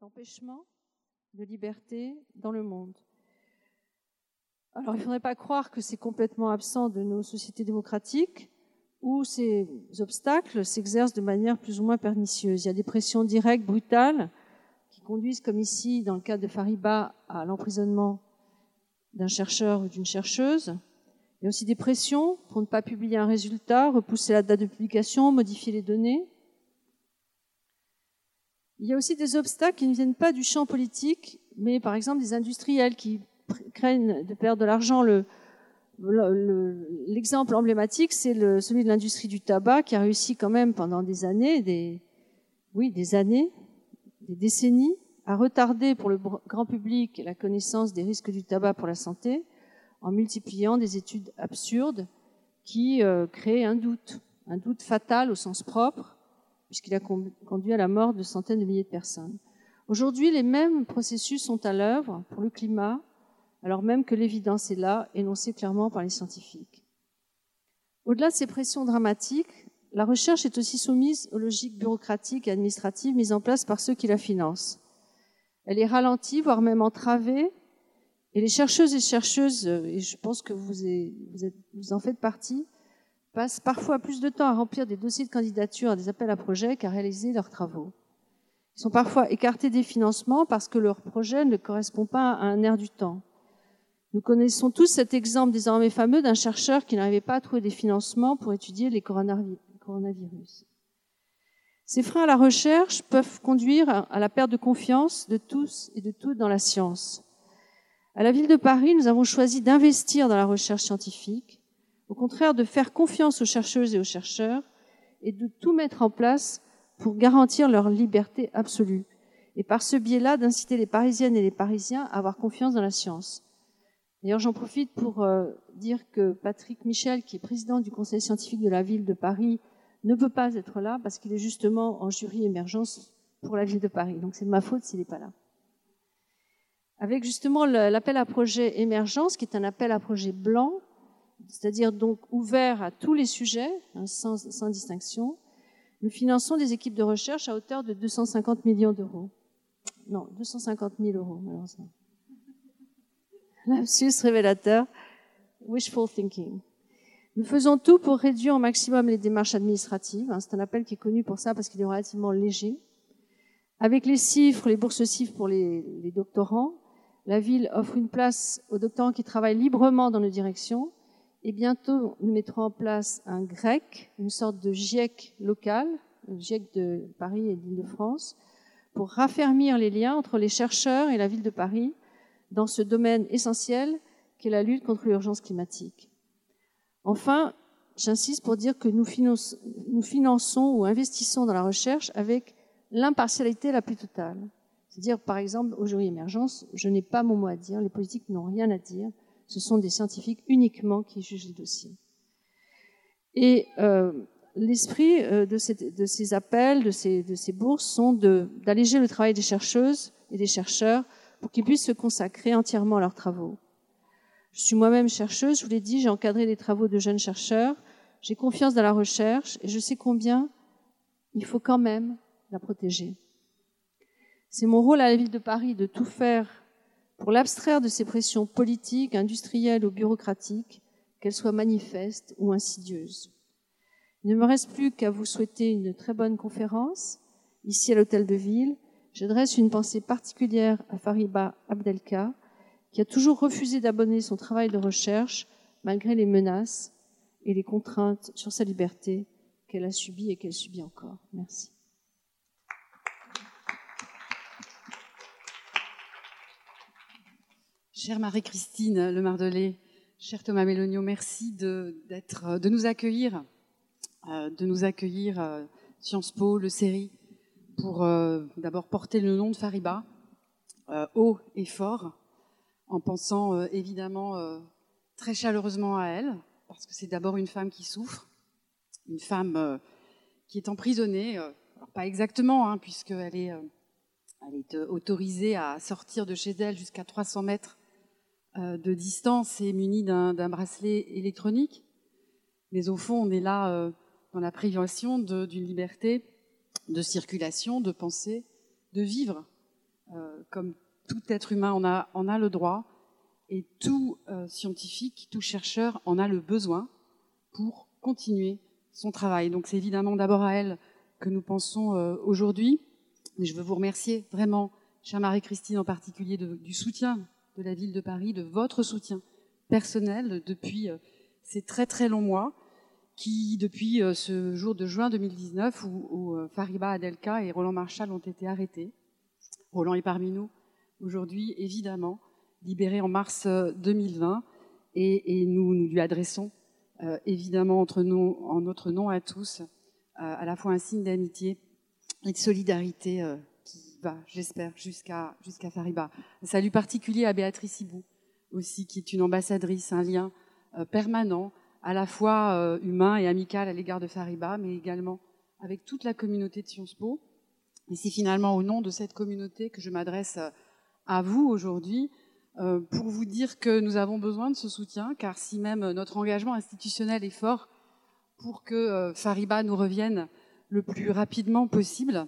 d'empêchement de liberté dans le monde. Alors il ne faudrait pas croire que c'est complètement absent de nos sociétés démocratiques où ces obstacles s'exercent de manière plus ou moins pernicieuse. Il y a des pressions directes, brutales, qui conduisent, comme ici dans le cas de Fariba, à l'emprisonnement d'un chercheur ou d'une chercheuse. Il y a aussi des pressions pour ne pas publier un résultat, repousser la date de publication, modifier les données. Il y a aussi des obstacles qui ne viennent pas du champ politique, mais par exemple des industriels qui craignent de perdre de l'argent. L'exemple emblématique, c'est celui de l'industrie du tabac qui a réussi quand même pendant des années, des, oui, des années, des décennies, à retarder pour le grand public la connaissance des risques du tabac pour la santé en multipliant des études absurdes qui euh, créent un doute, un doute fatal au sens propre, puisqu'il a conduit à la mort de centaines de milliers de personnes. Aujourd'hui, les mêmes processus sont à l'œuvre pour le climat, alors même que l'évidence est là, énoncée clairement par les scientifiques. Au-delà de ces pressions dramatiques, la recherche est aussi soumise aux logiques bureaucratiques et administratives mises en place par ceux qui la financent. Elle est ralentie, voire même entravée, et les chercheuses et chercheuses, et je pense que vous, vous en faites partie, passent parfois plus de temps à remplir des dossiers de candidature à des appels à projets qu'à réaliser leurs travaux. Ils sont parfois écartés des financements parce que leur projet ne correspond pas à un air du temps. Nous connaissons tous cet exemple désormais fameux d'un chercheur qui n'arrivait pas à trouver des financements pour étudier les coronavirus. Ces freins à la recherche peuvent conduire à la perte de confiance de tous et de toutes dans la science. À la ville de Paris, nous avons choisi d'investir dans la recherche scientifique au contraire de faire confiance aux chercheuses et aux chercheurs et de tout mettre en place pour garantir leur liberté absolue. Et par ce biais-là, d'inciter les Parisiennes et les Parisiens à avoir confiance dans la science. D'ailleurs, j'en profite pour euh, dire que Patrick Michel, qui est président du conseil scientifique de la ville de Paris, ne peut pas être là parce qu'il est justement en jury émergence pour la ville de Paris. Donc c'est de ma faute s'il n'est pas là. Avec justement l'appel à projet émergence, qui est un appel à projet blanc, c'est-à-dire donc ouvert à tous les sujets, hein, sans, sans, distinction. Nous finançons des équipes de recherche à hauteur de 250 millions d'euros. Non, 250 000 euros, malheureusement. Lapsus révélateur, wishful thinking. Nous faisons tout pour réduire au maximum les démarches administratives. Hein, c'est un appel qui est connu pour ça parce qu'il est relativement léger. Avec les CIFRE, les bourses CIFRE pour les, les doctorants, la ville offre une place aux doctorants qui travaillent librement dans nos directions et bientôt, nous mettrons en place un GREC, une sorte de GIEC local, le GIEC de Paris et d'Île-de-France, pour raffermir les liens entre les chercheurs et la ville de Paris dans ce domaine essentiel qu'est la lutte contre l'urgence climatique. Enfin, j'insiste pour dire que nous finançons, ou investissons dans la recherche avec l'impartialité la plus totale. C'est-à-dire, par exemple, au jury émergence, je n'ai pas mon mot à dire, les politiques n'ont rien à dire, ce sont des scientifiques uniquement qui jugent les dossiers. Et euh, l'esprit euh, de, ces appels, de ces, de ces bourses, sont d'alléger le travail des chercheuses et des chercheurs pour qu'ils puissent se consacrer entièrement à leurs travaux. Je suis moi-même chercheuse, je vous l'ai dit, j'ai encadré des travaux de jeunes chercheurs, j'ai confiance dans la recherche et je sais combien il faut quand même la protéger. C'est mon rôle à la ville de Paris de tout faire pour l'abstraire de ces pressions politiques, industrielles ou bureaucratiques, qu'elles soient manifestes ou insidieuses. Il ne me reste plus qu'à vous souhaiter une très bonne conférence ici à l'hôtel de ville. J'adresse une pensée particulière à Fariba Abdelka, qui a toujours refusé d'abonner son travail de recherche malgré les menaces et les contraintes sur sa liberté qu'elle a subies et qu'elle subit encore. Merci. Chère Marie-Christine Le Mardelet, cher Thomas Mélonio, merci de, de nous accueillir, euh, de nous accueillir euh, Sciences Po, le série, pour euh, d'abord porter le nom de Fariba, haut et fort, en pensant évidemment très chaleureusement à elle, parce que c'est d'abord une femme qui souffre, une femme qui est emprisonnée, pas exactement, hein, puisqu'elle est, elle est autorisée à sortir de chez elle jusqu'à 300 mètres euh, de distance et muni d'un bracelet électronique. Mais au fond, on est là euh, dans la privation d'une liberté de circulation, de pensée, de vivre. comme tout être humain en a le droit, et tout scientifique, tout chercheur en a le besoin pour continuer son travail. Donc c'est évidemment d'abord à elle que nous pensons aujourd'hui. Mais je veux vous remercier vraiment, chère Marie-Christine en particulier, du soutien de la ville de Paris, de votre soutien personnel depuis ces très très longs mois qui, depuis euh, ce jour de juin 2019, où, euh, Fariba Adelka et Roland Marshall ont été arrêtés. Roland est parmi nous aujourd'hui, évidemment, libéré en mars 2020, euh, et, nous, nous lui adressons évidemment entre nous, en notre nom à tous, à la fois un signe d'amitié et de solidarité j'espère, jusqu'à jusqu'à Fariba. Un salut particulier à Béatrice Hibou aussi, qui est une ambassadrice, un lien permanent à la fois euh, humain et amical à l'égard de Fariba, mais également avec toute la communauté de Sciences Po. Et c'est finalement au nom de cette communauté que je m'adresse euh, à vous aujourd'hui euh, pour vous dire que nous avons besoin de ce soutien, car si même notre engagement institutionnel est fort pour que Fariba nous revienne le plus rapidement possible,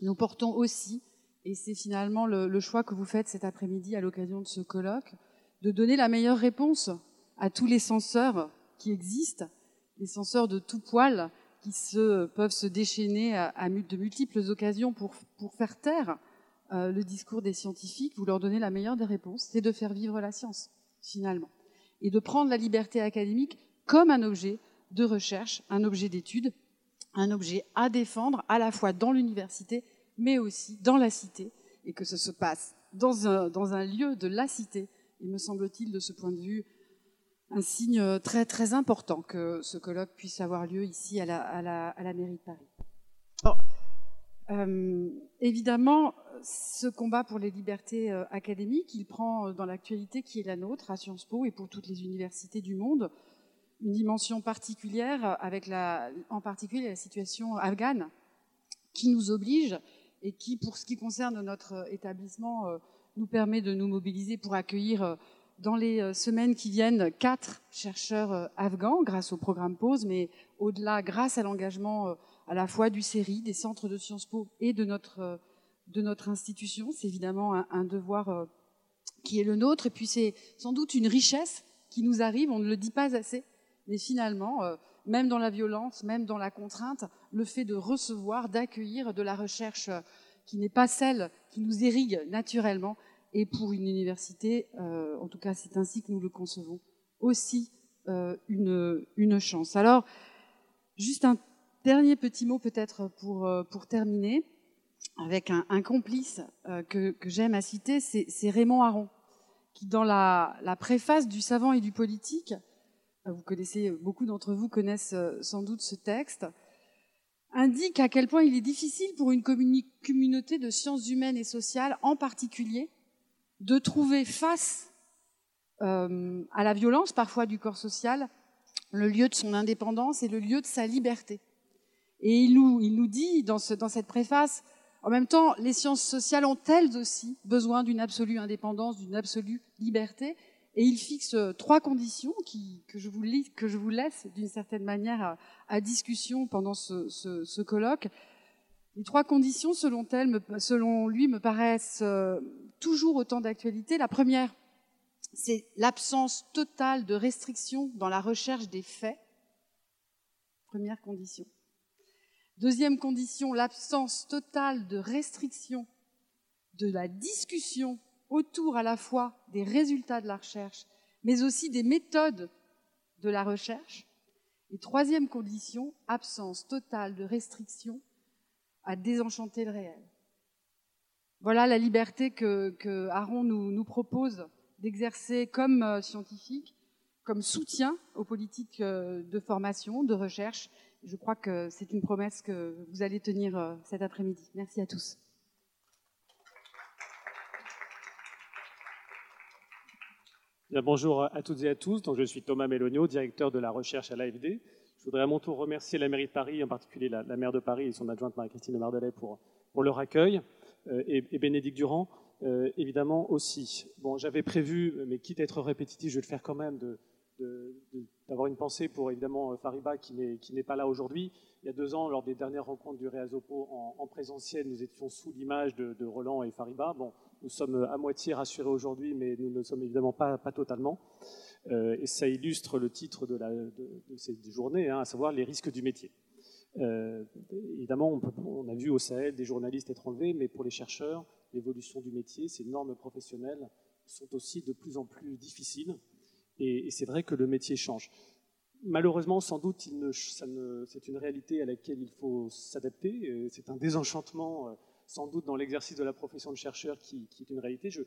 nous portons aussi, et c'est finalement le, choix que vous faites cet après-midi à l'occasion de ce colloque, de donner la meilleure réponse à tous les censeurs qui existent, les censeurs de tout poil qui peuvent se déchaîner à, de multiples occasions pour, pour faire taire euh, le discours des scientifiques, vous leur donnez la meilleure des réponses, c'est de faire vivre la science, finalement, et de prendre la liberté académique comme un objet de recherche, un objet d'étude, un objet à défendre à la fois dans l'université, mais aussi dans la cité, et que ce se passe dans un, dans un lieu de la cité, il me semble-t-il, de ce point de vue, un signe très très important que ce colloque puisse avoir lieu ici à la, à la, à la mairie de Paris. euh, évidemment, ce combat pour les libertés euh, académiques, il prend euh, dans l'actualité qui est la nôtre à Sciences Po et pour toutes les universités du monde une dimension particulière avec la, en particulier la situation afghane qui nous oblige et qui, pour ce qui concerne notre établissement, nous permet de nous mobiliser pour accueillir dans les euh, semaines qui viennent quatre chercheurs euh, afghans grâce au programme PAUSE, mais au-delà, grâce à l'engagement euh, à la fois du CERI, des centres de Sciences Po et de notre, de notre institution. C'est évidemment un, devoir qui est le nôtre, et puis c'est sans doute une richesse qui nous arrive, on ne le dit pas assez, mais finalement, même dans la violence, même dans la contrainte, le fait de recevoir, d'accueillir de la recherche qui n'est pas celle qui nous irrigue naturellement, et pour une université, euh, en tout cas c'est ainsi que nous le concevons, aussi euh, une, une, chance. Alors, juste un dernier petit mot peut-être pour, euh, pour terminer, avec un, complice que, j'aime à citer, c'est Raymond Aron, qui dans la, préface du savant et du politique, vous connaissez, beaucoup d'entre vous connaissent sans doute ce texte, indique à quel point il est difficile pour une communauté de sciences humaines et sociales en particulier de trouver face euh, à la violence parfois du corps social le lieu de son indépendance et le lieu de sa liberté. Et il nous, il nous dit dans, ce, dans cette préface, en même temps, les sciences sociales ont elles aussi besoin d'une absolue indépendance, d'une absolue liberté. Et il fixe euh, trois conditions que, je vous laisse d'une certaine manière à, à, discussion pendant ce, colloque. Les trois conditions, selon, lui, me paraissent euh, toujours autant d'actualité. La première, c'est l'absence totale de restrictions dans la recherche des faits. Première condition. Deuxième condition, l'absence totale de restrictions de la discussion autour à la fois des résultats de la recherche, mais aussi des méthodes de la recherche. Et troisième condition, absence totale de restrictions à désenchanter le réel. Voilà la liberté que, que Aaron nous, nous propose d'exercer comme euh, scientifique, comme soutien aux politiques euh, de formation, de recherche. Je crois que c'est une promesse que vous allez tenir euh, cet après-midi. Merci à tous. Bien, bonjour à toutes et à tous. Donc, je suis Thomas Mélonio, directeur de la recherche à l'AFD. Je voudrais à mon tour remercier la mairie de Paris, en particulier la, maire de Paris et son adjointe Marie-Christine Mardelet pour, leur accueil, euh, et, Bénédicte Durand, euh, évidemment aussi. Bon, j'avais prévu, mais quitte à être répétitif, je vais le faire quand même, de, d'avoir une pensée pour évidemment Fariba qui n'est pas là aujourd'hui. Il y a deux ans, lors des dernières rencontres du Réasopo en, en présentiel, nous étions sous l'image de, Roland et Fariba. Bon, nous sommes à moitié rassurés aujourd'hui, mais nous ne sommes évidemment pas, totalement. Euh, et ça illustre le titre de, cette journée, hein, à savoir les risques du métier. Euh, évidemment, on, a vu au Sahel des journalistes être enlevés, mais pour les chercheurs, l'évolution du métier, ces normes professionnelles sont aussi de plus en plus difficiles. Et, c'est vrai que le métier change. Malheureusement, sans doute, c'est une réalité à laquelle il faut s'adapter. C'est un désenchantement, euh, sans doute, dans l'exercice de la profession de chercheur qui, est une réalité. Je,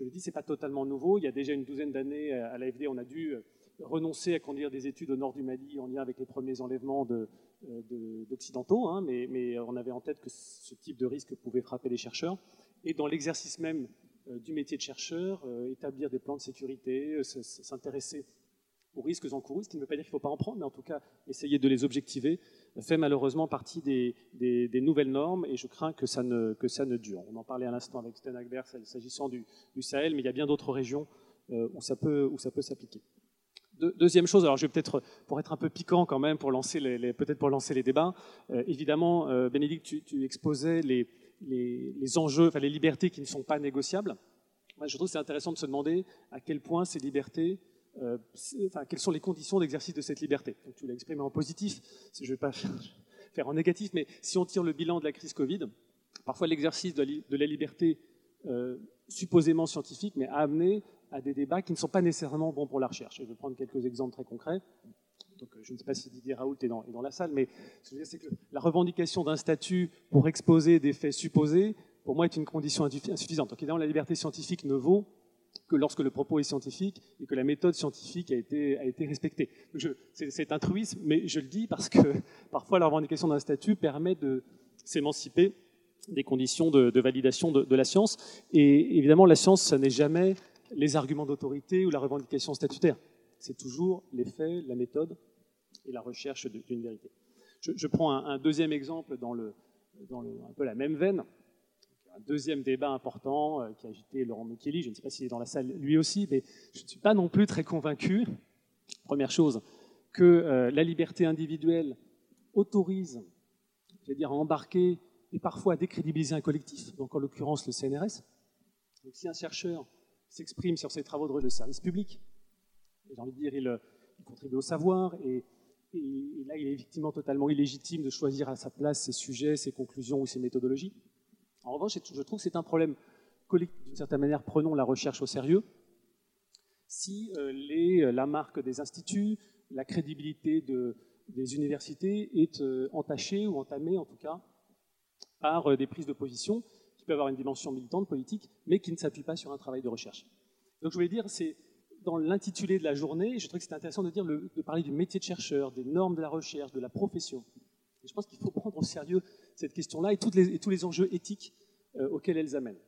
le dis, c'est pas totalement nouveau. Il y a déjà une douzaine d'années, à l'AFD, on a dû euh, renoncer à conduire des études au nord du Mali en lien avec les premiers enlèvements euh, d'occidentaux, hein, mais, on avait en tête que ce type de risque pouvait frapper les chercheurs. Et dans l'exercice même euh, du métier de chercheur, euh, établir des plans de sécurité, euh, s'intéresser aux risques encourus, ce qui ne veut pas dire qu'il ne faut pas en prendre, mais en tout cas essayer de les objectiver, fait malheureusement partie des, nouvelles normes et je crains que ça, ne, que ça ne dure. On en parlait à l'instant avec Sten s'agissant du, Sahel, mais il y a bien d'autres régions où ça peut, où ça peut s'appliquer. deuxième chose, alors je vais peut-être, pour être un peu piquant quand même, pour lancer les, peut-être pour lancer les débats, évidemment, Bénédicte, tu, exposais les, les, enjeux, enfin les libertés qui ne sont pas négociables. Je trouve que c'est intéressant de se demander à quel point ces libertés, euh, quelles sont les conditions d'exercice de cette liberté? Donc, tu l'as exprimé en positif, je ne vais pas faire, en négatif, mais si on tire le bilan de la crise Covid, parfois l'exercice de, la liberté euh, supposément scientifique, mais a amené à des débats qui ne sont pas nécessairement bons pour la recherche. je vais prendre quelques exemples très concrets. Donc, euh, je ne sais pas si Didier Raoult est dans, la salle, mais ce que je veux dire, c'est que la revendication d'un statut pour exposer des faits supposés, pour moi, est une condition insuffisante. Donc, évidemment, la liberté scientifique ne vaut que lorsque le propos est scientifique et que la méthode scientifique a été, respectée. C'est un truisme, mais je le dis parce que parfois la revendication d'un statut permet de s'émanciper des conditions de, validation de, la science. Et évidemment, la science, ce n'est jamais les arguments d'autorité ou la revendication statutaire c'est toujours les faits, la méthode et la recherche d'une vérité. Je, prends un, deuxième exemple dans, le, dans un peu la même veine. Un deuxième débat important euh, qui a agité Laurent Mukeli. Je ne sais pas s'il est dans la salle lui aussi, mais je ne suis pas non plus très convaincu. Première chose, que euh, la liberté individuelle autorise, je vais dire, à embarquer et parfois à décrédibiliser un collectif, donc en l'occurrence le CNRS. Donc si un chercheur s'exprime sur ses travaux de service public, j'ai envie de dire, il, contribue au savoir, et, là, il est effectivement totalement illégitime de choisir à sa place ses sujets, ses conclusions ou ses méthodologies. En revanche, je trouve que c'est un problème collectif. D'une certaine manière, prenons la recherche au sérieux. Si euh, les, la marque des instituts, la crédibilité de, des universités est euh, entachée ou entamée, en tout cas, par euh, des prises de position qui peuvent avoir une dimension militante, politique, mais qui ne s'appuient pas sur un travail de recherche. Donc je voulais dire, c'est dans l'intitulé de la journée, je trouvais que c'était intéressant de parler du métier de chercheur, des normes de la recherche, de la profession. je pense qu'il faut prendre au sérieux cette question-là et, tous les enjeux éthiques euh, auxquels elles amènent.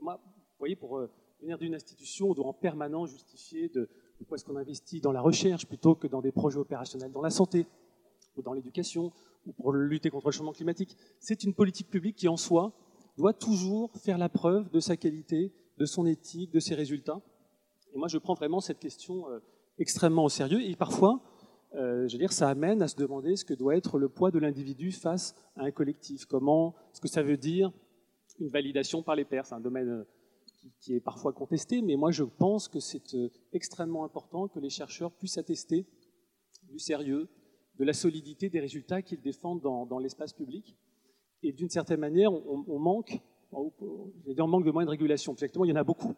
moi, vous voyez, pour euh, venir d'une institution, on doit en permanence justifier de pourquoi est-ce qu'on investit dans la recherche plutôt que dans des projets opérationnels dans la santé ou dans l'éducation ou pour lutter contre le changement climatique. C'est une politique publique qui, en soi, doit toujours faire la preuve de sa qualité, de son éthique, de ses résultats. Et moi, je prends vraiment cette question euh, extrêmement au sérieux. Et parfois, euh, je veux dire, ça amène à se demander ce que doit être le poids de l'individu face à un collectif. Comment, ce que ça veut dire une validation par les pairs. C'est un domaine euh, qui, est parfois contesté, mais moi, je pense que c'est extrêmement important que les chercheurs puissent attester du sérieux, de la solidité des résultats qu'ils défendent dans, l'espace public. Et d'une certaine manière, on, manque, on manque de moyens de régulation. Exactement, il y en a beaucoup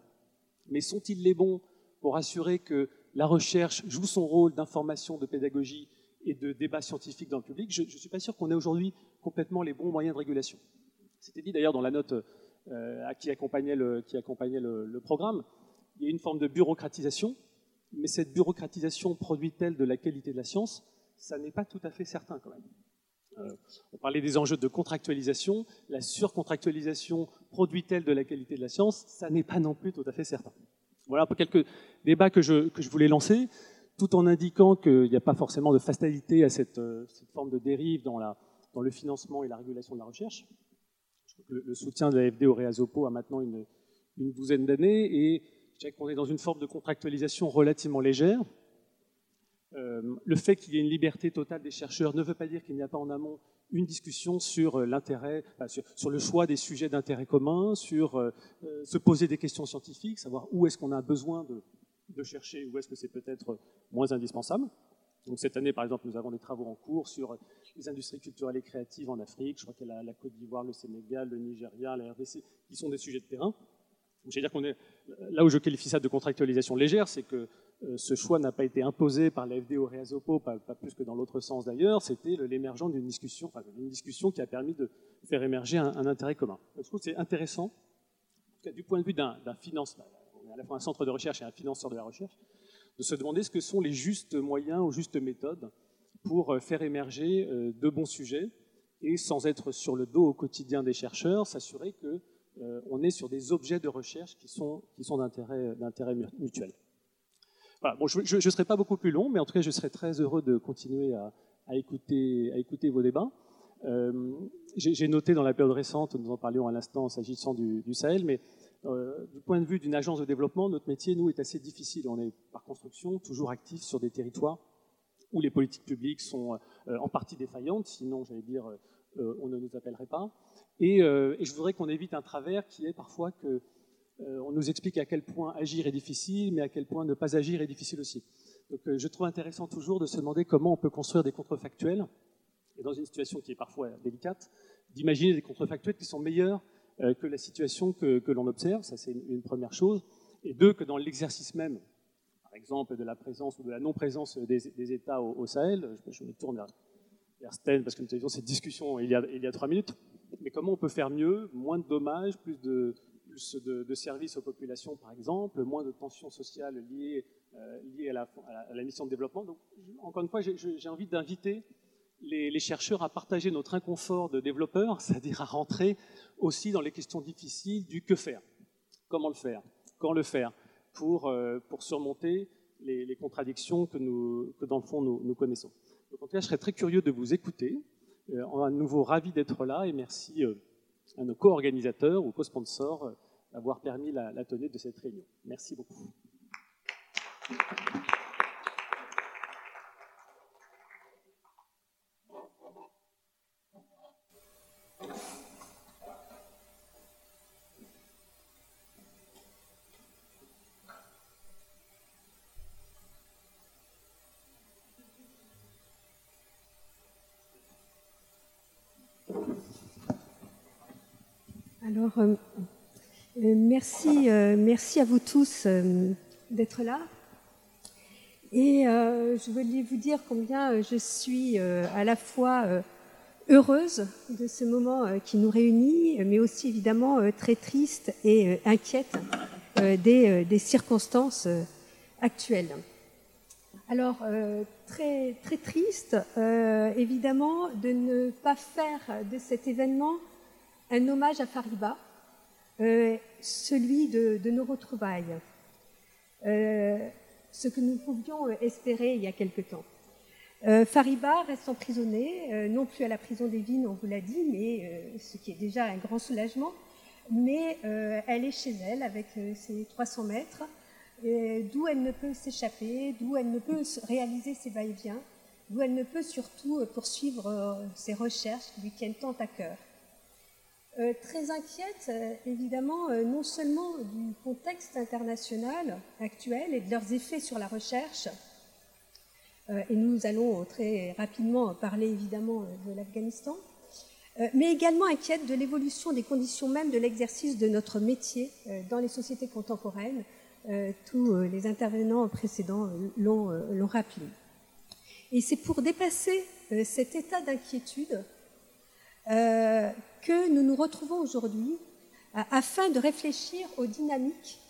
mais sont-ils les bons pour assurer que la recherche joue son rôle d'information, de pédagogie et de débat scientifique dans le public Je ne suis pas sûr qu'on ait aujourd'hui complètement les bons moyens de régulation. C'était dit d'ailleurs dans la note euh, qui accompagnait, le, qui accompagnait le, programme. Il y a une forme de bureaucratisation, mais cette bureaucratisation produit-elle de la qualité de la science? Ça n'est pas tout à fait certain quand même. Euh, on parlait des enjeux de contractualisation. La surcontractualisation produit-elle de la qualité de la science? Ça n'est pas non plus tout à fait certain. Voilà pour quelques débats que je, voulais lancer, tout en indiquant qu'il n'y a pas forcément de fatalité à cette, euh, forme de dérive dans, le financement et la régulation de la recherche. le, soutien de l'AFD au Réasopo a maintenant une, une douzaine d'années et je dirais qu'on est dans une forme de contractualisation relativement légère. Le fait qu'il y ait une liberté totale des chercheurs ne veut pas dire qu'il n'y a pas en amont une discussion sur l'intérêt, sur, le choix des sujets d'intérêt commun, sur se poser des questions scientifiques, savoir où est-ce qu'on a besoin de, chercher, où est-ce que c'est peut-être moins indispensable. Donc cette année, par exemple, nous avons des travaux en cours sur les industries culturelles et créatives en Afrique. Je crois qu'il y a la, Côte d'Ivoire, le Sénégal, le Nigeria, la RDC, qui sont des sujets de terrain. dire qu'on est là où je qualifie ça de contractualisation légère, c'est que euh, ce choix n'a pas été imposé par l'AFD au Réasopo, pas, pas, plus que dans l'autre sens d'ailleurs. C'était l'émergent d'une discussion, enfin, une discussion qui a permis de faire émerger un, intérêt commun. je trouve que c'est intéressant, du point de vue d'un financement, on est à la fois un centre de recherche et un financeur de la recherche, de se demander ce que sont les justes moyens ou justes méthodes pour euh, faire émerger euh, de bons sujets et sans être sur le dos au quotidien des chercheurs, s'assurer qu'on euh, est sur des objets de recherche qui sont d'intérêt mutuel. Je ne serai pas beaucoup plus long, mais en tout cas, je serai très heureux de continuer à, écouter, à écouter, vos débats. J'ai noté dans la période récente, nous en parlions à l'instant s'agissant du, du, Sahel, mais euh, du point de vue d'une agence de développement, notre métier, nous, est assez difficile. On est, par construction, toujours actif sur des territoires où les politiques publiques sont euh, en partie défaillantes, sinon, j'allais dire, euh, on ne nous appellerait pas. Et, je voudrais qu'on évite un travers qui est parfois que on nous explique à quel point agir est difficile, mais à quel point ne pas agir est difficile aussi. Donc, je trouve intéressant toujours de se demander comment on peut construire des contrefactuels, et dans une situation qui est parfois délicate, d'imaginer des contrefactuels qui sont meilleurs euh, que la situation que, l'on observe, ça c'est une, première chose, et deux, que dans l'exercice même, par exemple de la présence ou de la non-présence des, États au, Sahel, je, me tourne vers, Sten parce que nous avions cette discussion il y a trois minutes, mais comment on peut faire mieux, moins de dommages, plus de, de, services aux populations, par exemple, moins de tensions sociales liées, euh, à, la, mission de développement. Donc, encore une fois, j'ai envie d'inviter les, chercheurs à partager notre inconfort de développeurs, c'est-à-dire à rentrer aussi dans les questions difficiles du que faire, comment le faire, quand le faire, pour, euh, surmonter les, contradictions que, dans le fond nous, connaissons. Donc en tout cas, je serais très curieux de vous écouter. Euh, à nouveau ravi d'être là et merci euh, à nos co-organisateurs ou co-sponsors d'avoir permis la, la tenue de cette réunion. Merci beaucoup. Alors, euh, euh, merci, euh, merci à vous tous d'être là. Et je voulais vous dire combien je suis à la fois heureuse de ce moment qui nous réunit, mais aussi évidemment très triste et inquiète des, des, circonstances actuelles. Alors, très, très triste, évidemment, de ne pas faire de cet événement un hommage à Fariba, euh, celui de, nos retrouvailles, euh, ce que nous pouvions espérer il y a quelque temps. Euh, Fariba reste emprisonnée, non plus à la prison des Vignes, on vous l'a dit, mais ce qui est déjà un grand soulagement, mais elle est chez elle avec ses 300 mètres, d'où elle ne peut s'échapper, d'où elle ne peut réaliser ses va-et-vient, d'où elle ne peut surtout poursuivre ses recherches qui lui tiennent tant à cœur. Euh, très inquiète, euh, évidemment, euh, non seulement du contexte international actuel et de leurs effets sur la recherche, et nous allons très rapidement parler évidemment de l'Afghanistan, mais également inquiète de l'évolution des conditions même de l'exercice de notre métier dans les sociétés contemporaines. Tous les intervenants précédents l'ont rappelé. Et c'est pour dépasser cet état d'inquiétude que nous nous retrouvons aujourd'hui euh, afin de réfléchir aux dynamiques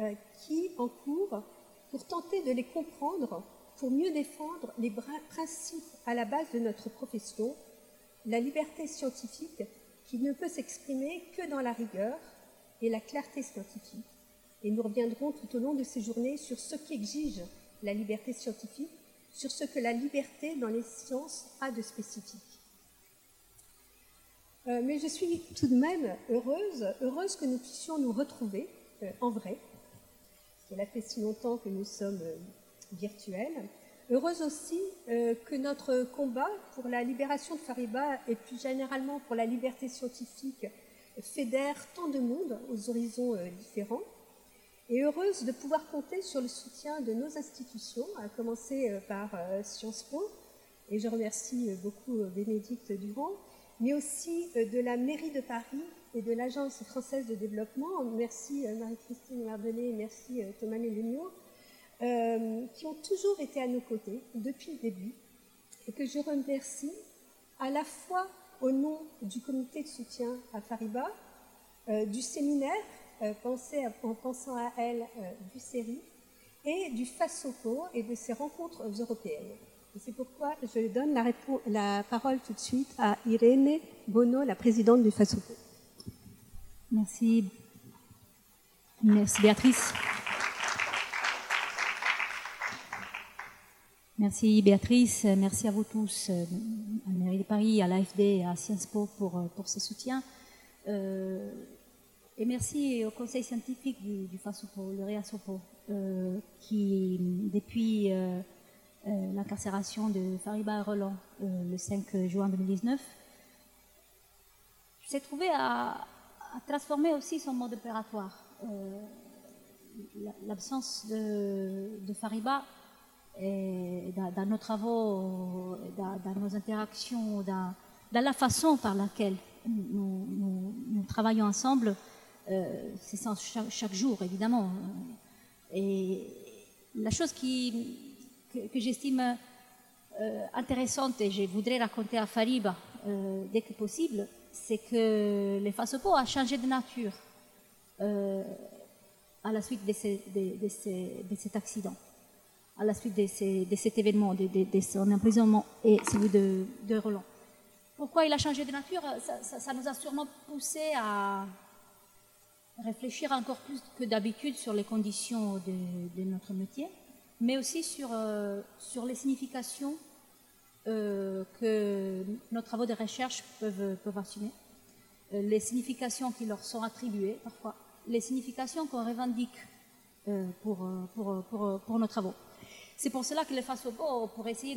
euh, qui encourent pour tenter de les comprendre, pour mieux défendre les principes à la base de notre profession, la liberté scientifique qui ne peut s'exprimer que dans la rigueur et la clarté scientifique. Et nous reviendrons tout au long de ces journées sur ce qu'exige la liberté scientifique, sur ce que la liberté dans les sciences a de spécifique. Euh, mais je suis tout de même heureuse, heureuse que nous puissions nous retrouver euh, en vrai. Cela fait si longtemps que nous sommes euh, virtuels. Heureuse aussi que notre combat pour la libération de Fariba et plus généralement pour la liberté scientifique fédère tant de monde aux horizons différents. Et heureuse de pouvoir compter sur le soutien de nos institutions, à commencer par Sciences Po, et je remercie beaucoup Bénédicte Durand, mais aussi de la mairie de Paris et de l'Agence française de développement. Merci Marie-Christine Mardelet, merci Thomas Méligno euh, qui ont toujours été à nos côtés depuis le début et que je remercie à la fois au nom du comité de soutien à Fariba, euh, du séminaire euh, en pensant à elle du série et du FASOCO et de ses rencontres européennes. C'est pourquoi je donne la, parole tout de suite à Irène Bono, la présidente du FASOCO. Merci. Merci Béatrice. Merci Béatrice, merci à vous tous, euh, à la mairie de Paris, à l'AFD, à Sciences Po pour, euh, pour ce soutien. Euh, et merci au conseil scientifique du, FASOPO, le REASOPO, qui, depuis l'incarcération de Fariba Roland le 5 juin 2019, s'est trouvé à, à, transformer aussi son mode opératoire. L'absence de, Fariba dans, nos travaux, dans, nos interactions, dans, la façon par laquelle nous, travaillons ensemble, euh, c'est ça chaque, jour, évidemment. Et la chose qui, que, j'estime euh, intéressante, et je voudrais raconter à Fariba euh, dès que possible, c'est que les FASOPO a changé de nature à la suite de cet accident à la suite de, cet événement, de, son emprisonnement et celui de, Roland. Pourquoi il a changé de nature ça, nous a sûrement poussé à réfléchir encore plus que d'habitude sur les conditions de, notre métier, mais aussi sur, euh, sur les significations euh, que nos travaux de recherche peuvent, peuvent assumer, euh, les significations qui leur sont attribuées parfois, les significations qu'on revendique pour, pour, pour, nos travaux. C'est pour cela que le FASOPO, pour essayer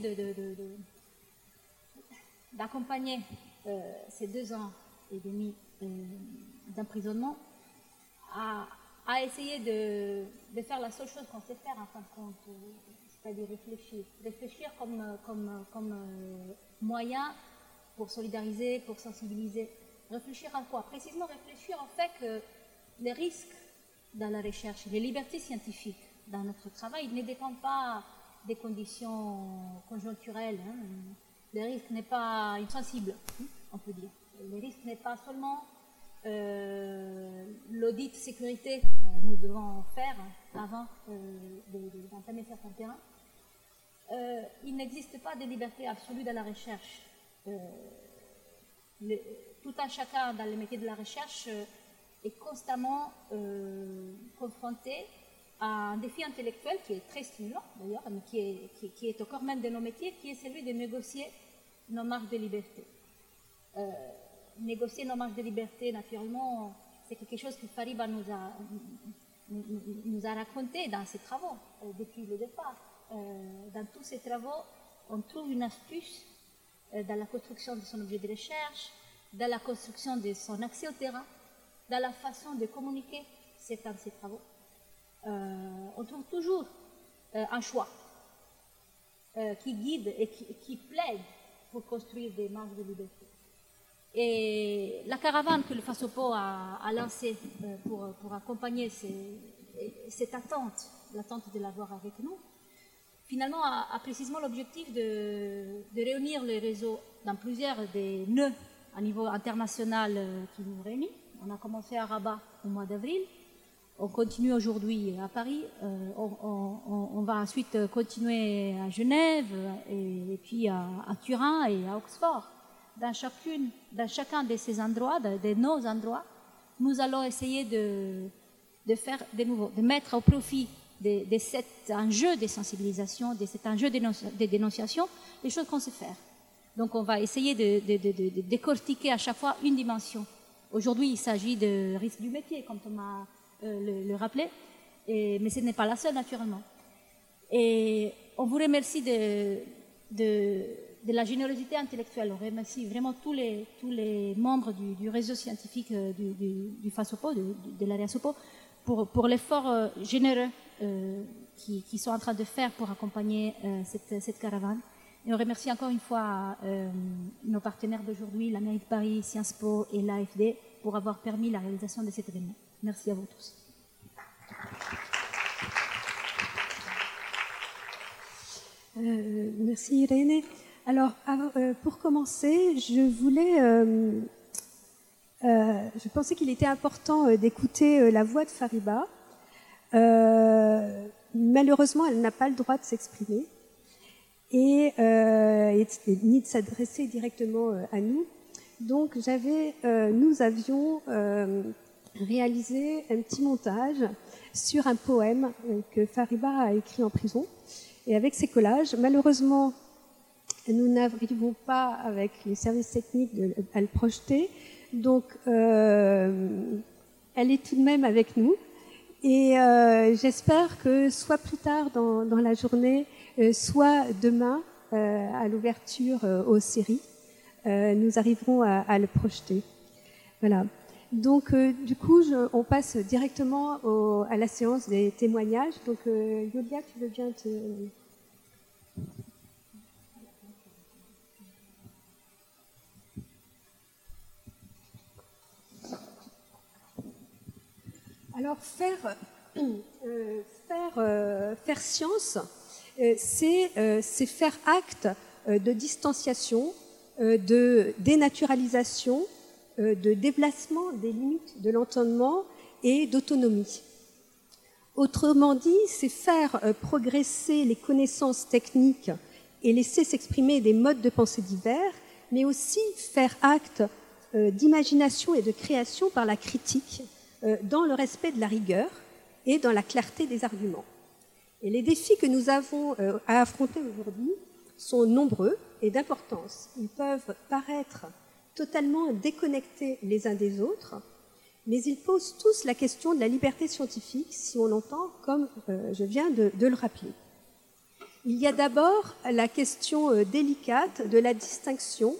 d'accompagner euh, ces deux ans et demi d'emprisonnement, a, essayé de, faire la seule chose qu'on sait faire en fin de compte, euh, c'est-à-dire réfléchir. Réfléchir comme, comme, comme moyen pour solidariser, pour sensibiliser. Réfléchir à quoi? Précisément réfléchir en fait que les risques dans la recherche, les libertés scientifiques, dans notre travail ne dépend pas des conditions conjoncturelles. Hein. Le risque n'est pas insensible, on peut dire. Le risque n'est pas seulement euh, l'audit sécurité que nous devons faire avant euh, d'entamer certains terrains. Euh, il n'existe pas de liberté absolue dans la recherche. tout un chacun dans le métier de la recherche est constamment confronté un défi intellectuel qui est très stimulant d'ailleurs, mais qui est, qui, est, au cœur même de nos métiers, qui est celui de négocier nos marges de liberté. Euh, négocier nos marges de liberté, naturellement, c'est quelque chose que Fariba nous a, raconté dans ses travaux euh, depuis le départ. Euh, dans tous ses travaux, on trouve une astuce dans la construction de son objet de recherche, dans la construction de son accès au terrain, dans la façon de communiquer certains de ses travaux. Euh, on trouve toujours euh, un choix euh, qui guide et qui, plaide pour construire des marques de liberté. Et la caravane que le FASOPO a, lancée pour, pour, accompagner cette attente, l'attente de l'avoir avec nous, finalement a, précisément l'objectif de, réunir les réseaux dans plusieurs des nœuds à niveau international qui nous réunissent. On a commencé à Rabat au mois d'avril, on continue aujourd'hui à Paris, euh, on, va ensuite continuer à Genève et, puis à, Turin et à Oxford. Dans, chacune, dans chacun de ces endroits, de, nos endroits, nous allons essayer de, faire de nouveau, de mettre au profit de, cet enjeu de sensibilisation, de cet enjeu de, dénonciation, les choses qu'on sait faire. Donc on va essayer de, décortiquer à chaque fois une dimension. Aujourd'hui, il s'agit de risque du métier, comme Thomas euh, le, rappeler, et, mais ce n'est pas la seule naturellement. Et on vous remercie de, de, la générosité intellectuelle. On remercie vraiment tous les, membres du, réseau scientifique euh, du, FASOPO, de, de l'AREA SOPO, pour, l'effort euh, généreux euh, qu'ils qui sont en train de faire pour accompagner cette, caravane. Et on remercie encore une fois nos partenaires d'aujourd'hui, la de Paris, Sciences Po et l'AFD, pour avoir permis la réalisation de cet événement. Merci à vous tous. Merci Irène. Alors, euh, pour commencer, je voulais, euh, euh, je pensais qu'il était important d'écouter la voix de Fariba. Malheureusement, elle n'a pas le droit de s'exprimer et, ni de s'adresser directement à nous. Donc, j'avais, nous avions réalisé un petit montage sur un poème que Fariba a écrit en prison. Et avec ces collages, malheureusement, nous n'arrivons pas avec les services techniques à le projeter. Donc, euh, elle est tout de même avec nous. Et euh, j'espère que soit plus tard dans, la journée, euh, soit demain, à l'ouverture aux séries, nous arriverons à, le projeter. Voilà. Donc, du coup, on passe directement à la séance des témoignages. Donc, Yolia, tu veux bien te... Alors, faire, euh, euh, science, euh, c'est faire acte de distanciation, de dénaturalisation, de déplacement des limites de l'entendement et d'autonomie. Autrement dit, c'est faire progresser les connaissances techniques et laisser s'exprimer des modes de pensée divers, mais aussi faire acte d'imagination et de création par la critique, dans le respect de la rigueur et dans la clarté des arguments. Et les défis que nous avons euh, à affronter aujourd'hui sont nombreux et d'importance. Ils peuvent paraître totalement déconnectés les uns des autres, mais ils posent tous la question de la liberté scientifique si on l'entend comme euh, je viens de, de le rappeler. Il y a d'abord la question euh, délicate de la distinction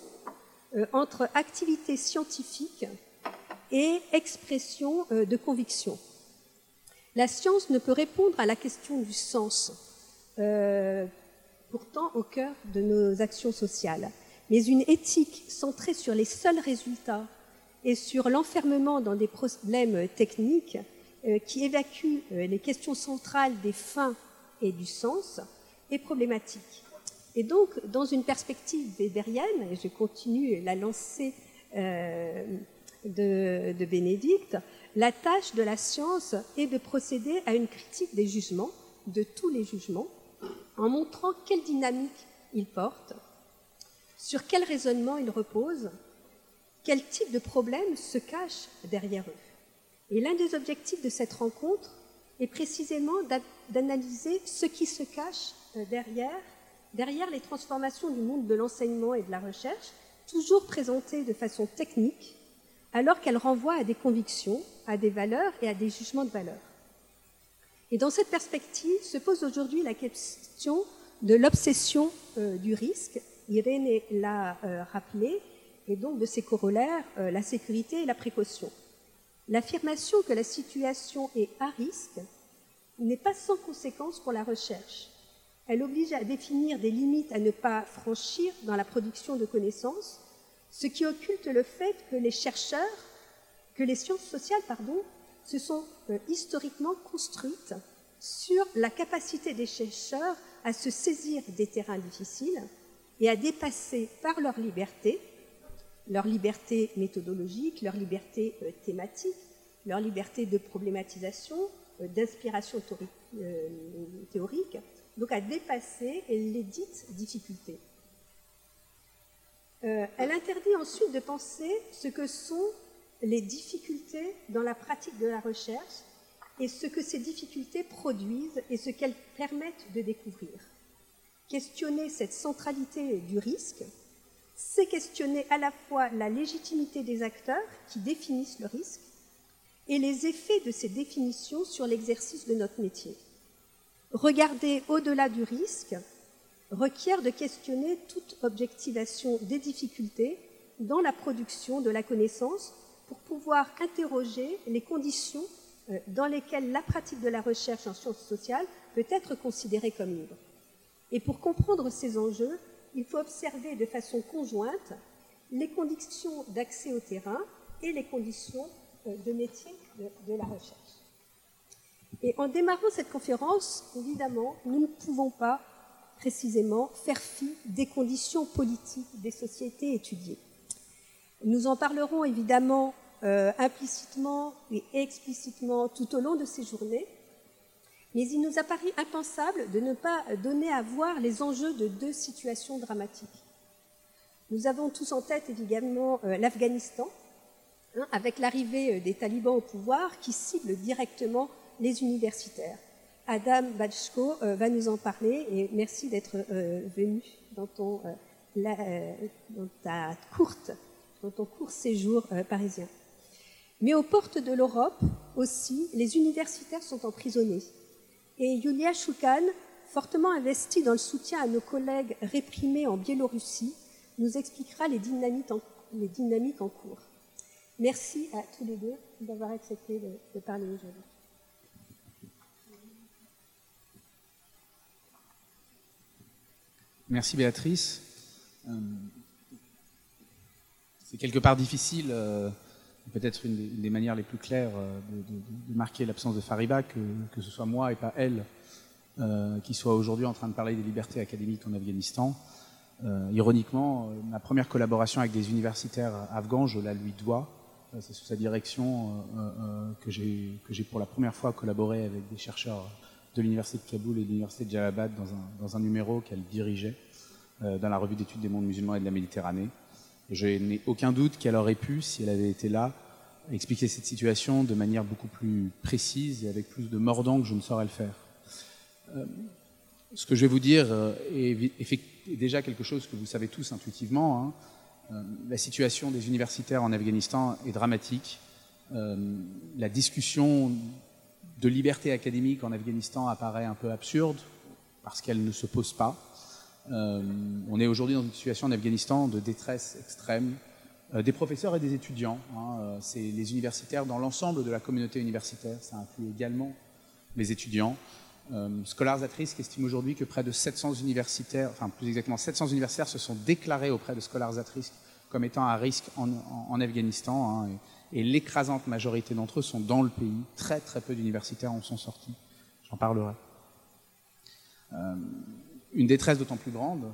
euh, entre activité scientifique et expression euh, de conviction. La science ne peut répondre à la question du sens, euh, pourtant au cœur de nos actions sociales. Mais une éthique centrée sur les seuls résultats et sur l'enfermement dans des problèmes techniques euh, qui évacuent les questions centrales des fins et du sens est problématique. Et donc, dans une perspective weberienne, et je continue la lancée de, de Bénédicte, la tâche de la science est de procéder à une critique des jugements, de tous les jugements, en montrant quelle dynamique ils portent, sur quel raisonnement ils reposent, quel type de problème se cache derrière eux. Et l'un des objectifs de cette rencontre est précisément d'a- d'analyser ce qui se cache euh, derrière, derrière les transformations du monde de l'enseignement et de la recherche, toujours présentées de façon technique, alors qu'elles renvoient à des convictions, à des valeurs et à des jugements de valeur. Et dans cette perspective se pose aujourd'hui la question de l'obsession euh, du risque. Irénée l'a euh, rappelé, et donc de ses corollaires, euh, la sécurité et la précaution. L'affirmation que la situation est à risque n'est pas sans conséquence pour la recherche. Elle oblige à définir des limites à ne pas franchir dans la production de connaissances, ce qui occulte le fait que les chercheurs, que les sciences sociales, se sont euh, historiquement construites sur la capacité des chercheurs à se saisir des terrains difficiles et à dépasser par leur liberté, leur liberté méthodologique, leur liberté euh, thématique, leur liberté de problématisation, euh, d'inspiration théori- théorique, donc à dépasser les dites difficultés. Euh, elle interdit ensuite de penser ce que sont les difficultés dans la pratique de la recherche et ce que ces difficultés produisent et ce qu'elles permettent de découvrir. Questionner cette centralité du risque, c'est questionner à la fois la légitimité des acteurs qui définissent le risque et les effets de ces définitions sur l'exercice de notre métier. Regarder au-delà du risque requiert de questionner toute objectivation des difficultés dans la production de la connaissance pour pouvoir interroger les conditions euh, dans lesquelles la pratique de la recherche en sciences sociales peut être considérée comme libre. Et pour comprendre ces enjeux, il faut observer de façon conjointe les conditions d'accès au terrain et les conditions euh, de métier de, la recherche. Et en démarrant cette conférence, évidemment, nous ne pouvons pas précisément faire fi des conditions politiques des sociétés étudiées. Nous en parlerons évidemment euh, implicitement et explicitement tout au long de ces journées, mais il nous a paru impensable de ne pas donner à voir les enjeux de deux situations dramatiques. Nous avons tous en tête évidemment euh, l'Afghanistan, hein, avec l'arrivée euh, des talibans au pouvoir qui ciblent directement les universitaires. Adam Bajko euh, va nous en parler et merci d'être venu dans ton, dans ta courte, court séjour parisien. Mais aux portes de l'Europe aussi, les universitaires sont emprisonnés. Et Yulia Shoukan, fortement investie dans le soutien à nos collègues réprimés en Biélorussie, nous expliquera les dynamiques en cours. Merci à tous les deux d'avoir accepté de, parler aujourd'hui. Merci Béatrice. Euh, c'est quelque part difficile, euh, peut-être une, des manières les plus claires euh, de, marquer l'absence de Fariba, que, que, ce soit moi et pas elle qui soit aujourd'hui en train de parler des libertés académiques en Afghanistan. Ironiquement, ma première collaboration avec des universitaires afghans, je la lui dois. C'est sous sa direction que j'ai pour la première fois collaboré avec des chercheurs de l'université de Kaboul et de l'université de Jalalabad dans un, dans un numéro qu'elle dirigeait dans la revue d'études des mondes musulmans et de la Méditerranée. Je n'ai aucun doute qu'elle aurait pu, si elle avait été là, expliquer cette situation de manière beaucoup plus précise et avec plus de mordant que je ne saurais le faire. ce que je vais vous dire est, effectivement déjà quelque chose que vous savez tous intuitivement. Hein. Euh, la situation des universitaires en Afghanistan est dramatique. Euh, la discussion de liberté académique en Afghanistan apparaît un peu absurde parce qu'elle ne se pose pas. Euh, on est aujourd'hui dans une situation en Afghanistan de détresse extrême des professeurs et des étudiants. Hein. C'est les universitaires dans l'ensemble de la communauté universitaire, ça inclut également les étudiants. Euh, Scholars at Risk estime aujourd'hui que près de 700 universitaires, enfin plus exactement 700 universitaires se sont déclarés auprès de Scholars at Risk comme étant à risque en, Afghanistan. Hein, l'écrasante majorité d'entre eux sont dans le pays. Très très peu d'universitaires en sont sortis. J'en parlerai. Euh, une détresse d'autant plus grande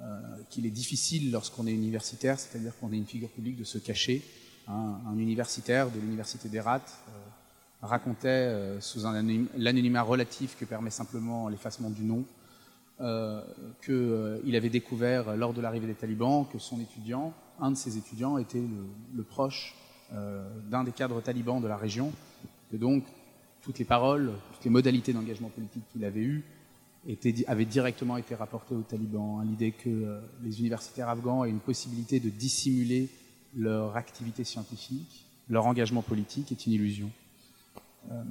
euh, qu'il est difficile lorsqu'on est universitaire, c'est-à-dire qu'on est une figure publique, de se cacher. Un universitaire de l'université d'Erat, racontait, euh, sous l'anonymat relatif que permet simplement l'effacement du nom, euh, qu'il euh, avait découvert lors de l'arrivée des talibans que son étudiant, un de ses étudiants, était le, proche d'un des cadres talibans de la région, que donc toutes les paroles, toutes les modalités d'engagement politique qu'il avait eues avaient directement été rapportées aux talibans. L'idée que les universitaires afghans aient une possibilité de dissimuler leur activité scientifique, leur engagement politique est une illusion. Euh,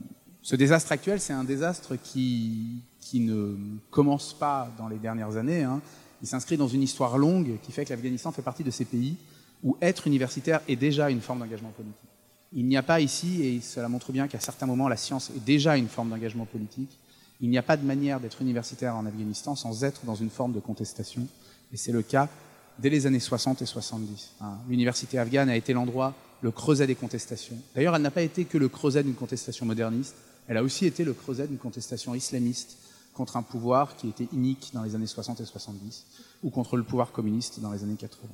ce désastre actuel, c'est un désastre qui, qui, ne commence pas dans les dernières années. Hein. Il s'inscrit dans une histoire longue qui fait que l'Afghanistan fait partie de ces pays où être universitaire est déjà une forme d'engagement politique. Il n'y a pas ici, et cela montre bien qu'à certains moments, la science est déjà une forme d'engagement politique, il n'y a pas de manière d'être universitaire en Afghanistan sans être dans une forme de contestation. Et c'est le cas dès les années 60 et 70. Hein. L'université afghane a été l'endroit le creuset des contestations. D'ailleurs, elle n'a pas été que le creuset d'une contestation moderniste, elle a aussi été le creuset d'une contestation islamiste contre un pouvoir qui était inique dans les années 60 et 70, ou contre le pouvoir communiste dans les années 80.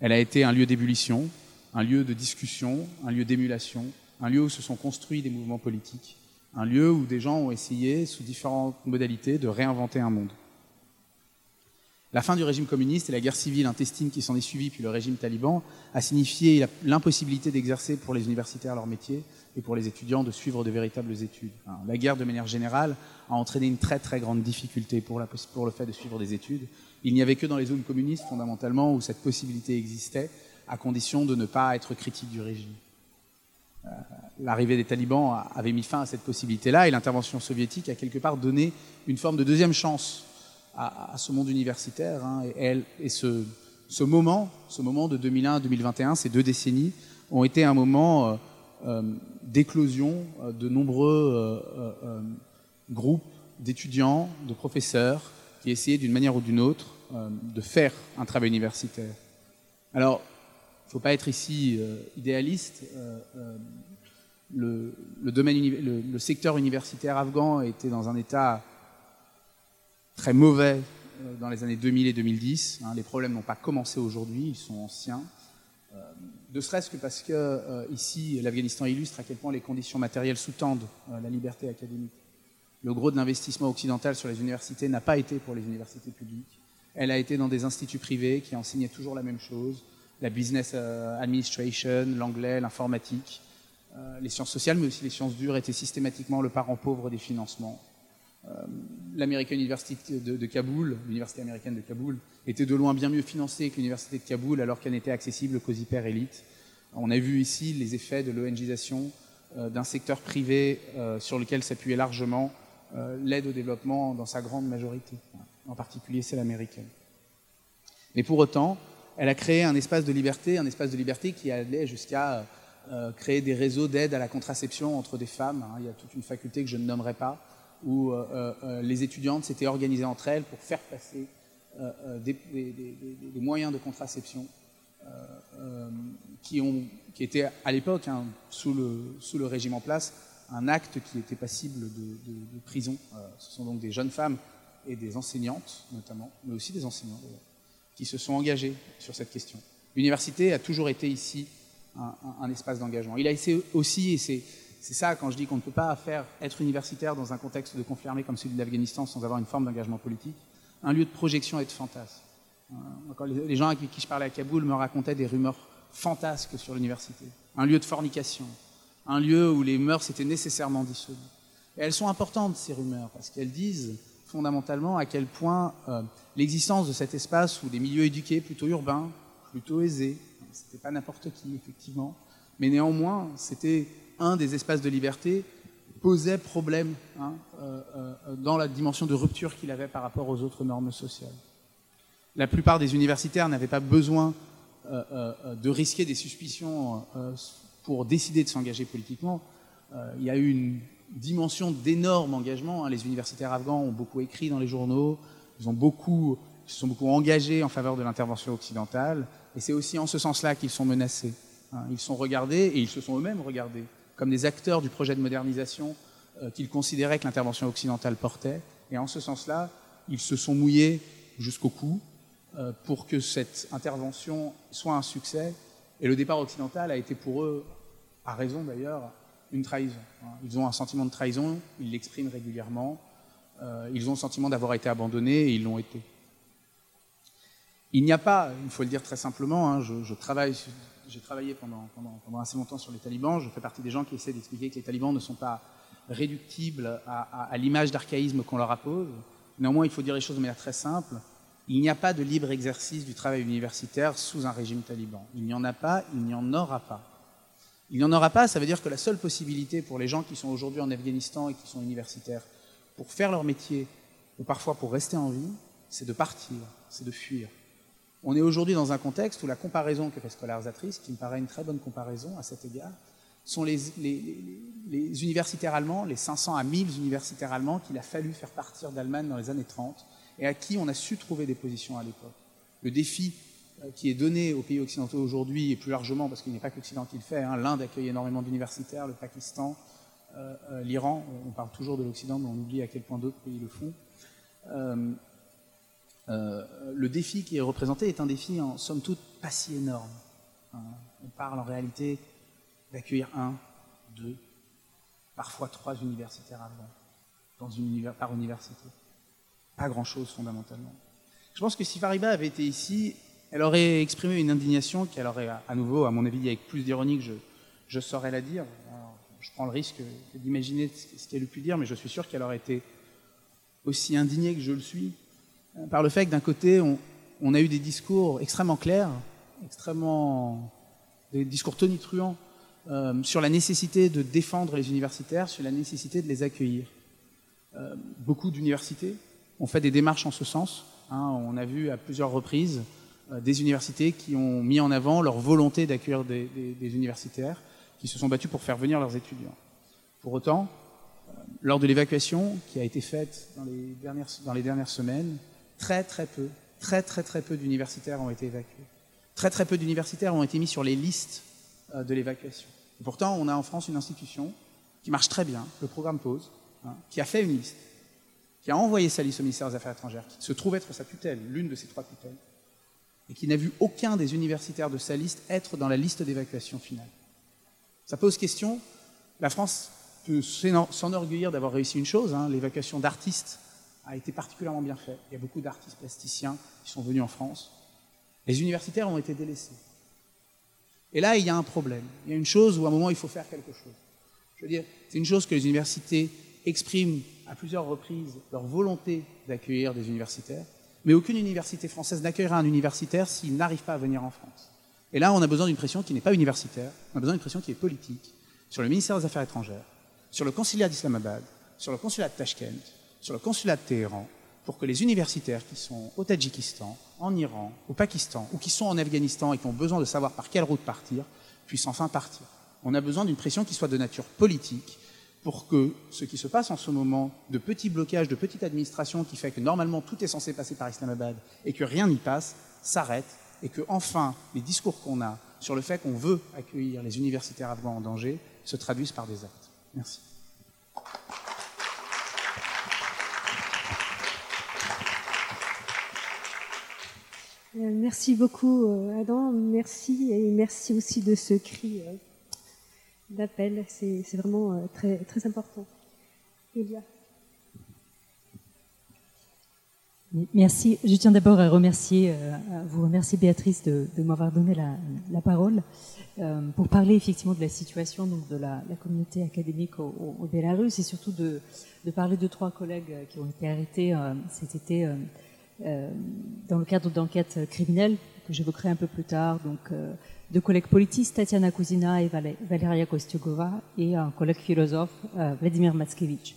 Elle a été un lieu d'ébullition, un lieu de discussion, un lieu d'émulation, un lieu où se sont construits des mouvements politiques, un lieu où des gens ont essayé, sous différentes modalités, de réinventer un monde. La fin du régime communiste et la guerre civile intestine qui s'en est suivie, puis le régime taliban, a signifié l'impossibilité d'exercer pour les universitaires leur métier et pour les étudiants de suivre de véritables études. La guerre, de manière générale, a entraîné une très très grande difficulté pour, pour le fait de suivre des études. Il n'y avait que dans les zones communistes, fondamentalement, où cette possibilité existait, à condition de ne pas être critique du régime. L'arrivée des talibans avait mis fin à cette possibilité-là et l'intervention soviétique a quelque part donné une forme de deuxième chance à, ce monde universitaire. Hein. et, ce, moment, ce moment de 2001 à 2021, ces deux décennies, ont été un moment euh, euh, d'éclosion euh, de nombreux groupes d'étudiants, de professeurs qui essayaient d'une manière ou d'une autre de faire un travail universitaire. Alors, il ne faut pas être ici idéaliste. Le, le, secteur universitaire afghan était dans un état très mauvais dans les années 2000 et 2010. Hein. les problèmes n'ont pas commencé aujourd'hui, ils sont anciens ne serait-ce que parce que euh, ici, l'Afghanistan illustre à quel point les conditions matérielles sous-tendent euh, la liberté académique. Le gros de l'investissement occidental sur les universités n'a pas été pour les universités publiques. Elle a été dans des instituts privés qui enseignaient toujours la même chose, la business euh, administration, l'anglais, l'informatique. les sciences sociales, mais aussi les sciences dures, étaient systématiquement le parent pauvre des financements. L'American University de, Kaboul, l'université américaine de Kaboul, était de loin bien mieux financée que l'université de Kaboul alors qu'elle n'était accessible qu'aux hyper-élites. On a vu ici les effets de l'ONGisation euh, d'un secteur privé euh, sur lequel s'appuyait largement euh, l'aide au développement dans sa grande majorité, en particulier celle américaine. Mais pour autant, elle a créé un espace de liberté, un espace de liberté qui allait jusqu'à créer des réseaux d'aide à la contraception entre des femmes. Hein. Il y a toute une faculté que je ne nommerai pas, où les étudiantes s'étaient organisées entre elles pour faire passer euh, euh, des, moyens de contraception euh, qui, étaient à l'époque, hein, sous le régime en place, un acte qui était passible de, prison. ce sont donc des jeunes femmes et des enseignantes, notamment, mais aussi des enseignants, qui se sont engagés sur cette question. L'université a toujours été ici un, espace d'engagement. Il a été aussi, et c'est, ça quand je dis qu'on ne peut pas faire être universitaire dans un contexte de conflit armé comme celui de l'Afghanistan sans avoir une forme d'engagement politique, un lieu de projection et de fantasme. Euh, les gens avec qui je parlais à Kaboul me racontaient des rumeurs fantasques sur l'université. Un lieu de fornication, un lieu où les mœurs étaient nécessairement dissolues. Et elles sont importantes, ces rumeurs, parce qu'elles disent fondamentalement à quel point euh, l'existence de cet espace où des milieux éduqués, plutôt urbains, plutôt aisés, c'était pas n'importe qui, effectivement, mais néanmoins, c'était un des espaces de liberté posait problème hein, euh, euh, dans la dimension de rupture qu'il avait par rapport aux autres normes sociales. La plupart des universitaires n'avaient pas besoin de risquer des suspicions pour décider de s'engager politiquement. il y a eu une dimension d'énorme engagement. Hein. Les universitaires afghans ont beaucoup écrit dans les journaux, ils, ont beaucoup, ils se sont beaucoup engagés en faveur de l'intervention occidentale, et c'est aussi en ce sens-là qu'ils sont menacés. Hein. Ils sont regardés, et ils se sont eux-mêmes regardés comme des acteurs du projet de modernisation euh, qu'ils considéraient que l'intervention occidentale portait. Et en ce sens-là, ils se sont mouillés jusqu'au cou euh, pour que cette intervention soit un succès. Et le départ occidental a été pour eux, à raison d'ailleurs, une trahison. Hein. Ils ont un sentiment de trahison, ils l'expriment régulièrement. Euh, ils ont le sentiment d'avoir été abandonnés et ils l'ont été. Il n'y a pas, il faut le dire très simplement, hein, je, travaille j'ai travaillé pendant, pendant, assez longtemps sur les talibans. Je fais partie des gens qui essaient d'expliquer que les talibans ne sont pas réductibles à, l'image d'archaïsme qu'on leur appose. Néanmoins, il faut dire les choses de manière très simple. Il n'y a pas de libre exercice du travail universitaire sous un régime taliban. Il n'y en a pas, il n'y en aura pas. Il n'y en aura pas, ça veut dire que la seule possibilité pour les gens qui sont aujourd'hui en Afghanistan et qui sont universitaires pour faire leur métier, ou parfois pour rester en vie, c'est de partir, c'est de fuir. On est aujourd'hui dans un contexte où la comparaison que fait Scholarisatrice, qui me paraît une très bonne comparaison à cet égard, sont les, universitaires allemands, les 500 à 1000 universitaires allemands qu'il a fallu faire partir d'Allemagne dans les années 30 et à qui on a su trouver des positions à l'époque. Le défi qui est donné aux pays occidentaux aujourd'hui, et plus largement, parce qu'il a pas que l'Occident qui le fait, hein, l'Inde accueille énormément d'universitaires, le Pakistan, euh, euh, l'Iran, on parle toujours de l'Occident, mais on oublie à quel point d'autres pays le font. Euh, le défi qui est représenté est un défi en somme toute pas si énorme. Hein. On parle en réalité d'accueillir un, deux, parfois trois universitaires allemands dans une par université. Pas grand-chose fondamentalement. Je pense que si Fariba avait été ici, elle aurait exprimé une indignation qu'elle aurait, à nouveau, à mon avis, avec plus d'ironie que je, je saurais la dire. je prends le risque d'imaginer ce qu'elle eût pu dire, mais je suis sûr qu'elle aurait été aussi indignée que je le suis par le fait que d'un côté, on, a eu des discours extrêmement clairs, extrêmement, des discours tonitruants euh, sur la nécessité de défendre les universitaires, sur la nécessité de les accueillir. Euh, beaucoup d'universités ont fait des démarches en ce sens. Hein. on a vu à plusieurs reprises euh, des universités qui ont mis en avant leur volonté d'accueillir des, universitaires, qui se sont battus pour faire venir leurs étudiants. Pour autant, lors de l'évacuation qui a été faite dans les dernières, semaines, très très peu, très très très peu d'universitaires ont été évacués. Très très peu d'universitaires ont été mis sur les listes de l'évacuation. Pourtant, on a en France une institution qui marche très bien, le programme PAUSE, hein, qui a fait une liste, qui a envoyé sa liste au ministère des Affaires étrangères, qui se trouve être sa tutelle, l'une de ses trois tutelles, et qui n'a vu aucun des universitaires de sa liste être dans la liste d'évacuation finale. Ça pose question. La France peut s'enorgueillir d'avoir réussi une chose, hein, l'évacuation d'artistes a été particulièrement bien faite. Il y a beaucoup d'artistes plasticiens qui sont venus en France. Les universitaires ont été délaissés. Et là, il y a un problème. Il y a une chose où à un moment, il faut faire quelque chose. Je veux dire, c'est une chose que les universités expriment à plusieurs reprises leur volonté d'accueillir des universitaires, mais aucune université française n'accueillera un universitaire s'il n'arrive pas à venir en France. Et là, on a besoin d'une pression qui n'est pas universitaire, on a besoin d'une pression qui est politique, sur le ministère des Affaires étrangères, sur le consulat d'Islamabad, sur le consulat de Tashkent, sur le consulat de Téhéran, pour que les universitaires qui sont au Tadjikistan, en Iran, au Pakistan, ou qui sont en Afghanistan et qui ont besoin de savoir par quelle route partir, puissent enfin partir. On a besoin d'une pression qui soit de nature politique pour que ce qui se passe en ce moment de petits blocages, de petite administration qui fait que normalement tout est censé passer par Islamabad et que rien n'y passe, s'arrête et que enfin les discours qu'on a sur le fait qu'on veut accueillir les universitaires afghans en danger se traduisent par des actes. Merci. Euh, merci beaucoup, euh, Adam. Merci et merci aussi de ce cri euh, d'appel. C'est vraiment très, très important. Elia. Merci. Je tiens d'abord à remercier, à vous remercier Béatrice de, m'avoir donné la, parole euh, pour parler effectivement de la situation donc de la, communauté académique au, Bélarus et surtout de, parler de trois collègues qui ont été arrêtés euh, cet été euh, euh, dans le cadre d'enquêtes criminelles que j'évoquerai un peu plus tard. Donc, euh, deux collègues politistes, Tatiana Kuzina et Valeria Kostyugova, et un collègue philosophe, euh, Vladimir Matskevich.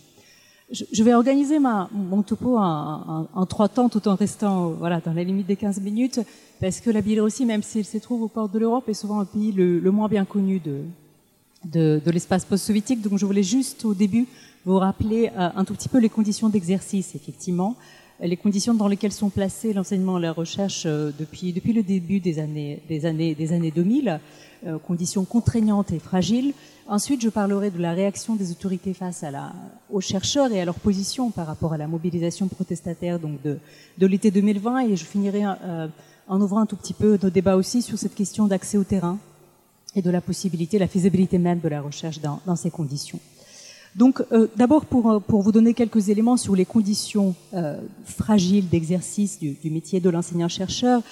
Je, vais organiser mon topo en, trois temps, tout en restant voilà, dans la limite des 15 minutes, parce que la Biélorussie, même si elle se trouve aux portes de l'Europe, est souvent un pays le, moins bien connu de, de, de l'espace post-soviétique. Donc je voulais juste au début vous rappeler euh, un tout petit peu les conditions d'exercice, effectivement les conditions dans lesquelles sont placés l'enseignement et la recherche euh, depuis, le début des années, des années, des années 2000, euh, conditions contraignantes et fragiles. Ensuite, je parlerai de la réaction des autorités face aux chercheurs et à leur position par rapport à la mobilisation protestataire donc de, l'été 2020 et je finirai euh, en ouvrant un tout petit peu nos débats aussi sur cette question d'accès au terrain et de la possibilité, la faisabilité même de la recherche dans ces conditions. Donc, euh, d'abord pour, euh, pour vous donner quelques éléments sur les conditions euh, fragiles d'exercice du, du, métier de l'enseignant-chercheur,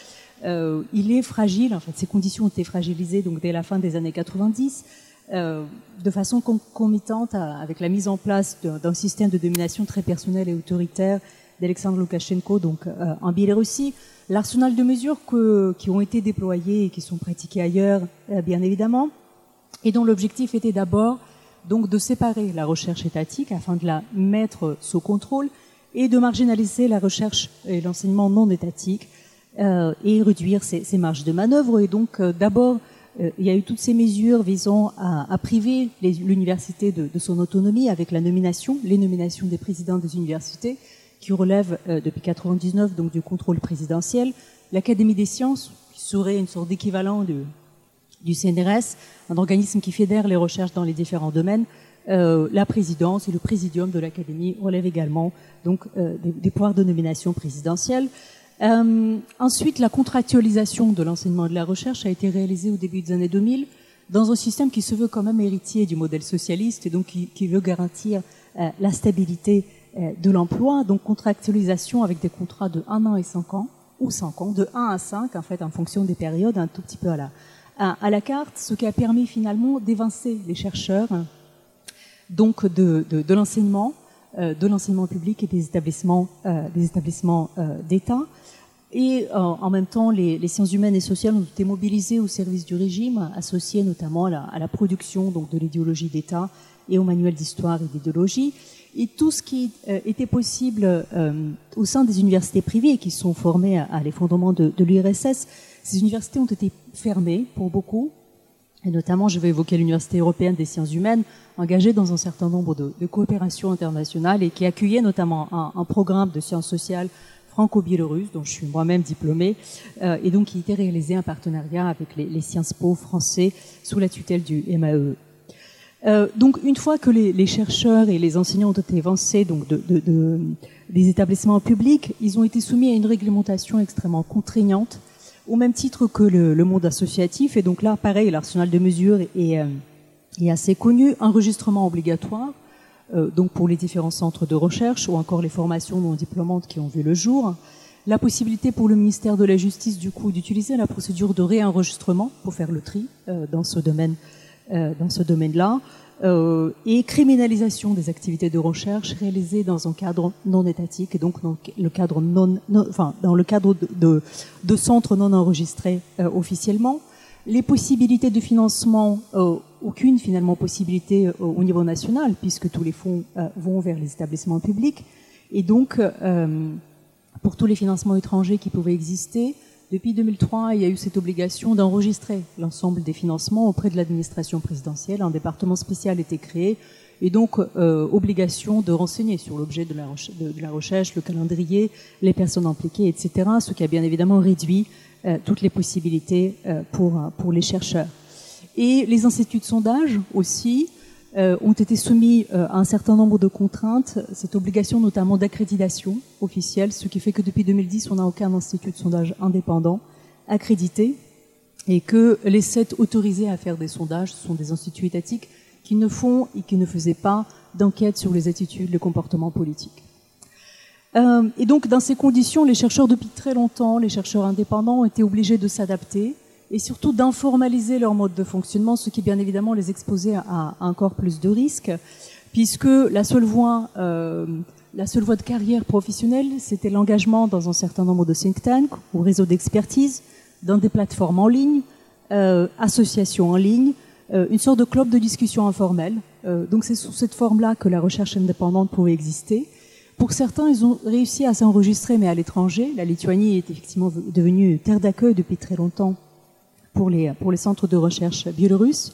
euh, il est fragile. En fait, ces conditions ont été fragilisées donc dès la fin des années 90, euh, de façon concomitante à, avec la mise en place d'un système de domination très personnel et autoritaire d'Alexandre Loukachenko, donc euh, en Biélorussie. L'arsenal de mesures que, qui ont été déployées et qui sont pratiquées ailleurs, bien évidemment, et dont l'objectif était d'abord donc de séparer la recherche étatique afin de la mettre sous contrôle et de marginaliser la recherche et l'enseignement non étatique euh, et réduire ces, marges de manœuvre. Et donc euh, d'abord, euh, il y a eu toutes ces mesures visant à, priver l'université de, son autonomie avec la nomination, les nominations des présidents des universités qui relèvent depuis 99 donc du contrôle présidentiel, l'Académie des sciences qui serait une sorte d'équivalent de du CNRS, un organisme qui fédère les recherches dans les différents domaines. Euh, la présidence et le présidium de l'Académie relèvent également donc euh, des, pouvoirs de nomination présidentielle. Euh, ensuite, la contractualisation de l'enseignement et de la recherche a été réalisée au début des années 2000 dans un système qui se veut quand même héritier du modèle socialiste et donc qui, qui veut garantir la stabilité de l'emploi. Donc contractualisation avec des contrats de 1 an et 5 ans ou 5 ans, de 1 à 5 en fait en fonction des périodes, un tout petit peu à la, à, la carte, ce qui a permis finalement d'évincer les chercheurs donc de, l'enseignement, euh, de l'enseignement public et des établissements, euh, euh, d'État. Et en même temps, les, sciences humaines et sociales ont été mobilisées au service du régime, associées notamment à la, production donc, de l'idéologie d'État et au manuel d'histoire et d'idéologie. Et tout ce qui était possible au sein des universités privées qui sont formées à, l'effondrement de l'URSS, ces universités ont été fermées pour beaucoup. Et notamment, je vais évoquer l'Université européenne des sciences humaines, engagée dans un certain nombre de, coopérations internationales et qui accueillait notamment un, programme de sciences sociales franco-biélorusse, dont je suis moi-même diplômée, euh, et donc qui était réalisé en partenariat avec les, Sciences Po français sous la tutelle du MAE. Euh, donc, une fois que les, chercheurs et les enseignants ont été avancés donc de, de, de, des établissements publics, ils ont été soumis à une réglementation extrêmement contraignante, au même titre que le, monde associatif. Et donc là, pareil, l'arsenal de mesures est, est, assez connu. Enregistrement obligatoire, euh, donc pour les différents centres de recherche ou encore les formations non diplômantes qui ont vu le jour. La possibilité pour le ministère de la Justice, du coup, d'utiliser la procédure de réenregistrement pour faire le tri euh, euh, dans ce domaine-là, euh, et criminalisation des activités de recherche réalisées dans un cadre non étatique et donc dans le cadre de, centres non enregistrés euh, officiellement les possibilités de financement, euh, aucune finalement possibilité au niveau national, puisque tous les fonds vont vers les établissements publics. Et donc, pour tous les financements étrangers qui pouvaient exister, depuis 2003, il y a eu cette obligation d'enregistrer l'ensemble des financements auprès de l'administration présidentielle. Un département spécial était créé et donc euh, obligation de renseigner sur l'objet de, la recherche, le calendrier, les personnes impliquées, etc. Ce qui a bien évidemment réduit euh, toutes les possibilités euh, pour, pour les chercheurs. Et les instituts de sondage aussi euh, ont été soumis euh, à un certain nombre de contraintes, cette obligation notamment d'accréditation officielle, ce qui fait que depuis 2010, on n'a aucun institut de sondage indépendant accrédité et que les sept autorisés à faire des sondages sont des instituts étatiques qui ne font et qui ne faisaient pas d'enquête sur les attitudes, les comportements politiques. Euh, et donc, dans ces conditions, les chercheurs, depuis très longtemps, les chercheurs indépendants, ont été obligés de s'adapter et surtout d'informaliser leur mode de fonctionnement, ce qui, bien évidemment, les exposait à, encore plus de risques, puisque la seule voie, euh, la seule voie de carrière professionnelle, c'était l'engagement dans un certain nombre de think tanks ou réseaux d'expertise, dans des plateformes en ligne, euh, associations en ligne, euh, une sorte de club de discussion informelle. Euh, donc, c'est sous cette forme-là que la recherche indépendante pouvait exister. Pour certains, ils ont réussi à s'enregistrer, mais à l'étranger. La Lituanie est effectivement devenue terre d'accueil depuis très longtemps pour les, centres de recherche biélorusses.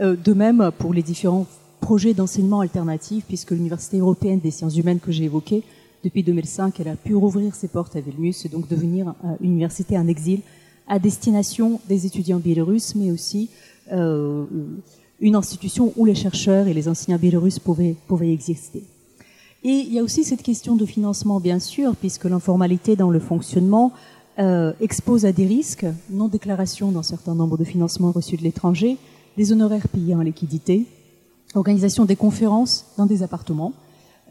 Euh, de même pour les différents projets d'enseignement alternatif, puisque l'Université européenne des sciences humaines que j'ai évoquée, depuis 2005, elle a pu rouvrir ses portes à Vilnius et donc devenir euh, une université en exil à destination des étudiants biélorusses, mais aussi euh, une institution où les chercheurs et les enseignants biélorusses pouvaient exister. Et il y a aussi cette question de financement, bien sûr, puisque l'informalité dans le fonctionnement euh, expose à des risques, non-déclaration d'un certain nombre de financements reçus de l'étranger, des honoraires payés en liquidité, organisation des conférences dans des appartements,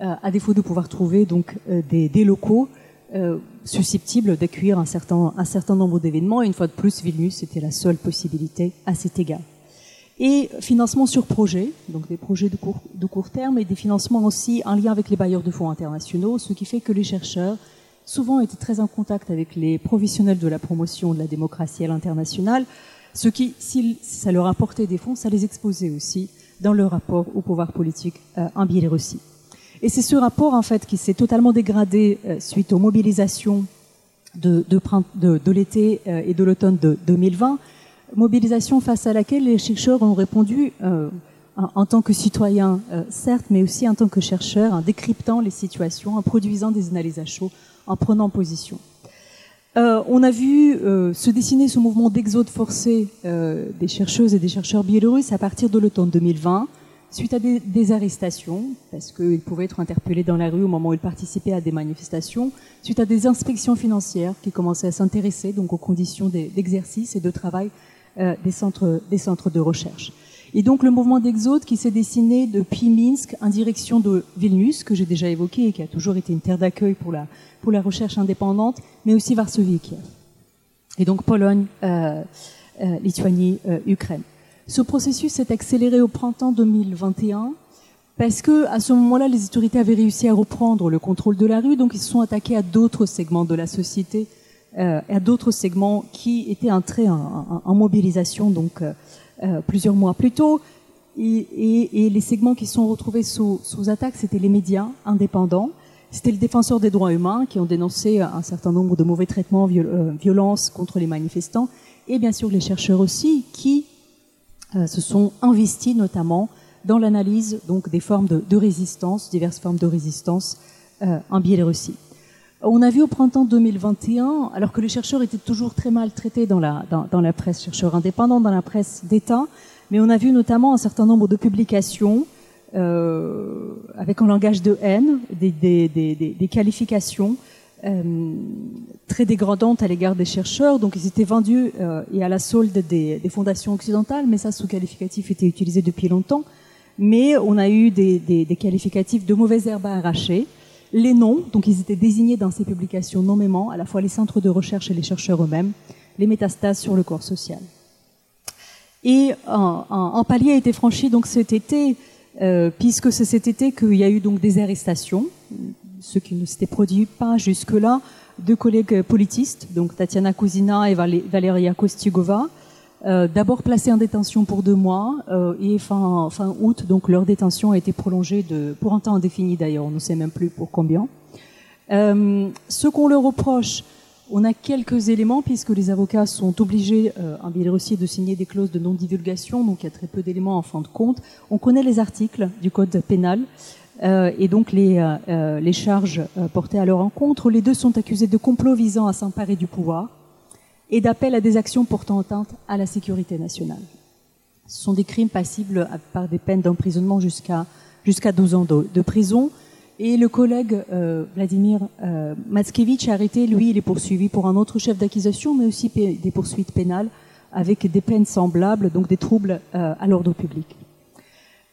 euh, à défaut de pouvoir trouver euh, des, locaux susceptibles d'accueillir un certain, un certain nombre d'événements. Une fois de plus, Vilnius était la seule possibilité à cet égard et financement sur projet, donc des projets de court terme et des financements aussi en lien avec les bailleurs de fonds internationaux, ce qui fait que les chercheurs souvent étaient très en contact avec les professionnels de la promotion de la démocratie à l'international, ce qui, si ça leur apportait des fonds, ça les exposait aussi dans leur rapport au pouvoir politique euh, en Biélorussie. Et c'est ce rapport, en fait, qui s'est totalement dégradé euh, suite aux mobilisations de, l'été euh, et de l'automne de 2020, mobilisation face à laquelle les chercheurs ont répondu en, en, tant que citoyens, certes, mais aussi en tant que chercheurs, en décryptant les situations, en produisant des analyses à chaud, en prenant position. Euh, on a vu euh, se dessiner ce mouvement d'exode forcé euh, des chercheuses et des chercheurs biélorusses à partir de l'automne 2020, suite à des, arrestations, parce qu'ils pouvaient être interpellés dans la rue au moment où ils participaient à des manifestations, suite à des inspections financières qui commençaient à s'intéresser aux conditions d'exercice et de travail des centres de recherche. Et donc le mouvement d'exode qui s'est dessiné depuis Minsk en direction de Vilnius, que j'ai déjà évoqué et qui a toujours été une terre d'accueil pour la, pour la recherche indépendante, mais aussi Varsovie et. Et donc Pologne, euh, euh, Lituanie, euh, Ukraine. Ce processus s'est accéléré au printemps 2021 parce que à ce moment-là, les autorités avaient réussi à reprendre le contrôle de la rue, donc ils se sont attaqués à d'autres segments de la société à d'autres segments qui étaient entrés en, en, mobilisation donc euh, plusieurs mois plus tôt. Et, les segments qui sont retrouvés sous, attaque, c'était les médias indépendants, c'était le défenseur des droits humains qui ont dénoncé un certain nombre de mauvais traitements, violences contre les manifestants, et bien sûr les chercheurs aussi qui se sont investis notamment dans l'analyse des formes de, résistance, diverses formes de résistance euh, en Biélorussie. On a vu au printemps 2021, alors que les chercheurs étaient toujours très mal traités dans la, dans, la presse, chercheurs indépendants, dans la presse d'État, mais on a vu notamment un certain nombre de publications euh, avec un langage de haine, des, des, des, des qualifications euh, très dégradantes à l'égard des chercheurs. Donc ils étaient vendus euh, et à la solde des, fondations occidentales, mais ça, ce qualificatif était utilisé depuis longtemps mais on a eu des, qualificatifs de mauvaises herbes à arracher. Les noms, donc ils étaient désignés dans ces publications nommément, à la fois les centres de recherche et les chercheurs eux-mêmes, les métastases sur le corps social. Et un, palier a été franchi donc cet été, euh, puisque c'est cet été qu'il y a eu donc des arrestations, ce qui ne s'était produit pas jusque-là, de collègues politistes, donc Tatiana Kuzina et Valeria Kostigova, euh, d'abord placés en détention pour deux mois euh, et fin, août, donc leur détention a été prolongée pour un temps indéfini d'ailleurs, on ne sait même plus pour combien. Euh, ce qu'on leur reproche, on a quelques éléments puisque les avocats sont obligés euh, en Biélorussie de signer des clauses de non-divulgation, donc il y a très peu d'éléments en fin de compte. On connaît les articles du code pénal. Euh, et donc les, euh, les charges portées à leur encontre. Les deux sont accusés de complot visant à s'emparer du pouvoir, et d'appel à des actions portant atteinte à la sécurité nationale. Ce sont des crimes passibles par des peines d'emprisonnement jusqu'à jusqu'à 12 ans de, prison. Et le collègue euh, Vladimir euh, Matskevich, arrêté, lui, il est poursuivi pour un autre chef d'accusation, mais aussi des poursuites pénales avec des peines semblables, donc des troubles euh, à l'ordre public.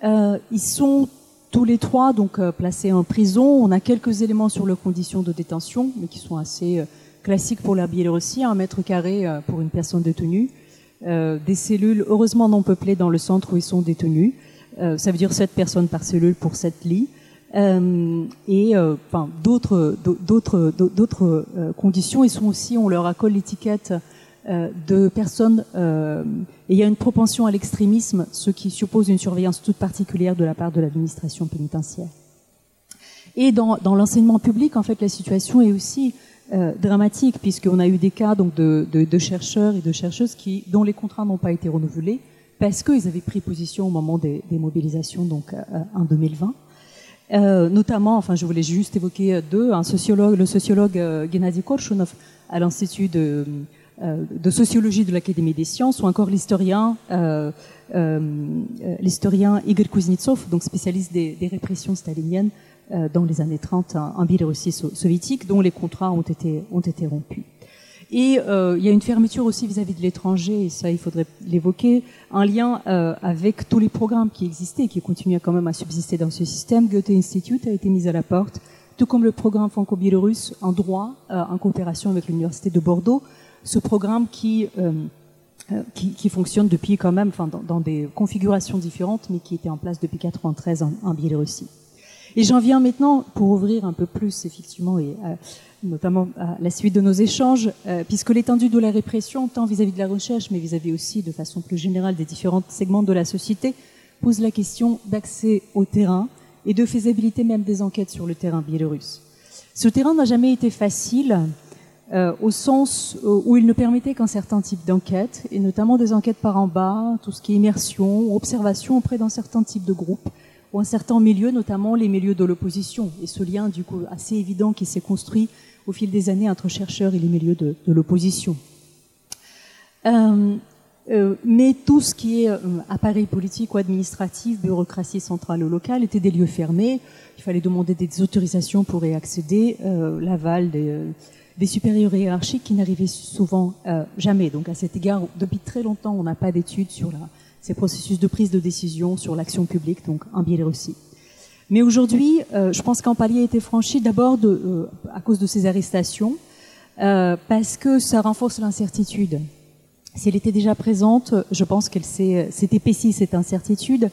Euh, ils sont tous les trois donc placés en prison. On a quelques éléments sur leurs conditions de détention, mais qui sont assez classique pour la Biélorussie, un mètre carré euh, pour une personne détenue, euh, des cellules heureusement non peuplées dans le centre où ils sont détenus. Euh, ça veut dire sept personnes par cellule pour sept lits. Et d'autres d'autres d'autres conditions. Ils sont aussi, on leur accole l'étiquette de personnes et il y a une propension à l'extrémisme, ce qui suppose une surveillance toute particulière de la part de l'administration pénitentiaire. Et dans, dans l'enseignement public, en fait, la situation est aussi euh, dramatique puisqu'on a eu des cas donc de, chercheurs et de chercheuses qui dont les contrats n'ont pas été renouvelés parce qu'ils avaient pris position au moment des, mobilisations donc euh, en 2020. Euh, notamment, enfin, je voulais juste évoquer deux, un sociologue, le sociologue Gennady Korshunov à l'institut de, sociologie de l'Académie des sciences, ou encore l'historien, l'historien Igor Kuznetsov, donc spécialiste des, répressions staliniennes dans les années 30 en Biélorussie soviétique, dont les contrats ont été, ont été rompus. Et euh, il y a une fermeture aussi vis-à-vis de l'étranger, et ça il faudrait l'évoquer, un lien euh, avec tous les programmes qui existaient et qui continuent quand même à subsister dans ce système. Goethe Institute a été mis à la porte, tout comme le programme franco-biélorusse en droit, euh, en coopération avec l'Université de Bordeaux. Ce programme qui, euh, euh, qui, qui, fonctionne depuis quand même, enfin, dans, dans, des configurations différentes, mais qui était en place depuis 93 en, en Biélorussie. Et j'en viens maintenant pour ouvrir un peu plus, effectivement, et euh, notamment à la suite de nos échanges, euh, puisque l'étendue de la répression, tant vis-à-vis -vis de la recherche, mais vis-à-vis -vis aussi de façon plus générale des différents segments de la société, pose la question d'accès au terrain et de faisabilité même des enquêtes sur le terrain biélorusse. Ce terrain n'a jamais été facile, euh, au sens où il ne permettait qu'un certain type d'enquête, et notamment des enquêtes par en bas, tout ce qui est immersion, observation auprès d'un certain type de groupe, ou un certain milieu, notamment les milieux de l'opposition, et ce lien du coup assez évident qui s'est construit au fil des années entre chercheurs et les milieux de, l'opposition. Euh, euh, mais tout ce qui est euh, appareil politique ou administratif, bureaucratie centrale ou locale, était des lieux fermés. Il fallait demander des autorisations pour y accéder, l'aval des, des, supérieurs hiérarchiques qui n'arrivaient souvent jamais. Donc à cet égard, depuis très longtemps, on n'a pas d'études sur la ces processus de prise de décision sur l'action publique, donc en Biélorussie. Mais aujourd'hui, euh, je pense qu'un palier a été franchi d'abord euh, à cause de ces arrestations, euh, parce que ça renforce l'incertitude. Si elle était déjà présente, je pense qu'elle s'est épaissie, cette incertitude.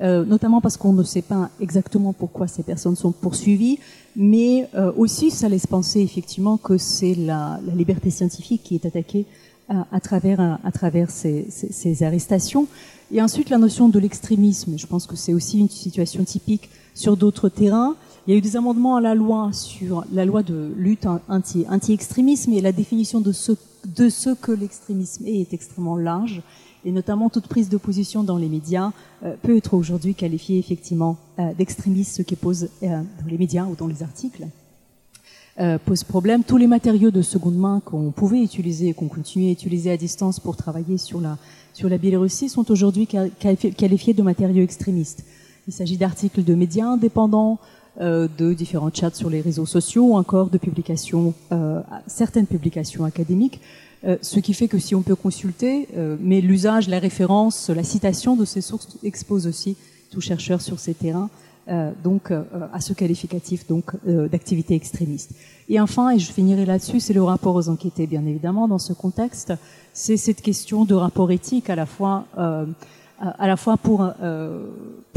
euh, notamment parce qu'on ne sait pas exactement pourquoi ces personnes sont poursuivies, mais euh, aussi ça laisse penser effectivement que c'est la, la, liberté scientifique qui est attaquée à, travers, à, travers ces, ces, ces, arrestations. Et ensuite la notion de l'extrémisme, je pense que c'est aussi une situation typique sur d'autres terrains. Il y a eu des amendements à la loi sur la loi de lutte anti-extrémisme et la définition de ce, de ce que l'extrémisme est est extrêmement large et notamment toute prise de position dans les médias euh, peut être aujourd'hui qualifiée effectivement euh, d'extrémiste, ce qui pose euh, dans les médias ou dans les articles pose problème. Tous les matériaux de seconde main qu'on pouvait utiliser et qu'on continuait à utiliser à distance pour travailler sur la, sur la Biélorussie sont aujourd'hui qualifiés de matériaux extrémistes. Il s'agit d'articles de médias indépendants, de différents chats sur les réseaux sociaux ou encore de publications, certaines publications académiques euh, ce qui fait que si on peut consulter, euh, mais l'usage, la référence, la citation de ces sources expose aussi tout chercheur sur ces terrains euh, donc à ce qualificatif donc d'activité extrémiste. Et enfin, et je finirai là-dessus, c'est le rapport aux enquêtés, bien évidemment, dans ce contexte, c'est cette question de rapport éthique à la fois à la fois pour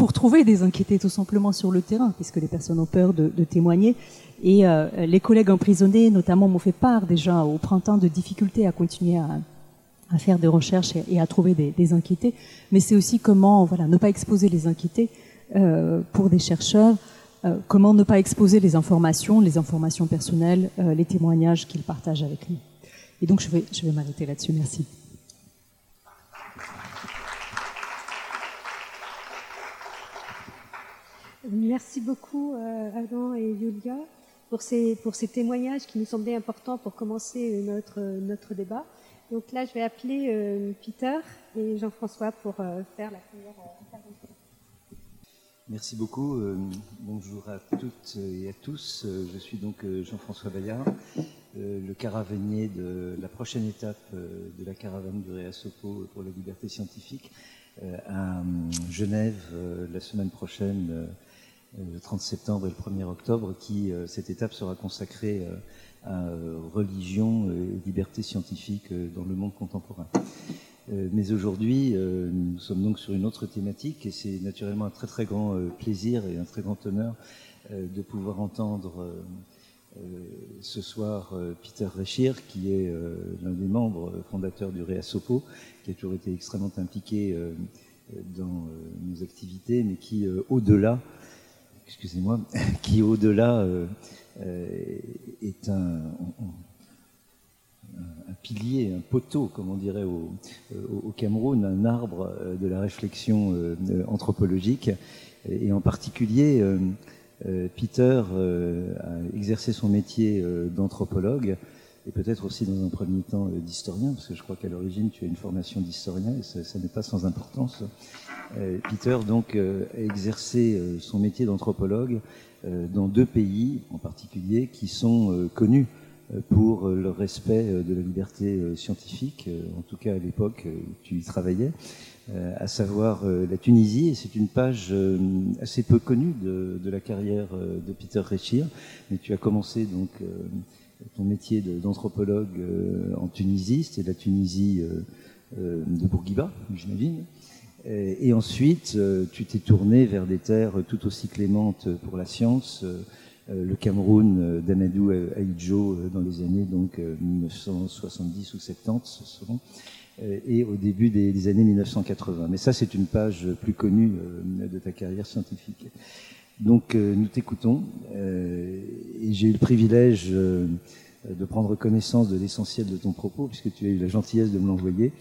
pour trouver des enquêtés tout simplement sur le terrain, puisque les personnes ont peur de, témoigner, et euh, les collègues emprisonnés, notamment, m'ont fait part déjà au printemps de difficultés à continuer à, faire des recherches et, à trouver des, des inquiétés. Mais c'est aussi comment, voilà, ne pas exposer les inquiétés euh, pour des chercheurs. Euh, comment ne pas exposer les informations, les informations personnelles, euh, les témoignages qu'ils partagent avec nous. Et donc je vais, je vais m'arrêter là-dessus. Merci. Merci beaucoup, euh, Adam et Julia pour ces, pour ces témoignages qui nous semblaient importants pour commencer notre, notre débat. Donc là, je vais appeler euh, Peter et Jean-François pour euh, faire la première euh. Merci beaucoup. Euh, bonjour à toutes et à tous. Euh, je suis donc Jean-François Bayard, le caravanier de la prochaine étape de la caravane du Réasopo pour la liberté scientifique à Genève la semaine prochaine le 30 septembre et le 1er octobre, qui, euh, cette étape sera consacrée euh, à euh, religion et liberté scientifique dans le monde contemporain. Mais aujourd'hui, nous sommes donc sur une autre thématique et c'est naturellement un très très grand plaisir et un très grand honneur de pouvoir entendre ce soir Peter Rechir, qui est l'un des membres fondateurs du Réasopo, qui a toujours été extrêmement impliqué dans nos activités, mais qui, au-delà, excusez-moi, qui au-delà euh, euh, est un, pilier, un poteau, comme on dirait au, Cameroun, un arbre euh, de la réflexion anthropologique. Et en particulier, Peter a exercé son métier d'anthropologue et peut-être aussi dans un premier temps d'historien, parce que je crois qu'à l'origine tu as une formation d'historien et ça, ça n'est pas sans importance. Euh, Peter donc euh, a exercé euh, son métier d'anthropologue dans deux pays en particulier qui sont connus pour le respect de la liberté scientifique, en tout cas à l'époque où tu y travaillais, à savoir la Tunisie. Et c'est une page assez peu connue de, la carrière de Peter Rechir, mais tu as commencé donc ton métier d'anthropologue en Tunisie, c'était la Tunisie de Bourguiba, j'imagine. Euh, et ensuite, euh, tu t'es tourné vers des terres tout aussi clémentes pour la science, euh, le Cameroun d'Amadou Aïdjo dans les années donc 1970 ou 70, ce seront, et au début des, années 1980. Mais ça, c'est une page plus connue de ta carrière scientifique. Donc, nous t'écoutons, et j'ai eu le privilège de prendre connaissance de l'essentiel de ton propos, puisque tu as eu la gentillesse de me l'envoyer.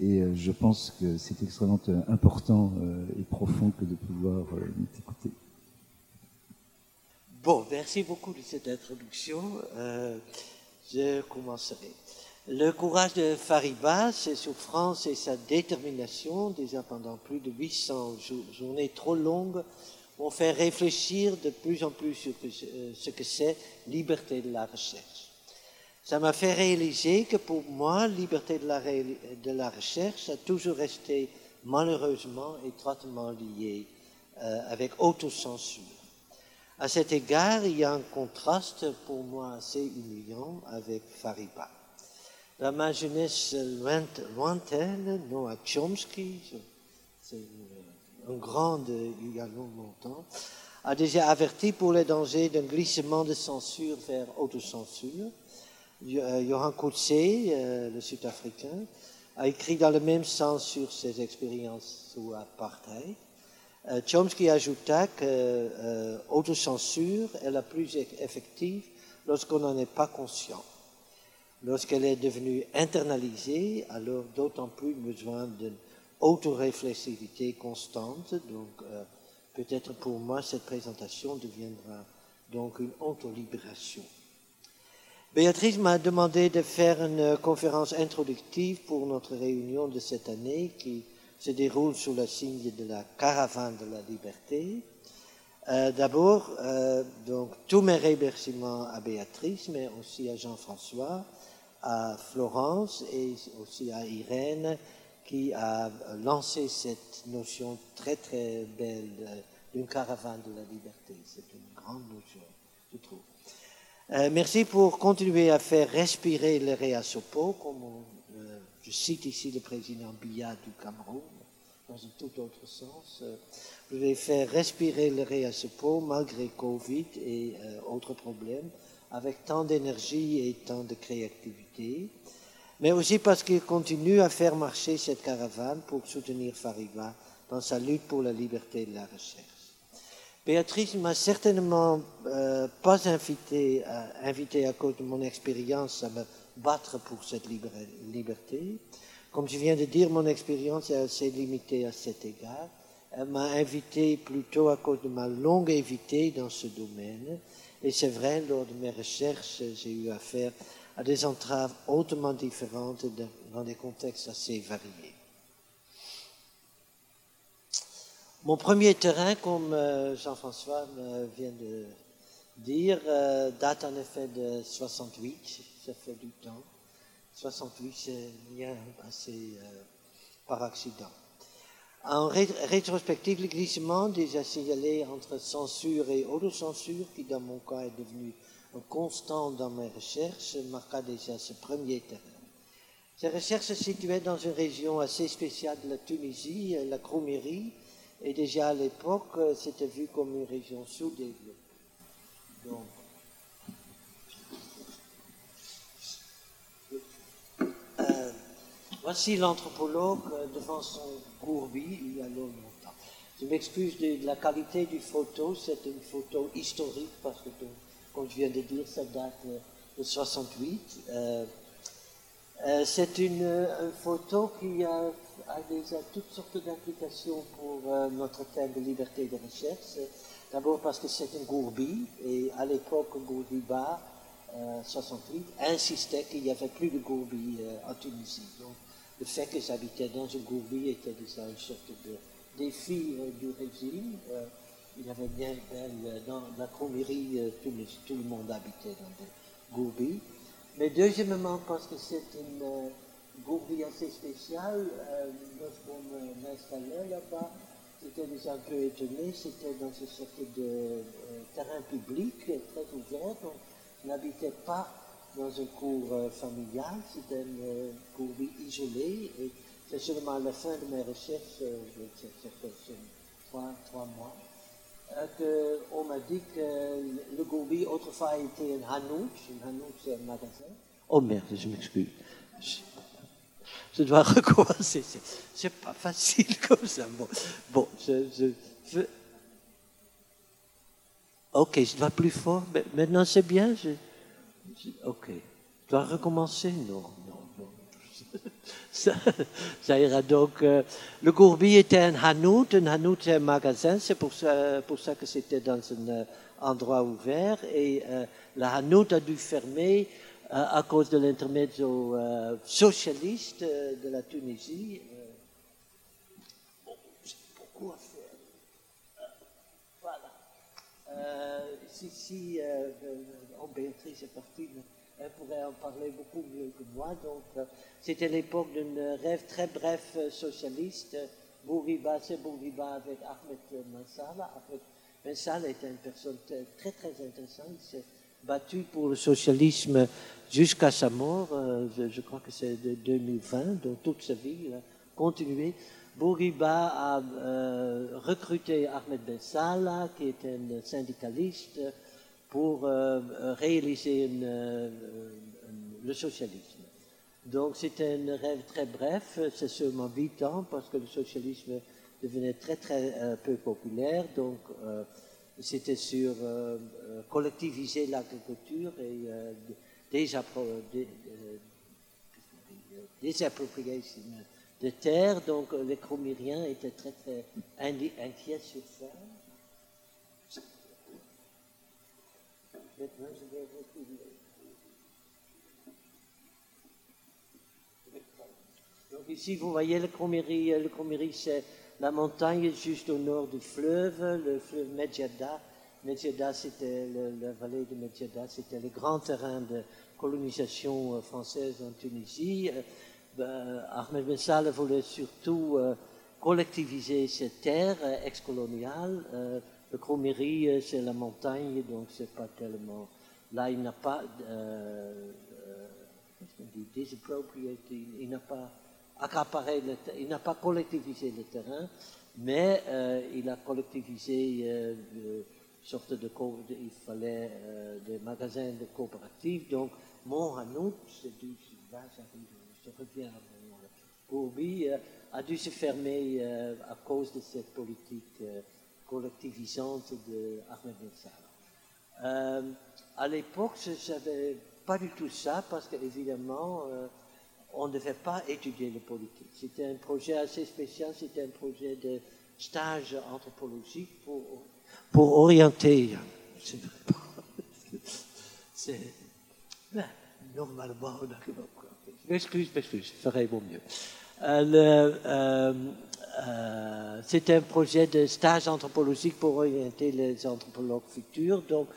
Et euh, je pense que c'est extrêmement euh, important euh, et profond que de pouvoir t'écouter. Bon, merci beaucoup de cette introduction. Euh, je commencerai. Le courage de Fariba, ses souffrances et sa détermination, déjà pendant plus de 800 journées trop longues, m'ont fait réfléchir de plus en plus sur ce que c'est liberté de la recherche. Ça m'a fait réaliser que pour moi, liberté de la, de la recherche a toujours resté malheureusement étroitement liée euh, avec autocensure. À cet égard, il y a un contraste pour moi assez humiliant avec Fariba. Dans ma jeunesse lointaine, Noah Chomsky, c'est un grand il y a longtemps, a déjà averti pour les dangers d'un glissement de censure vers autocensure. Johan Coetzee, le Sud-Africain, a écrit dans le même sens sur ses expériences sous apartheid. Chomsky ajouta que euh, autocensure est la plus effective lorsqu'on n'en est pas conscient. Lorsqu'elle est devenue internalisée, alors d'autant plus besoin d'une autoréflexivité constante. Donc, euh, peut-être pour moi, cette présentation deviendra donc une autolibération. Béatrice m'a demandé de faire une conférence introductive pour notre réunion de cette année qui se déroule sous le signe de la caravane de la liberté. Euh, d'abord, euh, donc tous mes remerciements à Béatrice, mais aussi à Jean-François, à Florence et aussi à Irène qui a lancé cette notion très très belle d'une caravane de la liberté. C'est une grande notion, je trouve. Euh, merci pour continuer à faire respirer le Réasopo, comme je cite ici le président Biya du Cameroun, dans un tout autre sens. Je vais faire respirer le Réasopo malgré Covid et euh, autres problèmes, avec tant d'énergie et tant de créativité, mais aussi parce qu'il continue à faire marcher cette caravane pour soutenir Fariba dans sa lutte pour la liberté de la recherche. Béatrice m'a certainement euh, pas invité, invité à cause de mon expérience à me battre pour cette liberté. Comme je viens de dire, mon expérience est assez limitée à cet égard. Elle m'a invité plutôt à cause de ma longue évité dans ce domaine. Et c'est vrai, lors de mes recherches, j'ai eu affaire à des entraves hautement différentes dans des contextes assez variés. Mon premier terrain, comme euh, Jean-François vient de dire, euh, date en effet de 68, ça fait du temps. 68, c'est bien assez euh, par accident. En rétrospective, le glissement déjà signalé entre censure et autocensure, qui dans mon cas est devenu un constant dans mes recherches, marqua déjà ce premier terrain. Ces recherches se situaient dans une région assez spéciale de la Tunisie, la Croumérie, et déjà à l'époque, c'était vu comme une région sous-développée. Donc, Voici l'anthropologue euh, devant son gourbi il y a longtemps. Je m'excuse de, la qualité du photo, c'est une photo historique parce que, comme je viens de dire, ça date euh, de 68. Euh, c'est une, photo qui a, déjà toutes sortes d'implications pour notre thème de liberté de recherche. D'abord parce que c'est une gourbi, et à l'époque, Gourbi-Bas, 68, insistait qu'il n'y avait plus de gourbi en Tunisie le fait que j'habitais dans une gourbi était déjà une sorte de défi euh, du régime. Euh, il avait bien, euh, dans la Croumérie, tout, le monde habitait dans des gourbies. Mais deuxièmement, parce que c'est une gourbi assez spéciale, lorsqu'on m'installait là-bas, j'étais déjà un peu étonné, c'était dans une sorte de terrain public très ouvert, donc je n'habitais pas dans une cour euh, familiale, c'était une euh, cour isolée, et c'est seulement à la fin de mes recherches, euh, je fait trois, trois mois, qu'on m'a dit que le gourbi autrefois était un hanout, un hanout c'est un magasin. Oh merde, je m'excuse. Je, dois recommencer, c'est pas facile comme ça. Bon, bon je, je, Ok, je dois plus fort. Maintenant c'est bien. Ok. Tu dois recommencer Non, non, non. ça, ira donc. Euh, le Gourbi était un hanout. Un hanout, c'est un magasin. C'est pour ça, que c'était dans un euh, endroit ouvert. Et euh, la hanout a dû fermer à cause de l'intermédio socialiste de la Tunisie. Bon, c'est beaucoup à faire. voilà. si oh, Béatrice est partie, elle pourrait en parler beaucoup mieux que moi. Donc, euh, c'était l'époque d'un rêve très bref euh, socialiste. Bourguiba, c'est Bourguiba avec Ahmed Mansala. Ahmed Mansala était une personne très, très intéressante. Il s'est battu pour le socialisme jusqu'à sa mort. Euh, je, crois que c'est de 2020, donc toute sa vie, continué. Bourguiba a recruté Ahmed Ben Salah, qui est un syndicaliste, pour euh, réaliser une, euh, le socialisme. Donc c'était un rêve très bref, c'est seulement huit ans, parce que le socialisme devenait très très euh, peu populaire. Donc euh, c'était sur euh, euh, collectiviser l'agriculture et euh, désappro- dé- euh, désappropriation de terres. Donc euh, les Cromiriens étaient très très inquiets sur ça. Donc ici, vous voyez le Croméry. Le Croméry, c'est la montagne juste au nord du fleuve, le fleuve Medjada. Medjada, c'était la vallée de Medjada, c'était le grand terrain de colonisation euh, française en Tunisie. Euh, ben, Ahmed Ben Saleh voulait surtout euh, collectiviser ces terres euh, ex-coloniales. Euh, le Croméry, euh, c'est la montagne, donc c'est pas tellement. Là, il n'a pas. euh, euh, il n'a pas accaparé, le il n'a pas collectivisé le terrain, mais euh, il a collectivisé une sorte de, il fallait des magasins de coopératives. Donc, mon Hanout, c'est dû, là, je reviens à euh, a dû se fermer à cause de cette politique collectivisante de Ahmed Ben Salah. Euh, à l'époque, je ne savais pas du tout ça parce qu'évidemment, euh, on ne devait pas étudier le politique. C'était un projet assez spécial, c'était un projet de stage anthropologique pour, pour orienter. C'est pas. Ben, normalement, on arrive à Je m'excuse, m'excuse, je ferai mon mieux. Euh, euh, euh, c'était un projet de stage anthropologique pour orienter les anthropologues futurs. Donc,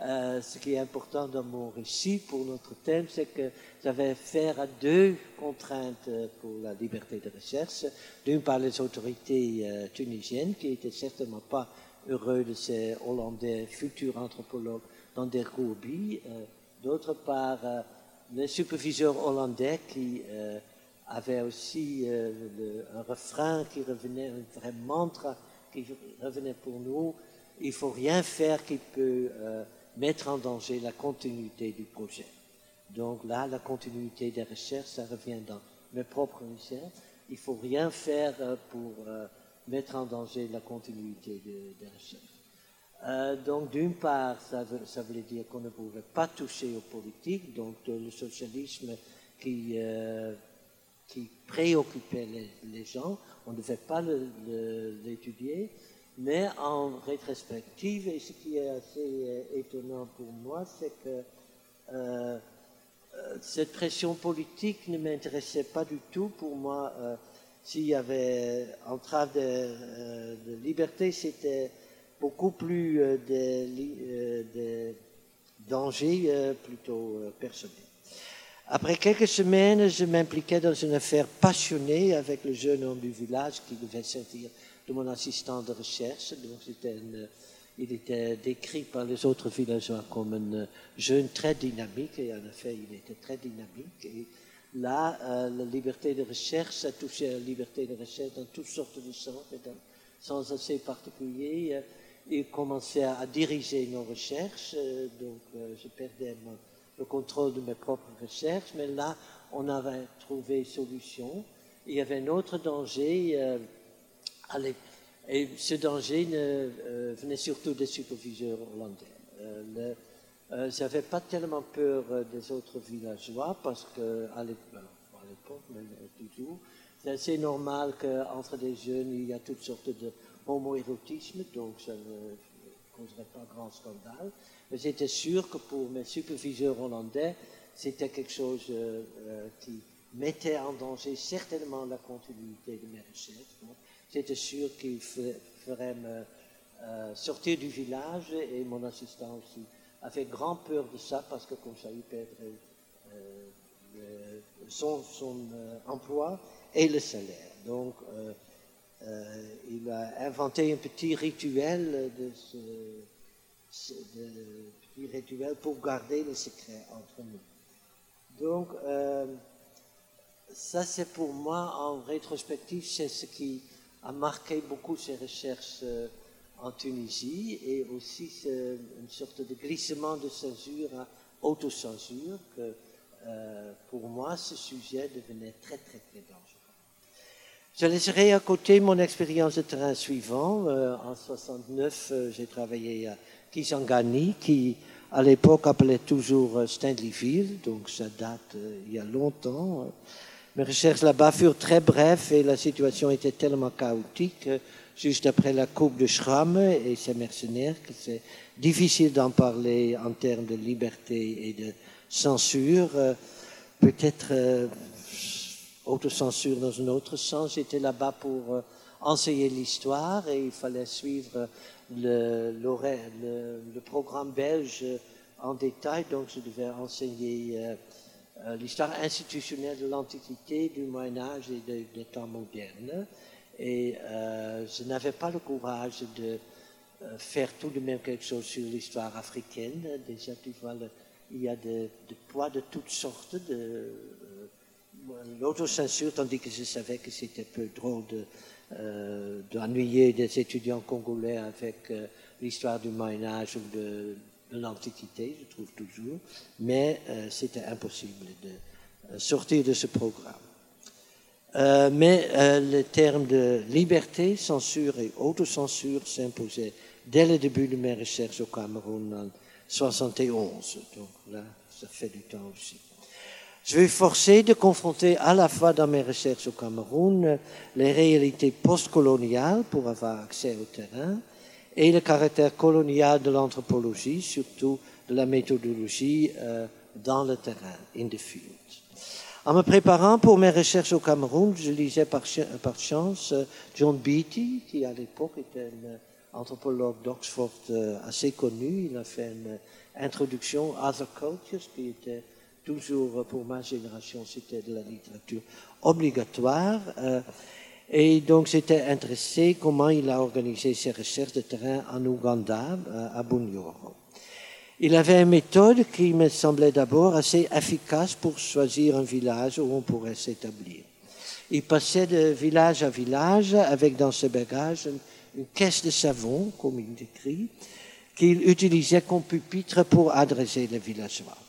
ce qui est important dans mon récit pour notre thème, c'est que j'avais affaire à deux contraintes pour la liberté de recherche. D'une part, les autorités tunisiennes, qui étaient certainement pas heureux de ces Hollandais futurs anthropologues dans des. Euh, D'autre part, les superviseurs hollandais qui avaient aussi euh, un refrain qui revenait, un vrai mantra qui revenait pour nous. Il faut rien faire qui peut euh, mettre en danger la continuité du projet. Donc là, la continuité des recherches, ça revient dans mes propres recherches. Il faut rien faire euh, pour mettre en danger la continuité de- des recherches. Donc, d'une part, ça, veut- ça voulait dire qu'on ne pouvait pas toucher aux politiques, donc le socialisme qui, qui préoccupait les, gens, on ne devait pas l'étudier, mais en rétrospective, et ce qui est assez euh, étonnant pour moi, c'est que euh, euh, cette pression politique ne m'intéressait pas du tout. Pour moi, s'il y avait entrave de, de liberté, c'était beaucoup plus des des dangers plutôt personnels. Après quelques semaines, je m'impliquais dans une affaire passionnée avec le jeune homme du village qui devait servir de mon assistant de recherche. Donc il était décrit par les autres villageois comme un jeune très dynamique, et en effet, il était très dynamique. Et là, euh, la liberté de recherche, ça touchait à la liberté de recherche dans toutes sortes de sens, mais dans sens assez particulier. Euh, Il commençait à, diriger nos recherches, euh, donc euh, je perdais mon- le contrôle de mes propres recherches, mais là, on avait trouvé solution. Il y avait un autre danger. euh, l'é- et ce danger euh, venait surtout des superviseurs hollandais. Euh, le- euh, J'avais pas tellement peur euh, des autres villageois parce que à l'époque, mais toujours, c'est normal qu'entre des jeunes, il y a toutes sortes de homoérotisme, donc ça ne causerait pas grand scandale. Mais j'étais sûr que pour mes superviseurs hollandais, c'était quelque chose euh, euh, qui mettait en danger certainement la continuité de mes recherches. Donc, J'étais sûr qu'il fe- ferait me euh, sortir du village et mon assistant aussi avait grand peur de ça parce que comme ça il perdrait son, son emploi et le salaire. Donc euh, il a inventé un petit rituel ce, rituel pour garder le secret entre nous. Donc, euh, ça, c'est pour moi, en rétrospective, c'est ce qui a marqué beaucoup ces recherches euh, en Tunisie et aussi une sorte de glissement de censure à autocensure que pour moi, ce sujet devenait très, très, très dangereux. Je laisserai à côté mon expérience de terrain suivant. Euh, en 69, j'ai travaillé à Kisangani, qui à l'époque appelait toujours Stanleyville, donc ça date il y a longtemps. Mes recherches là-bas furent très brèves et la situation était tellement chaotique, juste après la coupe de Schramm et ses mercenaires, que c'est difficile d'en parler en termes de liberté et de censure. Peut-être euh, autocensure dans un autre sens. J'étais là-bas pour euh, enseigner l'histoire et il fallait suivre le, le, le, programme belge en détail, donc je devais enseigner euh, euh, l'histoire institutionnelle de l'Antiquité, du Moyen Âge et des temps modernes. Et euh, je n'avais pas le courage de euh, faire tout de même quelque chose sur l'histoire africaine. Déjà, tu vois, il y a de, poids de toutes sortes, de l'autocensure, tandis que je savais que c'était peu drôle d'ennuyer des étudiants congolais avec l'histoire du Moyen Âge ou de, de l'Antiquité, je trouve toujours, mais euh, c'était impossible de euh, sortir de ce programme. Euh, mais le terme de liberté, censure et autocensure s'imposait dès le début de mes recherches au Cameroun en 71. Donc là, ça fait du temps aussi. Je vais forcer de confronter à la fois dans mes recherches au Cameroun les réalités postcoloniales pour avoir accès au terrain et le caractère colonial de l'anthropologie, surtout de la méthodologie euh, dans le terrain, in the field. En me préparant pour mes recherches au Cameroun, je lisais par, par chance euh, John Beatty, qui à l'époque était un anthropologue d'Oxford euh, assez connu. Il a fait une introduction Other Cultures, qui était toujours pour ma génération, c'était de la littérature obligatoire. Et donc, j'étais intéressé comment il a organisé ses recherches de terrain en Ouganda, euh, à Bunyoro. Il avait une méthode qui me semblait d'abord assez efficace pour choisir un village où on pourrait s'établir. Il passait de village à village avec dans ses bagages une, caisse de savon, comme il décrit, qu'il utilisait comme pupitre pour adresser les villageois.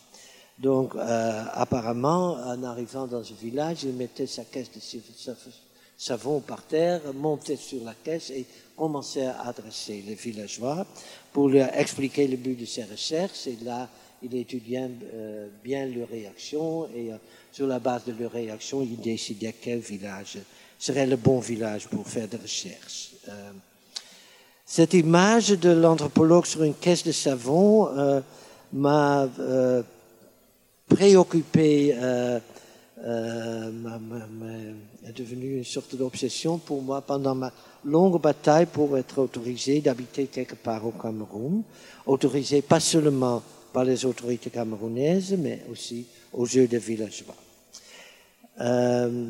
Donc, euh, apparemment, en arrivant dans ce village, il mettait sa caisse de savon par terre, montait sur la caisse et commençait à adresser les villageois pour leur expliquer le but de ses recherches. Et là, il étudiait euh, bien leurs réactions et euh, sur la base de leurs réactions, il décidait quel village serait le bon village pour faire des recherches. Euh, cette image de l'anthropologue sur une caisse de savon m'a préoccupé euh, est devenue une sorte d'obsession pour moi pendant ma longue bataille pour être autorisé d'habiter quelque part au Cameroun, autorisé pas seulement par les autorités camerounaises, mais aussi aux yeux des villageois. Euh,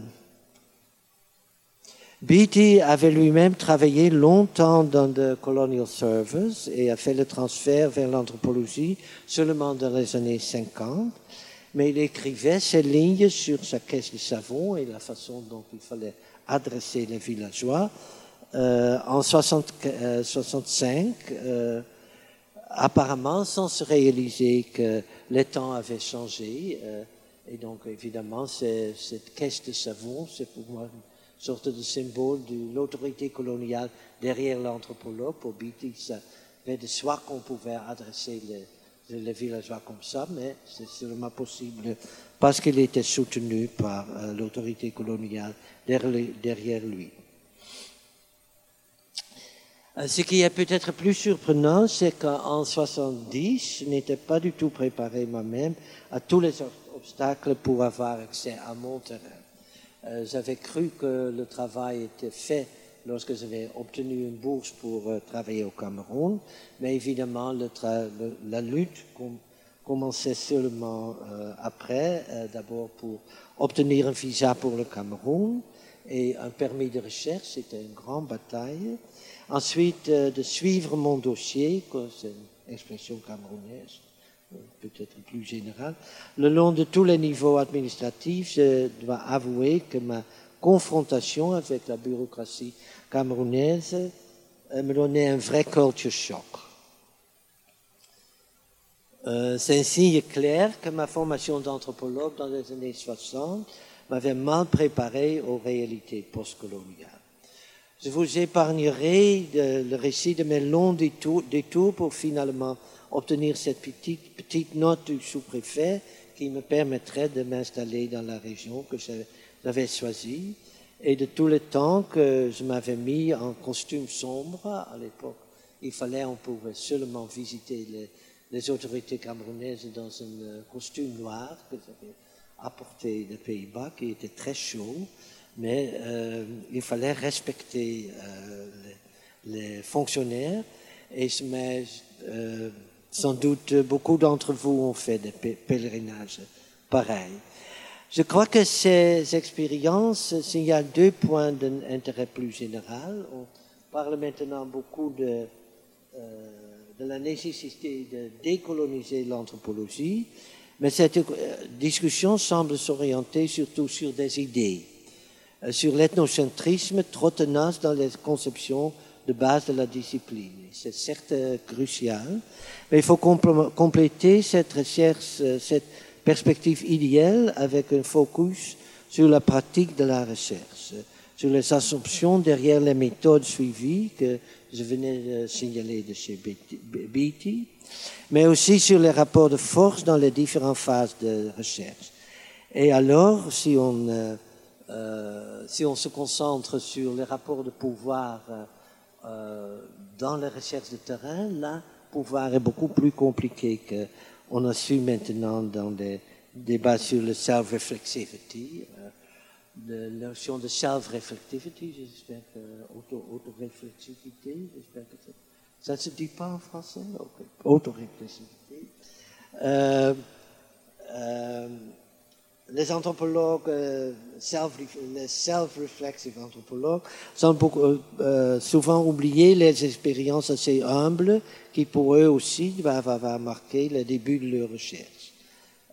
Beatty avait lui-même travaillé longtemps dans le Colonial Service et a fait le transfert vers l'anthropologie seulement dans les années 50 mais il écrivait ces lignes sur sa caisse de savon et la façon dont il fallait adresser les villageois. Euh, en 1965, euh, apparemment sans se réaliser que les temps avaient changé. Euh, et donc, évidemment, cette caisse de savon, c'est pour moi une sorte de symbole de l'autorité coloniale derrière l'anthropologue. Pour Beatty, ça avait de soi qu'on pouvait adresser les les villageois comme ça, mais c'est seulement possible parce qu'il était soutenu par euh, l'autorité coloniale derrière lui. Euh, ce qui est peut-être plus surprenant, c'est qu'en 70, je n'étais pas du tout préparé moi-même à tous les obstacles pour avoir accès à mon terrain. Euh, j'avais cru que le travail était fait lorsque j'avais obtenu une bourse pour euh, travailler au Cameroun. Mais évidemment, la lutte commençait seulement euh, après, euh, d'abord pour obtenir un visa pour le Cameroun et un permis de recherche, c'était une grande bataille. Ensuite, de suivre mon dossier, c'est une expression camerounaise, peut-être plus général. Le long de tous les niveaux administratifs, je dois avouer que ma confrontation avec la bureaucratie camerounaise me donnait un vrai culture shock. Euh, c'est un signe clair que ma formation d'anthropologue dans les années 60 m'avait mal préparé aux réalités postcoloniales. Je vous épargnerai le récit de mes longs détours, pour finalement obtenir cette petite, petite note du sous-préfet qui me permettrait de m'installer dans la région que j'avais choisie et de tout le temps que je m'avais mis en costume sombre à l'époque. Il fallait, on pouvait seulement visiter les, autorités camerounaises dans un costume noir que j'avais apporté des Pays-Bas, qui était très chaud, mais euh, il fallait respecter euh, les, fonctionnaires. Et euh, sans doute, beaucoup d'entre vous ont fait des pèlerinages pareils. Je crois que ces expériences signalent deux points d'intérêt plus général. On parle maintenant beaucoup de, euh, la nécessité de décoloniser l'anthropologie, mais cette euh, discussion semble s'orienter surtout sur des idées, euh, sur l'ethnocentrisme trop tenace dans les conceptions de base de la discipline. C'est certes crucial, mais il faut compléter cette recherche, cette perspective idéale avec un focus sur la pratique de la recherche, sur les assumptions derrière les méthodes suivies que je venais de signaler de chez Beatty, mais aussi sur les rapports de force dans les différentes phases de recherche. Et alors, si on, euh, euh, si on se concentre sur les rapports de pouvoir euh, dans les recherches de terrain, là, pouvoir est beaucoup plus compliqué qu'on a su maintenant dans des débats sur le self-reflexivity. Euh, la notion de self-reflectivity, j'espère que auto-réflexivité, j'espère que ça, ne se dit pas en français, auto-réflexivité. Euh, euh, les anthropologues, euh, les self-reflexive anthropologues, sont euh, euh, souvent oubliés les expériences assez humbles qui pour eux aussi va, va, va marquer le début de leur recherche.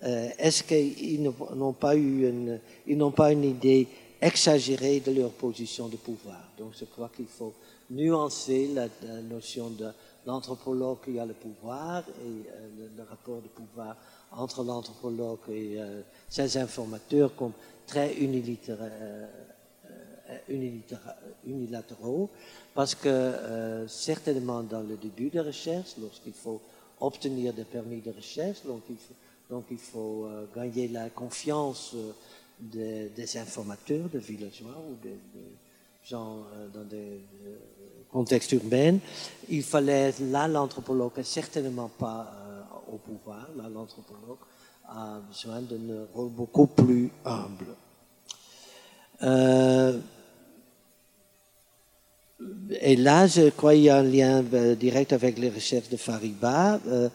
Est-ce qu'ils n'ont pas eu une, ils n'ont pas une idée exagérée de leur position de pouvoir? Donc je crois qu'il faut nuancer la, notion de l'anthropologue qui a le pouvoir et le rapport de pouvoir entre l'anthropologue et euh, ses informateurs comme très euh, unilatéraux, parce que euh, certainement dans le début de recherche, lorsqu'il faut obtenir des permis de recherche, donc il faut, gagner la confiance des, des informateurs, des villageois ou des, gens dans des contextes urbains, il fallait, là l'anthropologue n'est certainement pas au pouvoir, l'anthropologue a besoin d'un rôle beaucoup plus humble. Euh, et là, je crois qu'il y a un lien euh, direct avec les recherches de Fariba, euh,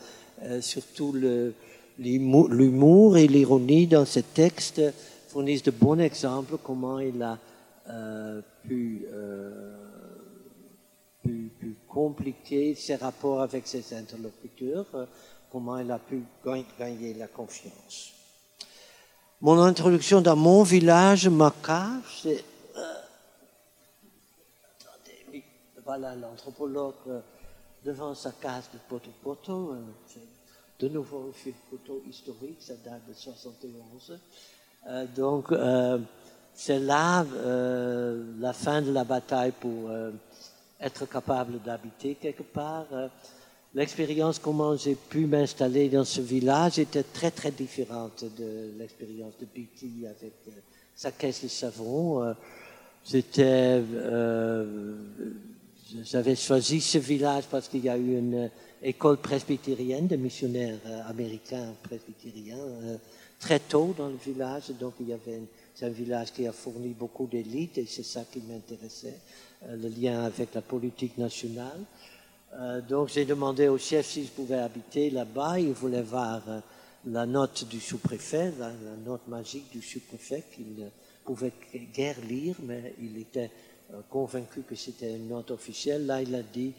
surtout l'humour et l'ironie dans ce texte fournissent de bons exemples comment il a pu, compliquer ses rapports avec ses interlocuteurs comment elle a pu gagner la confiance. Mon introduction dans mon village macabre, c'est... Euh, attendez, voilà l'anthropologue euh, devant sa case de Poto-Poto. Euh, de nouveau une photo historique, ça date de 71. donc, c'est là la fin de la bataille pour être capable d'habiter quelque part. L'expérience, comment j'ai pu m'installer dans ce village, était très très différente de l'expérience de Betty avec euh, sa caisse de savon. Euh, euh, j'avais choisi ce village parce qu'il y a eu une école presbytérienne de missionnaires américains presbytériens très tôt dans le village. Donc il y avait, c'est un village qui a fourni beaucoup d'élites et c'est ça qui m'intéressait, le lien avec la politique nationale. Euh, donc j'ai demandé au chef s'il pouvait habiter là-bas. Il voulait voir euh, la note du sous-préfet, la, note magique du sous-préfet qu'il ne pouvait guère lire, mais il était euh, convaincu que c'était une note officielle. Là, il a dit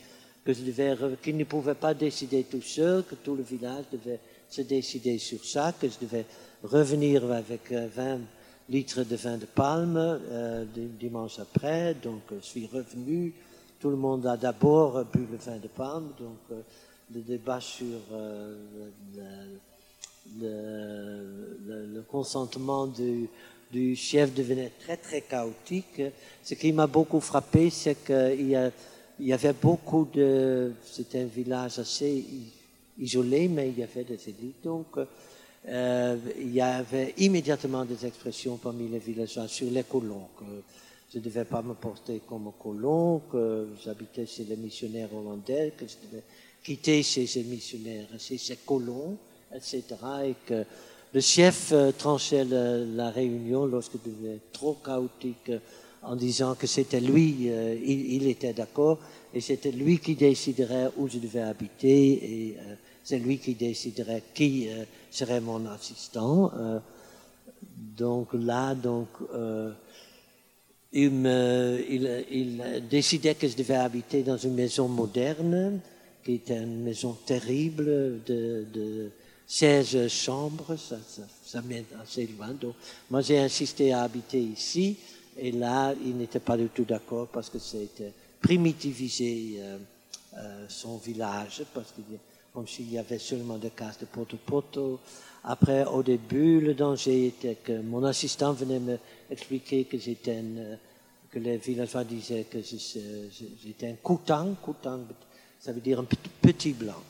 je qu'il ne pouvait pas décider tout seul, que tout le village devait se décider sur ça, que je devais revenir avec 20 litres de vin de palme euh, dimanche après. Donc je suis revenu. Tout le monde a d'abord bu le vin de palme. Donc euh, le débat sur euh, le, consentement du, chef devenait très très chaotique. Ce qui m'a beaucoup frappé, c'est qu'il y, avait beaucoup de... C'était un village assez isolé, mais il y avait des élites. Donc euh, il y avait immédiatement des expressions parmi les villageois sur les colons, je ne devais pas me porter comme colon, que j'habitais chez les missionnaires hollandais, que je devais quitter chez ces missionnaires, chez ces colons, etc. Et que le chef euh, tranchait la, réunion lorsque devenait trop chaotique euh, en disant que c'était lui, il, il, était d'accord, et c'était lui qui déciderait où je devais habiter, et c'est lui qui déciderait qui serait mon assistant. Euh, donc là, donc, euh, il, me, il, il, décidait que je devais habiter dans une maison moderne, qui était une maison terrible de, de 16 chambres, ça, ça, ça mène assez loin. Donc, moi, j'ai insisté à habiter ici, et là, il n'était pas du tout d'accord parce que c'était primitivisé euh, euh, son village, parce qu'il comme s'il y avait seulement des cases de poto-poto. Après, au début, le danger était que mon assistant venait me expliquer que j'étais euh, que les villageois disaient que j'étais un coutang. Coutang, ça veut dire un petit, blanc.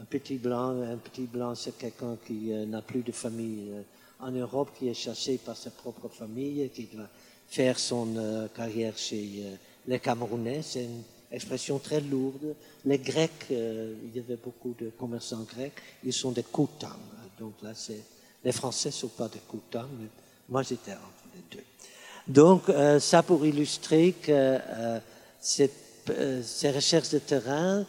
Un petit blanc, un petit blanc, c'est quelqu'un qui euh, n'a plus de famille euh, en Europe, qui est chassé par sa propre famille, qui doit faire son carrière chez les Camerounais. C'est une expression très lourde. Les Grecs, euh, il y avait beaucoup de commerçants grecs, ils sont des coutans. Donc là, c'est, les Français ne sont pas des coutans, mais moi j'étais entre les deux. Donc euh, ça pour illustrer que euh, ces, ces, recherches de terrain,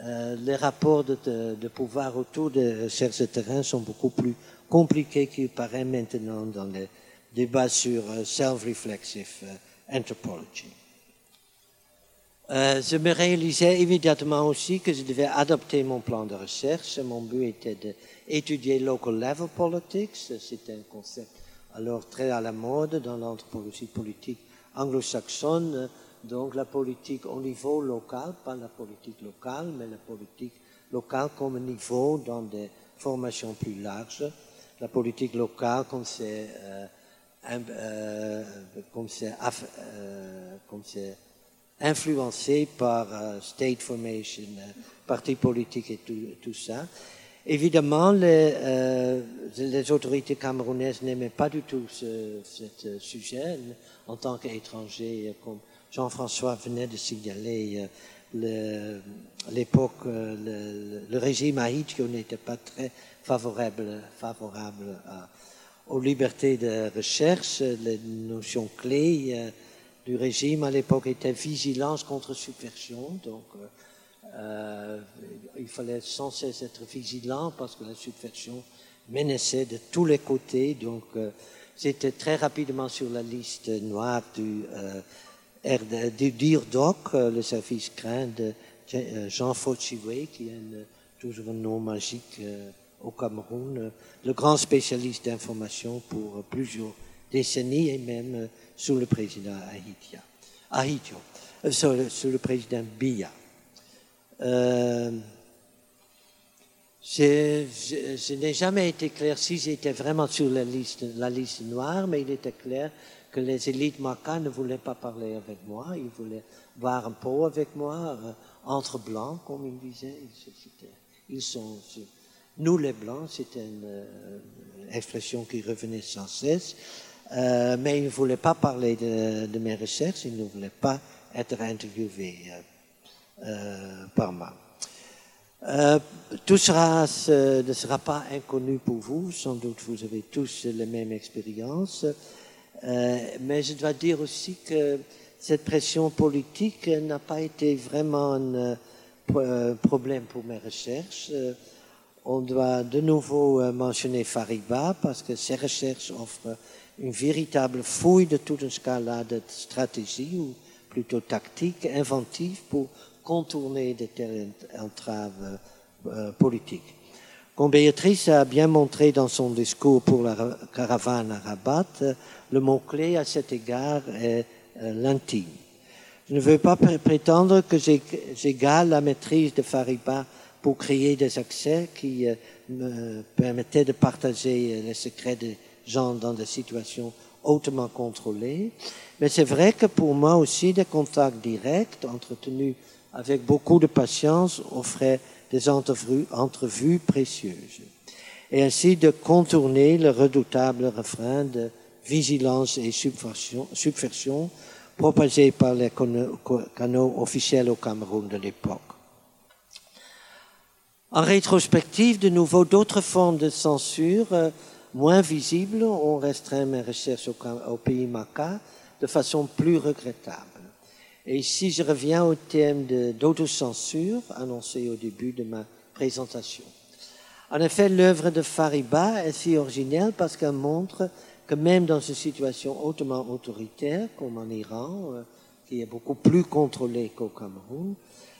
les rapports de, de, pouvoir autour des recherches de terrain sont beaucoup plus compliqués qu'il paraît maintenant dans les débats sur self-reflexive anthropology. Euh, je me réalisais immédiatement aussi que je devais adopter mon plan de recherche. Mon but était d'étudier local level politics. C'était un concept alors très à la mode dans l'anthropologie politique anglo-saxonne. Donc la politique au niveau local, pas la politique locale, mais la politique locale comme niveau dans des formations plus larges. La politique locale comme c'est euh, euh, comme c'est euh, influencé par euh, state formation, euh, partis politiques et tout, tout, ça. Évidemment, les, euh, les autorités camerounaises n'aimaient pas du tout ce, ce sujet en tant qu'étranger, comme Jean-François venait de signaler. L'époque, le, le, régime haïtien n'était pas très favorable, favorable à, aux libertés de recherche, les notions clés du régime à l'époque était vigilance contre subversion. Donc, euh, euh, il fallait sans cesse être vigilant parce que la subversion menaçait de tous les côtés. Donc, euh, c'était très rapidement sur la liste noire du, du DIRDOC, le service craint de Jean Fauchiwe, qui est toujours un nom magique au Cameroun, le grand spécialiste d'information pour plusieurs décennies et même sous le président haïtien, haïtien euh, sous, le, président Biya. Euh, je, n'ai jamais été clair si j'étais vraiment sur la liste, la liste noire, mais il était clair que les élites maca ne voulaient pas parler avec moi, ils voulaient voir un pot avec moi, euh, entre blancs, comme ils disaient. Ils sont, nous les blancs, c'était une expression qui revenait sans cesse. Euh, mais il ne voulait pas parler de, mes recherches, il ne voulait pas être interviewé euh, euh, par moi. tout sera, ne sera pas inconnu pour vous, sans doute vous avez tous les mêmes expériences, mais je dois dire aussi que cette pression politique n'a pas été vraiment un problème pour mes recherches. On doit de nouveau mentionner Fariba parce que ses recherches offrent une véritable fouille de toute une scala de stratégie, ou plutôt tactique, inventive, pour contourner de telles entraves euh, politiques. Comme Béatrice a bien montré dans son discours pour la caravane à Rabat, le mot-clé à cet égard est l'intime. Je ne veux pas prétendre que j'égale la maîtrise de Fariba pour créer des accès qui me permettaient de partager les secrets des gens dans des situations hautement contrôlées. Mais c'est vrai que pour moi aussi, des contacts directs entretenus avec beaucoup de patience offraient des entrevues, précieuses. Et ainsi de contourner le redoutable refrain de vigilance et subversion, subversion propagé par les canaux officiels au Cameroun de l'époque. En rétrospective, de nouveau, d'autres formes de censure euh, moins visibles ont restreint mes recherches au, pays Maca de façon plus regrettable. Et ici, je reviens au thème d'autocensure annoncé au début de ma présentation. En effet, l'œuvre de Fariba est si originelle parce qu'elle montre que même dans une situation hautement autoritaire, comme en Iran, euh, qui est beaucoup plus contrôlée qu'au Cameroun,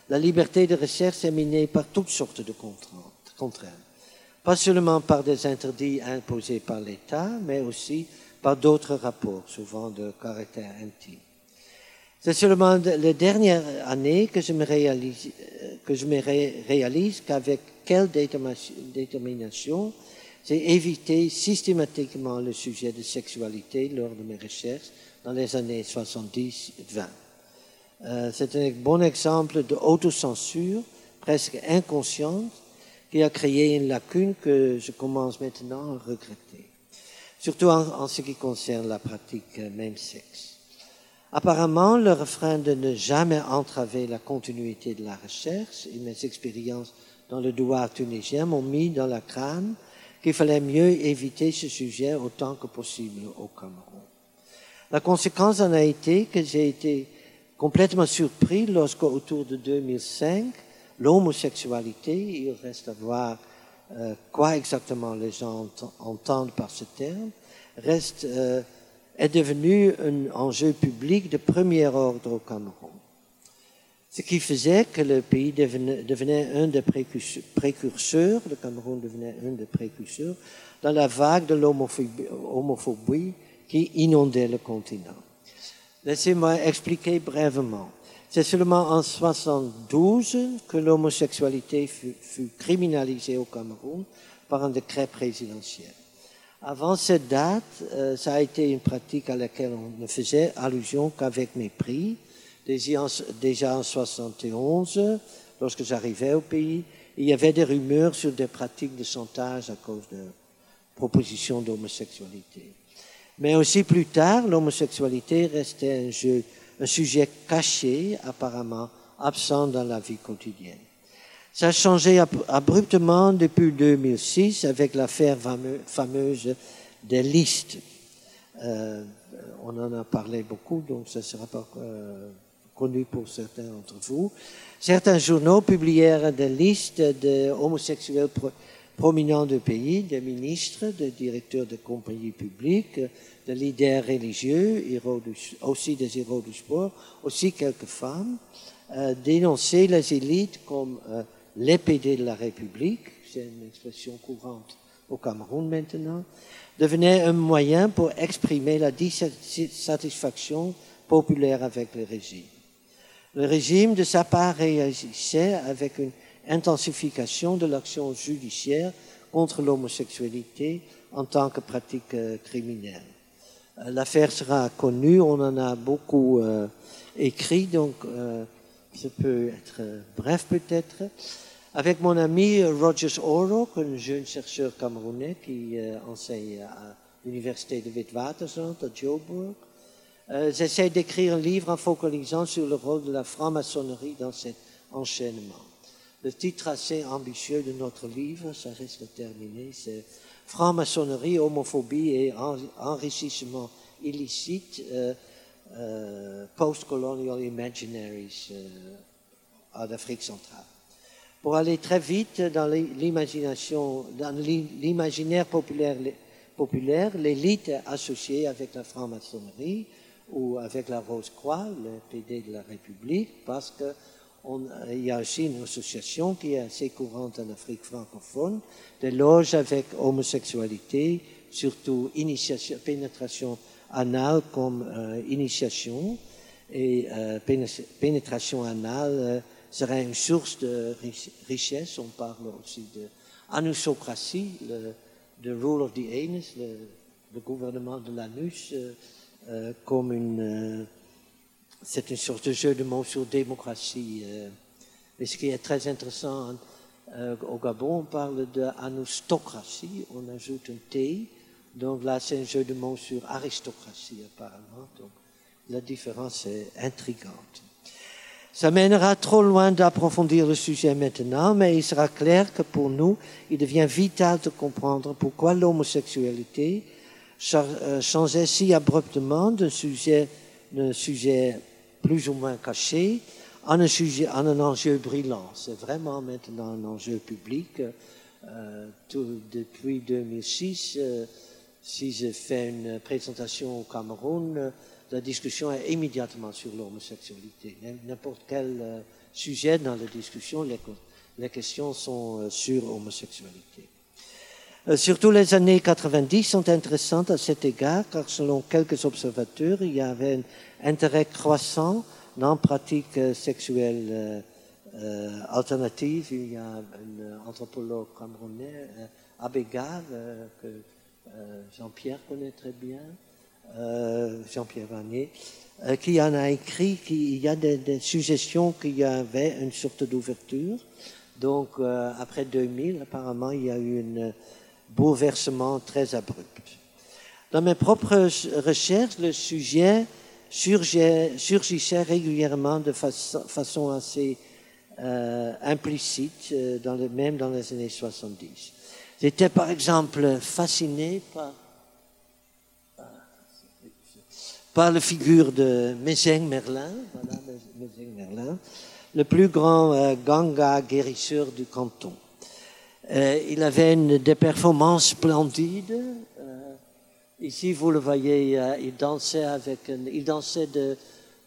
la liberté de recherche est minée par toutes sortes de contraintes. Pas seulement par des interdits imposés par l'État, mais aussi par d'autres rapports, souvent de caractère intime. C'est seulement les dernières années que je me réalise, euh, qu'avec quelle détermination j'ai évité systématiquement le sujet de sexualité lors de mes recherches dans les années 70-20. Euh, c'est un bon exemple d'autocensure presque inconsciente qui a créé une lacune que je commence maintenant à regretter, surtout en, ce qui concerne la pratique même sexe. Apparemment, le refrain de ne jamais entraver la continuité de la recherche et mes expériences dans le douar tunisien m'ont mis dans la crâne qu'il fallait mieux éviter ce sujet autant que possible au Cameroun. La conséquence en a été que j'ai été complètement surpris lorsque, autour de 2005, l'homosexualité, il reste à voir euh, quoi exactement les gens entendent par ce terme, reste, euh, est devenu un enjeu public de premier ordre au Cameroun. Ce qui faisait que le pays devenait, devenait un des précurseurs, le Cameroun devenait un des précurseurs dans la vague de l'homophobie qui inondait le continent. Laissez-moi expliquer brièvement. C'est seulement en 72 que l'homosexualité fut, criminalisée au Cameroun par un décret présidentiel. Avant cette date, euh, ça a été une pratique à laquelle on ne faisait allusion qu'avec mépris. Déjà en, déjà en 71, lorsque j'arrivais au pays, il y avait des rumeurs sur des pratiques de chantage à cause de propositions d'homosexualité. Mais aussi plus tard, l'homosexualité restait un, jeu, un sujet caché, apparemment absent dans la vie quotidienne. Ça a changé abruptement depuis 2006 avec l'affaire fameuse des listes. Euh, on en a parlé beaucoup, donc ça ne sera pas euh, connu pour certains d'entre vous. Certains journaux publièrent des listes d'homosexuels prominents du pays, des ministres, des directeurs de compagnies publiques, des leaders religieux, aussi des héros du sport, aussi quelques femmes, euh, dénoncer les élites comme euh, PD de la République, c'est une expression courante au Cameroun maintenant, devenait un moyen pour exprimer la dissatisfaction populaire avec le régime. Le régime, de sa part, réagissait avec une intensification de l'action judiciaire contre l'homosexualité en tant que pratique euh, criminelle. Euh, l'affaire sera connue, on en a beaucoup euh, écrit, donc ça peut être bref peut-être. Avec mon ami Rogers Oro, un jeune chercheur camerounais qui enseigne à l'université de Witwatersrand à Joburg, j'essaie d'écrire un livre en focalisant sur le rôle de la franc-maçonnerie dans cet enchaînement. Le titre assez ambitieux de notre livre, ça reste terminé, c'est Franc-maçonnerie, homophobie et enrichissement illicite, euh, euh, post-colonial imaginaries euh, en Afrique centrale. Pour aller très vite dans l'imagination, dans l'imaginaire populaire, populaire, l'élite associée avec la franc-maçonnerie ou avec la Rose-Croix, le PD de la République, parce que Il y a aussi une association qui est assez courante en Afrique francophone, des loges avec homosexualité, surtout initiation, pénétration anale comme euh, initiation. Et euh, pénétration anale euh, serait une source de richesse. On parle aussi de anusocratie, le the rule of the anus, le, gouvernement de l'anus, comme une, c'est une sorte de jeu de mots sur démocratie. Euh. Et ce qui est très intéressant euh, au Gabon, on parle d'anustocratie, on ajoute un T, donc là c'est un jeu de mots sur aristocratie apparemment. Donc la différence est intrigante. Ça mènera trop loin d'approfondir le sujet maintenant, mais il sera clair que pour nous, il devient vital de comprendre pourquoi l'homosexualité euh, changeait si abruptement d'un sujet, d'un sujet plus ou moins caché en un, sujet, un enjeu brillant. C'est vraiment maintenant un enjeu public. Euh, depuis 2006, euh, si je fais une présentation au Cameroun, la discussion est immédiatement sur l'homosexualité. N'importe quel euh, sujet dans la discussion, les, questions sont euh, sur l'homosexualité. Euh, surtout les années 90 sont intéressantes à cet égard, car selon quelques observateurs, il y avait intérêt croissant dans la pratique sexuelle euh, alternative. Il y a un anthropologue camerounais, Abégar, que Jean-Pierre connaît très bien, euh, Jean-Pierre Vanier, euh, qui en a écrit qu'il y a des, suggestions qu'il y avait une sorte d'ouverture. Donc, euh, après 2000, apparemment, il y a eu un bouleversement très abrupt. Dans mes propres recherches, le sujet surgissait régulièrement de façon, assez implicite, dans le, même dans les années 70. J'étais par exemple fasciné par la figure de Mézeng Merlin, le plus grand euh, ganga guérisseur du canton. Euh, il avait une, des performances splendides. Euh, ici, vous le voyez, euh, il dansait avec, il dansait de,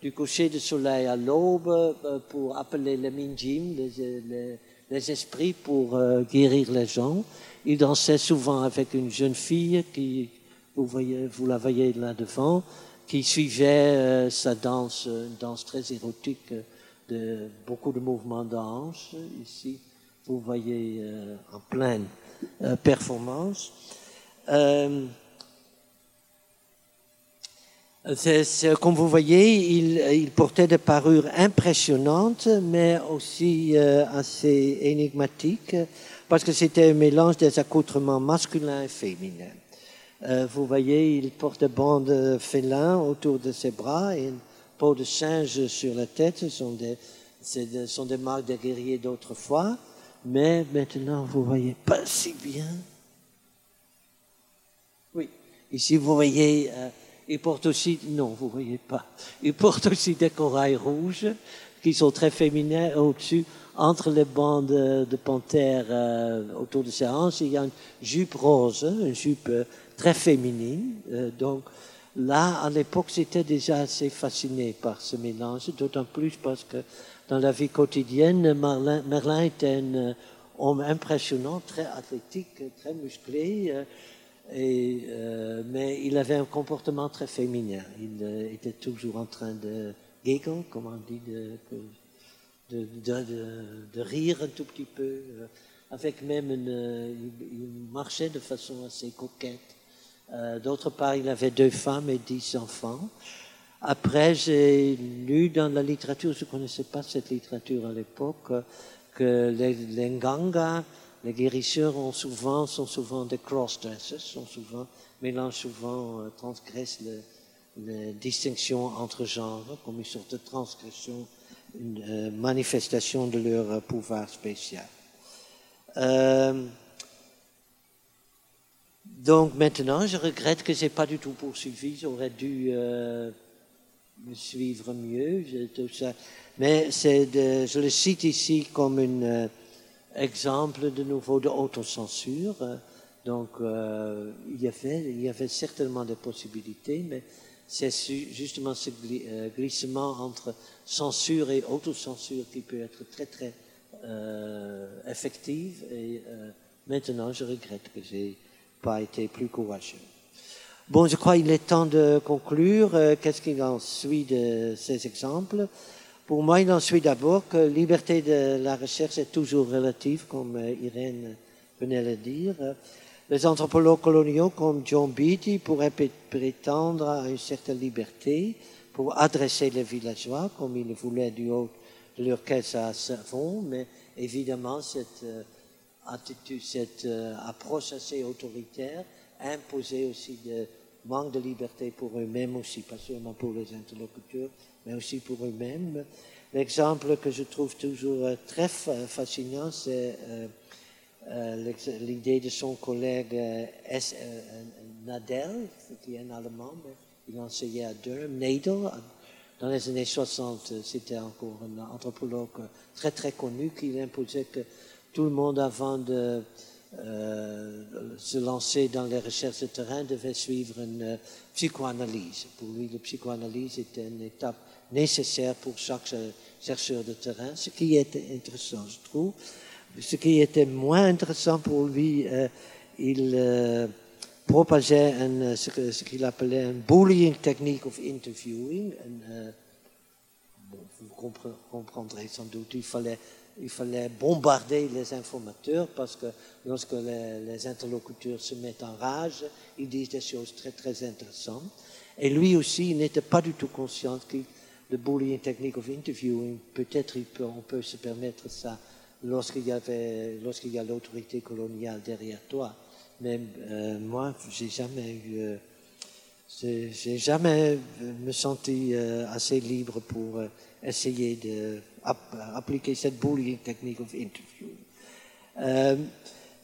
du coucher de soleil à l'aube euh, pour appeler les minjim, les, les, les esprits pour guérir les gens. Il dansait souvent avec une jeune fille qui, vous voyez, vous la voyez là devant qui suivait euh, sa danse, une danse très érotique, euh, de beaucoup de mouvements de Ici, vous voyez euh, en pleine performance. Comme vous voyez, il, il, portait des parures impressionnantes, mais aussi assez énigmatiques, parce que c'était un mélange des accoutrements masculins et féminins. Euh, vous voyez, il porte des bandes félins autour de ses bras et une peau de singe sur la tête. Ce sont des, ce sont des marques des guerriers d'autrefois. Mais maintenant, vous voyez pas si bien. Oui, ici, vous voyez, euh, il porte aussi, non, vous voyez pas. Il porte aussi des corails rouges qui sont très féminins au-dessus entre les bandes de panthères euh, autour de ses hanches, il y a une jupe rose, une jupe très féminine. Euh, donc là, à l'époque, j'étais déjà assez fasciné par ce mélange, d'autant plus parce que dans la vie quotidienne, Merlin, Merlin était un euh, homme impressionnant, très athlétique, très musclé. Euh, mais il avait un comportement très féminin. Il était toujours en train de giggle, comme on dit, de, rire un tout petit peu, avec même il marchait de façon assez coquette. Euh, d'autre part, il avait deux femmes et dix enfants. Après, j'ai lu dans la littérature, je ne connaissais pas cette littérature à l'époque, que les, les Nganga, les guérisseurs sont souvent des cross-dressers, sont souvent, mélangent souvent, euh, transgressent les distinctions entre genres, comme une sorte de transgression, une euh, manifestation de leur pouvoir spécial. Euh, donc maintenant, je regrette que je n'ai pas du tout poursuivi. J'aurais dû euh, me suivre mieux. Tout ça. Mais je le cite ici comme un euh, exemple de nouveau de autocensure. Donc euh, il, y avait, certainement des possibilités, mais c'est justement ce euh, glissement entre censure et autocensure qui peut être très très euh, effective. Et euh, maintenant, je regrette que j'ai pas été plus courageux. Bon, je crois qu'il est temps de conclure. Qu'est-ce qu'il en suit de ces exemples? Pour moi, il en suit d'abord que liberté de la recherche est toujours relative, comme euh, Irène venait le dire. Les anthropologues coloniaux comme John Beatty pourraient prétendre à une certaine liberté pour adresser les villageois comme ils le voulaient du haut de leur caisse à savon, mais évidemment cette euh, attitude, cette euh, approche assez autoritaire imposait aussi de manque de liberté pour eux-mêmes aussi, pas seulement pour les interlocuteurs, mais aussi pour eux-mêmes. L'exemple que je trouve toujours euh, très fascinant, c'est l'idée de son collègue. Nadel, qui est un Allemand, mais il enseignait à Durham, Nadel, dans les années 60, c'était encore un anthropologue très très connu qui imposait que tout le monde, avant de euh, se lancer dans les recherches de terrain, devait suivre une psychoanalyse. Pour lui, la psychoanalyse était une étape nécessaire pour chaque chercheur de terrain, ce qui était intéressant, je trouve. Ce qui était moins intéressant pour lui, euh, il euh, propageait un, ce qu'il appelait un bullying technique of interviewing. bon, vous comprendrez sans doute, il fallait bombarder les informateurs parce que lorsque les, interlocuteurs se mettent en rage, ils disent des choses très très intéressantes. Et lui aussi, il n'était pas du tout conscient que le bullying technique of interviewing, peut-être on peut se permettre ça lorsqu'il y avait, lorsqu'il y a l'autorité coloniale derrière toi. Mais euh, moi, j'ai jamais eu, euh, j'ai jamais me senti euh, assez libre pour essayer d'appliquer cette bullying technique of interview. Euh,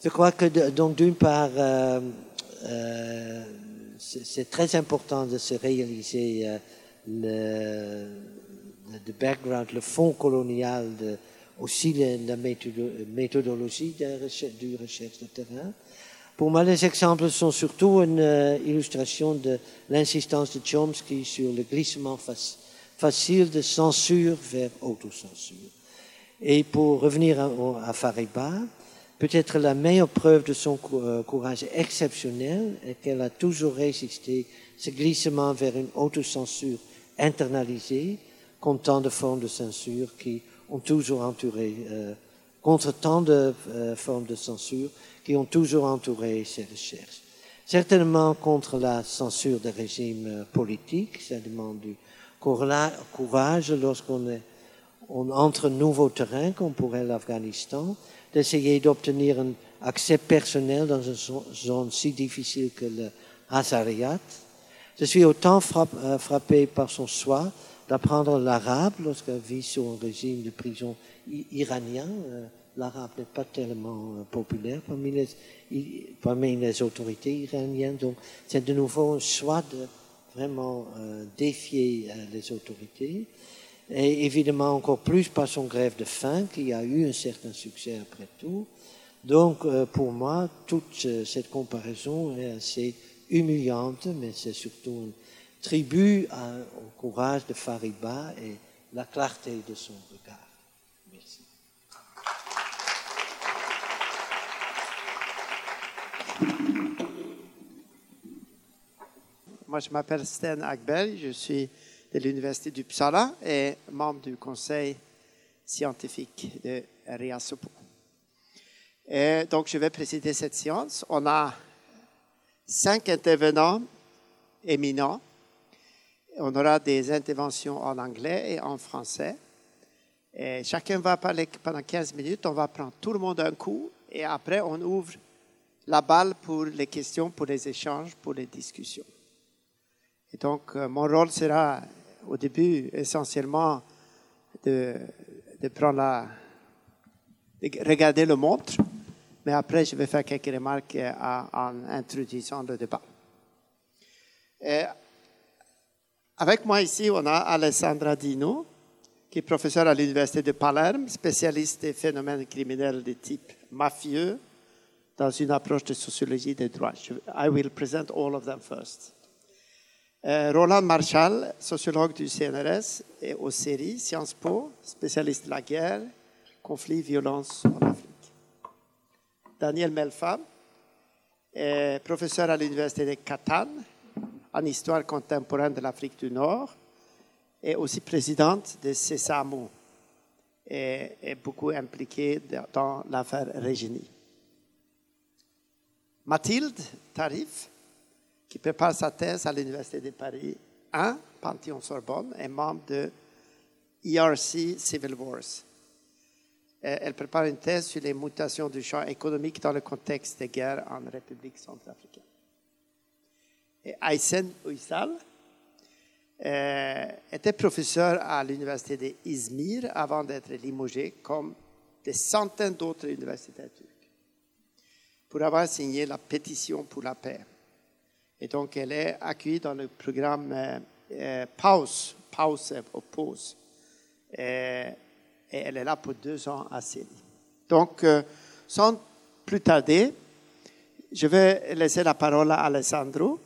je crois que donc d'une part, euh, euh, c'est très important de se réaliser le, le, background, le fond colonial, de, aussi la, méthodologie de recherche, du recherche de terrain. Pour moi, les exemples sont surtout une illustration de l'insistance de Chomsky sur le glissement facile de censure vers autocensure. Et pour revenir à, Fariba, peut-être la meilleure preuve de son euh, courage exceptionnel est qu'elle a toujours résisté ce glissement vers une autocensure internalisée contre tant de formes de censure qui ont toujours entouré, euh, contre tant de euh, formes de censure qui ont toujours entouré ses recherches. Certainement contre la censure des régimes politiques, ça demande du courage lorsqu'on on entre nouveau terrain, comme pourrait l'Afghanistan, d'essayer d'obtenir un accès personnel dans une zone si difficile que le Hazariyat. Je suis autant euh, frappé par son choix d'apprendre l'arabe lorsqu'il vit sur un régime de prison iranien. Euh, l'arabe n'est pas tellement euh, populaire parmi les, parmi les autorités iraniennes. Donc, c'est de nouveau un choix de vraiment défier les autorités. Et évidemment encore plus par son grève de faim qui a eu un certain succès après tout. Donc pour moi, toute cette comparaison est assez humiliante, mais c'est surtout un tribut au courage de Fariba et la clarté de son regard. Merci. Moi, je m'appelle Sten Agbel, je suis de l'Université du Psala et membre du conseil scientifique de RIASOPO. Et donc, je vais présider cette séance. On a cinq intervenants éminents. On aura des interventions en anglais et en français. Et chacun va parler pendant 15 minutes. On va prendre tout le monde un coup et après, on ouvre la balle pour les questions, pour les échanges, pour les discussions. Et donc, euh, mon rôle sera au début essentiellement de, de prendre la, de regarder le montre, mais après je vais faire quelques remarques euh, en, introduisant le débat. Et avec moi ici, on a Alessandra Dino, qui est professeure à l'Université de Palerme, spécialiste des phénomènes criminels de type mafieux dans une approche de sociologie des droits. I will present all of them first. Euh, Roland Marshall, sociologue du CNRS et au CERI, Sciences Po, spécialiste de la guerre, conflits, violence en Afrique. Daniel Melfa, est professeur à l'université de Catane en histoire contemporaine de l'Afrique du Nord et aussi présidente de CESAMO et beaucoup impliquée dans l'affaire Régini. Mathilde Tarif, qui prépare sa thèse à l'Université de Paris 1, Panthéon-Sorbonne, est membre de ERC Civil Wars. Elle prépare une thèse sur les mutations du champ économique dans le contexte des guerres en République centrafricaine. Et Aysen Uysal euh, était professeur à l'université d'Izmir avant d'être limogé, comme des centaines d'autres universitaires turcs, pour avoir signé la pétition pour la paix. Et donc, elle est accueillie dans le programme euh, euh PAUSE, Pause Pause. Et, elle est là pour deux ans à Série. Donc, euh, sans plus tarder, je vais laisser la parole à Alessandro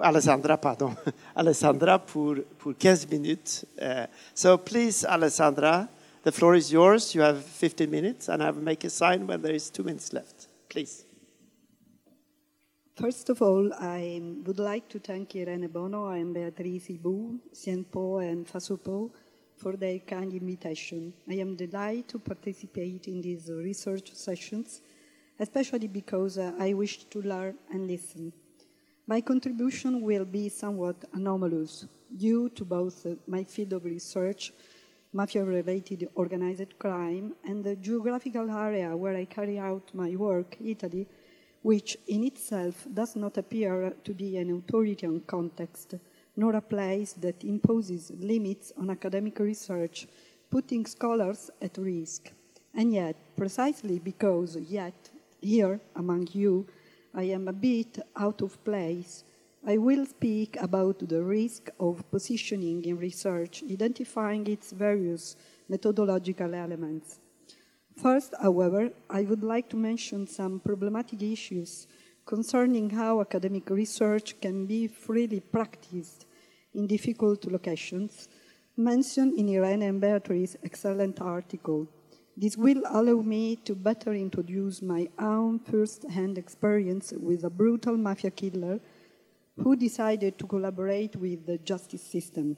Alessandra, pardon, Alessandra pour, pour 15 minutes. Uh, so please, Alessandra, the floor is yours. You have 15 minutes, and I will make a sign when there is two minutes left. Please. First of all, I would like to thank Irene Bono and Beatrice Ibu, Cienpo and Fasupo for their kind invitation. I am delighted to participate in these research sessions, especially because uh, I wish to learn and listen. My contribution will be somewhat anomalous due to both my field of research, mafia-related organized crime, and the geographical area where I carry out my work, Italy, which in itself does not appear to be an authoritarian context, nor a place that imposes limits on academic research, putting scholars at risk. And yet, precisely because yet, here among you, I am a bit out of place. I will speak about the risk of positioning in research, identifying its various methodological elements. First, however, I would like to mention some problematic issues concerning how academic research can be freely practiced in difficult locations, mentioned in Irene and Beatrice's excellent article. This will allow me to better introduce my own first hand experience with a brutal mafia killer who decided to collaborate with the justice system.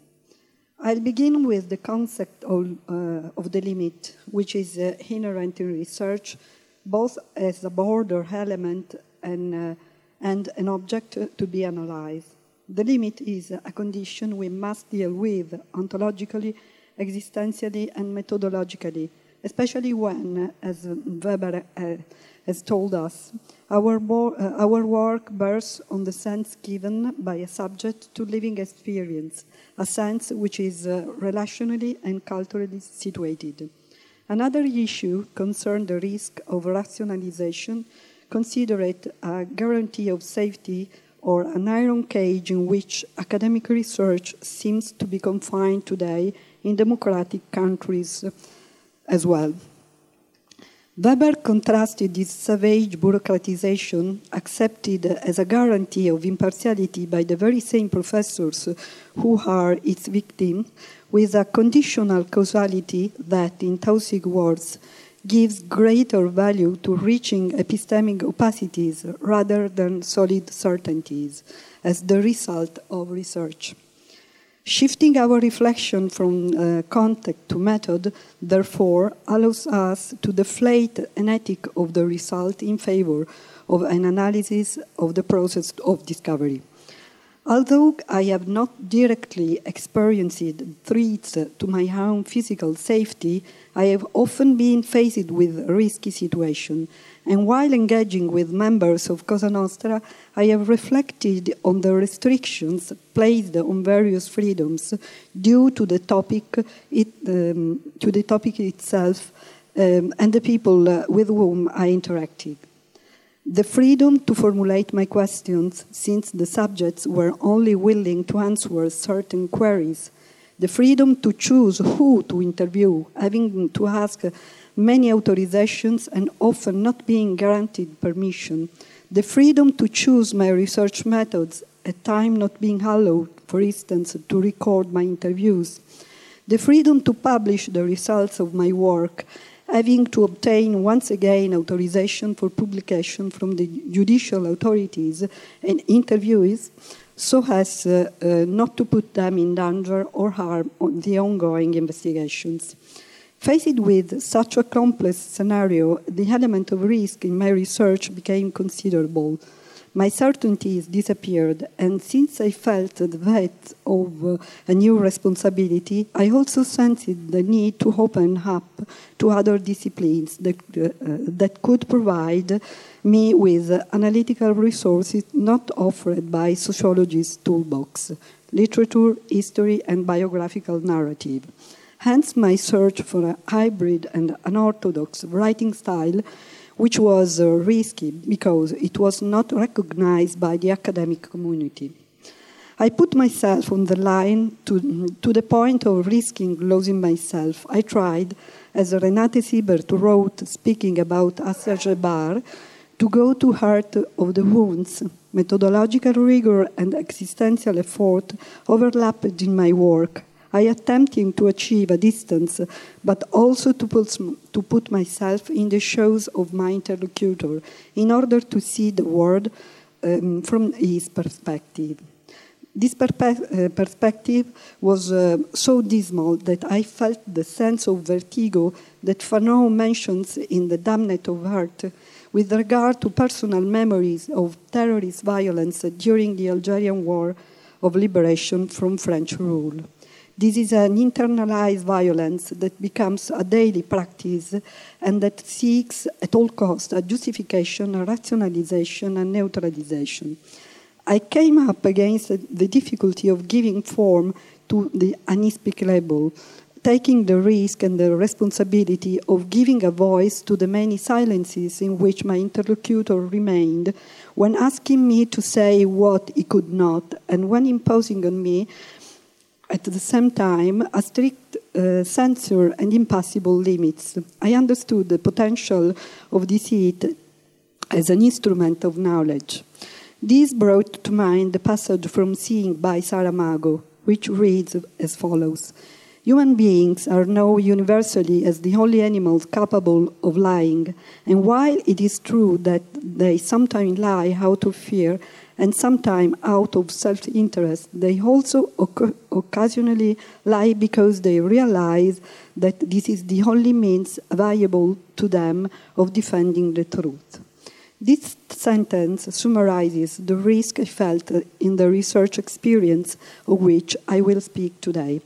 I'll begin with the concept of, uh, of the limit, which is uh, inherent in research, both as a border element and, uh, and an object to be analyzed. The limit is a condition we must deal with ontologically, existentially, and methodologically especially when, as Weber uh, has told us, our, uh, our work bears on the sense given by a subject to living experience, a sense which is uh, relationally and culturally situated. Another issue concerned the risk of rationalization, consider it a guarantee of safety or an iron cage in which academic research seems to be confined today in democratic countries as well. Weber contrasted this savage bureaucratization, accepted as a guarantee of impartiality by the very same professors who are its victims, with a conditional causality that, in Tausig words, gives greater value to reaching epistemic opacities rather than solid certainties as the result of research. Shifting our reflection from uh, context to method, therefore, allows us to deflate an ethic of the result in favor of an analysis of the process of discovery. Although I have not directly experienced threats to my own physical safety, I have often been faced with risky situations and while engaging with members of Cosa Nostra, I have reflected on the restrictions placed on various freedoms due to the topic, it, um, to the topic itself um, and the people uh, with whom I interacted. The freedom to formulate my questions, since the subjects were only willing to answer certain queries. The freedom to choose who to interview, having to ask many authorizations and often not being granted permission, the freedom to choose my research methods, at time not being allowed for instance, to record my interviews. The freedom to publish the results of my work, having to obtain once again authorization for publication from the judicial authorities and interviewees so as uh, uh, not to put them in danger or harm on the ongoing investigations. Faced with such a complex scenario, the element of risk in my research became considerable. My certainties disappeared, and since I felt the weight of uh, a new responsibility, I also sensed the need to open up to other disciplines that, uh, that could provide me with analytical resources not offered by sociology's toolbox literature, history, and biographical narrative. Hence, my search for a hybrid and unorthodox writing style, which was uh, risky because it was not recognized by the academic community. I put myself on the line to, to the point of risking losing myself. I tried, as Renate Siebert wrote, speaking about Assage Bar, to go to heart of the wounds. Methodological rigor and existential effort overlapped in my work. I attempting to achieve a distance, but also to put, to put myself in the shoes of my interlocutor in order to see the world um, from his perspective. This perpe- uh, perspective was uh, so dismal that I felt the sense of vertigo that Fanon mentions in The Damned of Heart with regard to personal memories of terrorist violence during the Algerian War of Liberation from French rule. This is an internalized violence that becomes a daily practice and that seeks at all costs a justification, a rationalization, and neutralization. I came up against the difficulty of giving form to the unspeakable taking the risk and the responsibility of giving a voice to the many silences in which my interlocutor remained when asking me to say what he could not and when imposing on me at the same time a strict uh, and impossible limits. I understood the potential of deceit as an instrument of knowledge. This brought to mind the passage from Seeing by Saramago, which reads as follows. Human beings are known universally as the only animals capable of lying, and while it is true that they sometimes lie out of fear and sometimes out of self interest, they also occasionally lie because they realize that this is the only means available to them of defending the truth. This sentence summarizes the risk I felt in the research experience of which I will speak today.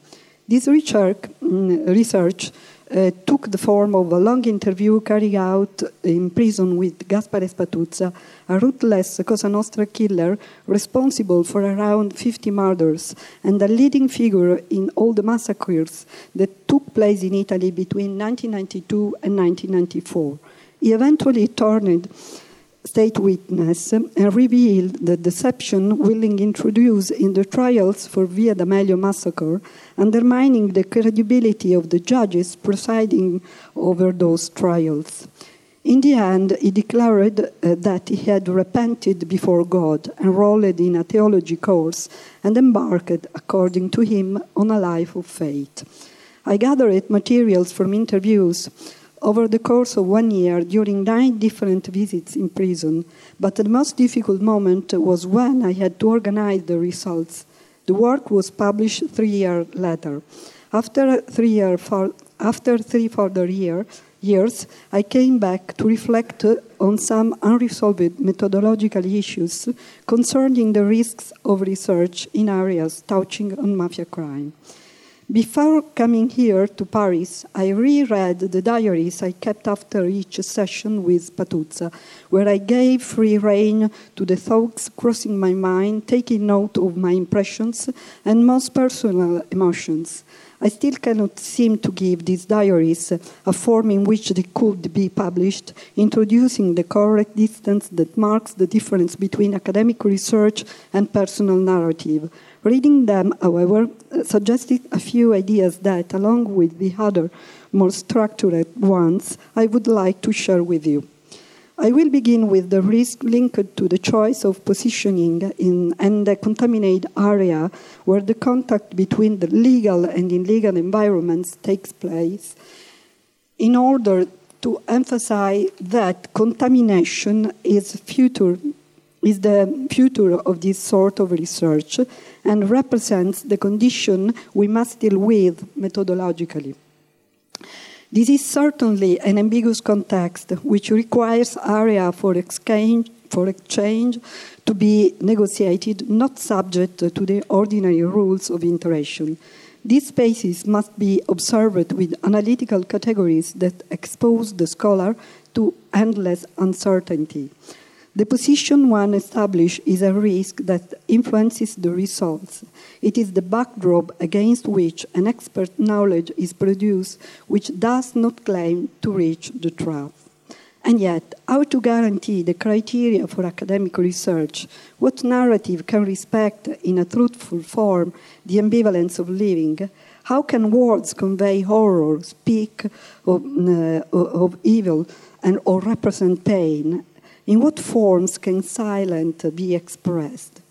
This research, mm, research uh, took the form of a long interview carried out in prison with Gaspare Spatuzza, a ruthless Cosa Nostra killer responsible for around 50 murders and a leading figure in all the massacres that took place in Italy between 1992 and 1994. He eventually turned state witness and revealed the deception Willing introduced in the trials for Via D'Amelio massacre, undermining the credibility of the judges presiding over those trials. In the end, he declared uh, that he had repented before God, enrolled in a theology course, and embarked, according to him, on a life of faith. I gathered materials from interviews over the course of one year during nine different visits in prison, but the most difficult moment was when I had to organize the results. The work was published three years later. After three, year for, after three further year, years, I came back to reflect on some unresolved methodological issues concerning the risks of research in areas touching on mafia crime. Before coming here to Paris, I reread the diaries I kept after each session with Spatuzza, where I gave free rein to the thoughts crossing my mind, taking note of my impressions and most personal emotions. I still cannot seem to give these diaries a form in which they could be published, introducing the correct distance that marks the difference between academic research and personal narrative. Reading them, however, uh, suggested a few ideas that, along with the other more structured ones, I would like to share with you. I will begin with the risk linked to the choice of positioning in and a contaminated area where the contact between the legal and illegal environments takes place in order to emphasize that contamination is future is the future of this sort of research and represents the condition we must deal with methodologically. This is certainly an ambiguous context which requires area for exchange, for exchange to be negotiated, not subject to the ordinary rules of interaction. These spaces must be observed with analytical categories that expose the scholar to endless uncertainty. The position one establishes is a risk that influences the results. It is the backdrop against which an expert knowledge is produced, which does not claim to reach the truth. And yet, how to guarantee the criteria for academic research? What narrative can respect in a truthful form the ambivalence of living? How can words convey horror, speak of, uh, of evil, and or represent pain? In what forms can silence be expressed?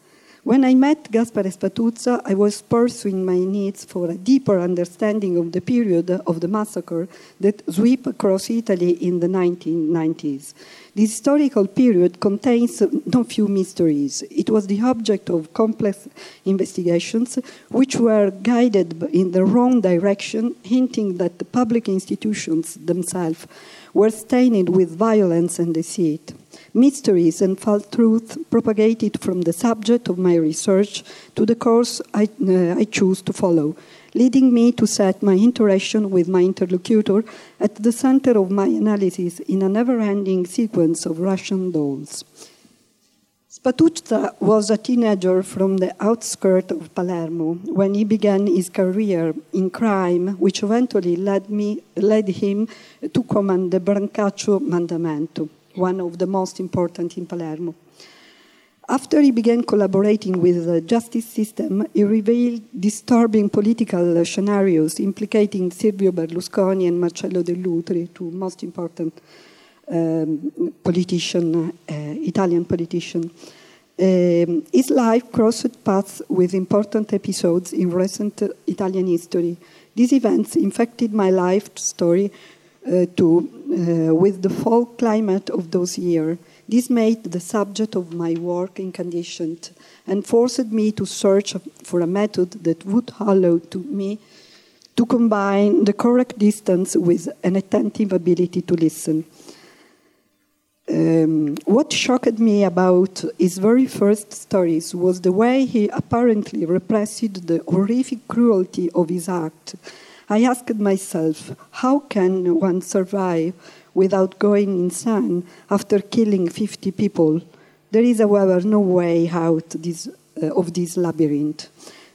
When I met Gaspare Spatuzza, I was pursuing my needs for a deeper understanding of the period of the massacre that swept across Italy in the 1990s. This historical period contains no few mysteries. It was the object of complex investigations which were guided in the wrong direction, hinting that the public institutions themselves were stained with violence and deceit mysteries and false truths propagated from the subject of my research to the course I, uh, I choose to follow, leading me to set my interaction with my interlocutor at the center of my analysis in a never ending sequence of Russian dolls. Spatuzza was a teenager from the outskirts of Palermo when he began his career in crime, which eventually led, me, led him to command the Brancaccio Mandamento one of the most important in Palermo. After he began collaborating with the justice system, he revealed disturbing political scenarios implicating Silvio Berlusconi and Marcello Dell'Utri, two most important um, politician, uh, Italian politician. Um, his life crossed paths with important episodes in recent Italian history. These events infected my life story uh, to, uh, with the fall climate of those years. This made the subject of my work inconditioned and forced me to search for a method that would allow to me to combine the correct distance with an attentive ability to listen. Um, what shocked me about his very first stories was the way he apparently repressed the horrific cruelty of his act I asked myself, how can one survive without going insane after killing 50 people? There is, however, no way out this, uh, of this labyrinth.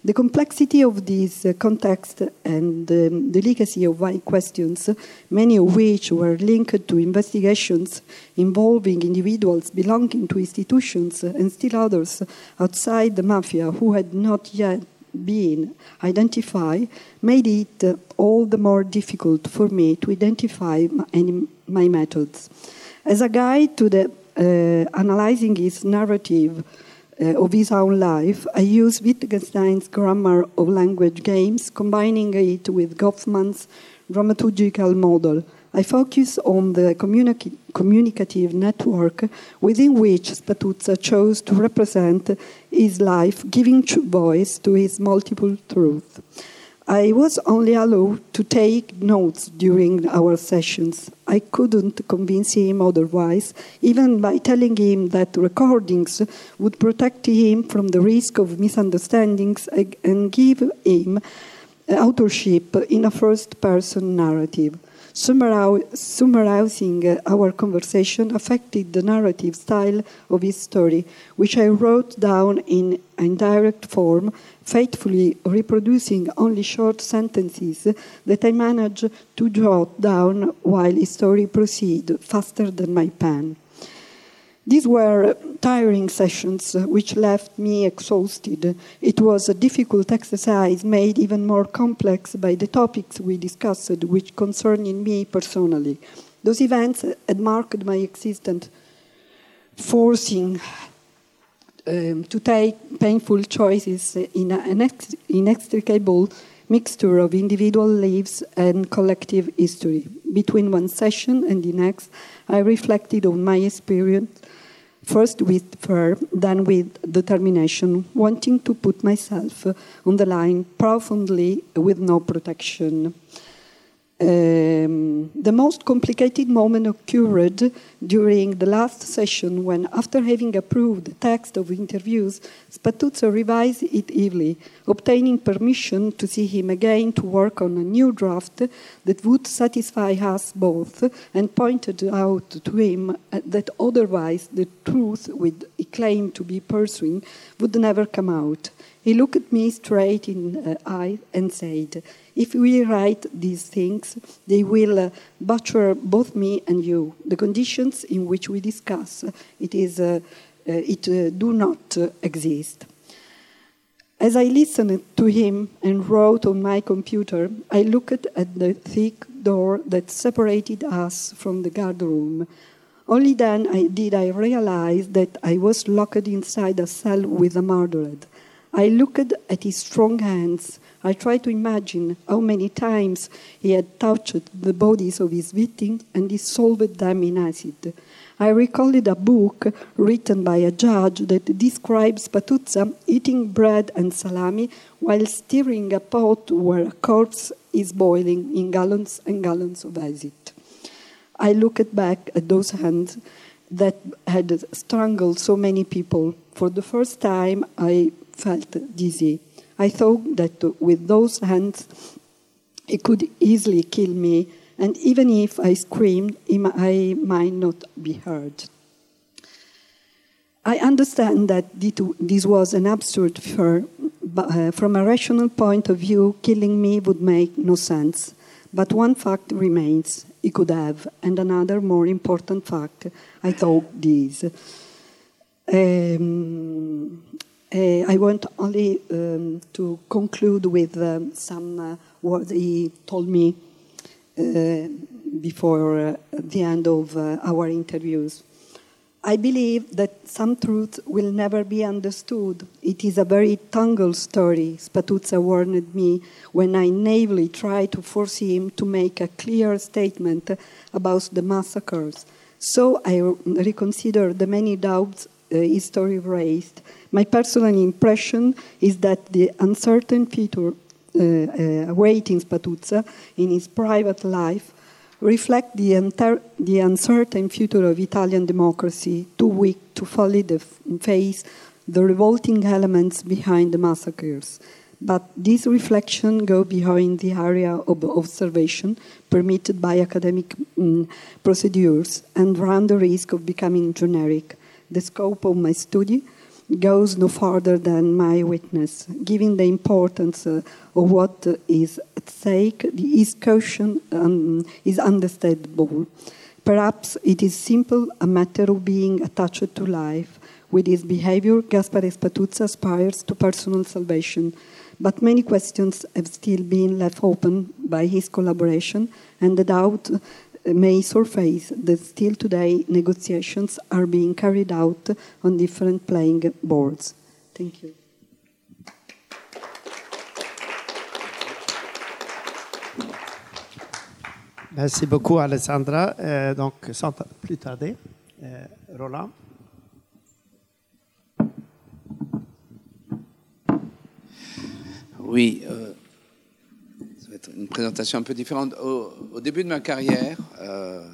The complexity of this uh, context and the legacy of my questions, many of which were linked to investigations involving individuals belonging to institutions and still others outside the mafia who had not yet being identified made it uh, all the more difficult for me to identify my, my methods. As a guide to the uh, analyzing his narrative uh, of his own life, I use Wittgenstein's grammar of language games, combining it with Goffman's dramaturgical model I focus on the communi- communicative network within which Spatuzza chose to represent his life, giving voice to his multiple truths. I was only allowed to take notes during our sessions. I couldn't convince him otherwise, even by telling him that recordings would protect him from the risk of misunderstandings and give him authorship in a first person narrative summarizing our conversation affected the narrative style of his story, which I wrote down in indirect form, faithfully reproducing only short sentences that I managed to jot down while his story proceeded faster than my pen. These were tiring sessions uh, which left me exhausted. It was a difficult exercise made even more complex by the topics we discussed, which concerned me personally. Those events had marked my existence, forcing um, to take painful choices in an inextricable mixture of individual lives and collective history. Between one session and the next, I reflected on my experience, first with fear, then with determination, wanting to put myself on the line profoundly with no protection. Um, the most complicated moment occurred during the last session when, after having approved the text of interviews, Spatuzza revised it heavily, obtaining permission to see him again to work on a new draft that would satisfy us both, and pointed out to him that otherwise the truth which he claimed to be pursuing would never come out. He looked at me straight in the eye and said, If we write these things, they will uh, butcher both me and you. The conditions in which we discuss it, is, uh, uh, it uh, do not uh, exist. As I listened to him and wrote on my computer, I looked at the thick door that separated us from the guard room. Only then I, did I realize that I was locked inside a cell with a murdered. I looked at his strong hands. I tried to imagine how many times he had touched the bodies of his victims and dissolved them in acid. I recalled a book written by a judge that describes Spatuzza eating bread and salami while stirring a pot where a corpse is boiling in gallons and gallons of acid. I looked back at those hands that had strangled so many people. For the first time, I felt dizzy. I thought that with those hands, he could easily kill me, and even if I screamed, I might not be heard. I understand that this was an absurd fear, but uh, from a rational point of view, killing me would make no sense. But one fact remains he could have, and another more important fact, I thought this. Um, uh, I want only um, to conclude with um, some uh, words he told me uh, before uh, the end of uh, our interviews. I believe that some truth will never be understood. It is a very tangled story, Spatuzza warned me when I naively tried to force him to make a clear statement about the massacres. So I reconsidered the many doubts his story raised my personal impression is that the uncertain future uh, uh, awaiting Spatuzza in his private life reflect the, enter- the uncertain future of Italian democracy, too weak to fully def- face the revolting elements behind the massacres. But these reflections go behind the area of observation permitted by academic um, procedures and run the risk of becoming generic. The scope of my study goes no farther than my witness, giving the importance uh, of what is at stake, the is caution um, is understandable. Perhaps it is simple a matter of being attached to life. With his behavior, Gaspare Spatuzza aspires to personal salvation. But many questions have still been left open by his collaboration, and the doubt may surface that still today negotiations are being carried out on different playing boards. Thank you. Merci beaucoup, Alessandra. Euh, donc, sans plus tarder, euh, Roland. Oui, euh, une présentation un peu différente. Au, début de ma carrière, euh,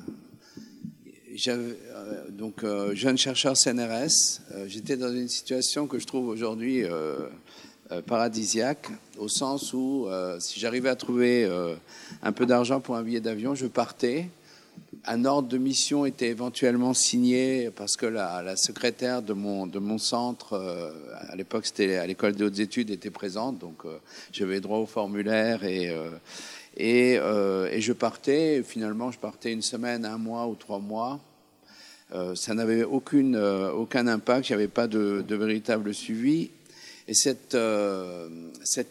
euh, donc euh, jeune chercheur CNRS, j'étais dans une situation que je trouve aujourd'hui paradisiaque, au sens où si j'arrivais à trouver un peu d'argent pour un billet d'avion, je partais un ordre de mission était éventuellement signé parce que la, secrétaire de mon, centre, euh, à l'époque c'était à l'école des hautes études, était présente, donc euh, j'avais droit au formulaire et, euh, et, je partais. finalement, je partais une semaine, un mois ou trois mois. ça n'avait aucun impact, avait pas de, véritable suivi. Et cette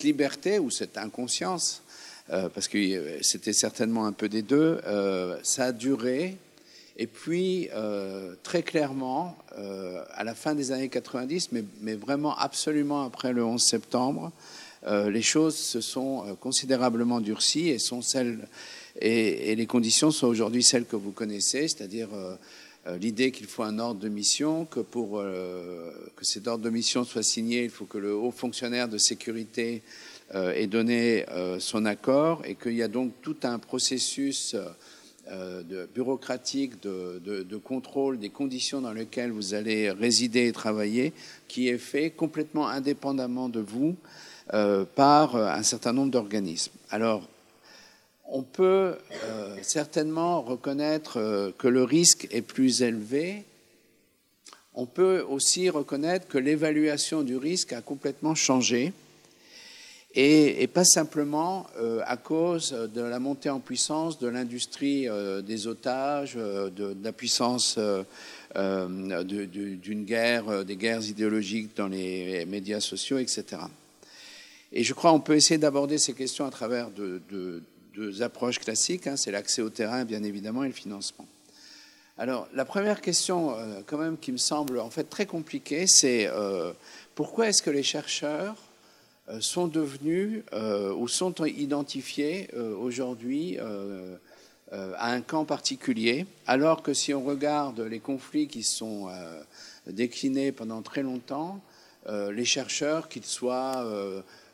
liberté ou cette inconscience parce que c'était certainement un peu des deux. ça a duré, et puis très clairement, à la fin des années 90, mais, vraiment absolument après le 11 septembre, les choses se sont considérablement durcies et sont celles et, les conditions sont aujourd'hui celles que vous connaissez, c'est-à-dire euh, l'idée qu'il faut un ordre de mission, que pour euh, que cet ordre de mission soit signé, il faut que le haut fonctionnaire de sécurité euh, ait donné son accord et qu'il y a donc tout un processus de, bureaucratique de, contrôle des conditions dans lesquelles vous allez résider et travailler qui est fait complètement indépendamment de vous par un certain nombre d'organismes. Alors, on peut euh, certainement reconnaître euh, que le risque est plus élevé. On peut aussi reconnaître que l'évaluation du risque a complètement changé et, pas simplement euh, à cause de la montée en puissance de l'industrie des otages, de, la puissance d'une guerre, des guerres idéologiques dans les médias sociaux, etc. Et je crois qu'on peut essayer d'aborder ces questions à travers de, deux approches classiques, hein, c'est l'accès au terrain, bien évidemment, et le financement. Alors, la première question, euh, quand même, qui me semble en fait très compliquée, c'est euh, pourquoi est-ce que les chercheurs euh, sont devenus ou sont identifiés aujourd'hui à un camp particulier, alors que si on regarde les conflits qui sont déclinés pendant très longtemps, les chercheurs, qu'ils soient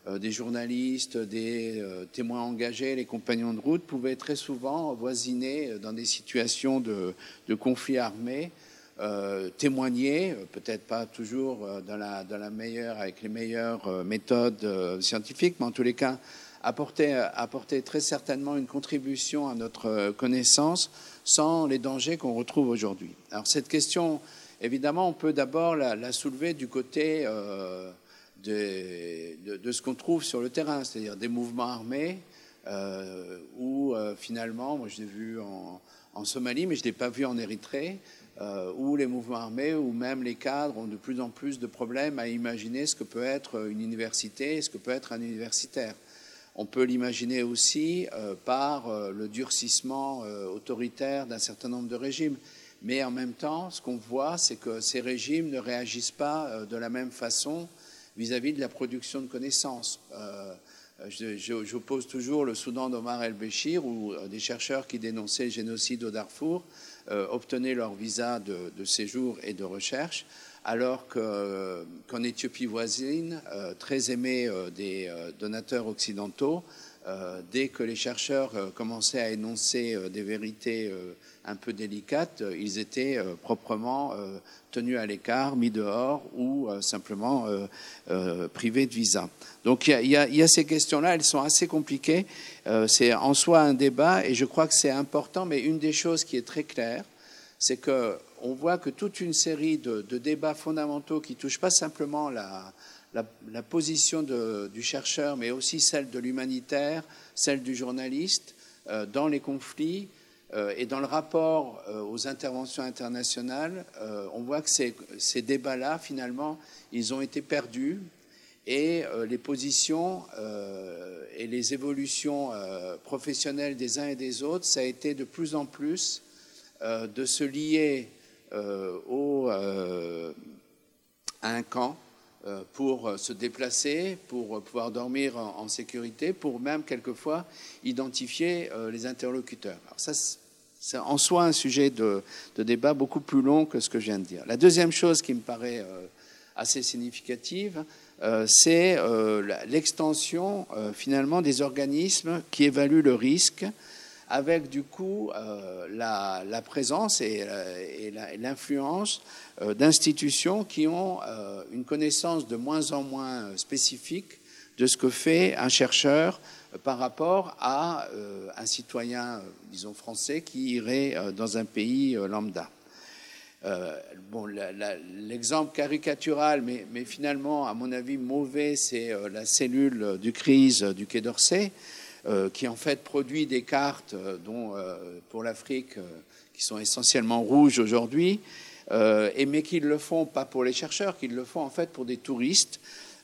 euh, des journalistes, des euh, témoins engagés, les compagnons de route pouvaient très souvent voisiner dans des situations de, de conflits armés, euh, témoigner, peut-être pas toujours la, dans la, meilleure, avec les meilleures méthodes scientifiques, mais en tous les cas, apporter, très certainement une contribution à notre connaissance sans les dangers qu'on retrouve aujourd'hui. Alors cette question, évidemment, on peut d'abord la, soulever du côté de, ce qu'on trouve sur le terrain, c'est-à-dire des mouvements armés euh, où euh, finalement, moi je l'ai vu en, en, Somalie, mais je ne l'ai pas vu en Érythrée, euh, où les mouvements armés, où même les cadres ont de plus en plus de problèmes à imaginer ce que peut être une université ce que peut être un universitaire. On peut l'imaginer aussi euh, par euh, le durcissement autoritaire d'un certain nombre de régimes. Mais en même temps, ce qu'on voit, c'est que ces régimes ne réagissent pas de la même façon vis-à-vis de la production de connaissances. Euh, J'oppose toujours le Soudan d'Omar el-Béchir, euh, des chercheurs qui dénonçaient le génocide au Darfour euh, obtenaient leur visa de, de, séjour et de recherche, alors qu'en Éthiopie voisine, très aimée des donateurs occidentaux, dès que les chercheurs commençaient à énoncer des vérités un peu délicates, ils étaient proprement tenus à l'écart, mis dehors ou euh, simplement euh, euh, privés de visa. Donc il y, a ces questions-là, elles sont assez compliquées. c'est en soi un débat et je crois que c'est important, mais une des choses qui est très claire, c'est que on voit que toute une série de, débats fondamentaux qui touchent pas simplement la, position du chercheur, mais aussi celle de l'humanitaire, celle du journaliste, dans les conflits, euh, et dans le rapport euh, aux interventions internationales, euh, on voit que ces, débats-là, finalement, ils ont été perdus et les positions et les évolutions professionnelles des uns et des autres, ça a été de plus en plus de se lier à un camp pour se déplacer, pour pouvoir dormir en, sécurité, pour même quelquefois identifier les interlocuteurs. Alors ça, c'est en soi un sujet de, débat beaucoup plus long que ce que je viens de dire. La deuxième chose qui me paraît euh, assez significative, euh, c'est euh, l'extension finalement des organismes qui évaluent le risque, avec du coup la, présence et, l'influence d'institutions qui ont une connaissance de moins en moins spécifique de ce que fait un chercheur par rapport à euh, un citoyen, euh, disons français, qui irait euh, dans un pays lambda. bon, l'exemple caricatural, mais, finalement, à mon avis, mauvais, c'est la cellule du crise du Quai d'Orsay, qui en fait produit des cartes, dont pour l'Afrique, qui sont essentiellement rouges aujourd'hui, et mais qui le font pas pour les chercheurs, qu'ils le font en fait pour des touristes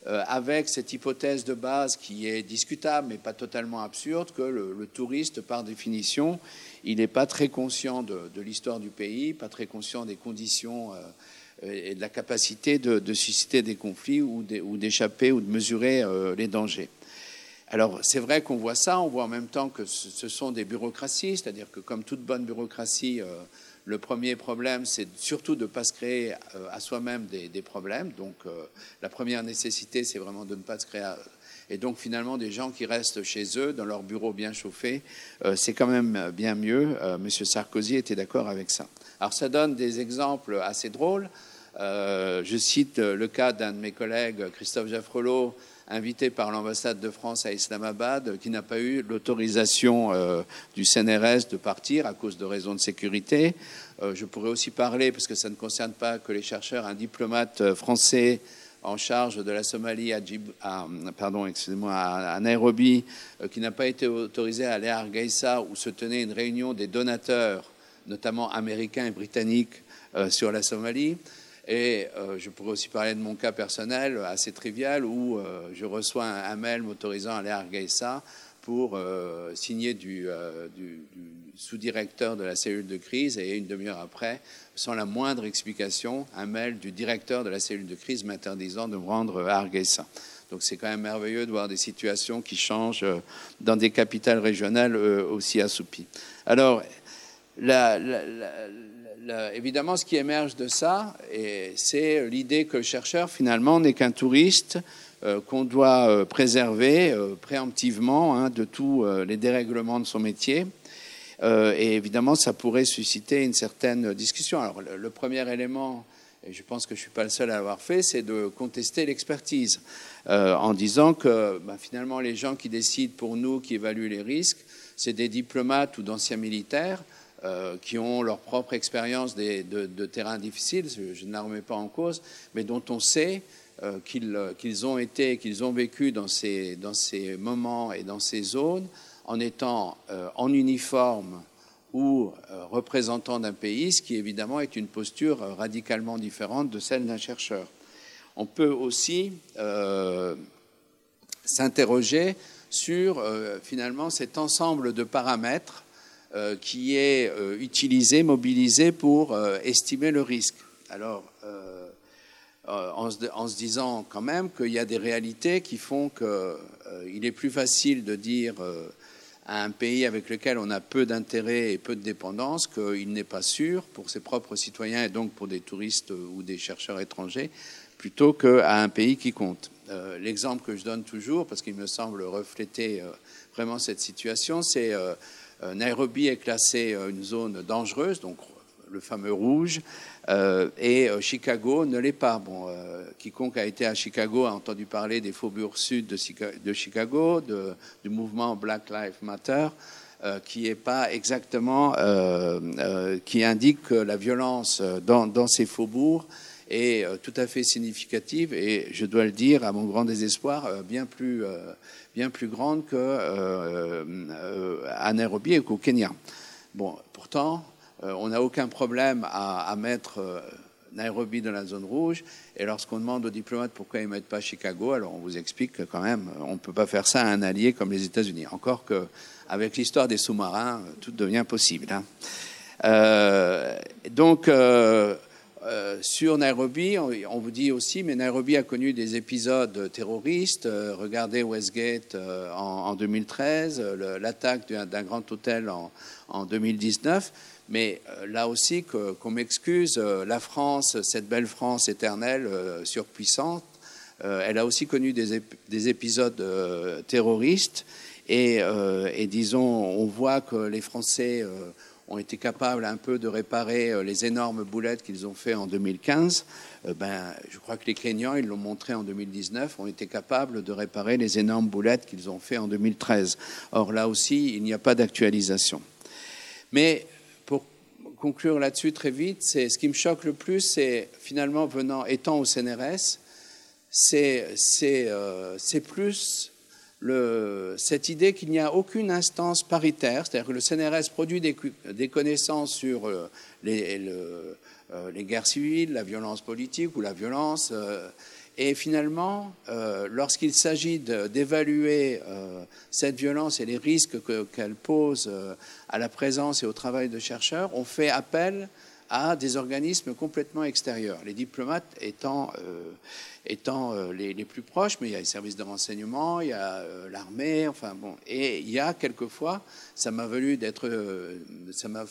euh, avec cette hypothèse de base qui est discutable mais pas totalement absurde, que le, touriste, par définition, il n'est pas très conscient de, l'histoire du pays, pas très conscient des conditions euh, et de la capacité de, susciter des conflits ou d'échapper ou, de mesurer euh, les dangers. Alors c'est vrai qu'on voit ça, on voit en même temps que ce, sont des bureaucraties, c'est-à-dire que comme toute bonne bureaucratie, le premier problème, c'est surtout de ne pas se créer euh, à soi-même des, problèmes. Donc, euh, la première nécessité, c'est vraiment de ne pas se créer. Et donc, finalement, des gens qui restent chez eux, dans leur bureau bien chauffé, euh, c'est quand même bien mieux. Monsieur Sarkozy était d'accord avec ça. Alors, ça donne des exemples assez drôles. je cite le cas d'un de mes collègues, Christophe Jaffrelot, invité par l'ambassade de France à Islamabad, qui n'a pas eu l'autorisation euh, du CNRS de partir à cause de raisons de sécurité. Euh, je pourrais aussi parler, parce que ça ne concerne pas que les chercheurs, un diplomate euh, français en charge de la Somalie à, pardon, excusez-moi, à, Nairobi, qui n'a pas été autorisé à aller à Hargeisa où se tenait une réunion des donateurs, notamment américains et britanniques, sur la Somalie. Et euh, je pourrais aussi parler de mon cas personnel assez trivial où euh, je reçois un, mail m'autorisant à aller à Argeisa pour euh, signer du, sous-directeur de la cellule de crise et une demi-heure après, sans la moindre explication, un mail du directeur de la cellule de crise m'interdisant de me rendre à Argeisa. Donc c'est quand même merveilleux de voir des situations qui changent dans des capitales régionales aussi assoupies. Alors, la, évidemment, ce qui émerge de ça, c'est l'idée que le chercheur, finalement, n'est qu'un touriste euh, qu'on doit euh, préserver euh, préemptivement hein, de tous les dérèglements de son métier. et évidemment, ça pourrait susciter une certaine discussion. Alors, le, premier élément, et je pense que je ne suis pas le seul à l'avoir fait, c'est de contester l'expertise en disant que bah, finalement, les gens qui décident pour nous, qui évaluent les risques, c'est des diplomates ou d'anciens militaires euh, qui ont leur propre expérience de, de, terrains difficiles, je, ne la remets pas en cause, mais dont on sait euh, euh, qu'ils ont été, qu'ils ont vécu dans ces, moments et dans ces zones en étant en uniforme ou représentant d'un pays, ce qui évidemment est une posture radicalement différente de celle d'un chercheur. On peut aussi s'interroger sur finalement cet ensemble de paramètres euh, qui est euh, utilisé, mobilisé pour euh, estimer le risque. Alors, en se, disant quand même qu'il y a des réalités qui font qu'il est plus facile de dire à un pays avec lequel on a peu d'intérêt et peu de dépendance qu'il n'est pas sûr pour ses propres citoyens et donc pour des touristes ou des chercheurs étrangers, plutôt qu'à un pays qui compte. L'exemple que je donne toujours, parce qu'il me semble refléter vraiment cette situation, c'est Nairobi est classée euh, une zone dangereuse, donc le fameux rouge, euh, et Chicago ne l'est pas. Bon, quiconque a été à Chicago a entendu parler des faubourgs sud de, Chicago, du mouvement Black Lives Matter, qui est pas exactement, qui indique que la violence dans, dans ces faubourgs est tout à fait significative et, je dois le dire, à mon grand désespoir, bien plus bien plus grande qu'à euh, euh, Nairobi et qu'au Kenya. Bon, pourtant, euh, on n'a aucun problème à, mettre Nairobi dans la zone rouge. Et lorsqu'on demande aux diplomates pourquoi ils ne mettent pas Chicago, alors on vous explique que quand même, on ne peut pas faire ça à un allié comme les États-Unis. Encore qu'avec l'histoire des sous-marins, tout devient possible. Hein. donc, euh, sur Nairobi, on, vous dit aussi, mais Nairobi a connu des épisodes terroristes. Euh, regardez Westgate euh, en, 2013, l'attaque d'un grand hôtel en, 2019. Mais là aussi, qu'on m'excuse, la France, cette belle France éternelle, surpuissante, elle a aussi connu des, épisodes terroristes. Et, et, disons, on voit que les Français ont été capables un peu de réparer euh, les énormes boulettes qu'ils ont fait en 2015, euh, ben, je crois que les Kenyans, ils l'ont montré en 2019, ont été capables de réparer les énormes boulettes qu'ils ont fait en 2013. Or là aussi, il n'y a pas d'actualisation. Mais pour conclure là-dessus très vite, c'est ce qui me choque le plus, c'est finalement venant étant au CNRS, c'est euh, c'est cette idée qu'il n'y a aucune instance paritaire, c'est-à-dire que le CNRS produit des, connaissances sur euh, euh, les, guerres civiles, la violence politique ou la violence, euh, Et finalement, lorsqu'il s'agit d'évaluer cette violence et les risques qu'elle pose à la présence et au travail de chercheurs, on fait appel à des organismes complètement extérieurs. Les diplomates étant, euh, euh, les, plus proches, mais il y a les services de renseignement, il y a euh, l'armée, enfin bon. Et il y a quelquefois, ça m'a valu d'être, ça m'a,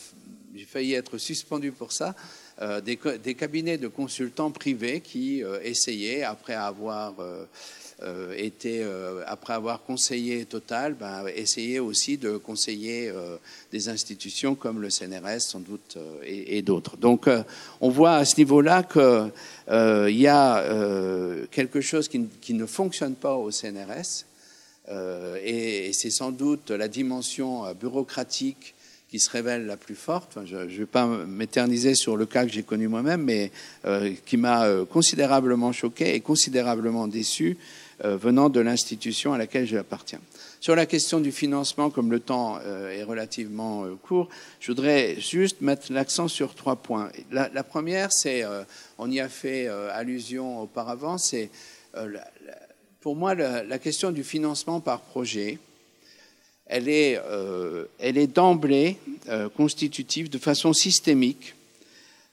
j'ai failli être suspendu pour ça, des, cabinets de consultants privés qui essayaient, après avoir était, euh, après avoir conseillé Total, ben, essayer aussi de conseiller euh, des institutions comme le CNRS sans doute et, d'autres. Donc on voit à ce niveau-là qu'il y a quelque chose qui, ne fonctionne pas au CNRS. et, c'est sans doute la dimension bureaucratique qui se révèle la plus forte. je ne vais pas m'éterniser sur le cas que j'ai connu moi-même, mais qui m'a considérablement choqué et considérablement déçu euh, venant de l'institution à laquelle j'appartiens. Sur la question du financement, comme le temps euh, est relativement euh, court, je voudrais juste mettre l'accent sur trois points. La, première, c'est, on y a fait allusion auparavant, c'est pour moi la, question du financement par projet. Elle est, elle est d'emblée constitutive de façon systémique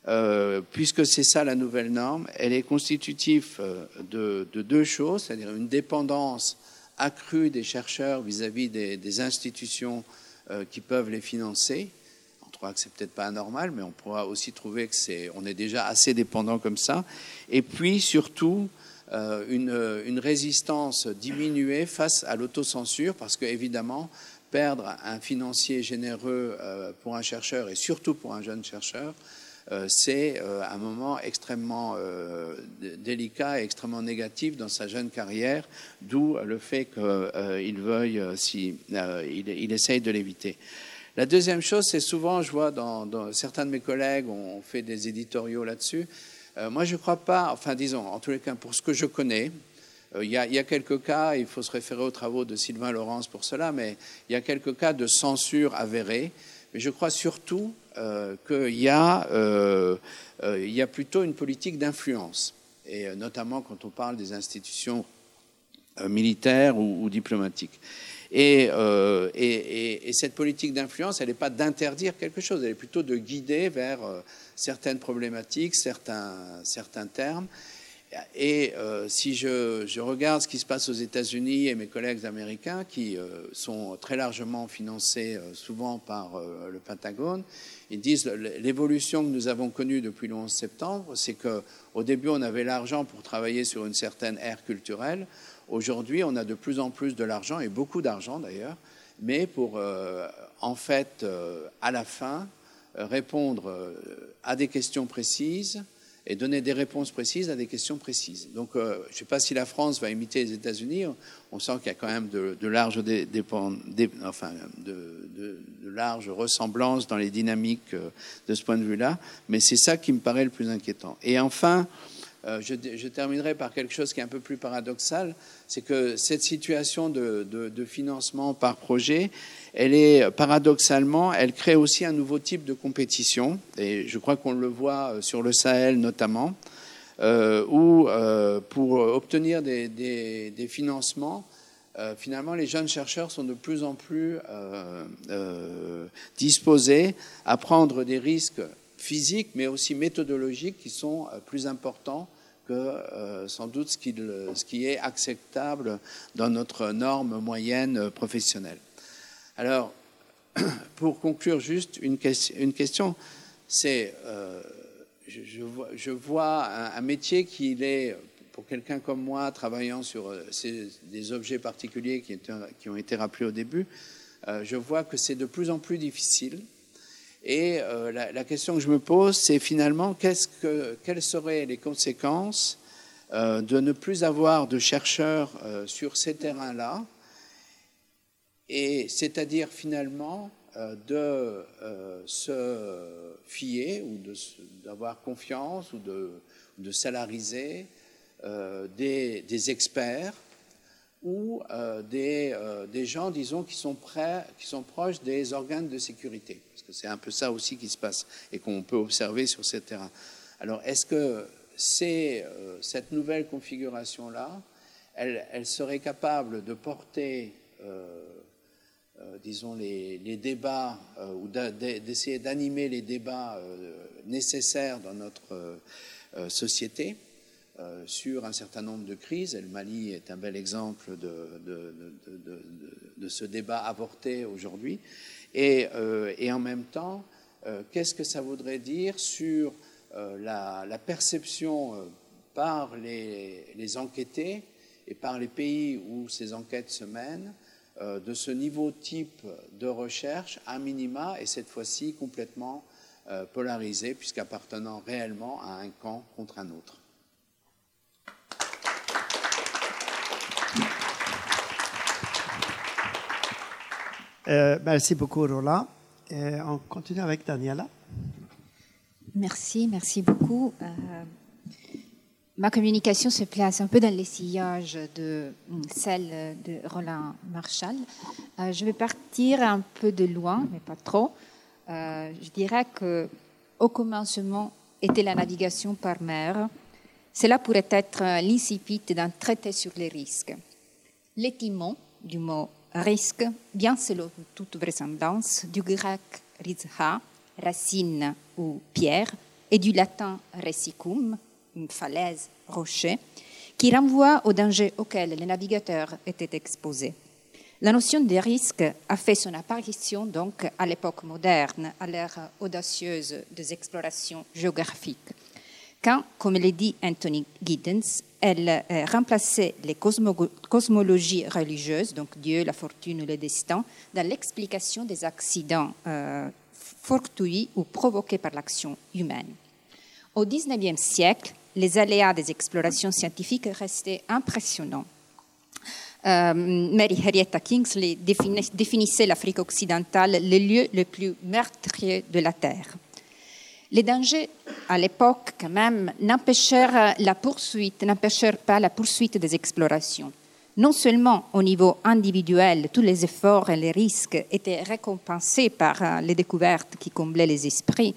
euh, puisque c'est ça la nouvelle norme, elle est constitutive euh, de, deux choses, c'est-à-dire une dépendance accrue des chercheurs vis-à-vis des, institutions euh, qui peuvent les financer. On trouvera que c'est peut-être pas anormal, mais on pourra aussi trouver que c'est, on est déjà assez dépendant comme ça. Et puis surtout une, une, résistance diminuée face à l'autocensure, parce que évidemment perdre un financier généreux pour un chercheur et surtout pour un jeune chercheur, c'est euh, un moment extrêmement euh, délicat et extrêmement négatif dans sa jeune carrière, d'où le fait qu'il veuille, si, il, essaye de l'éviter. La deuxième chose, c'est souvent, je vois dans, certains de mes collègues, on fait des éditoriaux là-dessus. moi, je ne crois pas, enfin disons, en tous les cas, pour ce que je connais, il y, a, il y, a, quelques cas, il faut se référer aux travaux de Sylvain Laurence pour cela, mais il y a quelques cas de censure avérée. Mais je crois surtout euh, qu'il y, euh, euh, y, a plutôt une politique d'influence, et notamment quand on parle des institutions militaires ou, diplomatiques. Et, et, et, cette politique d'influence, elle n'est pas d'interdire quelque chose, elle est plutôt de guider vers certaines problématiques, certains termes. Et euh, si je, regarde ce qui se passe aux États-Unis et mes collègues américains, qui euh, sont très largement financés euh, souvent par le Pentagone, ils disent l'évolution que nous avons connue depuis le 11 septembre, c'est qu'au début, on avait l'argent pour travailler sur une certaine ère culturelle. Aujourd'hui, on a de plus en plus de l'argent, et beaucoup d'argent d'ailleurs, mais pour, en fait, à la fin, répondre à des questions précises, et donner des réponses précises à des questions précises. Donc, euh, je ne sais pas si la France va imiter les États-Unis. On sent qu'il y a quand même de, larges, ressemblances dans les dynamiques euh, de ce point de vue-là. Mais c'est ça qui me paraît le plus inquiétant. Et enfin, euh, je, terminerai par quelque chose qui est un peu plus paradoxal, c'est que cette situation de, financement par projet, elle est paradoxalement, elle crée aussi un nouveau type de compétition, et je crois qu'on le voit euh, sur le Sahel notamment, euh, où euh, pour obtenir des, financements, euh, finalement, les jeunes chercheurs sont de plus en plus euh, disposés à prendre des risques physiques, mais aussi méthodologiques qui sont plus importants que sans doute ce qui, est acceptable dans notre norme moyenne professionnelle. Alors, pour conclure juste une, question, c'est, euh, je, vois, un, métier qui est, pour quelqu'un comme moi, travaillant sur euh, des objets particuliers qui, ont été rappelés au début, euh, je vois que c'est de plus en plus difficile. Et la, question que je me pose, c'est finalement que, quelles seraient les conséquences de ne plus avoir de chercheurs sur ces terrains-là et c'est-à-dire finalement euh, de euh, se fier ou d'avoir confiance ou de, salariser euh, des, experts ou des, des, gens, disons, qui sont, prêts, qui sont proches des organes de sécurité. Parce que c'est un peu ça aussi qui se passe et qu'on peut observer sur ces terrains. Alors, est-ce que cette nouvelle configuration-là, elle, serait capable de porter, disons, les, débats ou d'essayer d'animer les débats nécessaires dans notre société euh, sur un certain nombre de crises. Et le Mali est un bel exemple de, ce débat avorté aujourd'hui. Et, euh, en même temps, euh, qu'est-ce que ça voudrait dire sur la, perception par les, les, enquêtés et par les pays où ces enquêtes se mènent de ce niveau type de recherche à minima et cette fois-ci complètement polarisé puisqu'appartenant réellement à un camp contre un autre. Euh, merci beaucoup, Roland. on continue avec Daniela. Merci, merci beaucoup. Euh, ma communication se place un peu dans les sillages de celle de Roland Marshall. Euh, je vais partir un peu de loin, mais pas trop. je dirais que au commencement était la navigation par mer. Cela pourrait être l'incipit d'un traité sur les risques. Les timons du mot risque, bien selon toute vraisemblance, du grec rizha, racine ou pierre, et du latin resicum, une falaise, rocher, qui renvoie au danger auquel les navigateurs étaient exposés. La notion de risque a fait son apparition donc à l'époque moderne, à l'ère audacieuse des explorations géographiques quand, comme le dit Anthony Giddens, elle euh, remplaçait les cosmologies religieuses, donc Dieu, la fortune ou le destin, dans l'explication des accidents euh, fortuits ou provoqués par l'action humaine. Au XIXe siècle, les aléas des explorations scientifiques restaient impressionnants. Euh, Mary Henrietta Kingsley définissait l'Afrique occidentale le lieu le plus meurtrier de la Terre. Les dangers, à l'époque, quand même, n'empêchèrent pas la poursuite des explorations. Non seulement au niveau individuel, tous les efforts et les risques étaient récompensés par euh, les découvertes qui comblaient les esprits,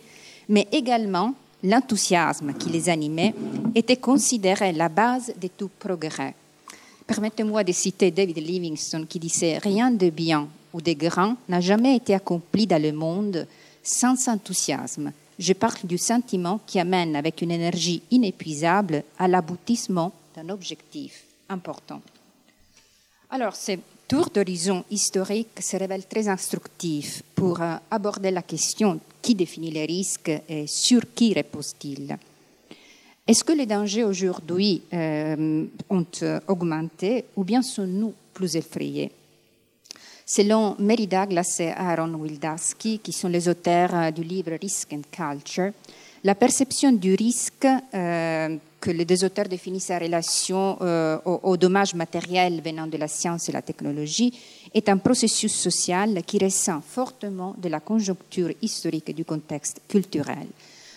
mais également l'enthousiasme qui les animait était considéré la base de tout progrès. Permettez-moi de citer David Livingstone qui disait Rien de bien ou de grand n'a jamais été accompli dans le monde sans enthousiasme je parle du sentiment qui amène avec une énergie inépuisable à l'aboutissement d'un objectif important. Alors, ce tour d'horizon historique se révèle très instructif pour euh, aborder la question qui définit les risques et sur qui repose-t-il? Est-ce que les dangers aujourd'hui euh, ont euh, augmenté ou bien sont-nous plus effrayés? Selon Mary Douglas et Aaron Wildawski, qui sont les auteurs du livre Risk and Culture, la perception du risque que les deux auteurs définissent en relation euh, aux, dommages matériels venant de la science et la technologie est un processus social qui ressent fortement de la conjoncture historique et du contexte culturel.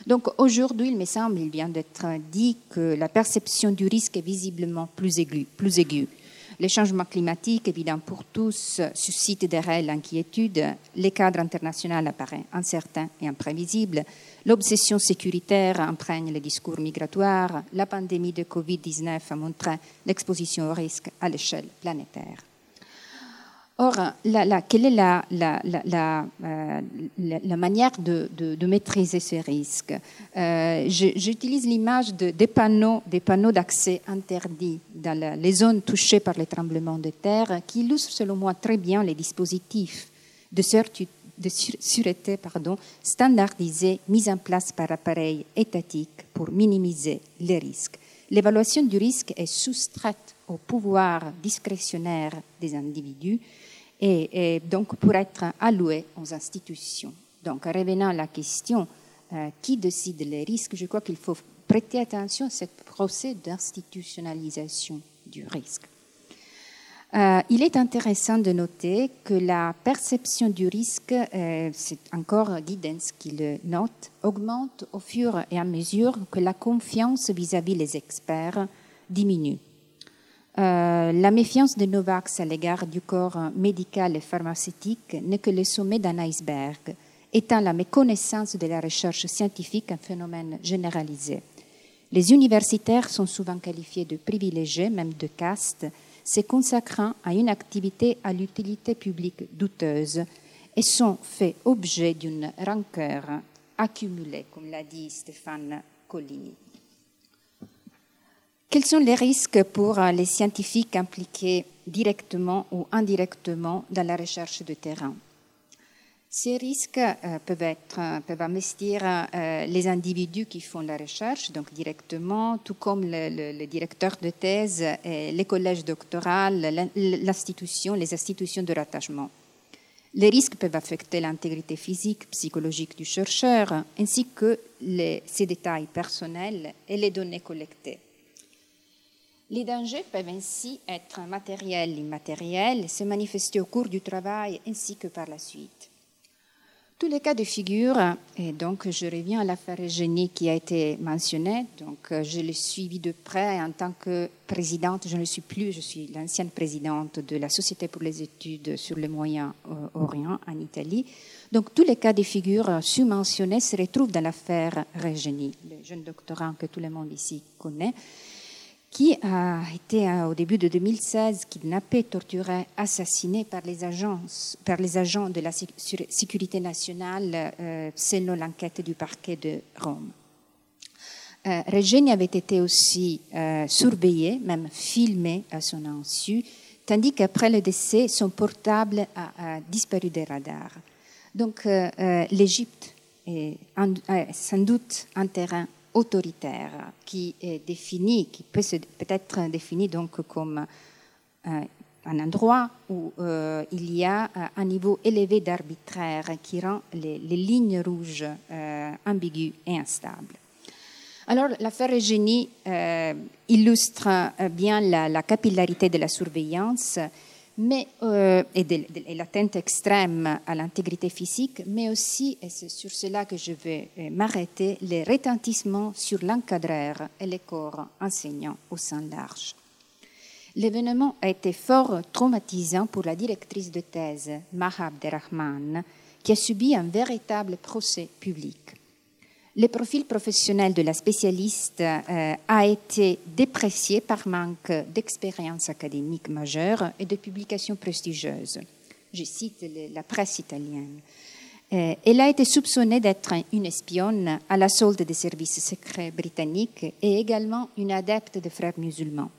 Donc aujourd'hui, il me semble, il vient d'être dit que la perception du risque est visiblement plus aiguë. Plus aiguë. Les changements climatiques, évidents pour tous, suscitent des réelles inquiétudes. Le cadre international apparaît incertain et imprévisible. L'obsession sécuritaire imprègne les discours migratoires. La pandémie de Covid-19 a montré l'exposition au risque à l'échelle planétaire. Or, quelle est la, euh, manière de, maîtriser ces risques euh, J'utilise l'image des panneaux, des panneaux d'accès interdits dans les zones touchées par les tremblements de terre, qui illustrent selon moi très bien les dispositifs de, sûreté standardisés mis en place par appareils étatiques pour minimiser les risques. L'évaluation du risque est soustraite au pouvoir discrétionnaire des individus et, donc pour être alloué aux institutions. Donc, revenant à la question euh, qui décide les risques, je crois qu'il faut prêter attention à ce procès d'institutionnalisation du risque. Euh, il est intéressant de noter que la perception du risque, euh, c'est encore Giddens qui le note, augmente au fur et à mesure que la confiance vis-à-vis des experts diminue. Euh, la méfiance de Novax à l'égard du corps médical et pharmaceutique n'est que le sommet d'un iceberg, étant la méconnaissance de la recherche scientifique un phénomène généralisé. Les universitaires sont souvent qualifiés de privilégiés, même de caste, se consacrant à une activité à l'utilité publique douteuse et sont faits objet d'une rancœur accumulée, comme l'a dit Stéphane Collini. Quels sont les risques pour les scientifiques impliqués directement ou indirectement dans la recherche de terrain? Ces risques euh, peuvent, être, euh, peuvent investir euh, les individus qui font la recherche, donc directement, tout comme le, directeur de thèse, et les collèges doctoraux, l'institution, les institutions de rattachement. Les risques peuvent affecter l'intégrité physique, psychologique du chercheur, ainsi que ses détails personnels et les données collectées. Les dangers peuvent ainsi être matériels, immatériels, se manifester au cours du travail ainsi que par la suite. Tous les cas de figure, et donc je reviens à l'affaire Eugénie qui a été mentionnée, donc euh, je l'ai suivi de près en tant que présidente, je ne le suis plus, je suis l'ancienne présidente de la Société pour les études sur le Moyen-Orient en Italie. Donc tous les cas de figure sous-mentionnés se retrouvent dans l'affaire Regeni, le jeune doctorant que tout le monde ici connaît qui a été euh, au début de 2016 kidnappé, torturé, assassiné par les, agents de la sécurité nationale euh, selon l'enquête du parquet de Rome. Euh, avait été aussi euh, surveillé, même filmé à son insu, tandis qu'après le décès, son portable a, disparu des radars. Donc l'Égypte est sans doute un terrain autoritaire qui est défini, qui peut, peut être défini donc comme euh, un endroit où euh, il y a euh, un niveau élevé d'arbitraire qui rend les, lignes rouges ambiguës et instables. Alors, l'affaire Eugénie illustre bien la, la, capillarité de la surveillance mais, euh, et, de, l'atteinte extrême à l'intégrité physique, mais aussi, et c'est sur cela que je vais euh, m'arrêter, les retentissements sur l'encadreur et les corps enseignants au sein large. L'événement a été fort traumatisant pour la directrice de thèse, Mahab Derrahman, qui a subi un véritable procès public. Le profil professionnel de la spécialiste euh, a été déprécié par manque d'expérience académique majeure et de publications prestigieuses. Je cite la presse italienne. Euh, elle a été soupçonnée d'être une espionne à la solde des services secrets britanniques et également une adepte des frères musulmans.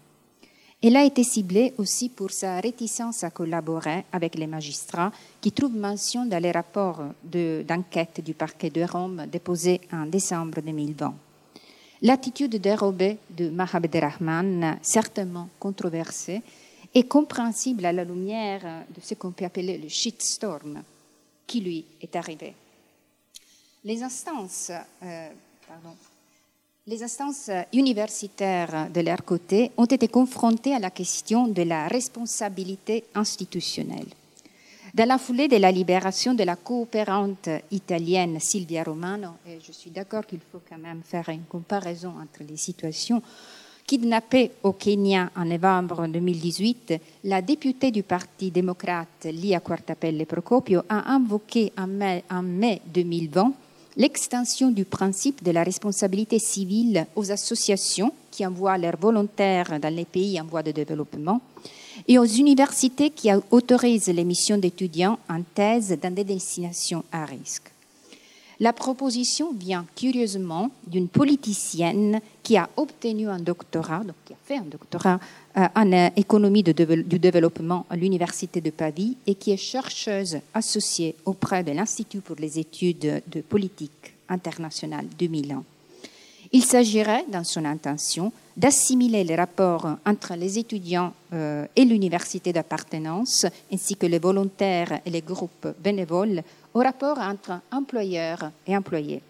Elle a été ciblée aussi pour sa réticence à collaborer avec les magistrats qui trouvent mention dans les rapports d'enquête du parquet de Rome déposés en décembre 2020. L'attitude dérobée de Mahabed Rahman, certainement controversée, est compréhensible à la lumière de ce qu'on peut appeler le shitstorm qui lui est arrivé. Les instances, euh, pardon, les instances universitaires de leur côté ont été confrontées à la question de la responsabilité institutionnelle. Dans la foulée de la libération de la coopérante italienne Silvia Romano, et je suis d'accord qu'il faut quand même faire une comparaison entre les situations, kidnappée au Kenya en novembre 2018, la députée du Parti démocrate Lia Quartapelle Procopio a invoqué en mai, en mai 2020 l'extension du principe de la responsabilité civile aux associations qui envoient leurs volontaires dans les pays en voie de développement et aux universités qui autorisent l'émission d'étudiants en thèse dans des destinations à risque. La proposition vient curieusement d'une politicienne qui a obtenu un doctorat, donc qui a fait un doctorat euh, en euh, économie du développement à l'Université de Pavie et qui est chercheuse associée auprès de l'Institut pour les études de politique internationale de Milan. Il s'agirait, dans son intention, d'assimiler les rapports entre les étudiants euh, et l'université d'appartenance, ainsi que les volontaires et les groupes bénévoles, au rapport entre employeurs et employés.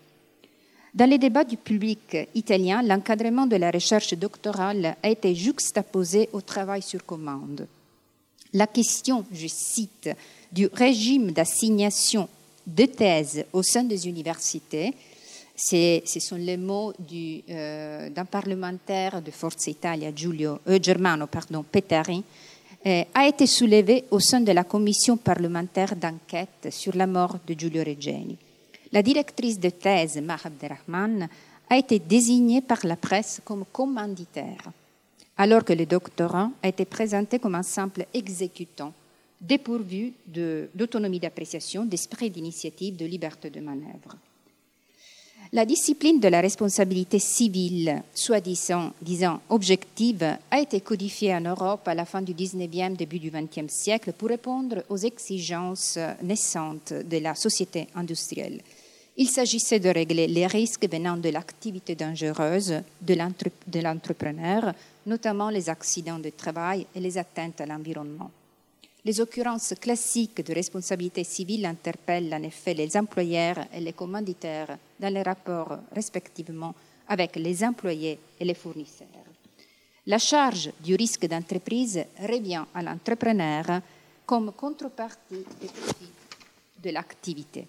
Dans les débats du public italien, l'encadrement de la recherche doctorale a été juxtaposé au travail sur commande. La question, je cite, du régime d'assignation de thèses au sein des universités, ce sont les mots euh, d'un parlementaire de Forza Italia, Giulio, euh, Germano pardon, Petari, euh, a été soulevée au sein de la commission parlementaire d'enquête sur la mort de Giulio Regeni. La directrice de thèse, Mahab Rahman, a été désigné par la presse comme commanditaire, alors que le doctorant a été présenté comme un simple exécutant, dépourvu d'autonomie d'appréciation, d'esprit d'initiative, de liberté de manœuvre. La discipline de la responsabilité civile, soi-disant disant objective, a été codifiée en Europe à la fin du 19e, début du 20e siècle pour répondre aux exigences naissantes de la société industrielle. Il s'agissait de régler les risques venant de l'activité dangereuse de l'entrepreneur, notamment les accidents de travail et les atteintes à l'environnement. Les occurrences classiques de responsabilité civile interpellent en effet les employeurs et les commanditaires dans les rapports respectivement avec les employés et les fournisseurs. La charge du risque d'entreprise revient à l'entrepreneur comme contrepartie de l'activité.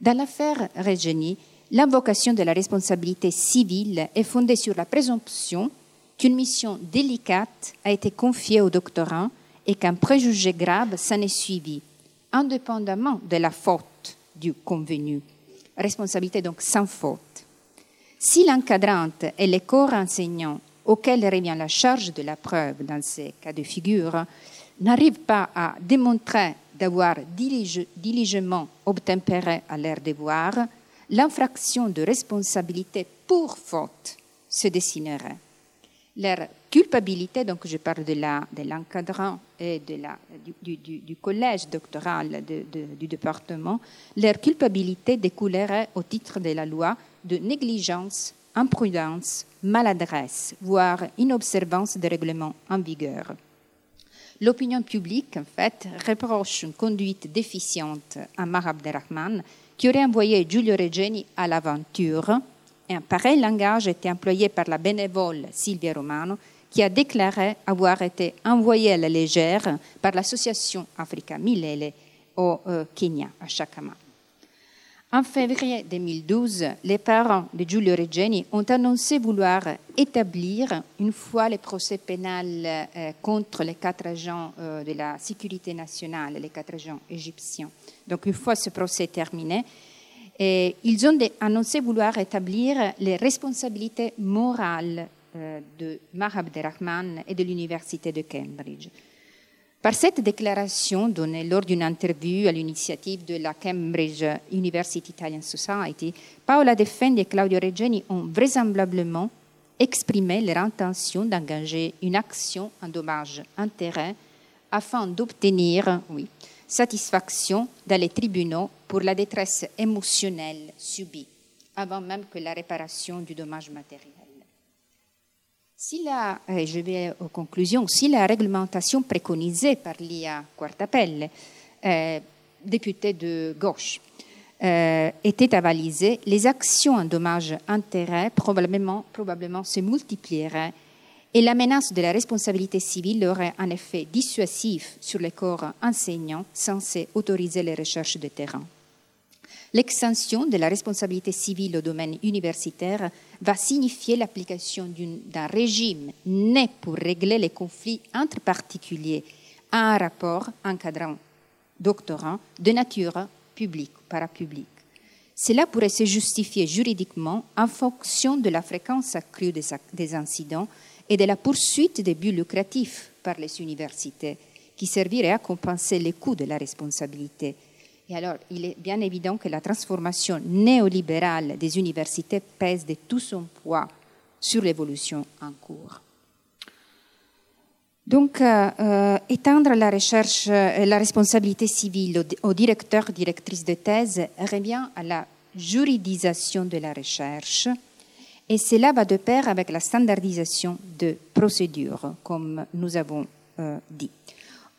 Dans l'affaire Regeni, l'invocation de la responsabilité civile est fondée sur la présomption qu'une mission délicate a été confiée au doctorant et qu'un préjugé grave s'en est suivi, indépendamment de la faute du convenu. Responsabilité donc sans faute. Si l'encadrante et les corps enseignants auxquels revient la charge de la preuve dans ces cas de figure n'arrivent pas à démontrer d'avoir diligemment obtempéré à leur devoir, l'infraction de responsabilité pour faute se dessinerait. Culpabilité, donc je parle de, l'encadrant et de la, du, collège doctoral du département, leur culpabilité découlerait au titre de la loi de négligence, imprudence, maladresse, voire inobservance des règlements en vigueur. L'opinion publique, en fait, reproche une conduite déficiente à Mar Abderrahman, qui aurait envoyé Giulio Regeni à l'aventure un pareil langage était employé par la bénévole Silvia Romano, qui a déclaré avoir été envoyée à la légère par l'association Africa Milele au euh, Kenya, à Chakama. En février 2012, les parents de Giulio Regeni ont annoncé vouloir établir, une fois le procès pénal euh, contre les quatre agents euh, de la sécurité nationale, les quatre agents égyptiens, donc une fois ce procès terminé, ils ont annoncé vouloir établir les responsabilités morales de Mahab Rahman et de l'Université de Cambridge. Par cette déclaration donnée lors d'une interview à l'initiative de la Cambridge University Italian Society, Paola De Fendi et Claudio Regeni ont vraisemblablement exprimé leur intention d'engager une action en dommage-intérêt afin d'obtenir, oui, satisfaction dans les tribunaux pour la détresse émotionnelle subie, avant même que la réparation du dommage matériel. Si la, je vais aux conclusions, si la réglementation préconisée par l'IA Quartapelle, euh, de gauche, euh, était avalisée, les actions en dommage-intérêt probablement, probablement se multiplieraient et la menace de la responsabilité civile aurait un effet dissuasif sur les corps enseignants censés autoriser les recherches de terrain. L'extension de la responsabilité civile au domaine universitaire va signifier l'application d'un régime né pour régler les conflits entre particuliers à un rapport encadrant doctorants de nature publique ou parapublique. Cela pourrait se justifier juridiquement en fonction de la fréquence accrue des incidents et de la poursuite des buts lucratifs par les universités, qui serviraient à compenser les coûts de la responsabilité. Et alors, il est bien évident que la transformation néolibérale des universités pèse de tout son poids sur l'évolution en cours. Donc, euh, euh, étendre la recherche, et la responsabilité civile aux, directeurs, directrices de thèse revient à la juridisation de la recherche, et cela va de pair avec la standardisation de procédures, comme nous avons euh, dit.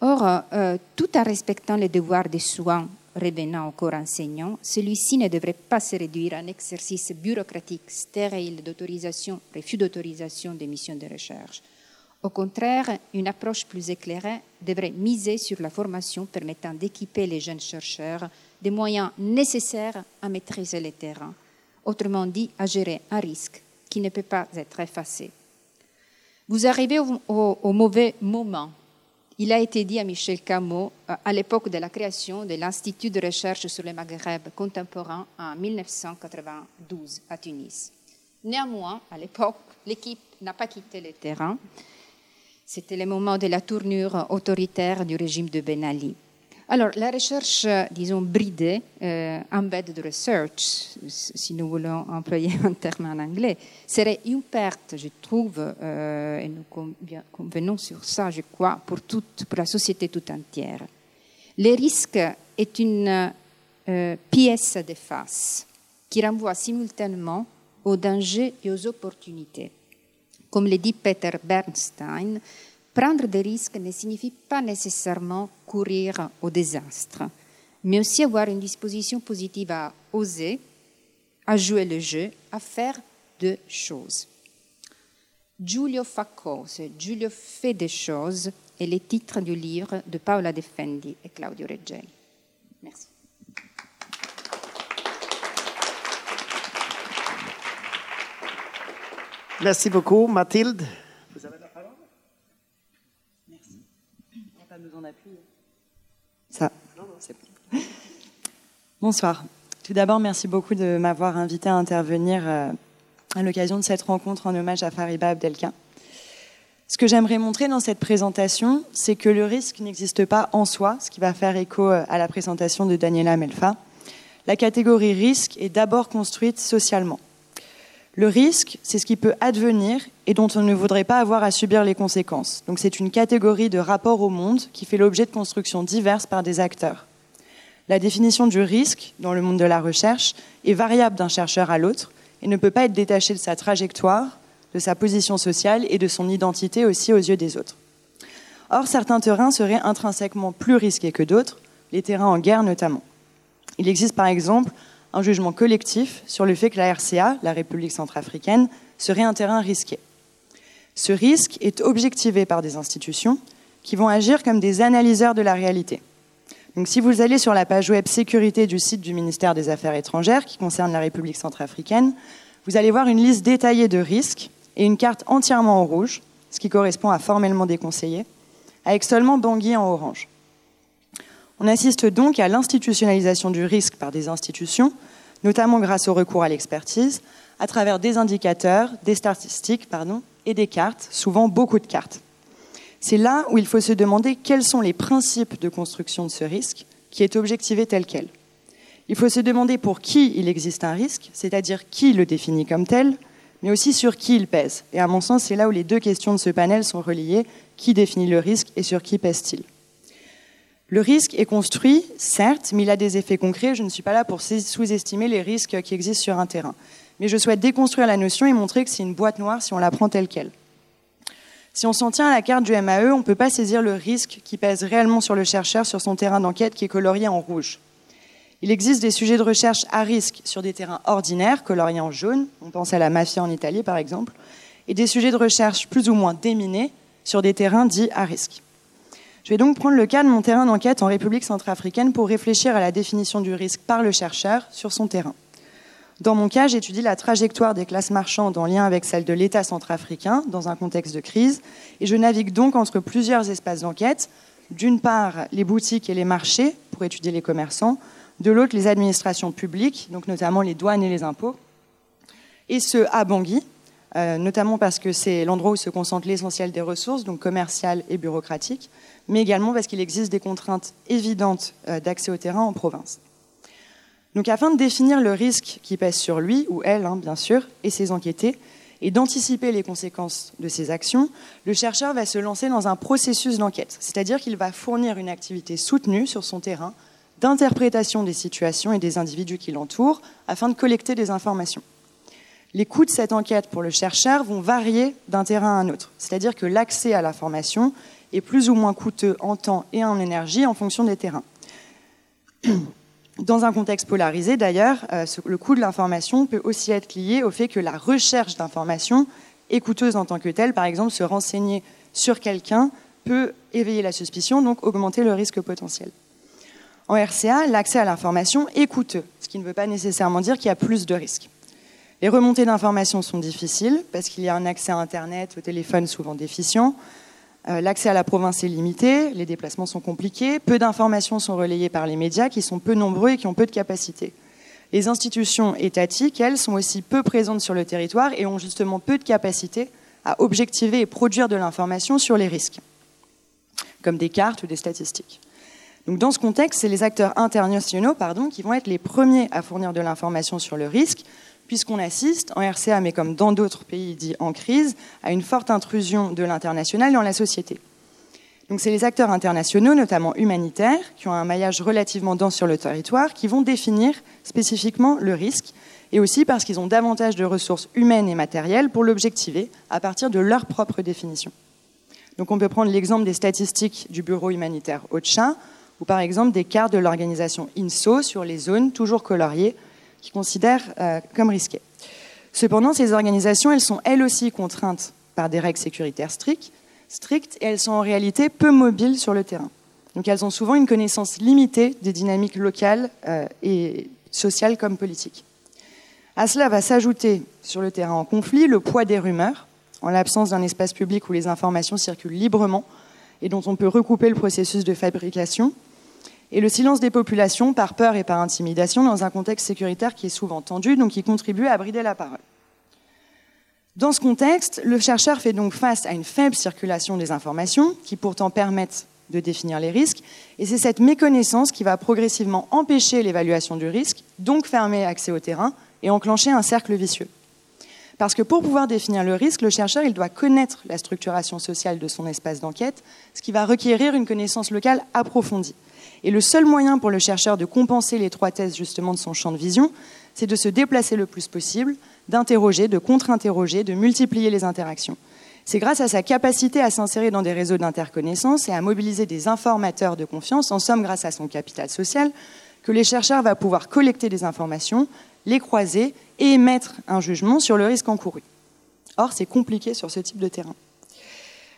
Or, euh, tout en respectant les devoirs de soins revenant au corps enseignant, celui-ci ne devrait pas se réduire à un exercice bureaucratique stérile d'autorisation, refus d'autorisation des missions de recherche. Au contraire, une approche plus éclairée devrait miser sur la formation permettant d'équiper les jeunes chercheurs des moyens nécessaires à maîtriser le terrain autrement dit à gérer un risque qui ne peut pas être effacé. Vous arrivez au, mauvais moment. Il a été dit à Michel Camus euh, à l'époque de la création de l'Institut de recherche sur le Maghreb contemporain en 1992 à Tunis. Néanmoins, à l'époque, l'équipe n'a pas quitté le terrain. C'était le moment de la tournure autoritaire du régime de Ben Ali. Alors, la recherche, disons, bridée, euh, embedded research, si nous voulons employer un terme en anglais, serait une perte, je trouve, euh, et nous convenons sur ça, je crois, pour, la société tout entière. Le risque est une euh, pièce de face qui renvoie simultanément aux dangers et aux opportunités. Comme le dit Peter Bernstein, prendre des risques ne signifie pas nécessairement courir au désastre, mais aussi avoir une disposition positive à oser, à jouer le jeu, à faire deux choses. Giulio fait des choses, est le titre du livre de Paola Defendi et Claudio Reggelli. Merci. Merci beaucoup. Mathilde, vous avez la parole Merci. Il n'y a pas besoin d'appui. Ça. c'est bon. Bonsoir. Tout d'abord, merci beaucoup de m'avoir invité à intervenir euh, à l'occasion de cette rencontre en hommage à Fariba Abdelkin. Ce que j'aimerais montrer dans cette présentation, c'est que le risque n'existe pas en soi, ce qui va faire écho euh, à la présentation de Daniela Melfa. La catégorie risque est d'abord construite socialement. Le risque, c'est ce qui peut advenir et dont on ne voudrait pas avoir à subir les conséquences. Donc c'est une catégorie de rapport au monde qui fait l'objet de constructions diverses par des acteurs. La définition du risque dans le monde de la recherche est variable d'un chercheur à l'autre et ne peut pas être détachée de sa trajectoire, de sa position sociale et de son identité aussi aux yeux des autres. Or, certains terrains seraient intrinsèquement plus risqués que d'autres, les terrains en guerre notamment. Il existe par exemple un jugement collectif sur le fait que la RCA, la République centrafricaine, serait un terrain risqué. Ce risque est objectivé par des institutions qui vont agir comme des analyseurs de la réalité. Donc si vous allez sur la page web sécurité du site du ministère des Affaires étrangères qui concerne la République centrafricaine, vous allez voir une liste détaillée de risques et une carte entièrement en rouge, ce qui correspond à formellement déconseillé, avec seulement Bangui en orange. On assiste donc à l'institutionnalisation du risque par des institutions, notamment grâce au recours à l'expertise, à travers des indicateurs, des statistiques pardon, et des cartes, souvent beaucoup de cartes. C'est là où il faut se demander quels sont les principes de construction de ce risque qui est objectivé tel quel. Il faut se demander pour qui il existe un risque, c'est-à-dire qui le définit comme tel, mais aussi sur qui il pèse. Et à mon sens, c'est là où les deux questions de ce panel sont reliées. Qui définit le risque et sur qui pèse-t-il? Le risque est construit, certes, mais il a des effets concrets. Je ne suis pas là pour sous-estimer les risques qui existent sur un terrain. Mais je souhaite déconstruire la notion et montrer que c'est une boîte noire si on la prend telle qu'elle. Si on s'en tient à la carte du MAE, on ne peut pas saisir le risque qui pèse réellement sur le chercheur sur son terrain d'enquête qui est colorié en rouge. Il existe des sujets de recherche à risque sur des terrains ordinaires, coloriés en jaune, on pense à la mafia en Italie par exemple, et des sujets de recherche plus ou moins déminés sur des terrains dits à risque. Je vais donc prendre le cas de mon terrain d'enquête en République centrafricaine pour réfléchir à la définition du risque par le chercheur sur son terrain. Dans mon cas, j'étudie la trajectoire des classes marchandes en lien avec celle de l'État centrafricain dans un contexte de crise, et je navigue donc entre plusieurs espaces d'enquête. D'une part, les boutiques et les marchés pour étudier les commerçants, de l'autre, les administrations publiques, donc notamment les douanes et les impôts, et ce à Bangui, euh, notamment parce que c'est l'endroit où se concentre l'essentiel des ressources, donc commerciales et bureaucratiques, mais également parce qu'il existe des contraintes évidentes euh, d'accès au terrain en province. Donc afin de définir le risque qui pèse sur lui, ou elle hein, bien sûr, et ses enquêtés, et d'anticiper les conséquences de ses actions, le chercheur va se lancer dans un processus d'enquête, c'est-à-dire qu'il va fournir une activité soutenue sur son terrain d'interprétation des situations et des individus qui l'entourent afin de collecter des informations. Les coûts de cette enquête pour le chercheur vont varier d'un terrain à un autre, c'est-à-dire que l'accès à l'information est plus ou moins coûteux en temps et en énergie en fonction des terrains. Dans un contexte polarisé, d'ailleurs, euh, le coût de l'information peut aussi être lié au fait que la recherche d'information est coûteuse en tant que telle. Par exemple, se renseigner sur quelqu'un peut éveiller la suspicion, donc augmenter le risque potentiel. En RCA, l'accès à l'information est coûteux, ce qui ne veut pas nécessairement dire qu'il y a plus de risques. Les remontées d'informations sont difficiles parce qu'il y a un accès à Internet, au téléphone souvent déficient, l'accès à la province est limité, les déplacements sont compliqués, peu d'informations sont relayées par les médias qui sont peu nombreux et qui ont peu de capacité. Les institutions étatiques, elles, sont aussi peu présentes sur le territoire et ont justement peu de capacité à objectiver et produire de l'information sur les risques, comme des cartes ou des statistiques. Donc dans ce contexte, c'est les acteurs internationaux qui vont être les premiers à fournir de l'information sur le risque, puisqu'on assiste, en RCA, mais comme dans d'autres pays dits en crise, à une forte intrusion de l'international dans la société. Donc c'est les acteurs internationaux, notamment humanitaires, qui ont un maillage relativement dense sur le territoire, qui vont définir spécifiquement le risque, et aussi parce qu'ils ont davantage de ressources humaines et matérielles pour l'objectiver à partir de leur propre définition. Donc on peut prendre l'exemple des statistiques du Bureau humanitaire OCHA, ou par exemple des cartes de l'organisation INSO sur les zones toujours coloriées qu'ils considèrent euh, comme risquées. Cependant, ces organisations, elles sont elles aussi contraintes par des règles sécuritaires strictes, et elles sont en réalité peu mobiles sur le terrain. Donc elles ont souvent une connaissance limitée des dynamiques locales euh, et sociales comme politiques. À cela va s'ajouter sur le terrain en conflit le poids des rumeurs, en l'absence d'un espace public où les informations circulent librement et dont on peut recouper le processus de fabrication, et le silence des populations par peur et par intimidation dans un contexte sécuritaire qui est souvent tendu, donc qui contribue à brider la parole. Dans ce contexte, le chercheur fait donc face à une faible circulation des informations, qui pourtant permettent de définir les risques, et c'est cette méconnaissance qui va progressivement empêcher l'évaluation du risque, donc fermer accès au terrain et enclencher un cercle vicieux. Parce que pour pouvoir définir le risque, le chercheur il doit connaître la structuration sociale de son espace d'enquête, ce qui va requérir une connaissance locale approfondie. Et le seul moyen pour le chercheur de compenser l'étroitesse justement de son champ de vision, c'est de se déplacer le plus possible, d'interroger, de contre-interroger, de multiplier les interactions. C'est grâce à sa capacité à s'insérer dans des réseaux d'interconnaissance et à mobiliser des informateurs de confiance, en somme grâce à son capital social, que les chercheurs vont pouvoir collecter des informations, les croiser et émettre un jugement sur le risque encouru. Or, c'est compliqué sur ce type de terrain.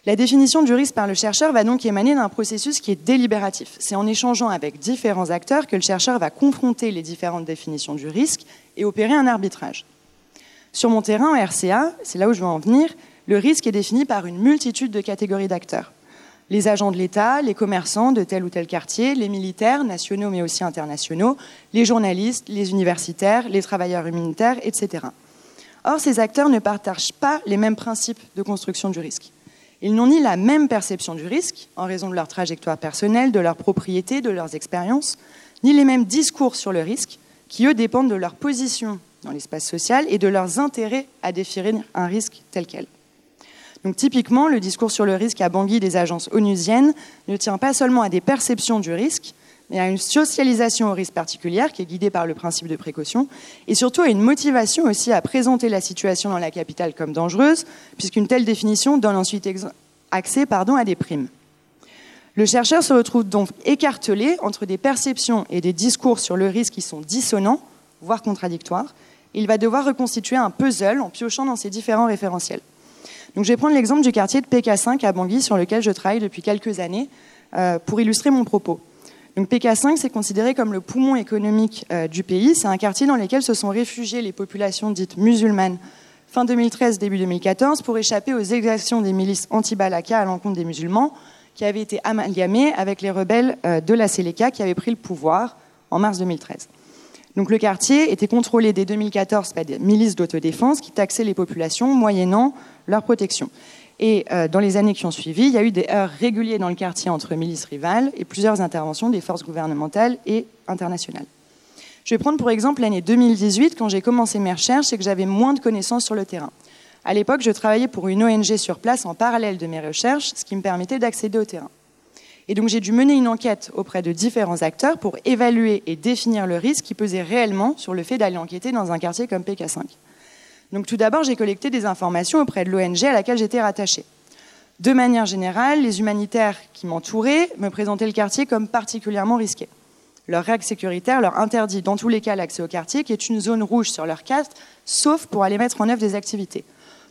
La définition du risque par le chercheur va donc émaner d'un processus qui est délibératif. C'est en échangeant avec différents acteurs que le chercheur va confronter les différentes définitions du risque et opérer un arbitrage. Sur mon terrain, en RCA, c'est là où je veux en venir, le risque est défini par une multitude de catégories d'acteurs. Les agents de l'État, les commerçants de tel ou tel quartier, les militaires, nationaux mais aussi internationaux, les journalistes, les universitaires, les travailleurs humanitaires, etc. Or, ces acteurs ne partagent pas les mêmes principes de construction du risque. Ils n'ont ni la même perception du risque, en raison de leur trajectoire personnelle, de leurs propriétés, de leurs expériences, ni les mêmes discours sur le risque, qui, eux, dépendent de leur position dans l'espace social et de leurs intérêts à définir un risque tel quel. Donc typiquement, le discours sur le risque à Bangui des agences onusiennes ne tient pas seulement à des perceptions du risque, mais à une socialisation au risque particulière qui est guidée par le principe de précaution, et surtout à une motivation aussi à présenter la situation dans la capitale comme dangereuse, puisqu'une telle définition donne ensuite accès à des primes. Le chercheur se retrouve donc écartelé entre des perceptions et des discours sur le risque qui sont dissonants, voire contradictoires, il va devoir reconstituer un puzzle en piochant dans ces différents référentiels. Donc, je vais prendre l'exemple du quartier de PK5 à Bangui, sur lequel je travaille depuis quelques années, euh, pour illustrer mon propos. Donc, PK5, c'est considéré comme le poumon économique euh, du pays. C'est un quartier dans lequel se sont réfugiées les populations dites musulmanes fin 2013, début 2014, pour échapper aux exactions des milices anti-Balaka à l'encontre des musulmans, qui avaient été amalgamées avec les rebelles euh, de la Seleka qui avaient pris le pouvoir en mars 2013. Donc le quartier était contrôlé dès 2014 par des milices d'autodéfense qui taxaient les populations moyennant leur protection. Et euh, dans les années qui ont suivi, il y a eu des heurts réguliers dans le quartier entre milices rivales et plusieurs interventions des forces gouvernementales et internationales. Je vais prendre pour exemple l'année 2018, quand j'ai commencé mes recherches et que j'avais moins de connaissances sur le terrain. À l'époque, je travaillais pour une ONG sur place en parallèle de mes recherches, ce qui me permettait d'accéder au terrain. Et donc j'ai dû mener une enquête auprès de différents acteurs pour évaluer et définir le risque qui pesait réellement sur le fait d'aller enquêter dans un quartier comme PK5. Donc tout d'abord, j'ai collecté des informations auprès de l'ONG à laquelle j'étais rattachée. De manière générale, les humanitaires qui m'entouraient me présentaient le quartier comme particulièrement risqué. Leur règle sécuritaire leur interdit dans tous les cas l'accès au quartier, qui est une zone rouge sur leur carte, sauf pour aller mettre en œuvre des activités.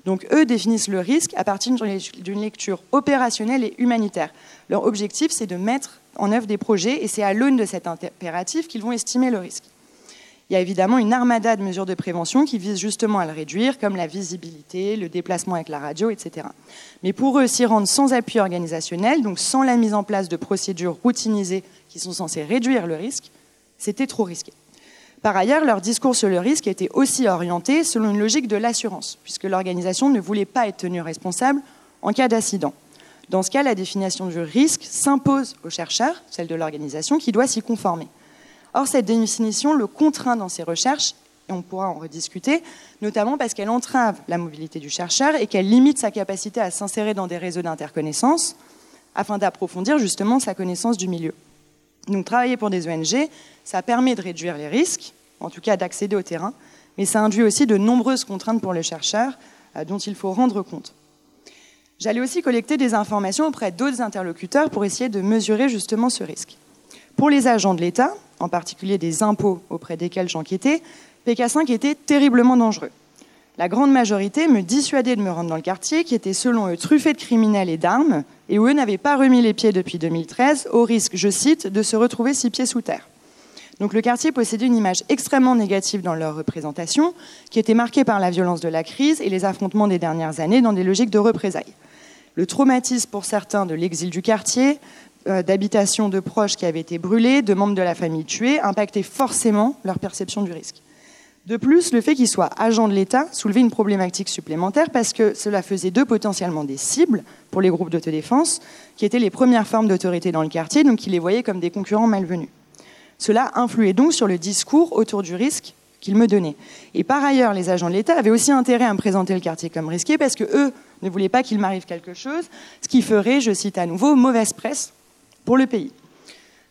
Donc eux définissent le risque à partir d'une lecture opérationnelle et humanitaire. Leur objectif, c'est de mettre en œuvre des projets et c'est à l'aune de cet impératif qu'ils vont estimer le risque. Il y a évidemment une armada de mesures de prévention qui visent justement à le réduire, comme la visibilité, le déplacement avec la radio, etc. Mais pour eux, s'y rendre sans appui organisationnel, donc sans la mise en place de procédures routinisées qui sont censées réduire le risque, c'était trop risqué. Par ailleurs, leur discours sur le risque était aussi orienté selon une logique de l'assurance, puisque l'organisation ne voulait pas être tenue responsable en cas d'accident. Dans ce cas, la définition du risque s'impose aux chercheurs, celle de l'organisation, qui doit s'y conformer. Or, cette définition le contraint dans ses recherches, et on pourra en rediscuter, notamment parce qu'elle entrave la mobilité du chercheur et qu'elle limite sa capacité à s'insérer dans des réseaux d'interconnaissance afin d'approfondir justement sa connaissance du milieu. Donc travailler pour des ONG, ça permet de réduire les risques, en tout cas d'accéder au terrain, mais ça induit aussi de nombreuses contraintes pour le chercheur euh, dont il faut rendre compte. J'allais aussi collecter des informations auprès d'autres interlocuteurs pour essayer de mesurer justement ce risque. Pour les agents de l'État, en particulier des impôts auprès desquels j'enquêtais, PK5 était terriblement dangereux. La grande majorité me dissuadait de me rendre dans le quartier, qui était selon eux truffé de criminels et d'armes, et où eux n'avaient pas remis les pieds depuis 2013, au risque, je cite, de se retrouver six pieds sous terre. Donc le quartier possédait une image extrêmement négative dans leur représentation, qui était marquée par la violence de la crise et les affrontements des dernières années dans des logiques de représailles. Le traumatisme pour certains de l'exil du quartier, d'habitations de proches qui avaient été brûlées, de membres de la famille tués, impactait forcément leur perception du risque. De plus, le fait qu'ils soient agents de l'État soulevait une problématique supplémentaire parce que cela faisait d'eux potentiellement des cibles pour les groupes d'autodéfense, qui étaient les premières formes d'autorité dans le quartier, donc ils les voyaient comme des concurrents malvenus. Cela influait donc sur le discours autour du risque qu'ils me donnaient. Et par ailleurs, les agents de l'État avaient aussi intérêt à me présenter le quartier comme risqué parce que eux ne voulaient pas qu'il m'arrive quelque chose, ce qui ferait, je cite à nouveau, mauvaise presse pour le pays.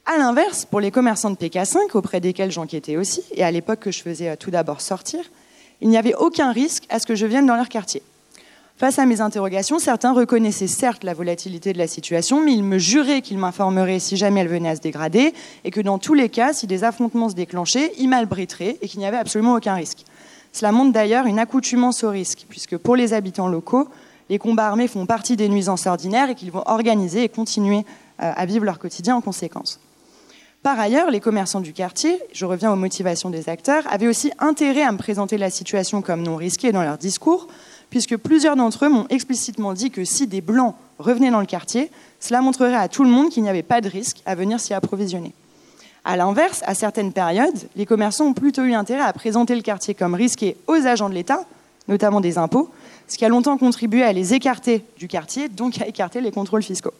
À l'inverse, pour les commerçants de PK5, auprès desquels j'enquêtais aussi, et à l'époque que je faisais euh, tout d'abord sortir, il n'y avait aucun risque à ce que je vienne dans leur quartier. Face à mes interrogations, certains reconnaissaient certes la volatilité de la situation, mais ils me juraient qu'ils m'informeraient si jamais elle venait à se dégrader, et que dans tous les cas, si des affrontements se déclenchaient, ils m'albriteraient et qu'il n'y avait absolument aucun risque. Cela montre d'ailleurs une accoutumance au risque, puisque pour les habitants locaux, les combats armés font partie des nuisances ordinaires et qu'ils vont organiser et continuer à vivre leur quotidien en conséquence. Par ailleurs, les commerçants du quartier, je reviens aux motivations des acteurs, avaient aussi intérêt à me présenter la situation comme non risquée dans leur discours, puisque plusieurs d'entre eux m'ont explicitement dit que si des Blancs revenaient dans le quartier, cela montrerait à tout le monde qu'il n'y avait pas de risque à venir s'y approvisionner. À l'inverse, à certaines périodes, les commerçants ont plutôt eu intérêt à présenter le quartier comme risqué aux agents de l'État, notamment des impôts, ce qui a longtemps contribué à les écarter du quartier, donc à écarter les contrôles fiscaux.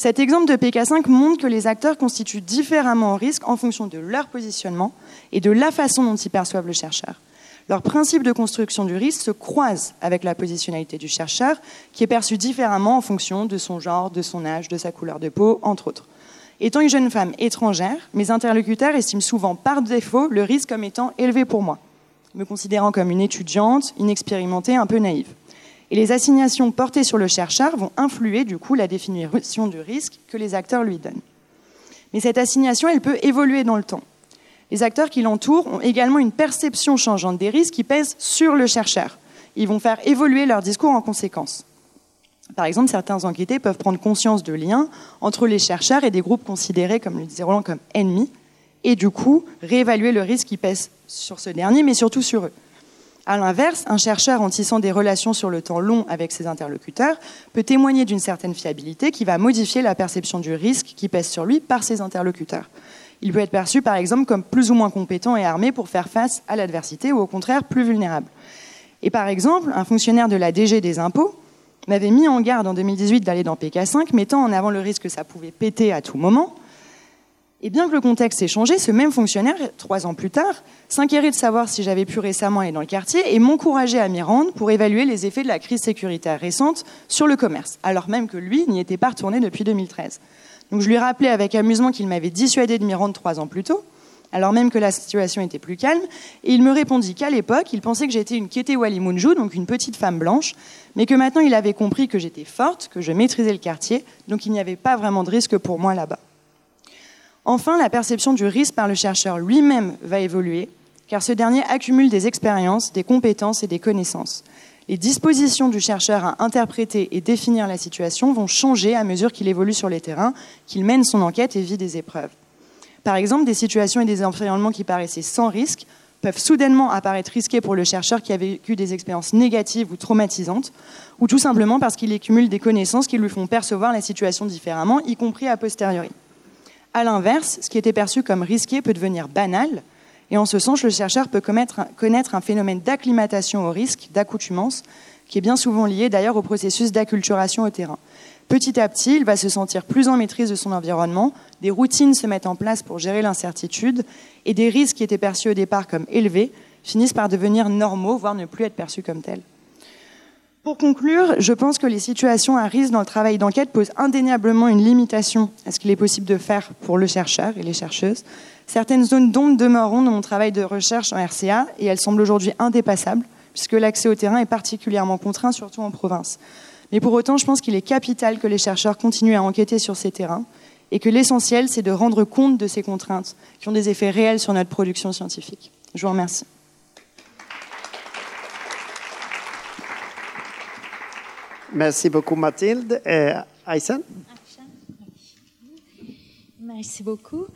Cet exemple de PK5 montre que les acteurs constituent différemment au risque en fonction de leur positionnement et de la façon dont ils perçoivent le chercheur. Leur principe de construction du risque se croise avec la positionnalité du chercheur, qui est perçue différemment en fonction de son genre, de son âge, de sa couleur de peau, entre autres. Étant une jeune femme étrangère, mes interlocuteurs estiment souvent par défaut le risque comme étant élevé pour moi, me considérant comme une étudiante, inexpérimentée, un peu naïve. Et les assignations portées sur le chercheur vont influer du coup la définition du risque que les acteurs lui donnent. Mais cette assignation, elle peut évoluer dans le temps. Les acteurs qui l'entourent ont également une perception changeante des risques qui pèsent sur le chercheur. Ils vont faire évoluer leur discours en conséquence. Par exemple, certains enquêtés peuvent prendre conscience de liens entre les chercheurs et des groupes considérés, comme le disait comme ennemis, et du coup réévaluer le risque qui pèse sur ce dernier, mais surtout sur eux. À l'inverse, un chercheur en tissant des relations sur le temps long avec ses interlocuteurs peut témoigner d'une certaine fiabilité qui va modifier la perception du risque qui pèse sur lui par ses interlocuteurs. Il peut être perçu par exemple comme plus ou moins compétent et armé pour faire face à l'adversité ou au contraire plus vulnérable. Et par exemple, un fonctionnaire de la DG des impôts m'avait mis en garde en 2018 d'aller dans PK5, mettant en avant le risque que ça pouvait péter à tout moment, et bien que le contexte ait changé, ce même fonctionnaire, trois ans plus tard, s'inquiétait de savoir si j'avais pu récemment aller dans le quartier et m'encourageait à m'y rendre pour évaluer les effets de la crise sécuritaire récente sur le commerce, alors même que lui n'y était pas retourné depuis 2013. Donc je lui rappelais avec amusement qu'il m'avait dissuadé de m'y rendre trois ans plus tôt, alors même que la situation était plus calme, et il me répondit qu'à l'époque, il pensait que j'étais une Kete Walimunju, donc une petite femme blanche, mais que maintenant il avait compris que j'étais forte, que je maîtrisais le quartier, donc il n'y avait pas vraiment de risque pour moi là-bas. Enfin, la perception du risque par le chercheur lui-même va évoluer, car ce dernier accumule des expériences, des compétences et des connaissances. Les dispositions du chercheur à interpréter et définir la situation vont changer à mesure qu'il évolue sur les terrains, qu'il mène son enquête et vit des épreuves. Par exemple, des situations et des environnements qui paraissaient sans risque peuvent soudainement apparaître risqués pour le chercheur qui a vécu des expériences négatives ou traumatisantes, ou tout simplement parce qu'il accumule des connaissances qui lui font percevoir la situation différemment, y compris a posteriori. À l'inverse, ce qui était perçu comme risqué peut devenir banal, Et en ce sens, le chercheur peut connaître un phénomène d'acclimatation au risque, d'accoutumance, qui est bien souvent lié d'ailleurs au processus d'acculturation au terrain. Petit à petit, il va se sentir plus en maîtrise de son environnement, des routines se mettent en place pour gérer l'incertitude, et des risques qui étaient perçus au départ comme élevés finissent par devenir normaux, voire ne plus être perçus comme tels. Pour conclure, je pense que les situations à risque dans le travail d'enquête posent indéniablement une limitation à ce qu'il est possible de faire pour le chercheur et les chercheuses. Certaines zones d'ombre demeureront dans mon travail de recherche en RCA et elles semblent aujourd'hui indépassables puisque l'accès au terrain est particulièrement contraint, surtout en province. Mais pour autant, je pense qu'il est capital que les chercheurs continuent à enquêter sur ces terrains et que l'essentiel, c'est de rendre compte de ces contraintes qui ont des effets réels sur notre production scientifique. Je vous remercie. Merci beaucoup Mathilde. Et Aysen? Merci beaucoup.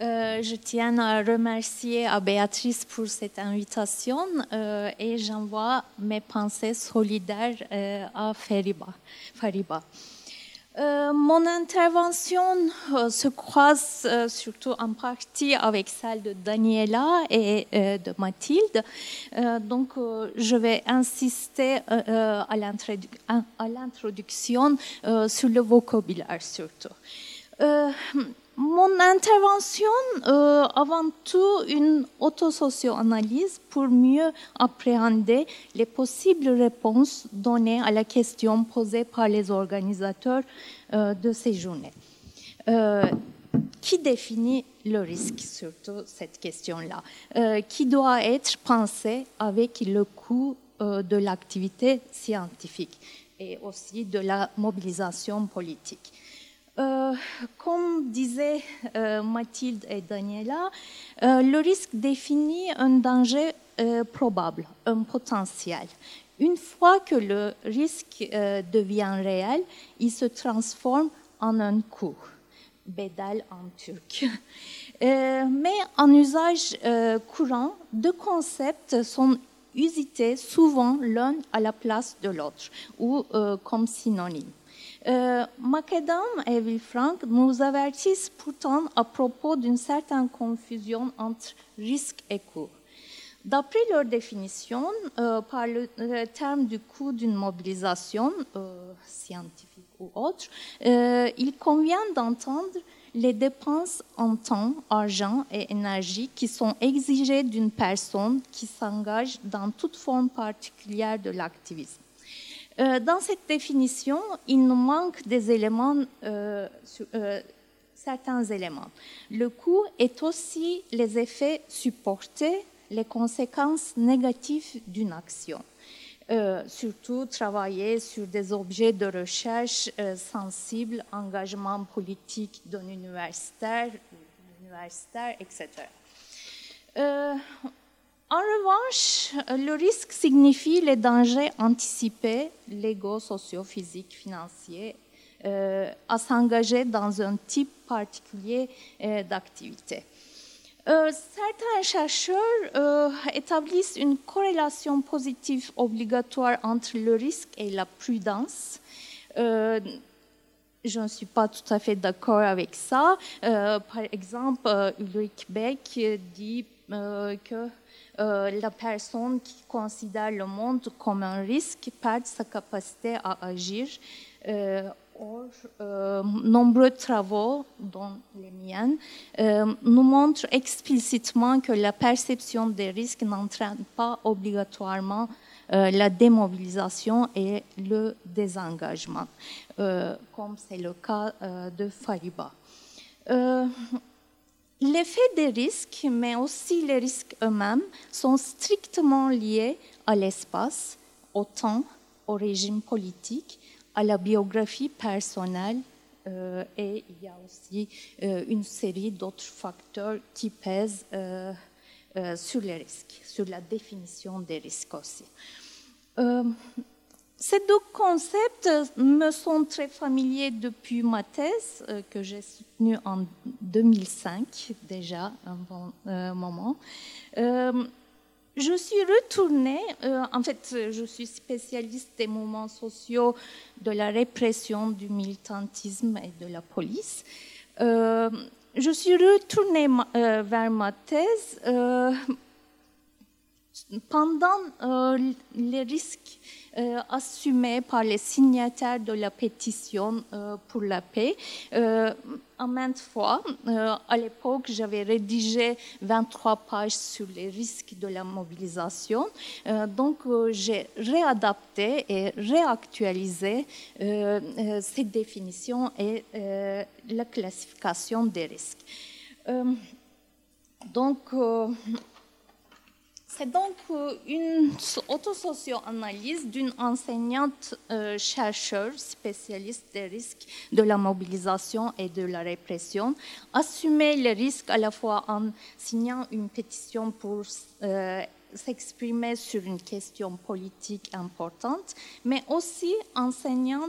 Euh, je tiens à remercier à Béatrice pour cette invitation euh, et j'envoie mes pensées solidaires euh, à Fariba. Fariba. Euh, mon intervention euh, se croise euh, surtout en partie avec celle de Daniela et de Mathilde. donc, je vais insister à l'introduction sur le vocabulaire surtout. Mon intervention, euh, avant tout, une autosocio-analyse pour mieux appréhender les possibles réponses données à la question posée par les organisateurs euh, de ces journées. Euh, qui définit le risque, surtout cette question-là? Qui doit être pensé avec le coût de l'activité scientifique et aussi de la mobilisation politique? Euh, comme disaient euh, Mathilde et Daniela, euh, le risque définit un danger probable, un potentiel. Une fois que le risque devient réel, il se transforme en un coût, bedel en turc. mais en usage courant, deux concepts sont usités souvent l'un à la place de l'autre ou comme synonymes. Euh, et Villefranc nous avertissent pourtant à propos d'une certaine confusion entre risque et coût. D'après leur définition, euh, par le, terme du coût d'une mobilisation euh, scientifique ou autre, il convient d'entendre les dépenses en temps, argent et énergie qui sont exigées d'une personne qui s'engage dans toute forme particulière de l'activisme. Euh, dans cette définition, il nous manque euh, euh, certains éléments. Le coût est aussi les effets supportés, les conséquences négatives d'une action. surtout travailler sur des objets de recherche sensibles, engagement politique d'un universitaire, universitaire, etc. En revanche, le risque signifie les dangers anticipés, légaux, sociaux, physiques, financiers, euh, à s'engager dans un type particulier euh, d'activité. Euh, certains chercheurs établissent une corrélation positive obligatoire entre le risque et la prudence. je ne suis pas tout à fait d'accord avec ça. par exemple, Ulrich Beck dit que euh, la personne qui considère le monde comme un risque perd sa capacité à agir. Euh, or, euh, nombreux travaux, dont les miennes, nous montrent explicitement que la perception des risques n'entraîne pas obligatoirement la démobilisation et le désengagement, comme c'est le cas de Fariba. L'effet des risques, mais aussi les risques eux-mêmes, sont strictement liés à l'espace, au temps, au régime politique, à la biographie personnelle euh, et il y a aussi euh, une série d'autres facteurs qui pèsent euh, sur les risques, sur la définition des risques aussi. Ces deux concepts me sont très familiers depuis ma thèse euh, que j'ai soutenue en 2005, déjà un bon euh, moment. Euh, je suis retournée, en fait, je suis spécialiste des mouvements sociaux, de la répression, du militantisme et de la police. je suis retournée vers ma thèse pendant les risques euh, assumé par les signataires de la pétition euh, pour la paix. Euh, en maintes fois, à l'époque, j'avais rédigé 23 pages sur les risques de la mobilisation. donc, j'ai réadapté et réactualisé cette définition et la classification des risques. donc, c'est donc euh, une autosocio-analyse d'une enseignante euh, chercheur spécialiste des risques de la mobilisation et de la répression, assumer les risques à la fois en signant une pétition pour euh, s'exprimer sur une question politique importante, mais aussi enseignant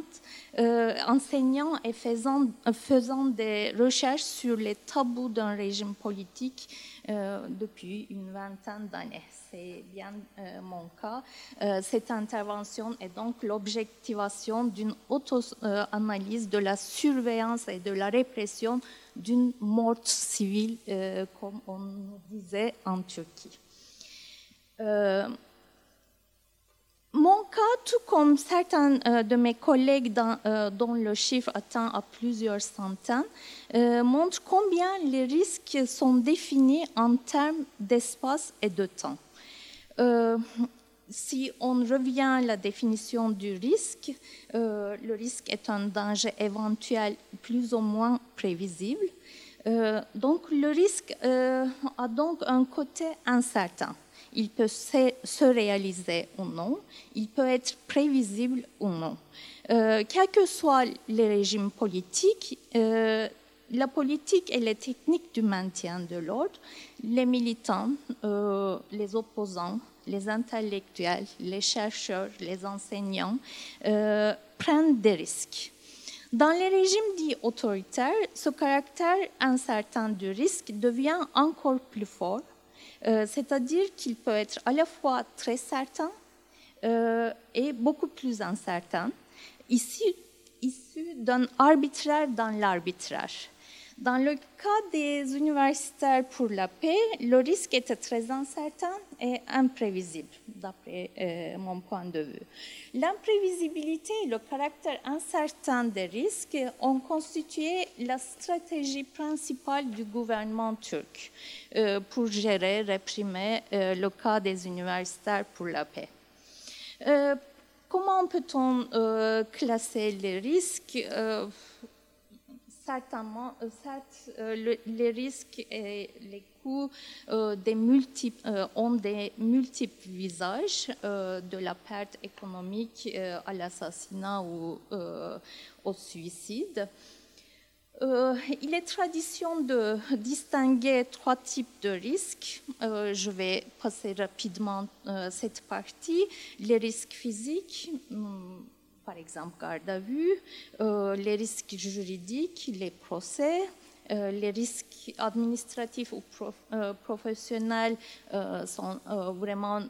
et faisant, des recherches sur les tabous d'un régime politique euh, depuis une vingtaine d'années. C'est bien euh, mon cas. Euh, cette intervention est donc l'objectivation d'une auto-analyse de la surveillance et de la répression d'une mort civile, comme on disait en Turquie. Mon cas, tout comme certains euh, de mes collègues euh, dont le chiffre atteint à plusieurs centaines, euh, montre combien les risques sont définis en termes d'espace et de temps. si on revient à la définition du risque, le risque est un danger éventuel plus ou moins prévisible. donc le risque a donc un côté incertain il peut se réaliser ou non, il peut être prévisible ou non. Euh, quels que soient les régimes politiques, euh, la politique et les techniques du maintien de l'ordre, les militants, euh, les opposants, les intellectuels, les chercheurs, les enseignants prennent des risques. Dans les régimes dits autoritaires, ce caractère incertain du risque devient encore plus fort euh, c'est-à-dire qu'il peut être à la fois très certain euh, et beaucoup plus incertain, issu d'un arbitraire dans l'arbitraire. Dans le cas des universitaires pour la paix, le risque était très incertain et imprévisible, d'après euh, mon point de vue. L'imprévisibilité et le caractère incertain des risques ont constitué la stratégie principale du gouvernement turc euh, pour gérer, réprimer euh, le cas des universitaires pour la paix. comment peut-on classer les risques certainement, euh, euh, les risques et les coûts euh, des ont des multiples visages, de la perte économique à l'assassinat ou au suicide. il est tradition de distinguer trois types de risques. je vais passer rapidement cette partie. Les risques physiques, hmm, par exemple garde à vue, euh, les risques juridiques, les procès, euh, les risques administratifs ou euh, professionnels sont vraiment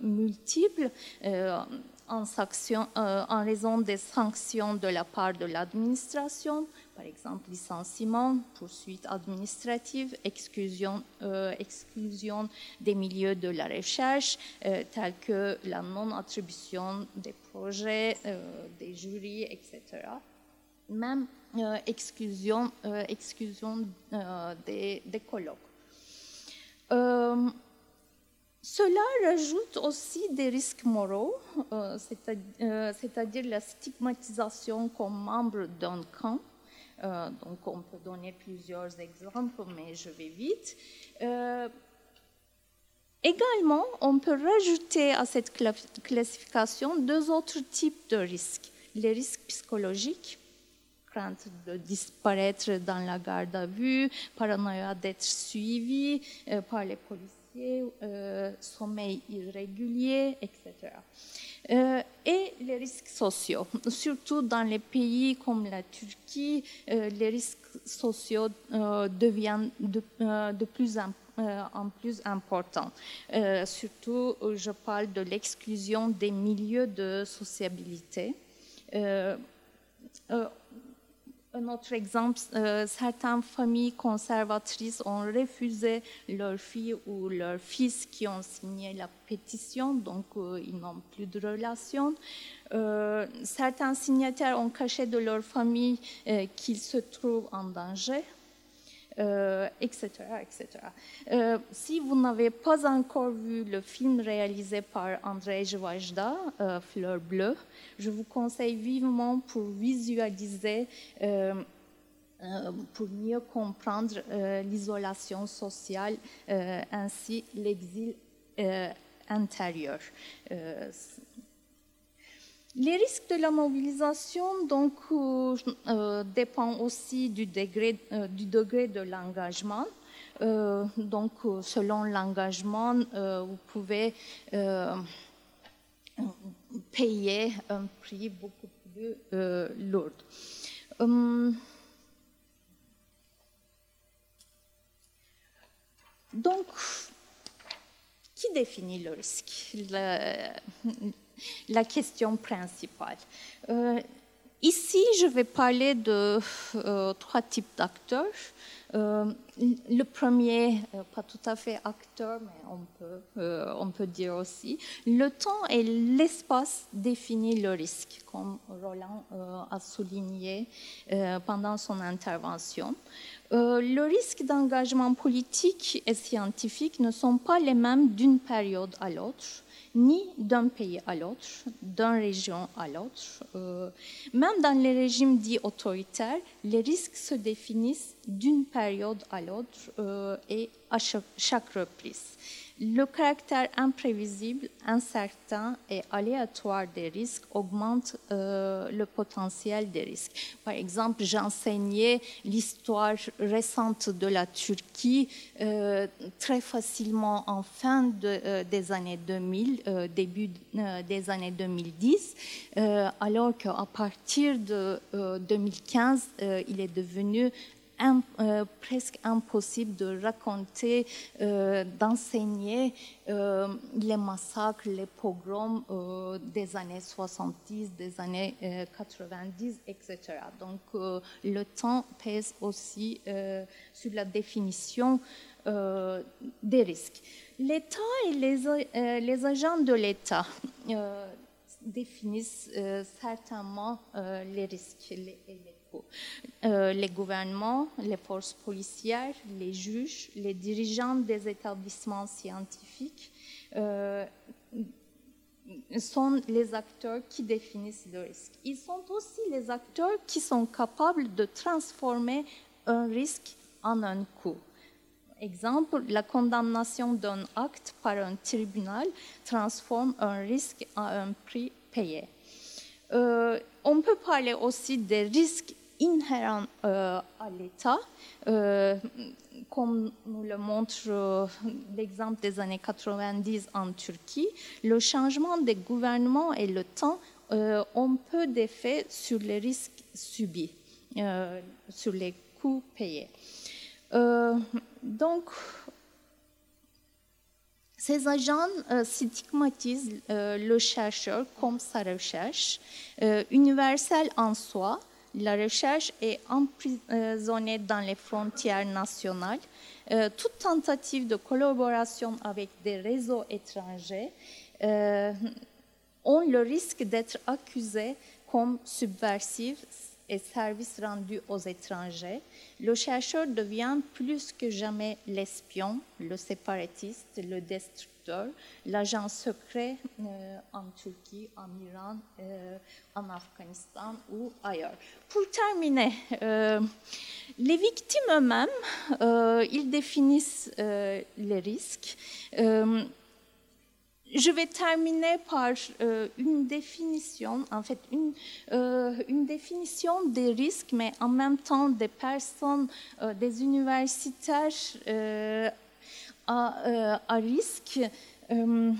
multiples en, en, raison des sanctions de la part de l'administration, par exemple licenciement, poursuite administrative, exclusion, euh, exclusion des milieux de la recherche, euh, tels que la non-attribution des projets, euh, des jurys, etc. Même exclusion, exclusion des, des, colloques. Cela rajoute aussi des risques moraux, c'est-à-dire la stigmatisation comme membre d'un camp, euh, donc on peut donner plusieurs exemples, mais je vais vite. Euh, également, on peut rajouter à cette classification deux autres types de risques. Les risques psychologiques, crainte de disparaître dans la garde à vue, paranoïa d'être suivi euh, par les policiers, sommeil irrégulier, etc. Euh, et les risques sociaux. Surtout dans les pays comme la Turquie, euh, les risques sociaux euh, deviennent de, plus en, en, plus importants. surtout, je parle de l'exclusion des milieux de sociabilité un autre exemple, euh, certaines familles conservatrices ont refusé leurs filles ou leurs fils qui ont signé la pétition, donc euh, ils n'ont plus de relation. Euh, certains signataires ont caché de leur famille qu'ils se trouvent en danger. Etc. etc. si vous n'avez pas encore vu le film réalisé par André Jvajda, Fleur bleue, je vous conseille vivement pour visualiser, euh, euh, pour mieux comprendre euh, l'isolation sociale ainsi l'exil intérieur. Les risques de la mobilisation donc, dépendent aussi du degré, du degré de l'engagement. donc, selon l'engagement, vous pouvez payer un prix beaucoup plus euh, lourd. Hum, donc, qui définit le risque? La, question principale. Euh, ici, je vais parler de euh, trois types d'acteurs. Euh, le premier, euh, pas tout à fait acteur, mais on peut, euh, on peut dire aussi, le temps et l'espace définissent le risque, comme Roland a souligné pendant son intervention. le risque d'engagement politique et scientifique ne sont pas les mêmes d'une période à l'autre ni d'un pays à l'autre, d'une région à l'autre. Euh, même dans les régimes dits autoritaires, les risques se définissent d'une période à l'autre euh, et à chaque reprise le caractère imprévisible, incertain et aléatoire des risques augmente euh, le potentiel des risques. Par exemple, j'enseignais l'histoire récente de la Turquie euh, très facilement en fin euh, des années 2000, début des années 2010, alors qu'à partir de 2015, il est devenu euh, presque impossible de raconter, euh, d'enseigner euh, les massacres, les pogroms des années 70, des années 90, etc. Donc le temps pèse aussi sur la définition des risques. L'État et les, agents de l'État définissent certainement les risques les, euh, les gouvernements, les forces policières, les juges, les dirigeants des établissements scientifiques euh, sont les acteurs qui définissent le risque. Ils sont aussi les acteurs qui sont capables de transformer un risque en un coût. Exemple, la condamnation d'un acte par un tribunal transforme un risque en un prix payé. Euh, on peut parler aussi des risques inhérent euh, à l'État, euh, comme nous le montre euh, l'exemple des années 90 en Turquie, le changement des gouvernements et le temps ont peu d'effet sur les risques subis, sur les coûts payés. donc, ces agents stigmatisent le chercheur comme sa recherche, universelle en soi, la recherche est emprisonnée dans les frontières nationales. Euh, toute tentative de collaboration avec des réseaux étrangers euh, ont le risque d'être accusée comme subversive et service rendu aux étrangers. Le chercheur devient plus que jamais l'espion, le séparatiste, le destructeur l'agent secret euh, en Turquie, en Iran, euh, en Afghanistan ou ailleurs. Pour terminer, euh, les victimes eux-mêmes, ils définissent les risques. je vais terminer par une définition, en fait, une, une, définition des risques, mais en même temps des personnes, des universitaires à, à risque. Euh,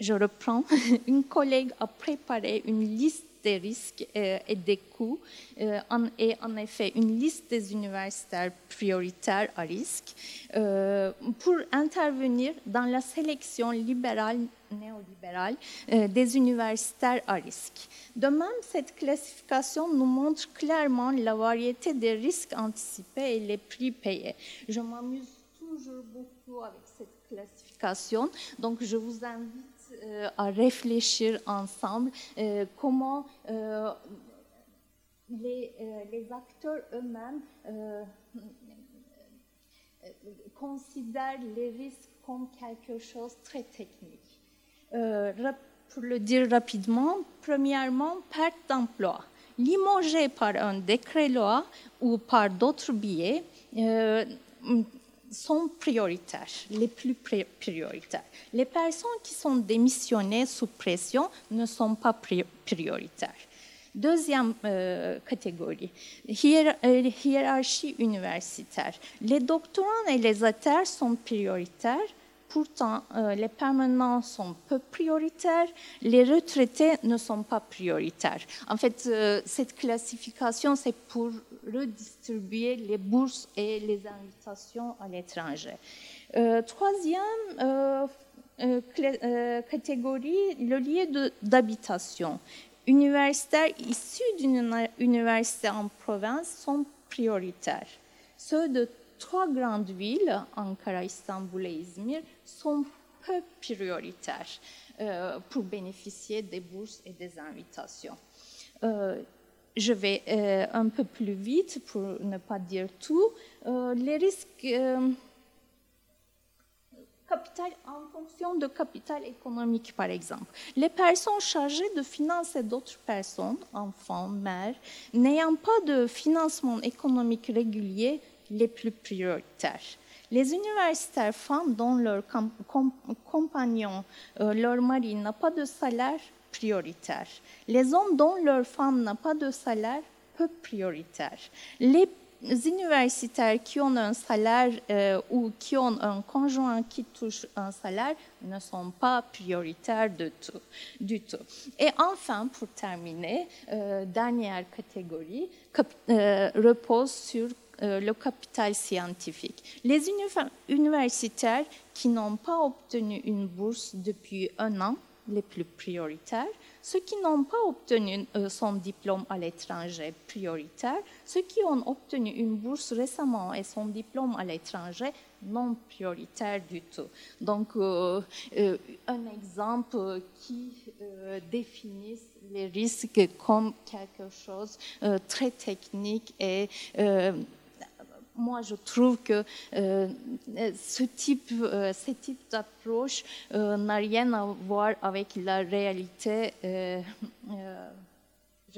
je reprends, une collègue a préparé une liste des risques euh, et des coûts euh, en, effet une liste des universitaires prioritaires à risque euh, pour intervenir dans la sélection libérale néolibérale euh, des universitaires à risque. De même, cette classification nous montre clairement la variété des risques anticipés et les prix payés. Je m'amuse toujours beaucoup avec cette classification, donc je vous invite euh, à réfléchir ensemble euh, comment euh, les, acteurs eux-mêmes considèrent les risques comme quelque chose de très technique. pour le dire rapidement, premièrement, perte d'emploi. Limogé par un décret-loi ou par d'autres biais, sont prioritaires, les plus prioritaires. Les personnes qui sont démissionnées sous pression ne sont pas prioritaires. Deuxième euh, catégorie, euh, hiérarchie universitaire. Les doctorants et les auteurs sont prioritaires Pourtant, euh, les permanents sont peu prioritaires, les retraités ne sont pas prioritaires. En fait, cette classification, c'est pour redistribuer les bourses et les invitations à l'étranger. Euh, troisième catégorie, le lieu d'habitation. Universitaires issus d'une université en province sont prioritaires. Ceux de trois grandes villes, Ankara, Istanbul et Izmir, sont peu prioritaires euh, pour bénéficier des bourses et des invitations. Euh, je vais euh, un peu plus vite pour ne pas dire tout. les risques capital en fonction de capital économique, par exemple. Les personnes chargées de financer d'autres personnes, enfants, mères, n'ayant pas de financement économique régulier, les plus prioritaires. Les universitaires femmes dont leur compagnon, euh, leur mari n'a pas de salaire Les hommes dont leur femme n'a pas de salaire peu prioritaire. Les universitaires qui ont un salaire euh, ou qui ont un conjoint qui touche un salaire ne sont pas prioritaires du tout. Et enfin, pour terminer, euh, dernière catégorie repose sur euh, le capital scientifique. Les universitaires qui n'ont pas obtenu une bourse depuis un an, les plus prioritaires, ceux qui n'ont pas obtenu euh, son diplôme à l'étranger prioritaire, ceux qui ont obtenu une bourse récemment et son diplôme à l'étranger non prioritaire du tout. Donc, euh, un exemple qui définit les risques comme quelque chose de très technique et moi, je trouve que euh, ce type, euh, d'approche euh, n'a rien à voir avec la réalité, je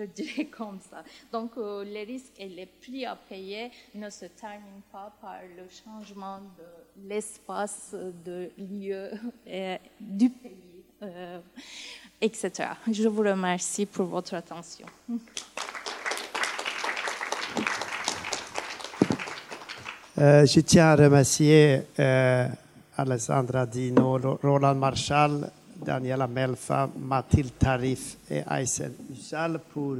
dirais comme ça. Donc, les risques et les prix à payer ne se terminent pas par le changement de l'espace, de lieu, du pays, etc. Je vous remercie pour votre attention. Euh, je tiens à remercier euh, Alessandra Dino, Roland Marshall, Daniela Melfa, Mathilde Tarif et Aïssel Ussal pour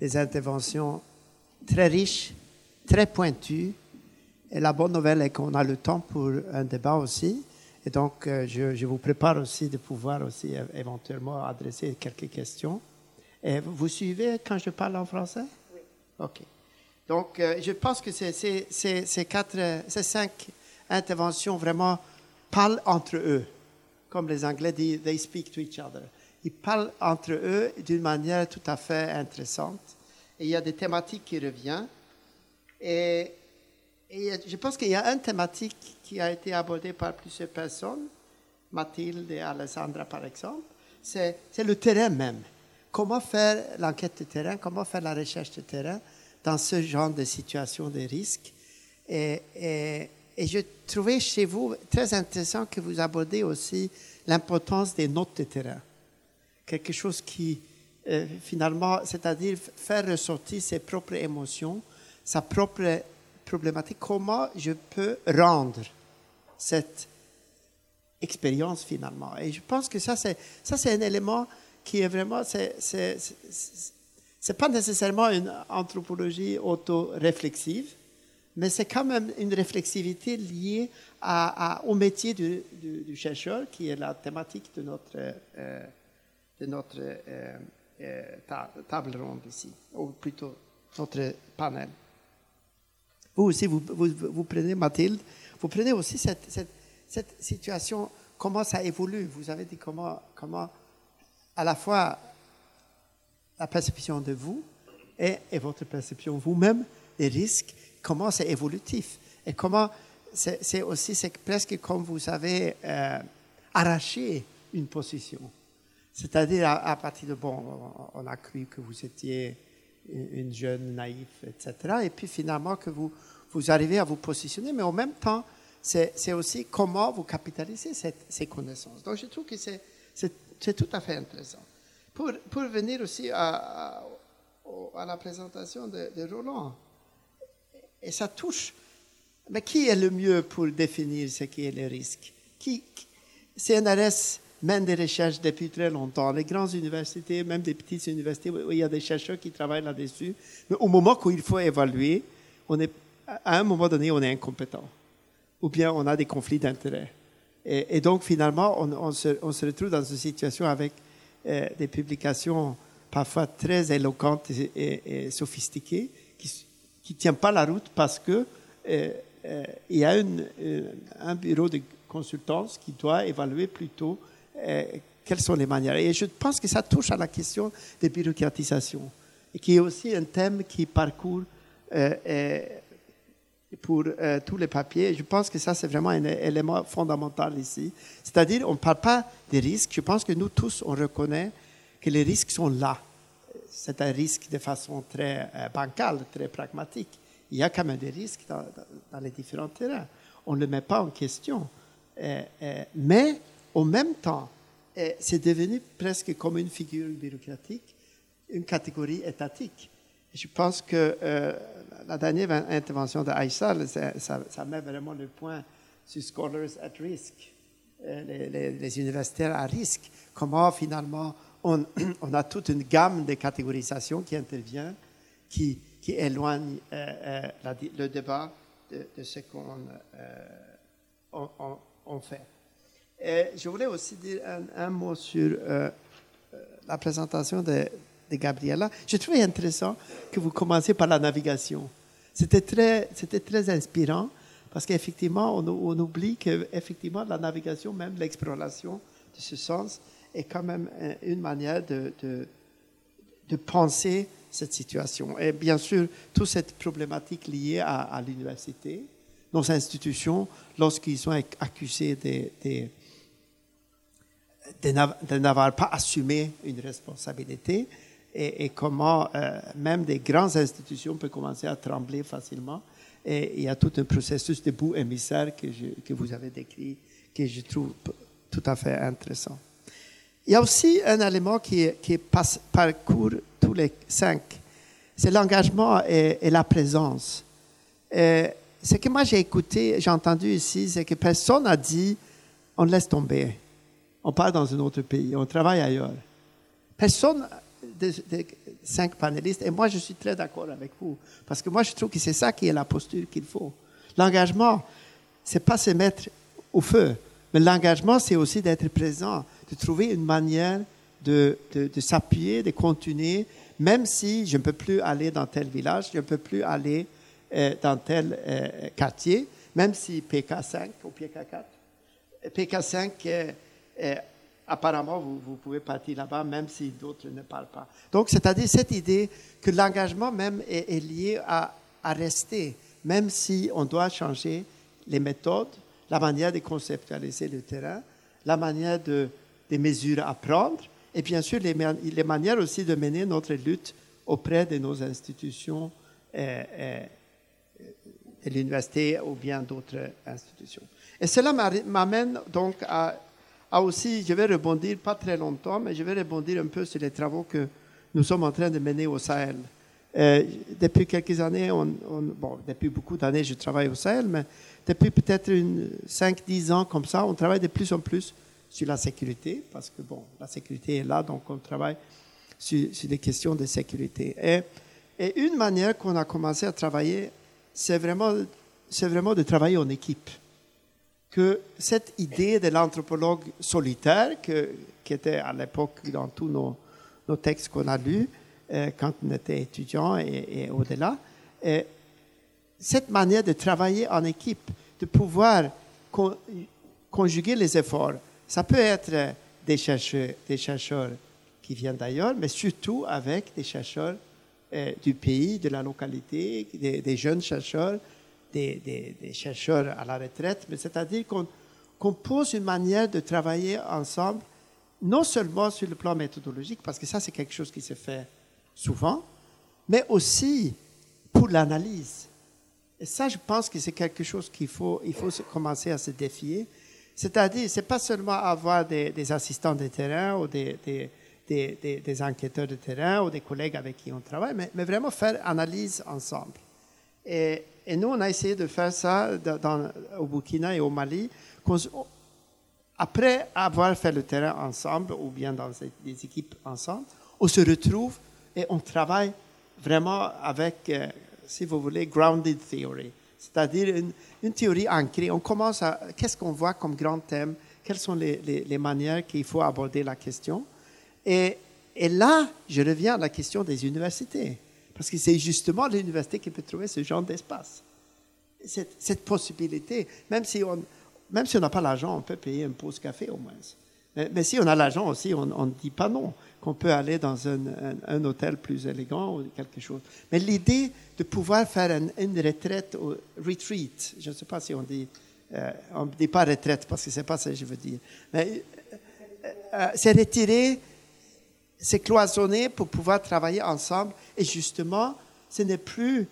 des interventions très riches, très pointues. Et la bonne nouvelle est qu'on a le temps pour un débat aussi. Et donc, euh, je, je, vous prépare aussi de pouvoir aussi éventuellement adresser quelques questions. Et vous suivez quand je parle en français? Oui. OK. Donc, euh, je pense que ces, ces cinq interventions vraiment parlent entre eux. Comme les Anglais disent, they speak to each other. Ils parlent entre eux d'une manière tout à fait intéressante. Et il y a des thématiques qui reviennent. Et, et je pense qu'il y a une thématique qui a été abordée par plusieurs personnes, Mathilde et Alessandra par exemple, c'est le terrain même. Comment faire l'enquête de terrain, comment faire la recherche de terrain? Dans ce genre de situation de risque. Et, je trouvais chez vous très intéressant que vous abordez aussi l'importance des notes de terrain. Quelque chose qui, euh, finalement, c'est-à-dire faire ressortir ses propres émotions, sa propre problématique. Comment je peux rendre cette expérience finalement? Et je pense que ça, c'est, un élément qui est vraiment, pas nécessairement une anthropologie auto-réflexive, mais c'est quand même une réflexivité liée au métier du, chercheur, qui est la thématique de notre, euh, euh, euh, table ronde ici, ou plutôt notre panel. Vous aussi, vous, prenez Mathilde, vous prenez aussi cette, cette, cette, situation, comment ça évolue? Vous avez dit comment, comment à la fois la perception de vous et, votre perception vous-même des risques comment c'est évolutif et comment c'est aussi c'est presque comme vous avez euh, arraché une position. C'est-à-dire à, partir de bon, on a cru que vous étiez une jeune naïve, etc. Et puis finalement que vous vous arrivez à vous positionner, mais en même temps c'est aussi comment vous capitalisez ces connaissances. Donc je trouve que c'est tout à fait intéressant. Pour, pour venir aussi à, à, la présentation de, de Roland, et ça touche. Mais qui est le mieux pour définir ce qui est le risque? Qui, CNRS mène des recherches depuis très longtemps. Les grandes universités, même des petites universités, où il y a des chercheurs qui travaillent là-dessus. Mais au moment où il faut évaluer, on est, à un moment donné, on est incompétent. Ou bien on a des conflits d'intérêts. Et, donc, finalement, on, se, on, se, retrouve dans une situation avec euh, des publications parfois très éloquentes et, sophistiquées qui, ne tient pas la route parce que euh, euh, il y a un bureau de consultance qui doit évaluer plutôt quelles sont les manières. Et je pense que ça touche à la question de bureaucratisation, et qui est aussi un thème qui parcourt pour tous les papiers. Je pense que ça, c'est vraiment un élément fondamental ici. C'est-à-dire, on ne parle pas des risques. Je pense que nous tous, on reconnaît que les risques sont là c'est un risque de façon très euh, bancale, très pragmatique. Il y a quand même des risques dans, les différents terrains. On ne le met pas en question. Euh, euh, mais en même temps, c'est devenu presque comme une figure bureaucratique, une catégorie étatique. je pense que la dernière intervention de Aïssal, ça, met vraiment le point sur Scholars at Risk, les, les universitaires à risque. Comment finalement on, a toute une gamme de catégorisation qui intervient, qui, qui éloigne euh, euh, le débat de, ce qu'on euh, fait. Et je voulais aussi dire un, mot sur la présentation de, de Gabriella. J'ai trouvé intéressant que vous commenciez par la navigation. C'était très, très inspirant parce qu'effectivement, on, oublie que effectivement, la navigation, même l'exploration de ce sens, est quand même une manière de, de, penser cette situation. Et bien sûr, toute cette problématique liée à, l'université, nos institutions, lorsqu'ils sont accusés de, de, n'avoir pas assumé une responsabilité, et, comment euh, même des grandes institutions peuvent commencer à trembler facilement. Et il y a tout un processus de bout émissaire que, que vous avez décrit, que je trouve tout à fait intéressant. Il y a aussi un élément qui, passe, parcourt tous les cinq. C'est l'engagement et, la présence. ce que moi j'ai écouté, j'ai entendu ici, c'est que personne n'a dit on laisse tomber. On part dans un autre pays, on travaille ailleurs. Personne des, cinq panélistes, et moi je suis très d'accord avec vous, parce que moi je trouve que c'est ça qui est la posture qu'il faut. L'engagement, c'est pas se mettre au feu, mais l'engagement, c'est aussi d'être présent, de trouver une manière de, s'appuyer, de continuer, même si je ne peux plus aller dans tel village, je ne peux plus aller euh, dans tel euh, quartier, même si PK5 ou PK4. PK5, euh, apparemment, vous, pouvez partir là-bas, même si d'autres ne parlent pas. Donc, c'est-à-dire cette idée que l'engagement même est, lié à, rester, même si on doit changer les méthodes, la manière de conceptualiser le terrain, la manière de des mesures à prendre et bien sûr les, les manières aussi de mener notre lutte auprès de nos institutions euh, euh, de l'université ou bien d'autres institutions. Et cela m'amène donc à, à, aussi, je vais rebondir pas très longtemps, mais je vais rebondir un peu sur les travaux que nous sommes en train de mener au Sahel. Euh, depuis quelques années, on, bon, depuis beaucoup d'années, je travaille au Sahel, mais depuis peut-être 5-10 ans comme ça, on travaille de plus en plus sur la sécurité, parce que bon, la sécurité est là, donc on travaille sur, des questions de sécurité. Et, une manière qu'on a commencé à travailler, c'est vraiment de travailler en équipe. Que cette idée de l'anthropologue solitaire, qui était à l'époque dans tous nos, textes qu'on a lus euh, quand on était étudiant et, au-delà, et cette manière de travailler en équipe, de pouvoir conjuguer les efforts, ça peut être des chercheurs, des chercheurs qui viennent d'ailleurs, mais surtout avec des chercheurs euh, du pays, de la localité, des, jeunes chercheurs, des, chercheurs à la retraite, mais c'est-à-dire qu'on pose une manière de travailler ensemble, non seulement sur le plan méthodologique, parce que ça c'est quelque chose qui se fait souvent, mais aussi pour l'analyse. Et ça, je pense que c'est quelque chose qu'il faut, il faut commencer à se défier. C'est-à-dire, c'est pas seulement avoir des, assistants de terrain ou des, enquêteurs de terrain ou des collègues avec qui on travaille, mais, mais vraiment faire analyse ensemble. Et, et, nous, on a essayé de faire ça au Burkina et au Mali. Après avoir fait le terrain ensemble ou bien dans des équipes ensemble, on se retrouve et on travaille vraiment avec, euh, si vous voulez, grounded theory, c'est-à-dire une, théorie ancrée. On commence à, qu'est-ce qu'on voit comme grand thème, quelles sont les, manières qu'il faut aborder la question? Et, là, je reviens à la question des universités, parce que c'est justement l'université qui peut trouver ce genre d'espace. Cette, possibilité, même si on même si n'a pas l'argent, on peut payer une pause café au moins. Mais, si on a l'argent aussi, on ne dit pas non qu'on peut aller dans un, hôtel plus élégant ou quelque chose. Mais l'idée de pouvoir faire une, retraite ou retreat, je ne sais pas si on dit, euh, on ne dit pas retraite parce que c'est pas ça que je veux dire, mais euh, euh, c'est retirer, c'est cloisonner pour pouvoir travailler ensemble et justement, ce n'est plus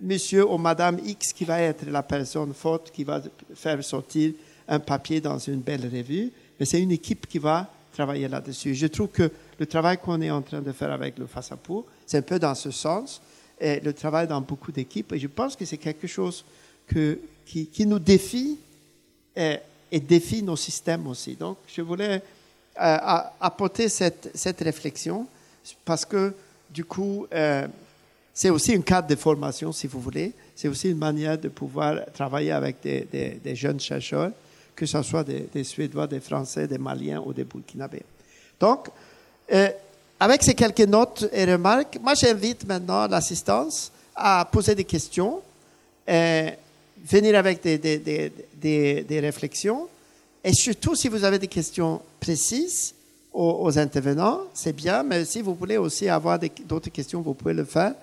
monsieur ou madame X qui va être la personne forte qui va faire sortir un papier dans une belle revue, mais c'est une équipe qui va travailler là-dessus. Je trouve que le travail qu'on est en train de faire avec le FASAPO, c'est un peu dans ce sens, le travail dans beaucoup d'équipes, et je pense que c'est quelque chose qui, nous défie et, et, défie nos systèmes aussi. Donc, je voulais euh, apporter cette, cette, réflexion, parce que, du coup, euh, c'est aussi un cadre de formation, si vous voulez. C'est aussi une manière de pouvoir travailler avec des, des, jeunes chercheurs que ce soit des, Suédois, des Français, des Maliens ou des Burkinabés. Donc, euh, avec ces quelques notes et remarques, moi j'invite maintenant l'assistance à poser des questions, venir avec des, des, réflexions, et surtout si vous avez des questions précises aux, intervenants, c'est bien, mais si vous voulez aussi avoir d'autres questions, vous pouvez le faire.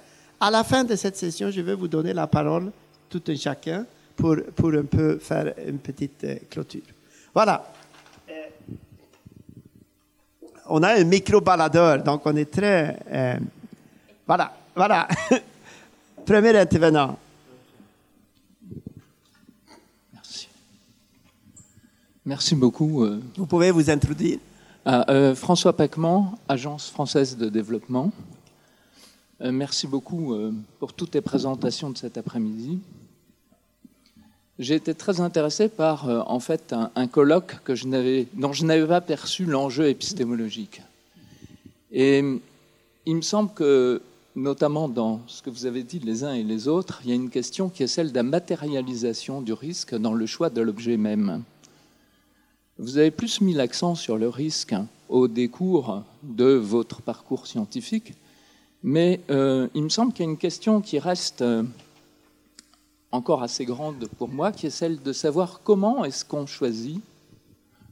À la fin de cette session, je vais vous donner la parole, tout un chacun, pour, pour un peu faire une petite euh, clôture. Voilà. Euh, on a un micro-baladeur, donc on est très... Euh, voilà, voilà. Premier intervenant. Merci beaucoup. Vous pouvez vous introduire ah, François Pacman, Agence française de développement. merci beaucoup pour toutes les présentations de cet après-midi j'ai été très intéressé par euh, en fait un, colloque que je n'avais, dont je n'avais pas perçu l'enjeu épistémologique. Et il me semble que, notamment dans ce que vous avez dit les uns et les autres, il y a une question qui est celle de la matérialisation du risque dans le choix de l'objet même. Vous avez plus mis l'accent sur le risque au décours de votre parcours scientifique, mais euh, il me semble qu'il y a une question qui reste euh, encore assez grande pour moi, qui est celle de savoir comment est-ce qu'on choisit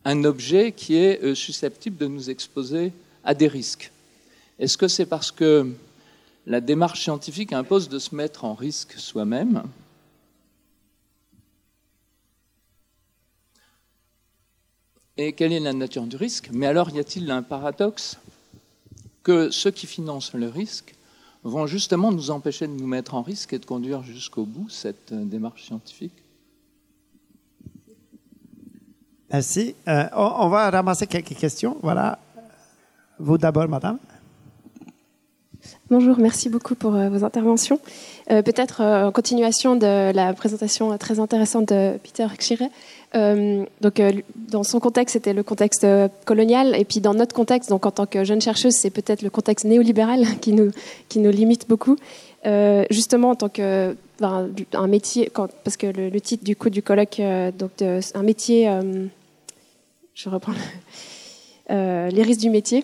un objet qui est euh, susceptible de nous exposer à des risques. Est-ce que c'est parce que la démarche scientifique impose de se mettre en risque soi-même Et quelle est la nature du risque? Mais alors, y a-t-il un paradoxe? Que ceux qui financent le risque vont justement nous empêcher de nous mettre en risque et de conduire jusqu'au bout cette euh, démarche scientifique? Merci. Euh, on, va ramasser quelques questions. Voilà. Vous d'abord, madame. Bonjour, merci beaucoup pour vos interventions. Peut-être en continuation de la présentation très intéressante de Peter Kshire. donc, dans son contexte, c'était le contexte colonial, et puis dans notre contexte, donc en tant que jeune chercheuse, c'est peut-être le contexte néolibéral qui nous, qui nous limite beaucoup. justement, en tant que un métier, parce que le, titre du coup du colloque, euh, donc un métier, euh, je reprends euh, les risques du métier.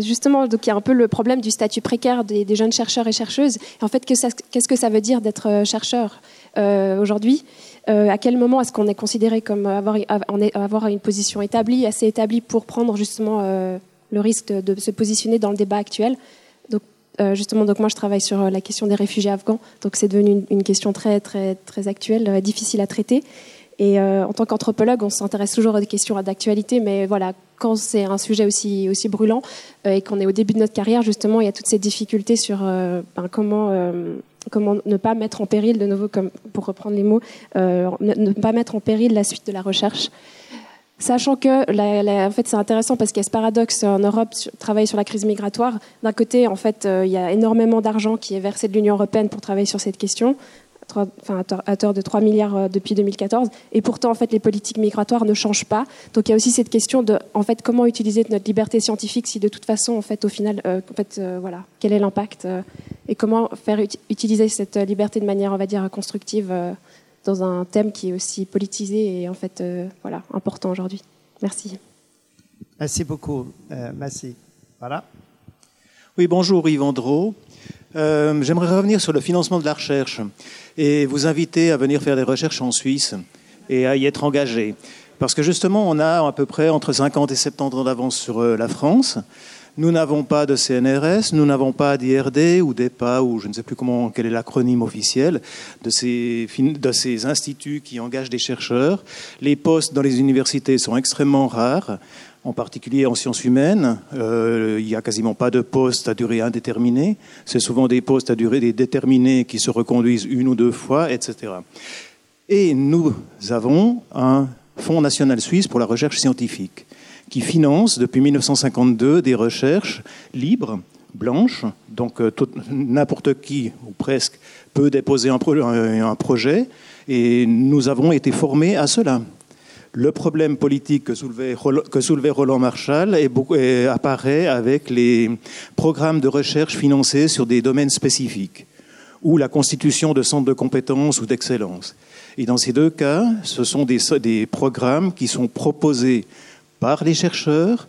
justement, donc il y a un peu le problème du statut précaire des, jeunes chercheurs et chercheuses. en fait, qu'est-ce que ça veut dire d'être chercheur aujourd'hui? À quel moment est-ce qu'on est considéré comme avoir, avoir une position établie, assez établie pour prendre justement le risque de, se positionner dans le débat actuel? Euh, justement, donc moi je travaille sur euh, la question des réfugiés afghans, donc c'est devenu une, question très très très actuelle, euh, difficile à traiter. Et en tant qu'anthropologue, on s'intéresse toujours des questions d'actualité, mais voilà, quand c'est un sujet aussi aussi brûlant et qu'on est au début de notre carrière, justement, il y a toutes ces difficultés sur ben, comment comment ne pas mettre en péril, de nouveau, comme pour reprendre les mots, ne, pas mettre en péril la suite de la recherche. Sachant que, en fait, c'est intéressant parce qu'il y a ce paradoxe en Europe, travailler sur la crise migratoire. D'un côté, en fait, euh, il y a énormément d'argent qui est versé de l'Union européenne pour travailler sur cette question, enfin, à hauteur de 3 milliards euh, depuis 2014. Et pourtant, en fait, les politiques migratoires ne changent pas. Donc, il y a aussi cette question de, en fait, comment utiliser notre liberté scientifique si, de toute façon, en fait, au final, euh, en fait, voilà, quel est l'impact et comment faire utiliser cette liberté de manière, on va dire, constructive dans un thème qui est aussi politisé et en fait euh, voilà, important aujourd'hui. Merci. Merci beaucoup. Euh, merci. Voilà. Oui, bonjour Yves Dro. Euh, J'aimerais revenir sur le financement de la recherche et vous inviter à venir faire des recherches en Suisse et à y être engagé. Parce que justement, on a à peu près entre 50 et 70 ans d'avance sur la France. Nous n'avons pas de CNRS, nous n'avons pas d'IRD ou d'EPA, ou je ne sais plus comment, quel est l'acronyme officiel de ces, de ces instituts qui engagent des chercheurs. Les postes dans les universités sont extrêmement rares en particulier en sciences humaines. Euh, il n'y a quasiment pas de postes à durée indéterminée. C'est souvent des postes à durée déterminée qui se reconduisent une ou deux fois, etc. Et nous avons un Fonds national suisse pour la recherche scientifique qui finance depuis 1952 des recherches libres, blanches, donc euh, n'importe qui, ou presque, peut déposer un, un, projet, et nous avons été formés à cela. Le problème politique que soulevait, Roland Marshall apparaît avec les programmes de recherche financés sur des domaines spécifiques, ou la constitution de centres de compétences ou d'excellence. Et dans ces deux cas, ce sont des, des programmes qui sont proposés par les chercheurs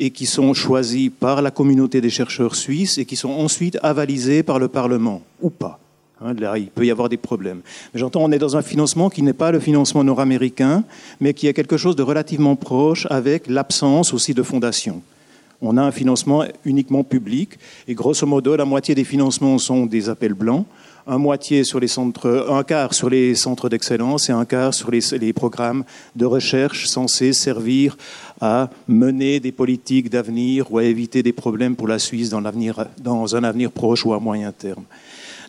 et qui sont choisis par la communauté des chercheurs suisses et qui sont ensuite avalisés par le Parlement, ou pas. Hein, il peut y avoir des problèmes. J'entends, on est dans un financement qui n'est pas le financement nord-américain, mais qui est quelque chose de relativement proche avec l'absence aussi de fondation. On a un financement uniquement public et grosso modo, la moitié des financements sont des appels blancs un moitié sur les centres, quart sur les centres d'excellence et un quart sur les, programmes de recherche censés servir à mener des politiques d'avenir ou à éviter des problèmes pour la Suisse dans un avenir proche ou à moyen terme.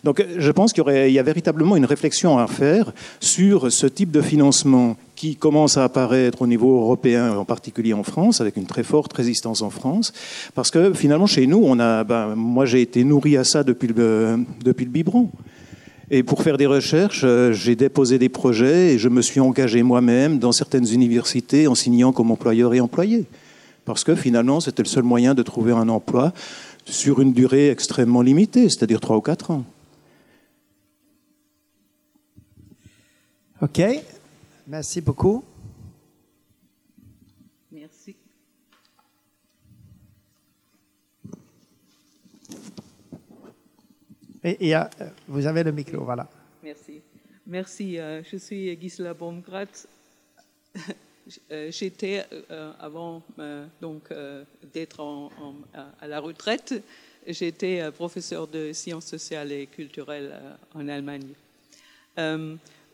Donc je pense qu'il y, a véritablement une réflexion à faire sur ce type de financement qui commence à apparaître au niveau européen, en particulier en France, avec une très forte résistance en France, parce que finalement chez nous, ben, moi j'ai été nourri à ça depuis le, depuis le biberon. Et pour faire des recherches, euh, j'ai déposé des projets et je me suis engagé moi-même dans certaines universités en signant comme employeur et employé. Parce que finalement, c'était le seul moyen de trouver un emploi sur une durée extrêmement limitée, c'est-à-dire trois ou quatre ans. OK. Merci beaucoup. Merci. Et, euh, vous avez le micro, voilà. Merci. Merci. Euh, je suis Gisela Baumgrat. Euh, j'étais, avant donc d'être à la retraite, j'étais professeur de sciences sociales et culturelles en Allemagne.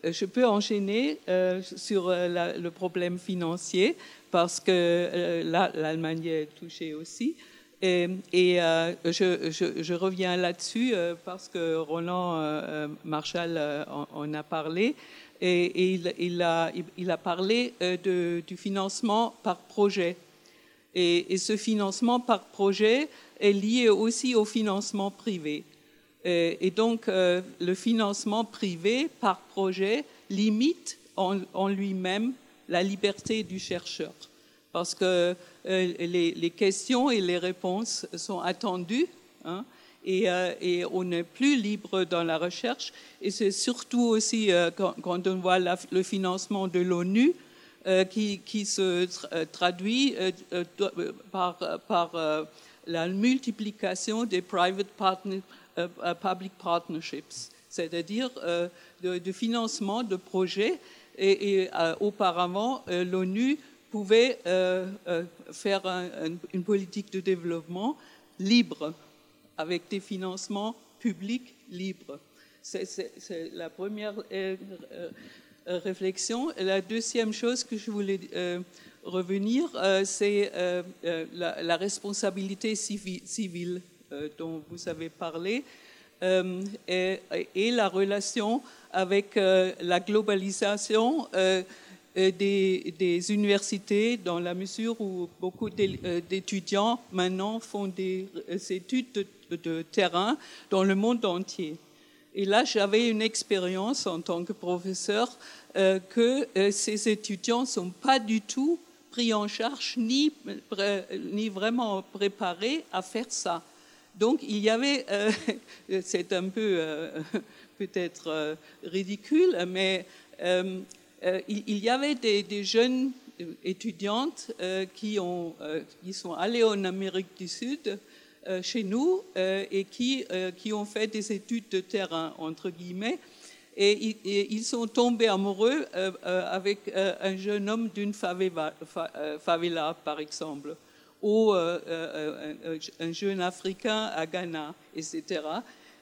Euh, je peux enchaîner euh, sur euh, le problème financier parce que l'Allemagne est touchée aussi. Et, je, reviens là-dessus parce que Roland Marshall en, a parlé. Et, il, a, parlé du financement par projet. Et, ce financement par projet est lié aussi au financement privé. Et, donc, euh, le financement privé par projet limite en, lui-même la liberté du chercheur. Parce que euh, les, questions et les réponses sont attendues. Hein, euh, et, on n'est plus libre dans la recherche. Et c'est surtout aussi quand, on voit le financement de l'ONU, euh, qui, se euh, traduit euh, par, la multiplication des private partner, public partnerships, c'est-à-dire de, financement de projets. Et, auparavant, l'ONU pouvait faire une politique de développement libre, avec des financements publics libres. C'est la première euh, réflexion. la deuxième chose que je voulais euh, revenir, euh, c'est la, responsabilité civile, dont vous avez parlé et, et, la relation avec la globalisation des, universités dans la mesure où beaucoup d'étudiants maintenant font des études de terrain dans le monde entier. Et là, j'avais une expérience en tant que professeur euh, que euh, ces étudiants ne sont pas du tout pris en charge ni, ni vraiment préparés à faire ça. Donc, il y avait, euh, c'est un peu peut-être ridicule, mais il, y avait des, jeunes étudiantes qui, ont, qui sont allées en Amérique du Sud euh, chez nous euh, et qui, euh, qui ont fait des études de terrain, entre guillemets. Et, ils sont tombés amoureux avec un jeune homme d'une favela, par exemple, ou un jeune Africain à Ghana, etc.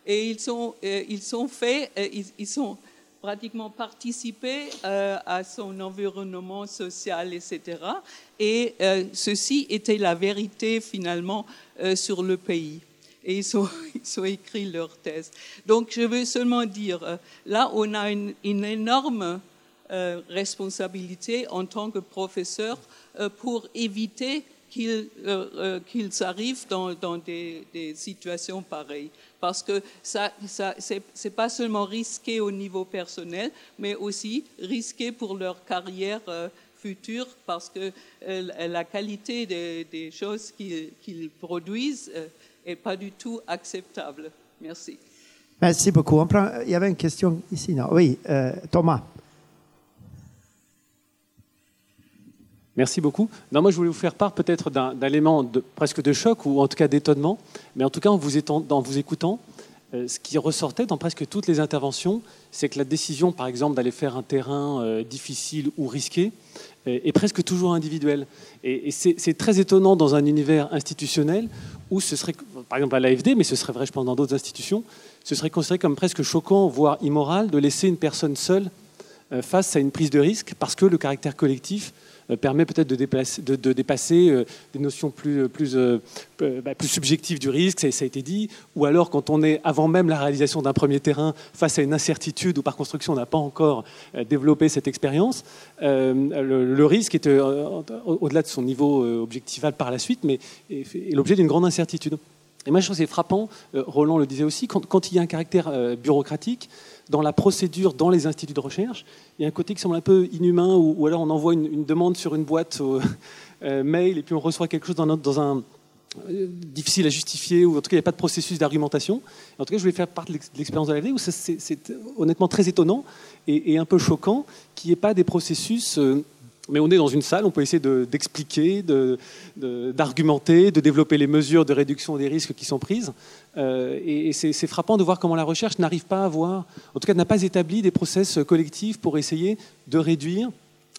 Et ils sont, ils sont faits, ils, sont pratiquement participé à son environnement social, etc. Et ceci était la vérité finalement euh, sur le pays. Et ils ont, écrit leur thèse. Donc je veux seulement dire, euh, là on a une, énorme euh, responsabilité en tant que professeur pour éviter qu'ils arrivent dans, dans des, des, situations pareilles. Parce que ça, ça c'est pas seulement risqué au niveau personnel, mais aussi risqué pour leur carrière futur parce que euh, la qualité des, choses qu'ils produisent n'est euh, pas du tout acceptable. Merci. Merci beaucoup. il y avait une question ici. Non? Oui, euh, Thomas. Merci beaucoup. Non, moi, je voulais vous faire part peut-être d'un élément presque de choc ou en tout cas d'étonnement, mais en tout cas en vous, écoutant, ce qui ressortait dans presque toutes les interventions, c'est que la décision, par exemple, d'aller faire un terrain difficile ou risqué, est presque toujours individuel. Et, c'est très étonnant dans un univers institutionnel où ce serait, par exemple à l'AFD, mais ce serait vrai, je pense, dans d'autres institutions, ce serait considéré comme presque choquant, voire immoral, de laisser une personne seule euh, face à une prise de risque parce que le caractère collectif euh, permet peut-être de, dépasser euh, des notions plus, plus, bah, plus subjectives du risque, ça, a été dit, ou alors quand on est avant même la réalisation d'un premier terrain face à une incertitude ou par construction on n'a pas encore développé cette expérience, le, risque est au-delà de son niveau objectival par la suite, mais est, l'objet d'une grande incertitude. Et moi je trouve c'est frappant, Roland le disait aussi, quand, il y a un caractère bureaucratique, dans la procédure, dans les instituts de recherche, il y a un côté qui semble un peu inhumain, ou, alors on envoie une, demande sur une boîte euh, mail et puis on reçoit quelque chose dans, dans un euh, difficile à justifier, ou en tout cas il n'y a pas de processus d'argumentation. En tout cas, je voulais faire part de l'expérience de la où c'est honnêtement très étonnant et, un peu choquant qu'il n'y ait pas des processus... Euh, mais on est dans une salle, on peut essayer d'expliquer, d'argumenter, de, développer les mesures de réduction des risques qui sont prises. Euh, et, c'est frappant de voir comment la recherche n'arrive pas à avoir, en tout cas n'a pas établi des process collectifs pour essayer de réduire,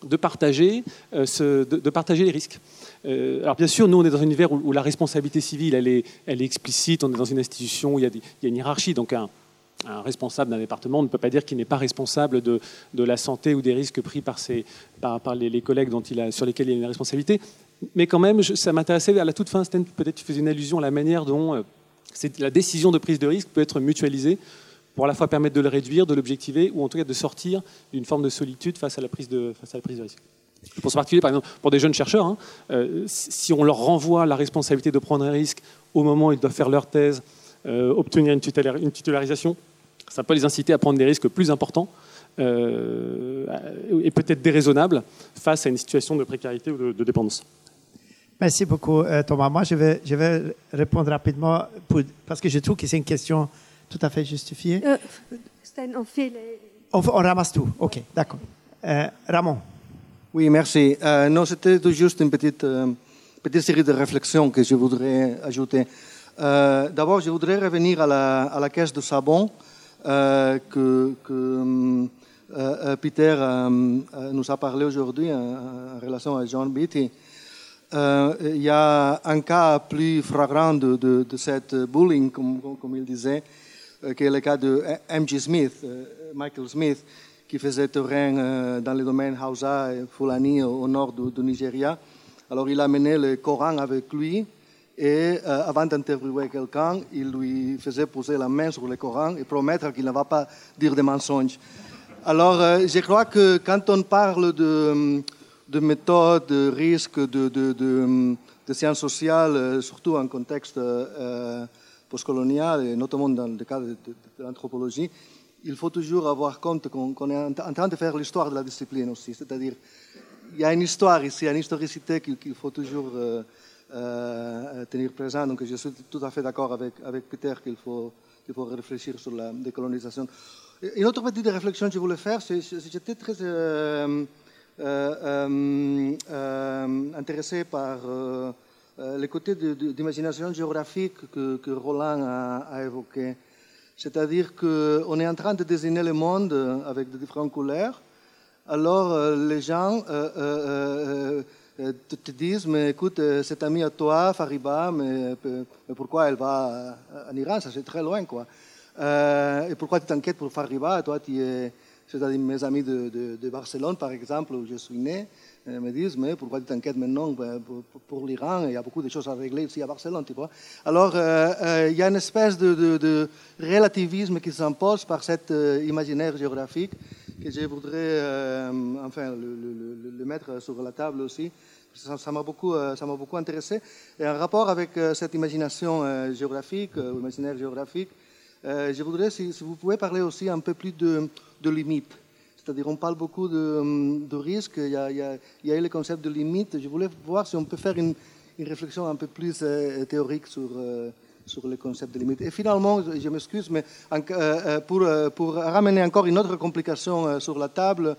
de partager, euh, de, partager les risques. Euh, alors bien sûr, nous on est dans un univers où, la responsabilité civile elle est, explicite, on est dans une institution où il y a, il y a une hiérarchie, donc un, un responsable d'un département ne peut pas dire qu'il n'est pas responsable de, la santé ou des risques pris par, les, collègues sur lesquels il a une responsabilité. Mais quand même, ça m'intéressait à la toute fin, peut-être tu faisais une allusion à la manière dont euh, la décision de prise de risque peut être mutualisée pour à la fois permettre de le réduire, de l'objectiver, ou en tout cas de sortir d'une forme de solitude face à la prise de, risque. Je pense en particulier, par exemple, pour des jeunes chercheurs, hein, euh, si on leur renvoie la responsabilité de prendre un risque au moment où ils doivent faire leur thèse, euh, obtenir une, titularisation, ça peut les inciter à prendre des risques plus importants euh, et peut-être déraisonnables face à une situation de précarité ou de, de dépendance. Merci beaucoup, Thomas. Moi, je vais, je vais répondre rapidement pour, parce que je trouve que c'est une question tout à fait justifiée. on, fait les... on, on, ramasse tout. OK, d'accord. Ramon. Oui, merci. Euh, non, c'était juste une petite, euh, petite série de réflexions que je voudrais ajouter. Euh, D'abord, je voudrais revenir à la, à la caisse de savon euh, que, que euh, Peter nous a parlé aujourd'hui en, relation à John Beatty. il y a un cas plus flagrant de, de, cette bullying, comme, il disait, qui est le cas de M.G. Smith, Michael Smith, qui faisait terrain euh, dans le domaine Hausa et Fulani au nord du, Nigeria. Alors il a mené le Coran avec lui et euh, avant d'interviewer quelqu'un, il lui faisait poser la main sur le Coran et promettre qu'il ne va pas dire des mensonges. Alors euh, je crois que quand on parle de, de méthodes, de risques, de, de, de, sciences sociales, surtout en contexte postcolonial et notamment dans le cadre de l'anthropologie, il faut toujours avoir compte qu'on est en train de faire l'histoire de la discipline aussi. C'est-à-dire, il y a une histoire ici, une historicité qu'il faut toujours euh, euh, tenir présent. Donc, je suis tout à fait d'accord avec, Peter qu'il faut, qu'il faut réfléchir sur la décolonisation. Une autre petite réflexion que je voulais faire, c'est j'étais très euh, intéressé par le côté d'imagination géographique que, que Roland a, a évoqué. C'est-à-dire qu'on est en train de désigner le monde avec de différentes couleurs. Alors euh, les gens euh, euh, te, disent, mais écoute, cet ami à toi, Fariba, mais, pourquoi elle va en Iran? Ça c'est très loin, quoi. et pourquoi tu t'inquiètes pour Fariba? Toi, tu es, c'est-à-dire mes amis de, de, Barcelone, par exemple, où je suis né, me disent, mais pourquoi tu t'inquiètes maintenant ben, pour, l'Iran? Il y a beaucoup de choses à régler ici à Barcelone, tu vois. Alors, euh, euh, il y a une espèce de, relativisme qui s'impose par cet euh, imaginaire géographique que je voudrais enfin, le, mettre sur la table aussi. Ça m'a beaucoup, ça beaucoup intéressé. Et en rapport avec cette imagination géographique, imaginaire géographique, je voudrais, si, vous pouvez parler aussi un peu plus de, limites. C'est-à-dire, on parle beaucoup de, de risques, il y, a, a, le concept de limite. Je voulais voir si on peut faire une, réflexion un peu plus euh, théorique sur, euh, sur le concept de limite. Et finalement, je m'excuse, mais euh, pour, pour, ramener encore une autre complication sur la table,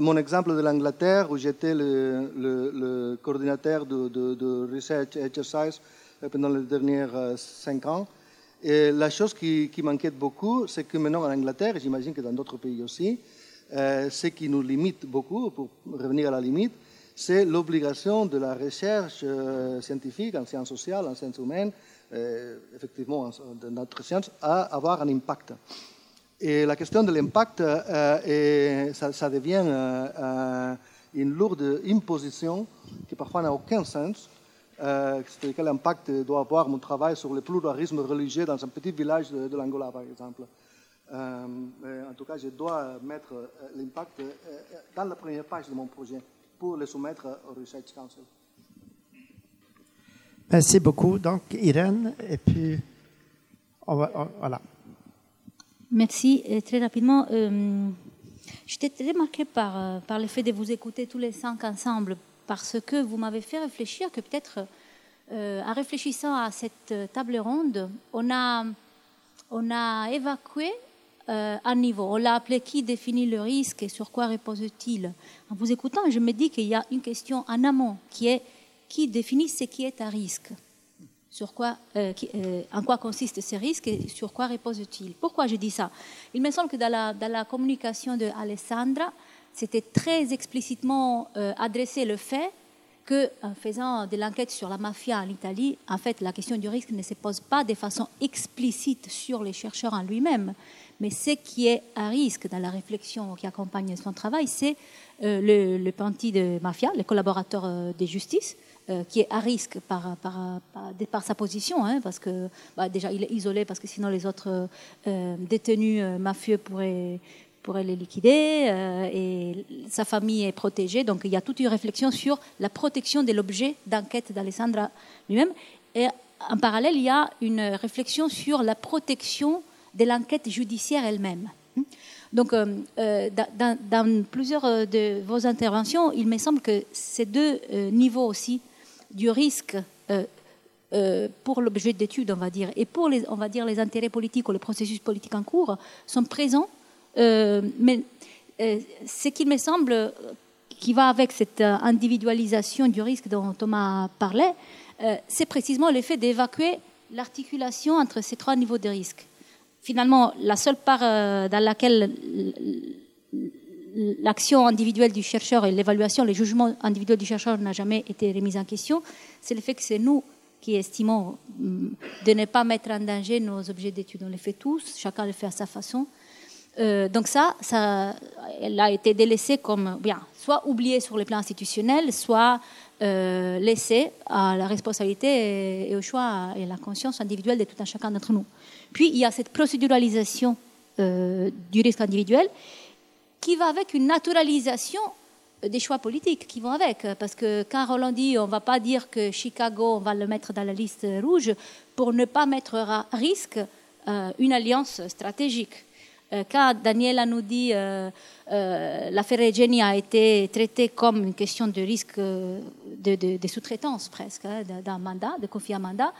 mon exemple de l'Angleterre, où j'étais le, coordinateur de, de, de, Research Exercise pendant les dernières cinq ans. Et la chose qui, qui m'inquiète beaucoup, c'est que maintenant en Angleterre, et j'imagine que dans d'autres pays aussi, euh, ce qui nous limite beaucoup, pour revenir à la limite, c'est l'obligation de la recherche euh, scientifique en sciences sociales, en sciences humaines, euh, effectivement de notre science, à avoir un impact. Et la question de l'impact, ça, ça, devient une lourde imposition qui parfois n'a aucun sens. c'est-à-dire quel impact doit avoir mon travail sur le pluralisme religieux dans un petit village de l'Angola, par exemple. Euh, en tout cas, je dois mettre euh, l'impact euh, dans la première page de mon projet pour le soumettre au Research Council. Merci beaucoup. Donc, Irène, et puis, voilà. Merci. très rapidement, euh, j'étais très marquée par, par le fait de vous écouter tous les cinq ensemble, parce que vous m'avez fait réfléchir que peut-être, en réfléchissant à cette table ronde, on a, on a évacué euh, à niveau. On l'a appelé qui définit le risque et sur quoi repose-t-il? En vous écoutant, je me dis qu'il y a une question en amont qui est qui définit ce qui est un risque. Euh, euh, en quoi consistent ces risques et sur quoi repose-t-il? Pourquoi je dis ça? Il me semble que dans la, communication de Alessandra, c'était très explicitement adressé le fait qu'en faisant de l'enquête sur la mafia en Italie, en fait, la question du risque ne se pose pas de façon explicite sur les chercheurs en lui-même, mais ce qui est à risque dans la réflexion qui accompagne son travail, c'est euh, le, le de mafia, le collaborateur euh, de justice, euh, qui est à risque par, par, par, sa position, hein, parce que bah, déjà il est isolé, parce que sinon les autres détenus mafieux pourraient pourrait les liquider euh, et sa famille est protégée. Donc il y a toute une réflexion sur la protection de l'objet d'enquête d'Alessandra lui-même. Et en parallèle, il y a une réflexion sur la protection de l'enquête judiciaire elle-même. Donc, euh, euh, dans, plusieurs de vos interventions, il me semble que ces deux niveaux aussi du risque pour l'objet d'étude, on va dire, et pour les, on va dire, les intérêts politiques ou les processus politiques en cours sont présents euh, mais euh, ce qui me semble qui va avec cette individualisation du risque dont Thomas parlait, euh, c'est précisément l'effet d'évacuer l'articulation entre ces trois niveaux de risque. Finalement, la seule part dans laquelle l'action individuelle du chercheur et l'évaluation, le jugement individuel du chercheur n'a jamais été remis en question, c'est le fait que c'est nous qui estimons mm, de ne pas mettre en danger nos objets d'étude. On les fait tous, chacun le fait à sa façon. Euh, donc ça, ça, elle a été délaissée comme bien, soit oubliée sur le plan institutionnel, soit euh, laissée à la responsabilité et, au choix et à la conscience individuelle de tout un chacun d'entre nous. Puis il y a cette procéduralisation euh, du risque individuel qui va avec une naturalisation des choix politiques qui vont avec. Parce que quand Roland dit on ne va pas dire que Chicago, on va le mettre dans la liste rouge pour ne pas mettre à risque une alliance stratégique. Euh, quand Daniela nous dit euh, euh, l'affaire Regeni a été traitée comme une question de risque de, sous-traitance presque, hein, de confier un mandat,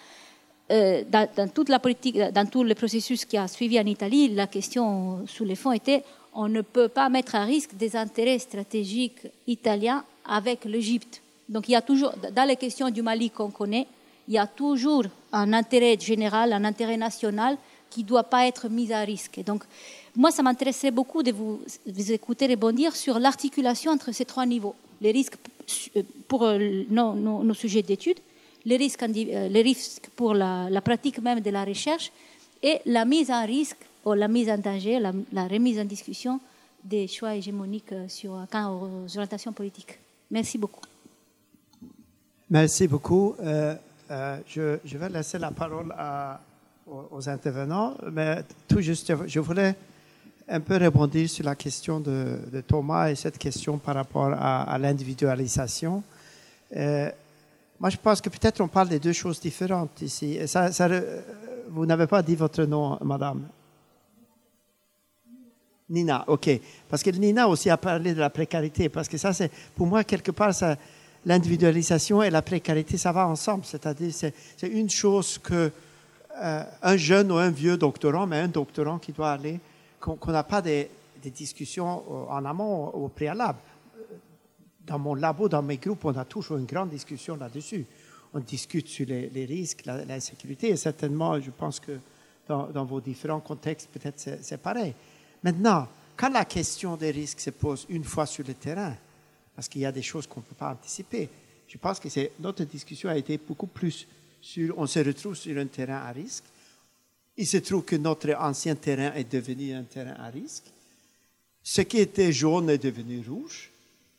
dans, toute la politique, dans tout le processus qui a suivi en Italie, la question sous les fonds était on ne peut pas mettre à risque des intérêts stratégiques italiens avec l'Égypte. Donc il y a toujours, dans les questions du Mali qu'on connaît, il y a toujours un intérêt général, un intérêt national qui ne doit pas être mis à risque. donc moi, ça m'intéresserait beaucoup de vous, écouter rebondir sur l'articulation entre ces trois niveaux. Les risques euh, pour euh, nos, sujets d'études, les risques, euh, les risques pour la, pratique même de la recherche et la mise en risque ou la mise en danger, la, remise en discussion des choix hégémoniques sur, quant aux orientations politiques. Merci beaucoup. Merci beaucoup. je, vais laisser la parole aux, intervenants, mais tout juste, je voulais un peu rebondir sur la question de, Thomas et cette question par rapport à, l'individualisation. Euh, moi, je pense que peut-être on parle de deux choses différentes ici. vous n'avez pas dit votre nom, madame Nina, ok. Parce que Nina aussi a parlé de la précarité, parce que ça, c'est, pour moi, quelque part, l'individualisation et la précarité, ça va ensemble. C'est-à-dire, c'est, une chose que euh, un jeune ou un vieux doctorant, mais un doctorant qui doit aller qu'on n'a pas des, discussions en amont, au préalable. Dans mon labo, dans mes groupes, on a toujours une grande discussion là-dessus. On discute sur les, risques, la, sécurité, et certainement, je pense que dans, vos différents contextes, peut-être c'est pareil. Maintenant, quand la question des risques se pose une fois sur le terrain, parce qu'il y a des choses qu'on ne peut pas anticiper, je pense que notre discussion a été beaucoup plus sur, on se retrouve sur un terrain à risque, il se trouve que notre ancien terrain est devenu un terrain à risque. Ce qui était jaune est devenu rouge.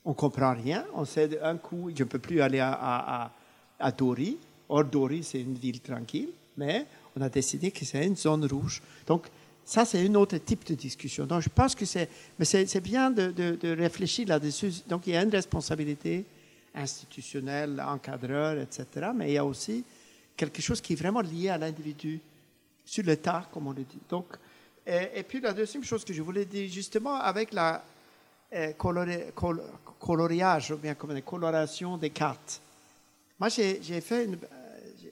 On ne comprend rien. On sait d'un coup, je ne peux plus aller à, à, Dori. Or, Dori, c'est une ville tranquille, mais on a décidé que c'est une zone rouge. Donc, ça, c'est un autre type de discussion. Donc, je pense que c'est, mais c'est, bien de, réfléchir là-dessus. Donc, il y a une responsabilité institutionnelle, encadreur, etc. Mais il y a aussi quelque chose qui est vraiment lié à l'individu sur le tas, comme on le dit. Donc, et, puis la deuxième chose que je voulais dire, justement, avec la euh, coloriage, ou bien comme la coloration des cartes. Moi, j'ai euh,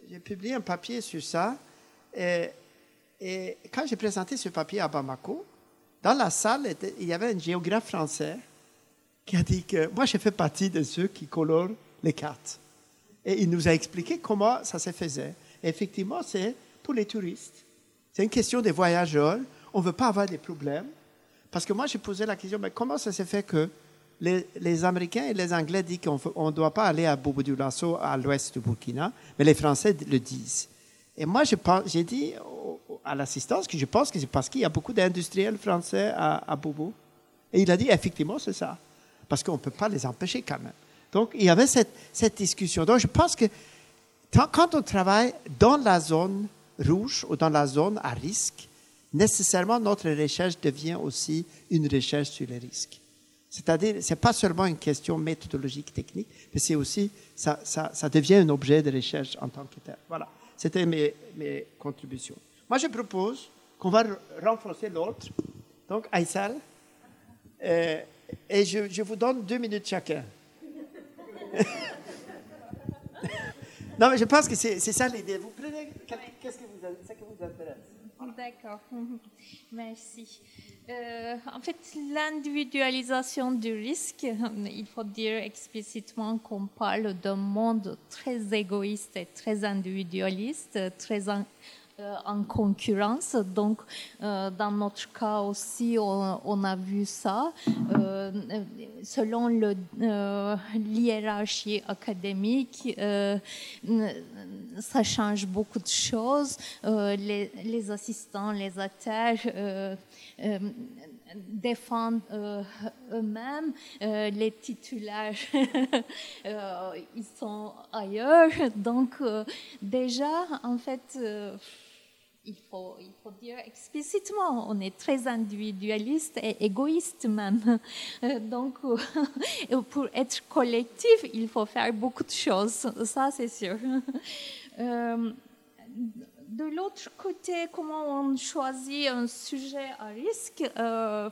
j'ai publié un papier sur ça. Et, et quand j'ai présenté ce papier à Bamako, dans la salle, il y avait un géographe français qui a dit que moi, j'ai fait partie de ceux qui colorent les cartes. Et il nous a expliqué comment ça se faisait. effectivement, c'est pour les touristes. C'est une question des voyageurs. On ne veut pas avoir des problèmes. Parce que moi, j'ai posé la question, mais comment ça s'est fait que les, Américains et les Anglais disent qu'on ne doit pas aller à Bobo du Lasso, à l'ouest du Burkina, mais les Français le disent. Et moi, j'ai dit à l'assistance que je pense que c'est parce qu'il y a beaucoup d'industriels français à, à, Bobo. Et il a dit, effectivement, c'est ça. Parce qu'on ne peut pas les empêcher quand même. Donc, il y avait cette, discussion. Donc, je pense que quand on travaille dans la zone rouge ou dans la zone à risque, nécessairement notre recherche devient aussi une recherche sur les risques. C'est-à-dire, ce n'est pas seulement une question méthodologique, technique, mais c'est aussi, ça, devient un objet de recherche en tant que tel. Voilà, c'était mes, mes contributions. Moi, je propose qu'on va renforcer l'autre. Donc, Aïssal, euh, et je, je, vous donne deux minutes chacun. non, mais je pense que c'est ça l'idée. Vous prenez, qu'est-ce que vous, ça qui vous intéresse D'accord, merci. Euh, en fait, l'individualisation du risque, il faut dire explicitement qu'on parle d'un monde très égoïste et très individualiste, très en concurrence. Donc, euh, dans notre cas aussi, on, a vu ça. Euh, selon l'hiérarchie académique, ça change beaucoup de choses. Les, assistants, les auteurs défendent eux-mêmes, les titulaires, ils sont ailleurs. Donc déjà, en fait, il faut, il faut dire explicitement, on est très individualiste et égoïste même. Euh, donc, pour être collectif, il faut faire beaucoup de choses, ça c'est sûr. Euh, de l'autre côté, comment on choisit un sujet à risque euh,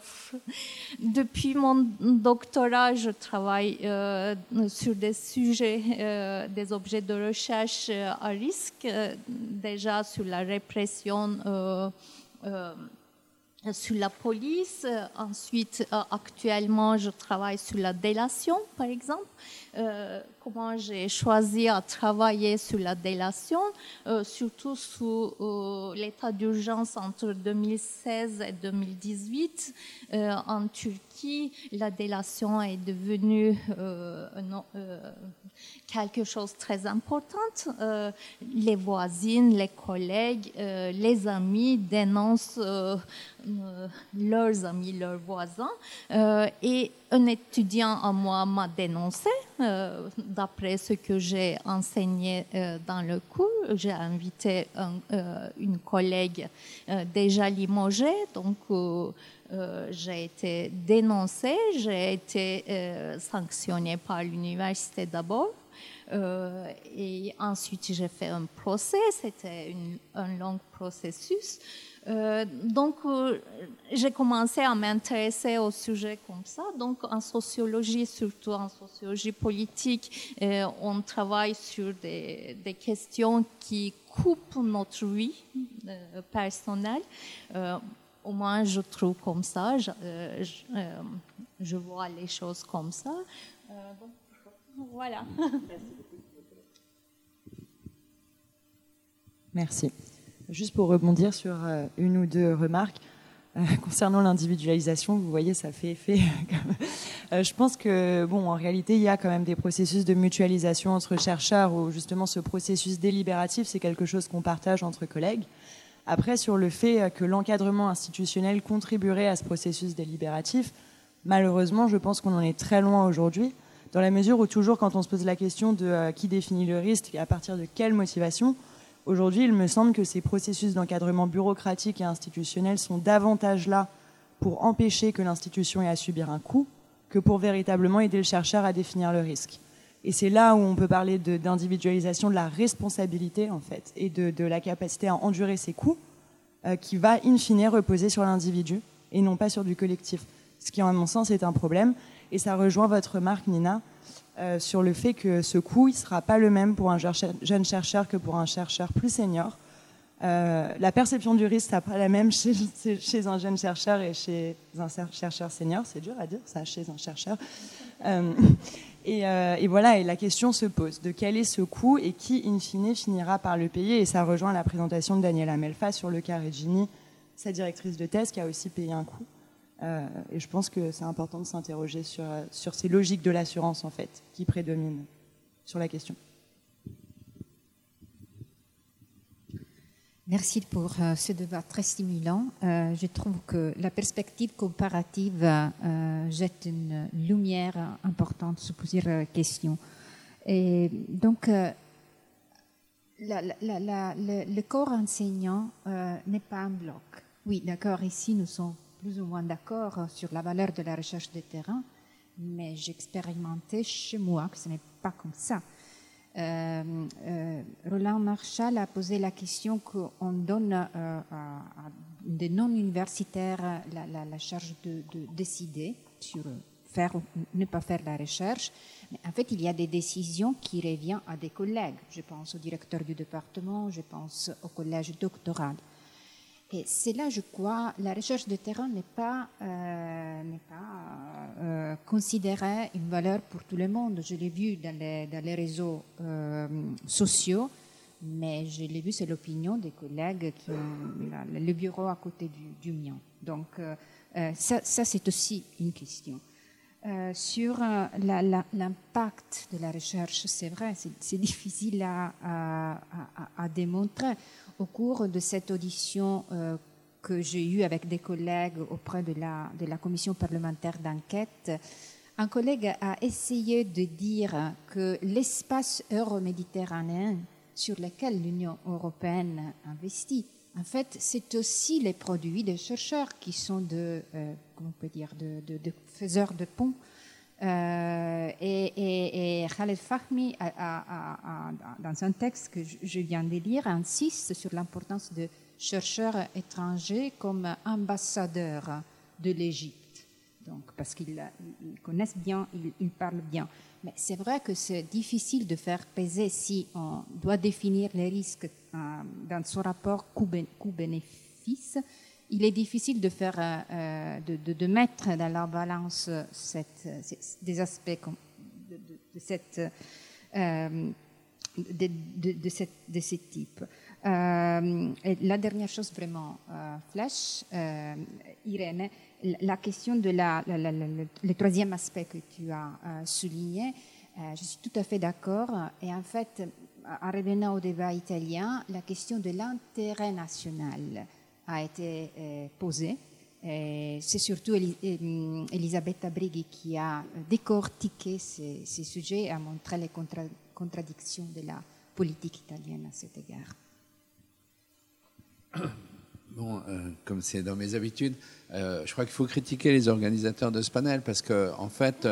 Depuis mon doctorat, je travaille euh, sur des sujets, euh, des objets de recherche à risque, déjà sur la répression sur la police. Ensuite, actuellement, je travaille sur la délation, par exemple. Euh, comment j'ai choisi à travailler sur la délation, euh, surtout sous euh, l'état d'urgence entre 2016 et 2018. en Turquie, la délation est devenue quelque chose de très important. les voisines, les collègues, les amis dénoncent leurs amis, leurs voisins. et un étudiant à moi m'a dénoncé euh, d'après ce que j'ai enseigné euh, dans le cours. J'ai invité euh, une collègue déjà limogée, donc j'ai été dénoncée, j'ai été sanctionnée par l'université d'abord. et ensuite, j'ai fait un procès. C'était un long processus. Euh, donc, euh, j'ai commencé à m'intéresser au sujet comme ça. Donc, en sociologie, surtout en sociologie politique, euh, on travaille sur des, questions qui coupent notre vie personnelle. Au moins, je trouve comme ça. Je, je, je, vois les choses comme ça. Donc, voilà. Merci. Juste pour rebondir sur euh, une ou deux remarques. Euh, concernant l'individualisation, vous voyez, ça fait effet. Euh, je pense que, bon, en réalité, il y a quand même des processus de mutualisation entre chercheurs où justement ce processus délibératif, c'est quelque chose qu'on partage entre collègues. Après, sur le fait que l'encadrement institutionnel contribuerait à ce processus délibératif, malheureusement, je pense qu'on en est très loin aujourd'hui, dans la mesure où toujours quand on se pose la question de qui définit le risque et à partir de quelle motivation, Aujourd'hui, il me semble que ces processus d'encadrement bureaucratique et institutionnel sont davantage là pour empêcher que l'institution ait à subir un coût que pour véritablement aider le chercheur à définir le risque. Et c'est là où on peut parler d'individualisation de, la responsabilité, en fait, et de, la capacité à endurer ces coûts, euh, qui va, in fine, reposer sur l'individu et non pas sur du collectif. Ce qui, en mon sens, est un problème. Et ça rejoint votre remarque, Nina, euh, sur le fait que ce coût, il ne sera pas le même pour un jeune chercheur que pour un chercheur plus senior. Euh, la perception du risque n'est pas la même chez, un jeune chercheur et chez un chercheur senior. C'est dur à dire ça, chez un chercheur. Euh, et, et, voilà, et la question se pose de quel est ce coût et qui, in fine, finira par le payer. Et ça rejoint la présentation de Daniela Melfa sur le cas Regini, sa directrice de thèse, qui a aussi payé un coût. Euh, et je pense que c'est important de s'interroger euh, sur ces logiques de l'assurance, en fait, qui prédominent sur la question. Merci pour euh, ce débat très stimulant. je trouve que la perspective comparative jette une lumière importante sur plusieurs questions. Et donc, le corps enseignant n'est pas un bloc Oui, d'accord. Ici, nous sommes plus ou moins d'accord sur la valeur de la recherche de terrain, mais j'expérimentais chez moi que ce n'est pas comme ça. Euh, euh, Roland Marshall a posé la question qu'on donne euh, à, des non-universitaires la, charge de, décider sur faire ou ne pas faire la recherche. Mais en fait, il y a des décisions qui reviennent à des collègues. Je pense au directeur du département, je pense au collège doctoral. Et c'est là, je crois, la recherche de terrain n'est pas, euh, euh, considérée une valeur pour tout le monde. Je l'ai vu dans les, réseaux euh, sociaux, mais je l'ai vu, c'est l'opinion des collègues qui ont le bureau à côté du, mien. Donc, ça, ça c'est aussi une question. sur l'impact de la recherche, c'est vrai, c'est difficile à, démontrer au cours de cette audition euh, que j'ai eue avec des collègues auprès de la, commission parlementaire d'enquête, un collègue a essayé de dire que l'espace euro-méditerranéen sur lequel l'Union européenne investit, en fait, c'est aussi les produits des chercheurs qui sont de, euh, comment on peut dire, de faiseurs de ponts euh, et, Khaled Fahmi, dans un texte que je viens de lire, insiste sur l'importance de chercheurs étrangers comme ambassadeurs de l'Égypte. Donc, parce qu'ils connaissent bien, ils, parlent bien. Mais c'est vrai que c'est difficile de faire peser si on doit définir les risques euh, dans son rapport coût-bénéfice il est difficile de, faire, euh, euh, de, mettre dans la balance des aspects de, de, cette, euh, de, cette, de ce type. la dernière chose vraiment flash, Irène, la question de la, le troisième aspect que tu as souligné, je suis tout à fait d'accord. Et en fait, en revenant au débat italien, la question de l'intérêt national a été euh, posée. C'est surtout euh, Elisabetta Brighi qui a décortiqué ces, sujets et a montré les contradictions de la politique italienne à cet égard. Bon, euh, comme c'est dans mes habitudes, je crois qu'il faut critiquer les organisateurs de ce panel parce qu'en en fait,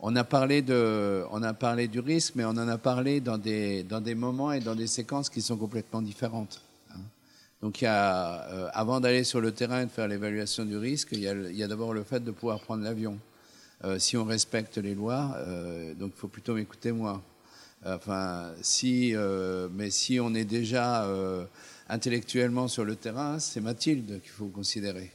on, a parlé de, on a parlé du risque, mais on en a parlé dans des, dans des moments et dans des séquences qui sont complètement différentes. Donc, euh, avant d'aller sur le terrain et de faire l'évaluation du risque, il y a, d'abord le fait de pouvoir prendre l'avion. Euh, si on respecte les lois, euh, donc il faut plutôt m'écouter moi. Enfin, si, mais si on est déjà intellectuellement sur le terrain, c'est Mathilde qu'il faut considérer.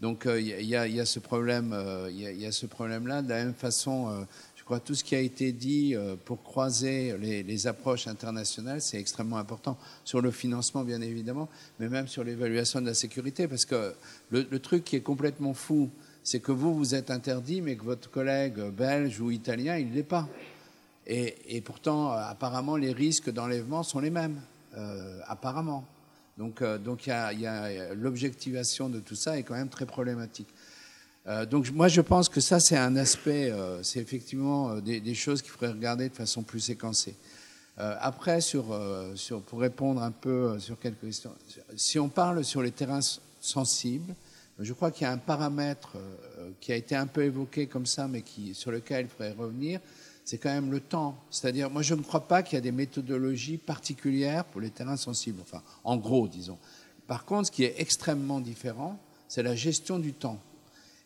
Donc il y, a, ce problème, il y, a ce problème-là. De la même façon, je crois que tout ce qui a été dit euh, pour croiser les, approches internationales, c'est extrêmement important. Sur le financement, bien évidemment, mais même sur l'évaluation de la sécurité, parce que le, truc qui est complètement fou, c'est que vous, vous êtes interdit, mais que votre collègue belge ou italien, il ne l'est pas. Et, pourtant, apparemment, les risques d'enlèvement sont les mêmes, euh, apparemment. Donc, euh, donc y a, y a, l'objectivation de tout ça est quand même très problématique. Euh, donc moi je pense que ça c'est un aspect, euh, c'est effectivement euh, des, choses qu'il faudrait regarder de façon plus séquencée. après, pour répondre un peu sur quelques questions, si on parle sur les terrains sensibles, je crois qu'il y a un paramètre qui a été un peu évoqué comme ça, mais qui, sur lequel il faudrait revenir, c'est quand même le temps. C'est-à-dire, moi je ne crois pas qu'il y a des méthodologies particulières pour les terrains sensibles, enfin en gros disons. Par contre, ce qui est extrêmement différent, c'est la gestion du temps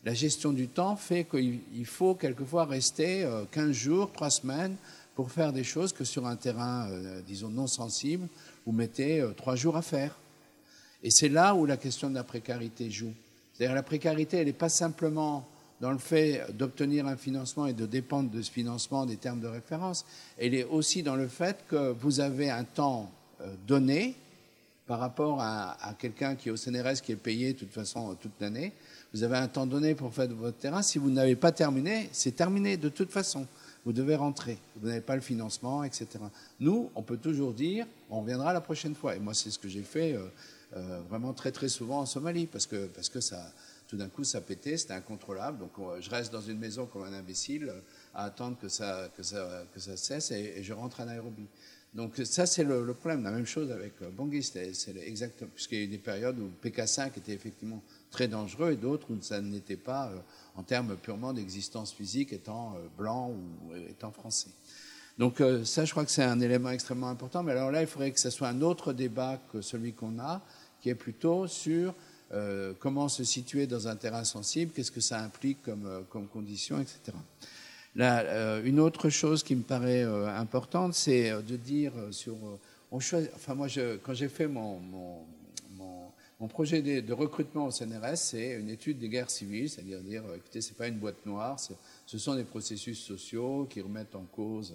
la gestion du temps fait qu'il faut quelquefois rester 15 euh, jours, 3 semaines pour faire des choses que sur un terrain, euh, disons, non sensible, vous mettez 3 euh, jours à faire. Et c'est là où la question de la précarité joue. C'est-à-dire la précarité, elle n'est pas simplement dans le fait d'obtenir un financement et de dépendre de ce financement des termes de référence, elle est aussi dans le fait que vous avez un temps donné par rapport à, à quelqu'un qui est au CNRS qui est payé de toute façon toute l'année, vous avez un temps donné pour faire votre terrain. Si vous n'avez pas terminé, c'est terminé de toute façon. Vous devez rentrer. Vous n'avez pas le financement, etc. Nous, on peut toujours dire, on reviendra la prochaine fois. Et moi, c'est ce que j'ai fait euh, euh, vraiment très très souvent en Somalie, parce que, parce que ça, tout d'un coup, ça pétait, c'était incontrôlable. Donc, je reste dans une maison comme un imbécile à attendre que ça, que ça, que ça cesse et, je rentre à Nairobi. Donc ça, c'est le, problème. La même chose avec euh, Bangui, c'est exactement, puisqu'il y a eu des périodes où PK5 était effectivement très dangereux et d'autres où ça n'était pas euh, en termes purement d'existence physique, étant euh, blanc ou étant français. Donc ça, je crois que c'est un élément extrêmement important. Mais alors là, il faudrait que ce soit un autre débat que celui qu'on a, qui est plutôt sur comment se situer dans un terrain sensible, qu'est-ce que ça implique comme, comme condition, etc. Euh, une autre chose qui me paraît euh, importante, c'est euh, de dire sur. On choisit, enfin, moi, quand j'ai fait mon, projet de, recrutement au CNRS, c'est une étude des guerres civiles, c'est-à-dire dire, écoutez, c'est pas une boîte noire, ce sont des processus sociaux qui remettent en cause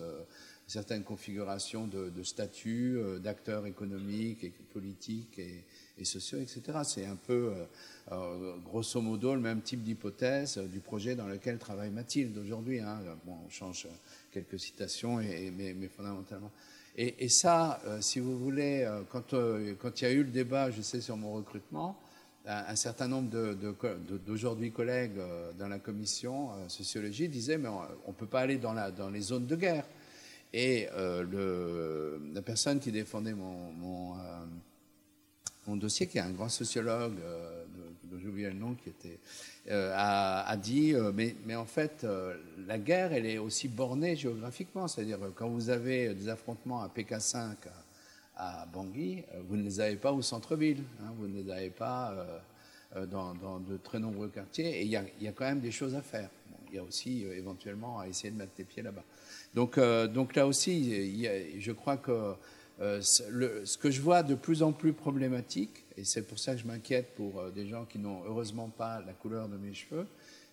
certaines configurations de, statuts, d'acteurs économiques et politiques et, sociaux, etc. C'est un peu, euh, euh, grosso modo, le même type d'hypothèse du projet dans lequel travaille Mathilde aujourd'hui. Hein. Bon, on change quelques citations, mais, fondamentalement. Et, ça, euh, si vous voulez, quand, quand il y a eu le débat, je sais, sur mon recrutement, un, certain nombre d'aujourd'hui collègues dans la commission sociologie disaient mais on ne peut pas aller dans, les zones de guerre. Et la personne qui défendait mon, dossier, qui est un grand sociologue, euh, dont j'ai oublié le nom, qui était, euh, a, dit, euh, mais, mais, en fait, la guerre, elle est aussi bornée géographiquement. C'est-à-dire, quand vous avez des affrontements à PK5, à, Bangui, vous ne les avez pas au centre-ville, hein, vous ne les avez pas dans, de très nombreux quartiers, et il y a, y a, quand même des choses à faire. il y a aussi éventuellement à essayer de mettre les pieds là-bas. Donc, donc là aussi, je crois que euh, ce que je vois de plus en plus problématique, et c'est pour ça que je m'inquiète pour euh, des gens qui n'ont heureusement pas la couleur de mes cheveux,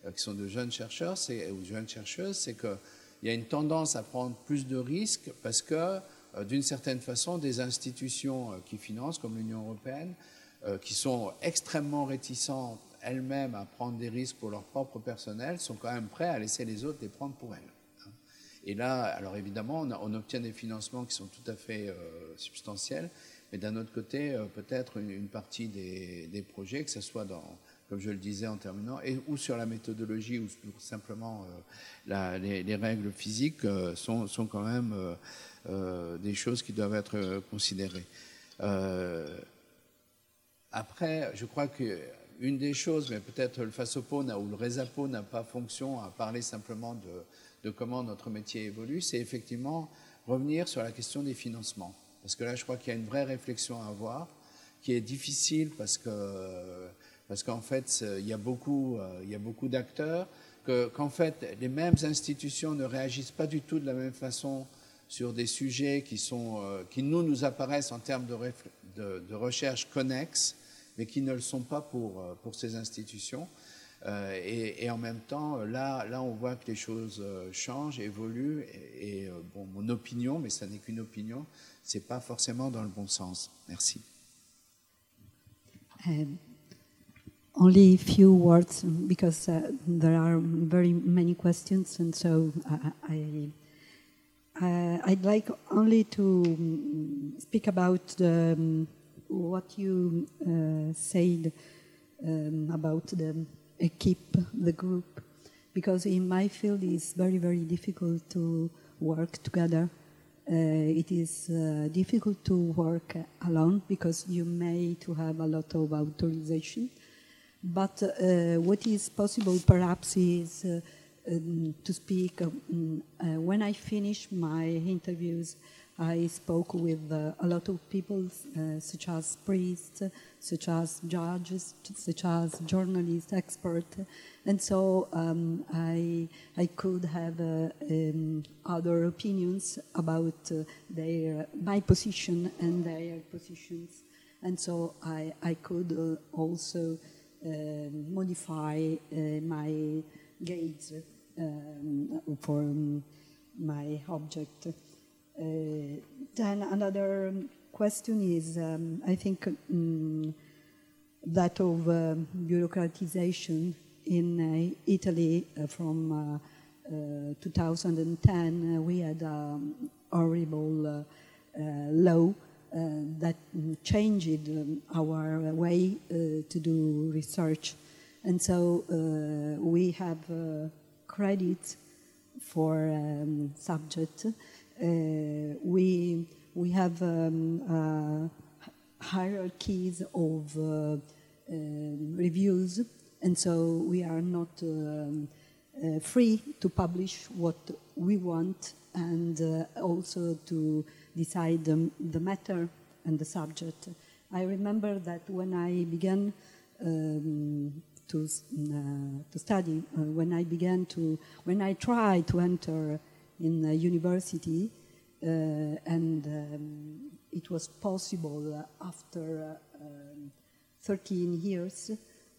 euh, qui sont de jeunes chercheurs ou jeunes chercheuses, c'est qu'il y a une tendance à prendre plus de risques parce que, d'une certaine façon, des institutions qui financent, comme l'Union européenne, qui sont extrêmement réticentes elles-mêmes à prendre des risques pour leur propre personnel, sont quand même prêts à laisser les autres les prendre pour elles. Et là, alors évidemment, on, obtient des financements qui sont tout à fait euh, substantiels, mais d'un autre côté, euh, peut-être une, partie des, projets, que ce soit dans, comme je le disais en terminant, et, ou sur la méthodologie, ou simplement euh, les, règles physiques, sont, sont, quand même des choses qui doivent être considérées. après, je crois que une des choses, mais peut-être le FASOPO ou le RESAPO n'a pas fonction à parler simplement de comment notre métier évolue, c'est effectivement revenir sur la question des financements. Parce que là, je crois qu'il y a une vraie réflexion à avoir, qui est difficile parce que parce qu'en fait, il y a beaucoup, euh, il y a beaucoup d'acteurs, qu'en fait, les mêmes institutions ne réagissent pas du tout de la même façon sur des sujets qui, sont, euh, qui nous, nous apparaissent en termes de, de, recherche connexes, mais qui ne le sont pas pour, euh, pour ces institutions. Euh, et, en même temps, là, là, on voit que les choses euh, changent, évoluent. Et, euh, bon, mon opinion, mais ça n'est qu'une opinion, c'est pas forcément dans le bon sens. Merci. Um, only few words because uh, there are very many questions, and so I, I I'd like only to um, speak about the, um, what you uh, said um, about the keep the group because in my field it's very very difficult to work together. Uh, it is uh, difficult to work alone because you may to have a lot of authorization. But uh, what is possible perhaps is uh, um, to speak um, uh, when i finish my interviews I spoke with uh, a lot of people, uh, such as priests, such as judges, such as journalists, experts, and so um, I I could have uh, um, other opinions about uh, their my position and their positions, and so I I could uh, also uh, modify my gaze um, for um, my object. Uh, then another question is, um, I think, um, that of uh, bureaucratization in uh, Italy from 2010. we had a horrible law uh, that changed um, our way uh, to do research. And so uh, we have credit for um, subject uh, we we have um, uh, hierarchies of uh, um, reviews, and so we are not um, uh, free to publish what we want and uh, also to decide the, the matter and the subject. I remember that when I began um, to, uh, to study, uh, when I began to, when I tried to enter in a university, uh, and um, it was possible after um, 13 years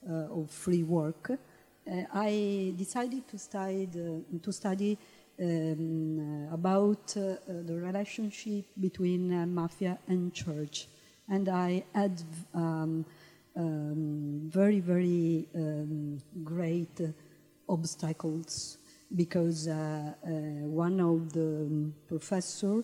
uh, of free work, uh, I decided to study, to study um, about the relationship between mafia and church. And I had um, um, very, very um, great obstacles because uh, uh, one of the um, professor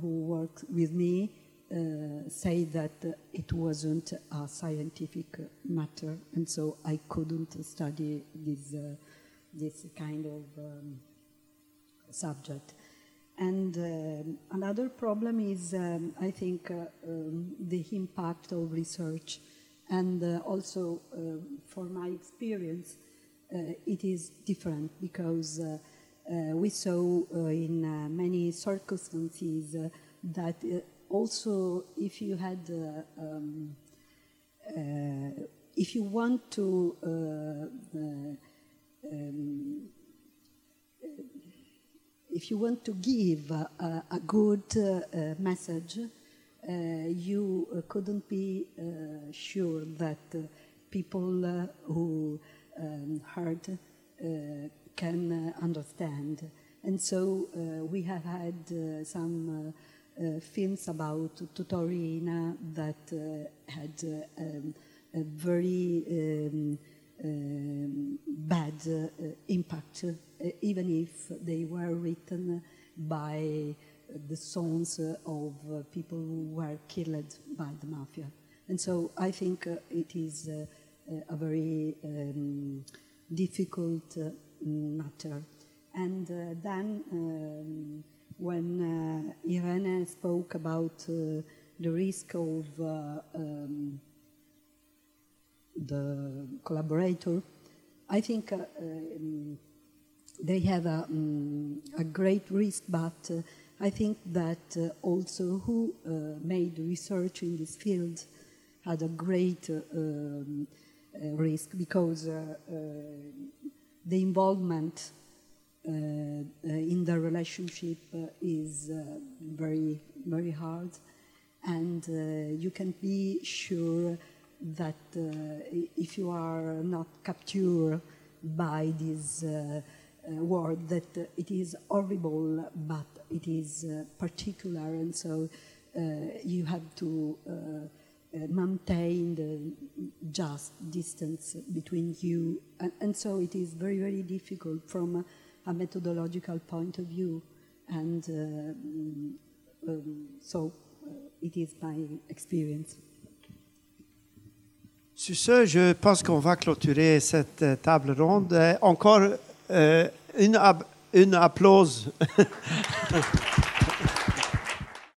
who worked with me uh, say that it wasn't a scientific matter, and so I couldn't study this this kind of um, subject. And uh, another problem is, um, I think, uh, um, the impact of research. And uh, also, for my experience, it is different because we saw in many circumstances that also if you had um, uh, if you want to uh, uh, um, if you want to give a, a good uh, message, uh, you uh, couldn't be sure that people who heard can understand. And so we have had some films about Tutorina that had um, a very um, um, bad uh, impact, uh, even if they were written by the sons of uh, people who were killed by the mafia. And so I think it is a very um, difficult matter. And then um, when uh, Irene spoke about uh, the risk of uh, um, the collaborator, I think uh, um, they have a, um, a, great risk, but uh, I think that uh, also who uh, made research in this field had a great uh, um, uh, Uh, risk because uh, uh, the involvement in the relationship is very, very hard, and you can be sure that uh, if you are not captured by this uh, uh, word, that it is horrible, but it is particular, and so you have to maintain the just distance between you, and, and, so it is very, very difficult from a, methodological point of view, and um, um, so it is my experience. Sur ce, je pense qu'on va clôturer cette euh, table ronde. Euh, encore euh, une, une applause.